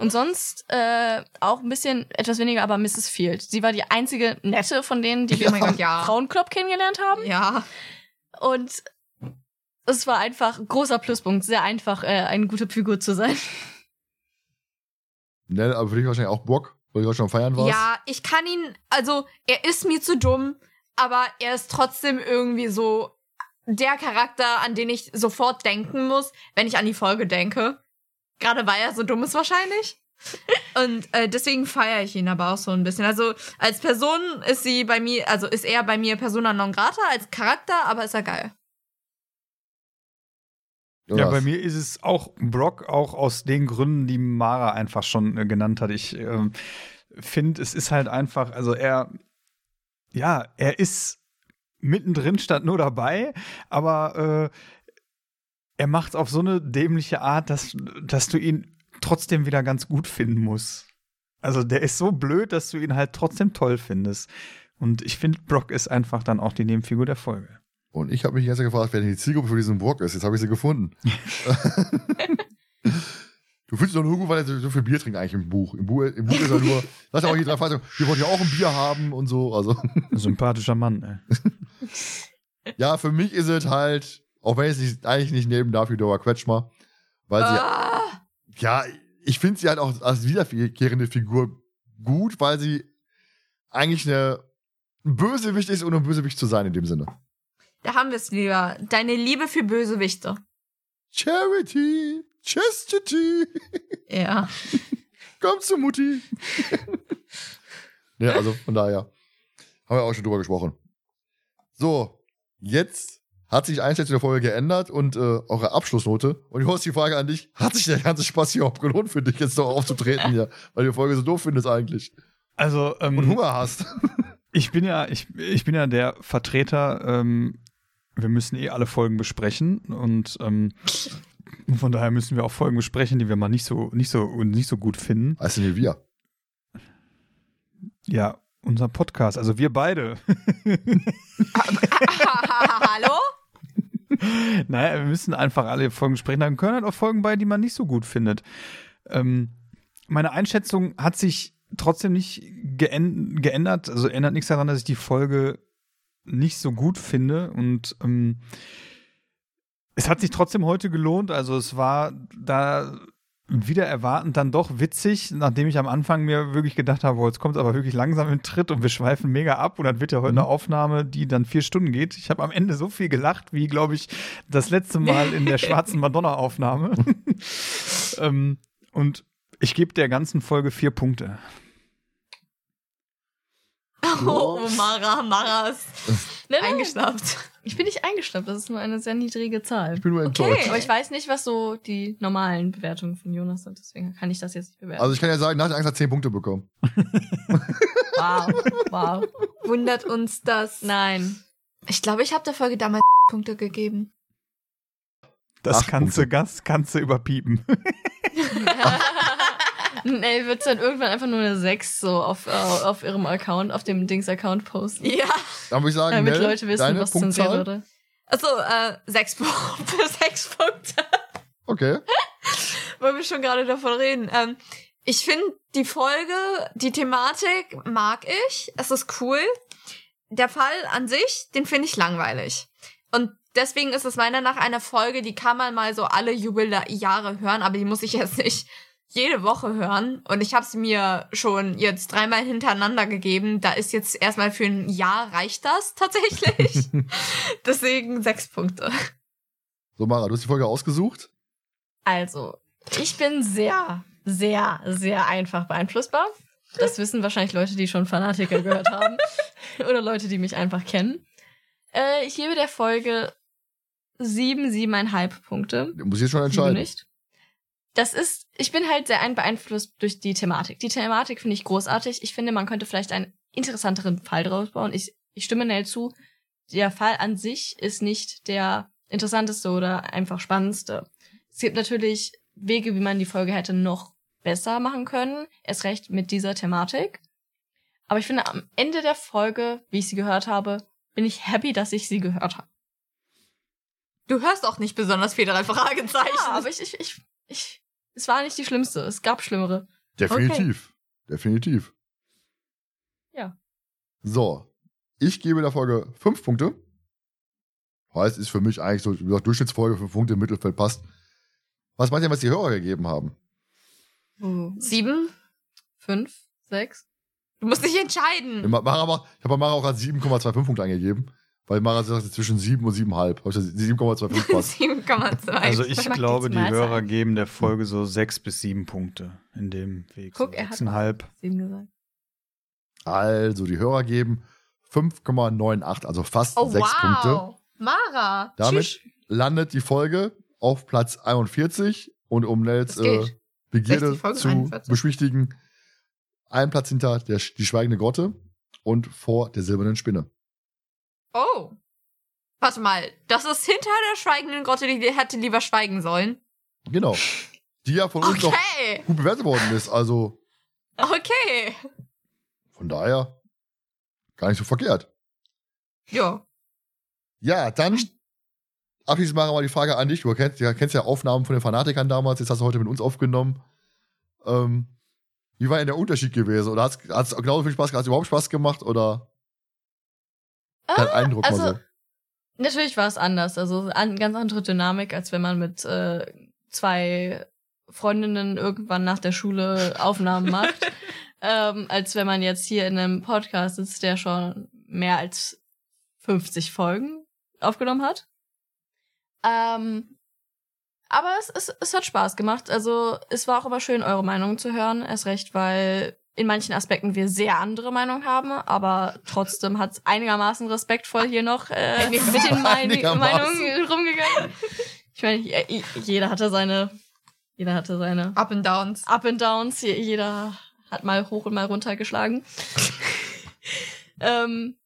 Und sonst äh, auch ein bisschen etwas weniger, aber Mrs. Field. Sie war die einzige nette von denen, die wir Oh Gott, ja. Frauenclub kennengelernt haben. Ja. Und es war einfach ein großer Pluspunkt, sehr einfach, äh, eine gute Figur zu sein. Ne, aber für dich wahrscheinlich auch Bock, weil du auch schon am Feiern warst. Ja, ich kann ihn, also er ist mir zu dumm, aber er ist trotzdem irgendwie so der Charakter, an den ich sofort denken muss, wenn ich an die Folge denke. Gerade weil er so dumm ist wahrscheinlich. Und äh, deswegen feiere ich ihn aber auch so ein bisschen. Also als Person ist sie bei mir, also ist er bei mir Persona non grata als Charakter, aber ist er geil. Ja, bei mir ist es auch Brock, auch aus den Gründen, die Mara einfach schon äh, genannt hat. Ich ähm, finde, es ist halt einfach, also er, ja, er ist mittendrin, stand nur dabei, aber äh, er macht es auf so eine dämliche Art, dass, dass du ihn trotzdem wieder ganz gut finden musst. Also der ist so blöd, dass du ihn halt trotzdem toll findest. Und ich finde, Brock ist einfach dann auch die Nebenfigur der Folge. Und ich habe mich jetzt gefragt, wer denn die Zielgruppe für diesen Burg ist. Jetzt habe ich sie gefunden. du fühlst dich doch nur gut, weil er so viel Bier trinkt eigentlich im Buch. Im Buch, im Buch ist er nur, das ist auch die drei Fragen, wir wollten ja auch ein Bier haben und so. Also, sympathischer Mann, ey. ja, für mich ist es halt, auch wenn ich es nicht, eigentlich nicht nehmen darf, wie Dora Quetschmer, weil sie, Ah, ja, ich finde sie halt auch als wiederkehrende Figur gut, weil sie eigentlich eine ein Bösewicht ist, ohne ein Bösewicht zu sein in dem Sinne. da haben wir es lieber. Deine Liebe für Bösewichte. Charity, Chastity. Ja. Komm zu Mutti. ja, also von daher haben wir auch schon drüber gesprochen. So, jetzt hat sich eins jetzt in der Folge geändert und äh, eure Abschlussnote. Und ich hole die Frage an dich: Hat sich der ganze Spaß hier überhaupt gelohnt für dich, jetzt noch aufzutreten hier? Weil du die Folge so doof findest eigentlich. Also, ähm, Und Hunger hast. Ich bin ja, ich, ich bin ja der Vertreter, ähm, wir müssen eh alle Folgen besprechen und ähm, von daher müssen wir auch Folgen besprechen, die wir mal nicht so, nicht so, nicht so gut finden. Weißt du nicht, wir? Ja, unser Podcast, also wir beide. Hallo? Naja, wir müssen einfach alle Folgen besprechen. Dann können halt auch Folgen bei, die man nicht so gut findet. Ähm, meine Einschätzung hat sich trotzdem nicht geänd geändert. Also ändert nichts daran, dass ich die Folge nicht so gut finde. Und ähm, es hat sich trotzdem heute gelohnt. Also es war da wieder erwartend dann doch witzig, nachdem ich am Anfang mir wirklich gedacht habe, oh, jetzt kommt es aber wirklich langsam in Tritt und wir schweifen mega ab und dann wird ja heute Mhm. eine Aufnahme, die dann vier Stunden geht. Ich habe am Ende so viel gelacht, wie, glaube ich, das letzte Mal in der schwarzen Madonna-Aufnahme. ähm, und ich gebe der ganzen Folge vier Punkte. Oh, Mara, Mara ist Nein, nein, eingeschnappt. Ich bin nicht eingeschnappt, das ist nur eine sehr niedrige Zahl. Ich bin nur enttäuscht. Aber ich weiß nicht, was so die normalen Bewertungen von Jonas sind, deswegen kann ich das jetzt nicht bewerten. Also ich kann ja sagen, nach der Angst hat 10 Punkte bekommen. wow, wow. Wundert uns das? Nein. Ich glaube, ich habe der Folge damals Punkte gegeben. Das kannst du, das kannst du überpiepen. Nee, wird dann irgendwann einfach nur eine 6 so auf, äh, auf ihrem Account, auf dem Dings-Account posten. Ja. Dann würde ich sagen, Damit Nell, Leute wissen, deine was zensiert Punktzahl. wurde. Also, äh, sechs Punkte. sechs Punkte. Okay. Weil wir schon gerade davon reden. Ähm, ich finde die Folge, die Thematik mag ich. Es ist cool. Der Fall an sich, den finde ich langweilig. Und deswegen ist es meiner nach eine Folge, die kann man mal so alle Jubeljahre hören, aber die muss ich jetzt nicht jede Woche hören. Und ich habe sie mir schon jetzt dreimal hintereinander gegeben. Da ist jetzt erstmal für ein Jahr reicht das tatsächlich. deswegen sechs Punkte. So, Mara, du hast die Folge ausgesucht. Also, ich bin sehr, sehr, sehr einfach beeinflussbar. Das wissen wahrscheinlich Leute, die schon Fanatiker gehört haben. Oder Leute, die mich einfach kennen. Äh, ich gebe der Folge sieben, siebeneinhalb Punkte. Du musst jetzt schon entscheiden. nicht. Das ist, ich bin halt sehr ein beeinflusst durch die Thematik. Die Thematik finde ich großartig. Ich finde, man könnte vielleicht einen interessanteren Fall draus bauen. Ich, ich stimme Nell zu. Der Fall an sich ist nicht der interessanteste oder einfach spannendste. Es gibt natürlich Wege, wie man die Folge hätte noch besser machen können. Erst recht mit dieser Thematik. Aber ich finde, am Ende der Folge, wie ich sie gehört habe, bin ich happy, dass ich sie gehört habe. Du hörst auch nicht besonders viel drei Fragezeichen. Ja, aber ich, ich, ich, ich, es war nicht die schlimmste. Es gab schlimmere. Definitiv. Definitiv. Ja. So. Ich gebe der Folge fünf Punkte. Heißt, ist für mich eigentlich so, wie gesagt, Durchschnittsfolge, fünf Punkte im Mittelfeld passt. Was meint ihr, was die Hörer gegeben haben? Sieben? Fünf? Sechs? Du musst dich entscheiden. Mara, ich habe bei Mara auch gerade 7,25 Punkte eingegeben. Weil Mara sagt zwischen 7 und 7,5. Habe ich gesagt, 7,25 passt. 7,2. Also ich glaube, die Hörer geben der Folge so sechs bis sieben Punkte in dem Weg. Guck, so er hat sechseinhalb. Sieben gesagt. Also, die Hörer geben 5,98, also fast oh, 6 wow. Punkte. Mara. Damit tschüss. landet die Folge auf Platz 41 und um Nels äh, Begierde 60 Folgen, zu 41. beschwichtigen, ein Platz hinter der, die schweigende Grotte und vor der silbernen Spinne. Oh. Warte mal, das ist hinter der schweigenden Grotte, die hätte lieber schweigen sollen. Genau. Die ja von uns noch Okay. gut bewertet worden ist. Also Okay. von daher gar nicht so verkehrt. Ja. Ja, dann abschließend machen wir mal die Frage an dich. Du kennst, du kennst ja Aufnahmen von den Fanatikern damals, jetzt hast du heute mit uns aufgenommen. Ähm, wie war denn der Unterschied gewesen? Oder hat es genauso viel Spaß gemacht? Hat es überhaupt Spaß gemacht? Oder dein Eindruck also, mal so? Natürlich war es anders. Also eine ganz andere Dynamik, als wenn man mit äh, zwei Freundinnen irgendwann nach der Schule Aufnahmen macht. ähm, als wenn man jetzt hier in einem Podcast sitzt, der schon mehr als 50 Folgen aufgenommen hat. Ähm, aber es, es, es hat Spaß gemacht. Also es war auch immer schön, eure Meinung zu hören. Erst recht, weil in manchen Aspekten wir sehr andere Meinungen haben, aber trotzdem hat es einigermaßen respektvoll hier noch äh, mit den. Meinungen rumgegangen. Ich meine, je- jeder hatte seine, jeder hatte seine Up and Downs. Up and Downs. Je- Jeder hat mal hoch und mal runter geschlagen. Ähm,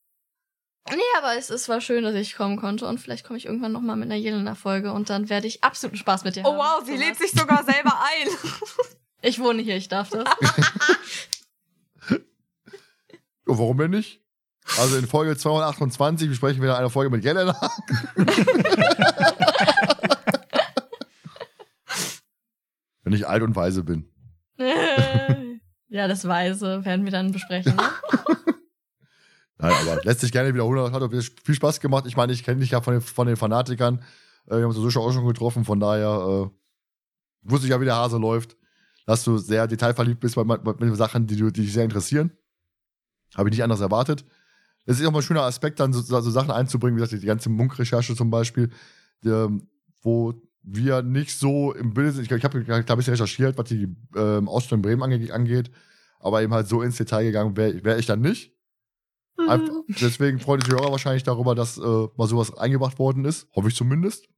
nee, aber es, es war schön, dass ich kommen konnte und vielleicht komme ich irgendwann noch mal mit einer Jelena-Folge und dann werde ich absoluten Spaß mit dir Oh haben. wow, sie lädt sich sogar selber ein. Ich wohne hier, ich darf das. Ja, warum denn nicht? Also in Folge 228 besprechen wir eine Folge mit Jelena. Wenn ich alt und weise bin. ja, das Weise werden wir dann besprechen. Ne? Nein, aber lässt sich gerne wiederholen. Hat viel Spaß gemacht. Ich meine, ich kenne dich ja von den, von den Fanatikern. Äh, wir haben uns so schon auch schon getroffen. Von daher äh, wusste ich ja, wie der Hase läuft. Dass du sehr detailverliebt bist bei, bei, bei Sachen, die, die dich sehr interessieren. Habe ich nicht anders erwartet. Es ist auch mal ein schöner Aspekt, dann so, so Sachen einzubringen, wie gesagt, die ganze Munk-Recherche zum Beispiel, die, wo wir nicht so im Bild sind. Ich, ich habe hab ein bisschen recherchiert, was die ähm, Ausstellung in Bremen ange angeht, aber eben halt so ins Detail gegangen wäre wär ich dann nicht. Einfach, deswegen freut sich die Hörer wahrscheinlich darüber, dass äh, mal sowas eingebracht worden ist. Hoffe ich zumindest.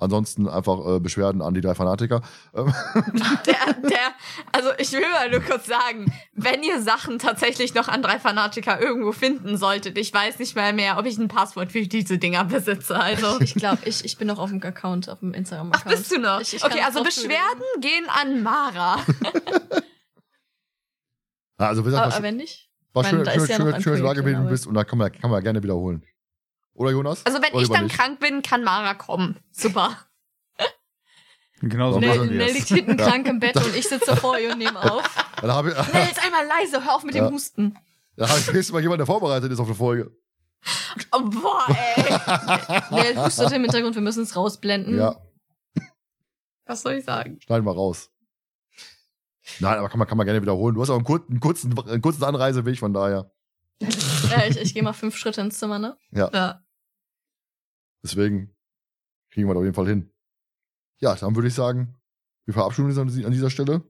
Ansonsten einfach äh, Beschwerden an die drei Fanatiker. Ähm, Der, der, also ich will mal nur kurz sagen, wenn ihr Sachen tatsächlich noch an drei Fanatiker irgendwo finden solltet, ich weiß nicht mal mehr, ob ich ein Passwort für diese Dinger besitze. Also. Ich glaube, ich, ich bin noch auf dem Account, auf dem Ach, Instagram-Account. bist du noch? Ich- ich okay, also. Beschwerden gehen an Mara. also, wie Aber, gesagt, aber war, wenn nicht? war schön, meine, da schön, ist ja schön, schön, da Projekt in gewesen Arbeit. bist und da kann man, kann man gerne wiederholen. Oder Jonas? Also wenn Oder ich dann nicht? krank bin, kann Mara kommen. Super. Genau so machen wir liegt hinten krank im Bett und ich sitze vor ihr und nehme auf. Dann habe ich, Nell, jetzt einmal leise, hör auf mit Ja. dem Husten. dann hab ich nächstes Mal jemanden, der vorbereitet ist auf eine Folge. Oh, boah, ey. Nell hustet im Hintergrund, wir müssen es rausblenden. Ja, Was soll ich sagen? schneiden wir raus. Nein, aber kann man, kann man gerne wiederholen. Du hast auch einen kurzen, einen kurzen, einen kurzen Anreiseweg, von daher. Ja, ich, ich gehe mal fünf Schritte ins Zimmer, ne? Ja. Deswegen kriegen wir das auf jeden Fall hin. Ja, dann würde ich sagen, wir verabschieden uns an die- an dieser Stelle.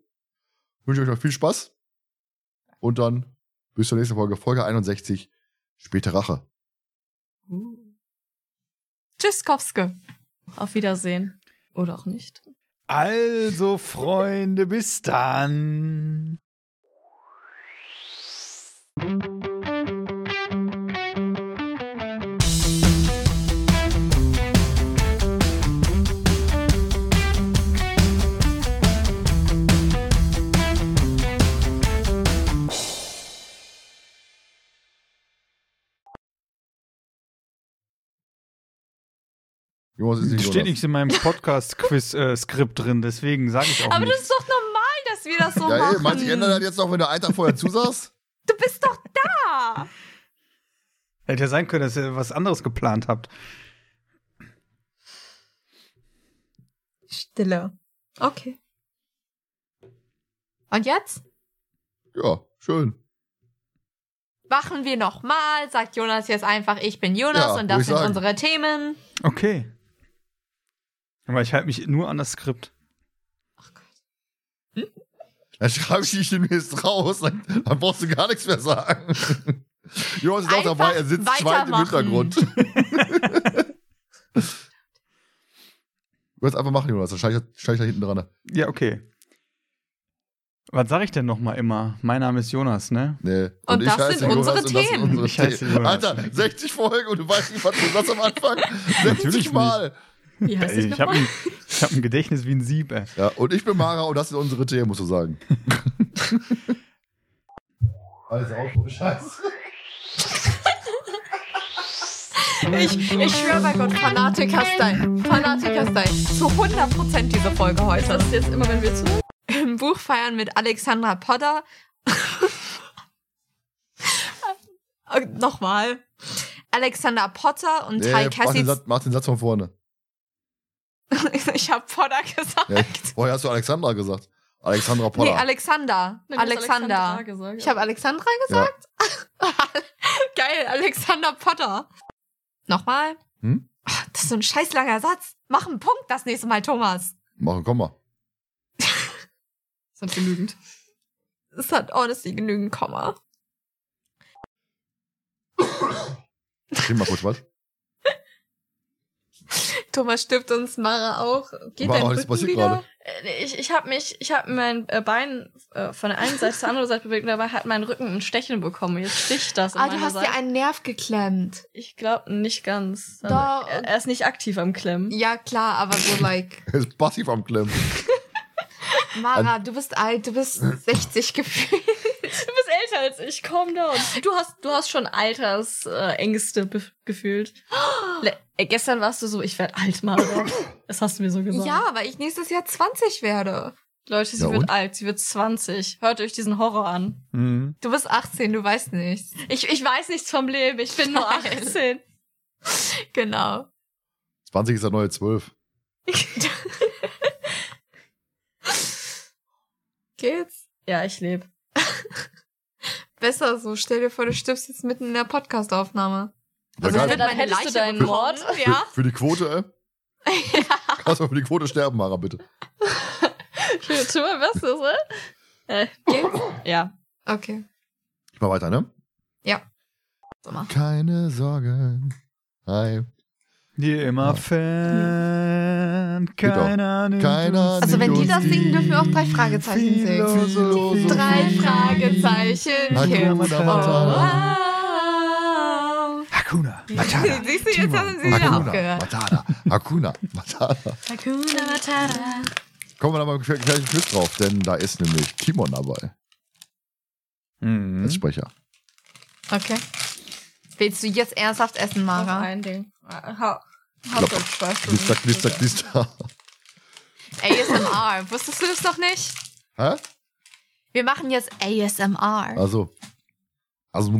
Wünsche euch noch viel Spaß. Und dann bis zur nächsten Folge, Folge 61, späte Rache. Tschüss, Kowske. Auf Wiedersehen. Oder auch nicht. Also, Freunde, bis dann. Jonas ist Das nicht steht nichts in meinem Podcast-Quiz-Skript drin, deswegen sage ich auch Aber das nichts. ist doch normal, dass wir das so Ja, machen. meinst du, ich ändere das jetzt noch, wenn du einen Tag vorher zusagst? Du bist doch da. Hätte ja sein können, dass ihr was anderes geplant habt. Stille. Okay. Und jetzt Ja, schön. machen wir nochmal. Sagt Jonas jetzt einfach, ich bin Jonas Ja, und das sind sagen. unsere Themen. Okay. Aber ich halte mich nur an das Skript. Dann schreibe ich dich demnächst raus, dann, dann brauchst du gar nichts mehr sagen. Jonas ist auch dabei, er sitzt schweigend im. Hintergrund. Du kannst einfach machen, Jonas, dann steig ich, steig ich da hinten dran. Ja, okay. Was sage ich denn noch mal immer? Mein Name ist Jonas, ne? Nee. Und das heiße sind unsere Jonas und das sind Themen. unsere Ich heiße Themen. Jonas. Alter, 60 Folgen und du weißt nicht, was du sagst am Anfang. 60 Natürlich Mal. Wie heißt ich habe ein, hab ein Gedächtnis wie ein Sieb, ey. Ja, und ich bin Mara und das sind unsere Themen, musst du sagen. Alles auf, Scheiße. Ich, ich schwöre bei Gott, Fanatiker-Style. Fanatiker-Style. Zu 100% diese Folge heute. Das ist jetzt immer, wenn wir zu. Im Buch feiern mit Alexandra Potter. Äh, Nochmal. Alexander Potter und Nee, Ty. Satz, mach den Satz von vorne. ich habe Potter gesagt. Ja, vorher hast du Alexandra gesagt. Alexandra Nee, Potter. Alexander. Hast Alexander. Alexandra gesagt. Ich habe Alexandra gesagt? Geil, Alexander Potter. Nochmal. Hm? Oh, das ist so ein scheiß langer Satz. Mach einen Punkt das nächste Mal, Thomas. Machen, komm mal. Das hat genügend. Es hat honestly genügend Komma. Trink mal kurz was. Thomas stirbt uns, Mara auch. Geht Mara, dein was Rücken passiert wieder? gerade? Äh, Ich, ich habe mich, ich habe mein äh, Bein äh, von der einen Seite zur anderen Seite bewegt und dabei hat mein Rücken ein Stecheln bekommen. Jetzt sticht das Ah, du hast Seite. dir einen Nerv geklemmt. Ich glaube nicht ganz. Also, Doch. er, er ist nicht aktiv am Klemmen. Ja, klar, aber so like. Er ist passiv am Klemmen. Mara, du bist alt, du bist 60 gefühlt. Als ich, calm down. Du hast, du hast schon Altersängste äh, gefühlt. Le äh, gestern warst du so, ich werde alt, Mara. Das hast du mir so gesagt. Ja, weil ich nächstes Jahr 20 werde. Leute, sie Ja, wird und? alt, sie wird 20. Hört euch diesen Horror an. Mhm. Du bist 18, du weißt nichts. Ich, ich weiß nichts vom Leben, ich bin nur Geil. 18. Genau. 20 ist der neue 12. Geht's? Ja, ich lebe. Besser so. Stell dir vor, du stirbst jetzt mitten in der Podcastaufnahme. Ja, Also geil. ich Dann hättest du Leiche deinen bekommen, Mord. Ja. Für, für die Quote, äh? Kannst mal für die Quote sterben, Mara, bitte. Ich will tu mein Bestes, ne? Äh, Geht's? ja. Okay. Ich mach weiter, ne? So mal. Keine Sorgen. Hi. Die immer Fan, Geht auch. keiner nimmt Keiner uns Also wenn die das singen, dürfen wir auch drei Fragezeichen singen. Drei Fragezeichen. Hakuna. Hakuna Matata. Siehst du, jetzt haben sie wieder aufgehört. Matata. Hakuna Matata. Hakuna Matata. Kommen wir da mal gleich einen Quiz drauf, denn da ist nämlich Timon dabei Mhm. als Sprecher. Okay. Willst du jetzt ernsthaft essen, Mara? ein Ding. Ha. Hauptsache Knister, Stunden. knister, knister. ASMR. Wusstest du das noch nicht? Hä? Wir machen jetzt ASMR. Also. Also,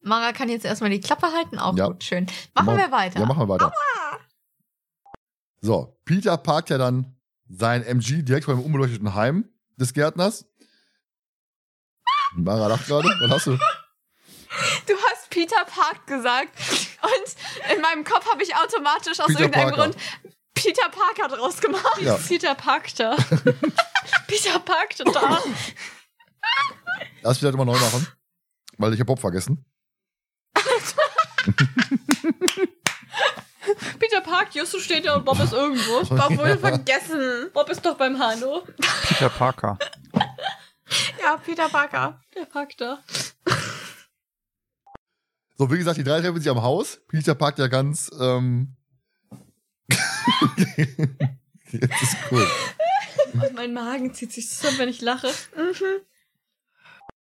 Mara kann jetzt erstmal die Klappe halten. Auch Ja. gut, schön. Machen Mach- wir weiter. ja, machen wir weiter. So, Peter parkt ja dann sein MG direkt vor dem unbeleuchteten Heim des Gärtners. Mara lacht gerade. Was hast du? Du hast Peter Park gesagt und in meinem Kopf habe ich automatisch aus Peter irgendeinem Parker. Grund Peter Parker draus gemacht. Ja. Peter Parkter. Peter Parkter da. Lass vielleicht immer neu machen. Weil ich hab Bob vergessen. Peter Park, Justus steht da und Bob ist irgendwo. Bob wohl vergessen. Bob ist doch beim Hano. Peter Parker. Ja, Peter Parker. Der Parkter. So, wie gesagt, die drei treffen sich am Haus. Peter parkt ja ganz. Ähm Jetzt ist cool. Mein Magen zieht sich zusammen, wenn ich lache.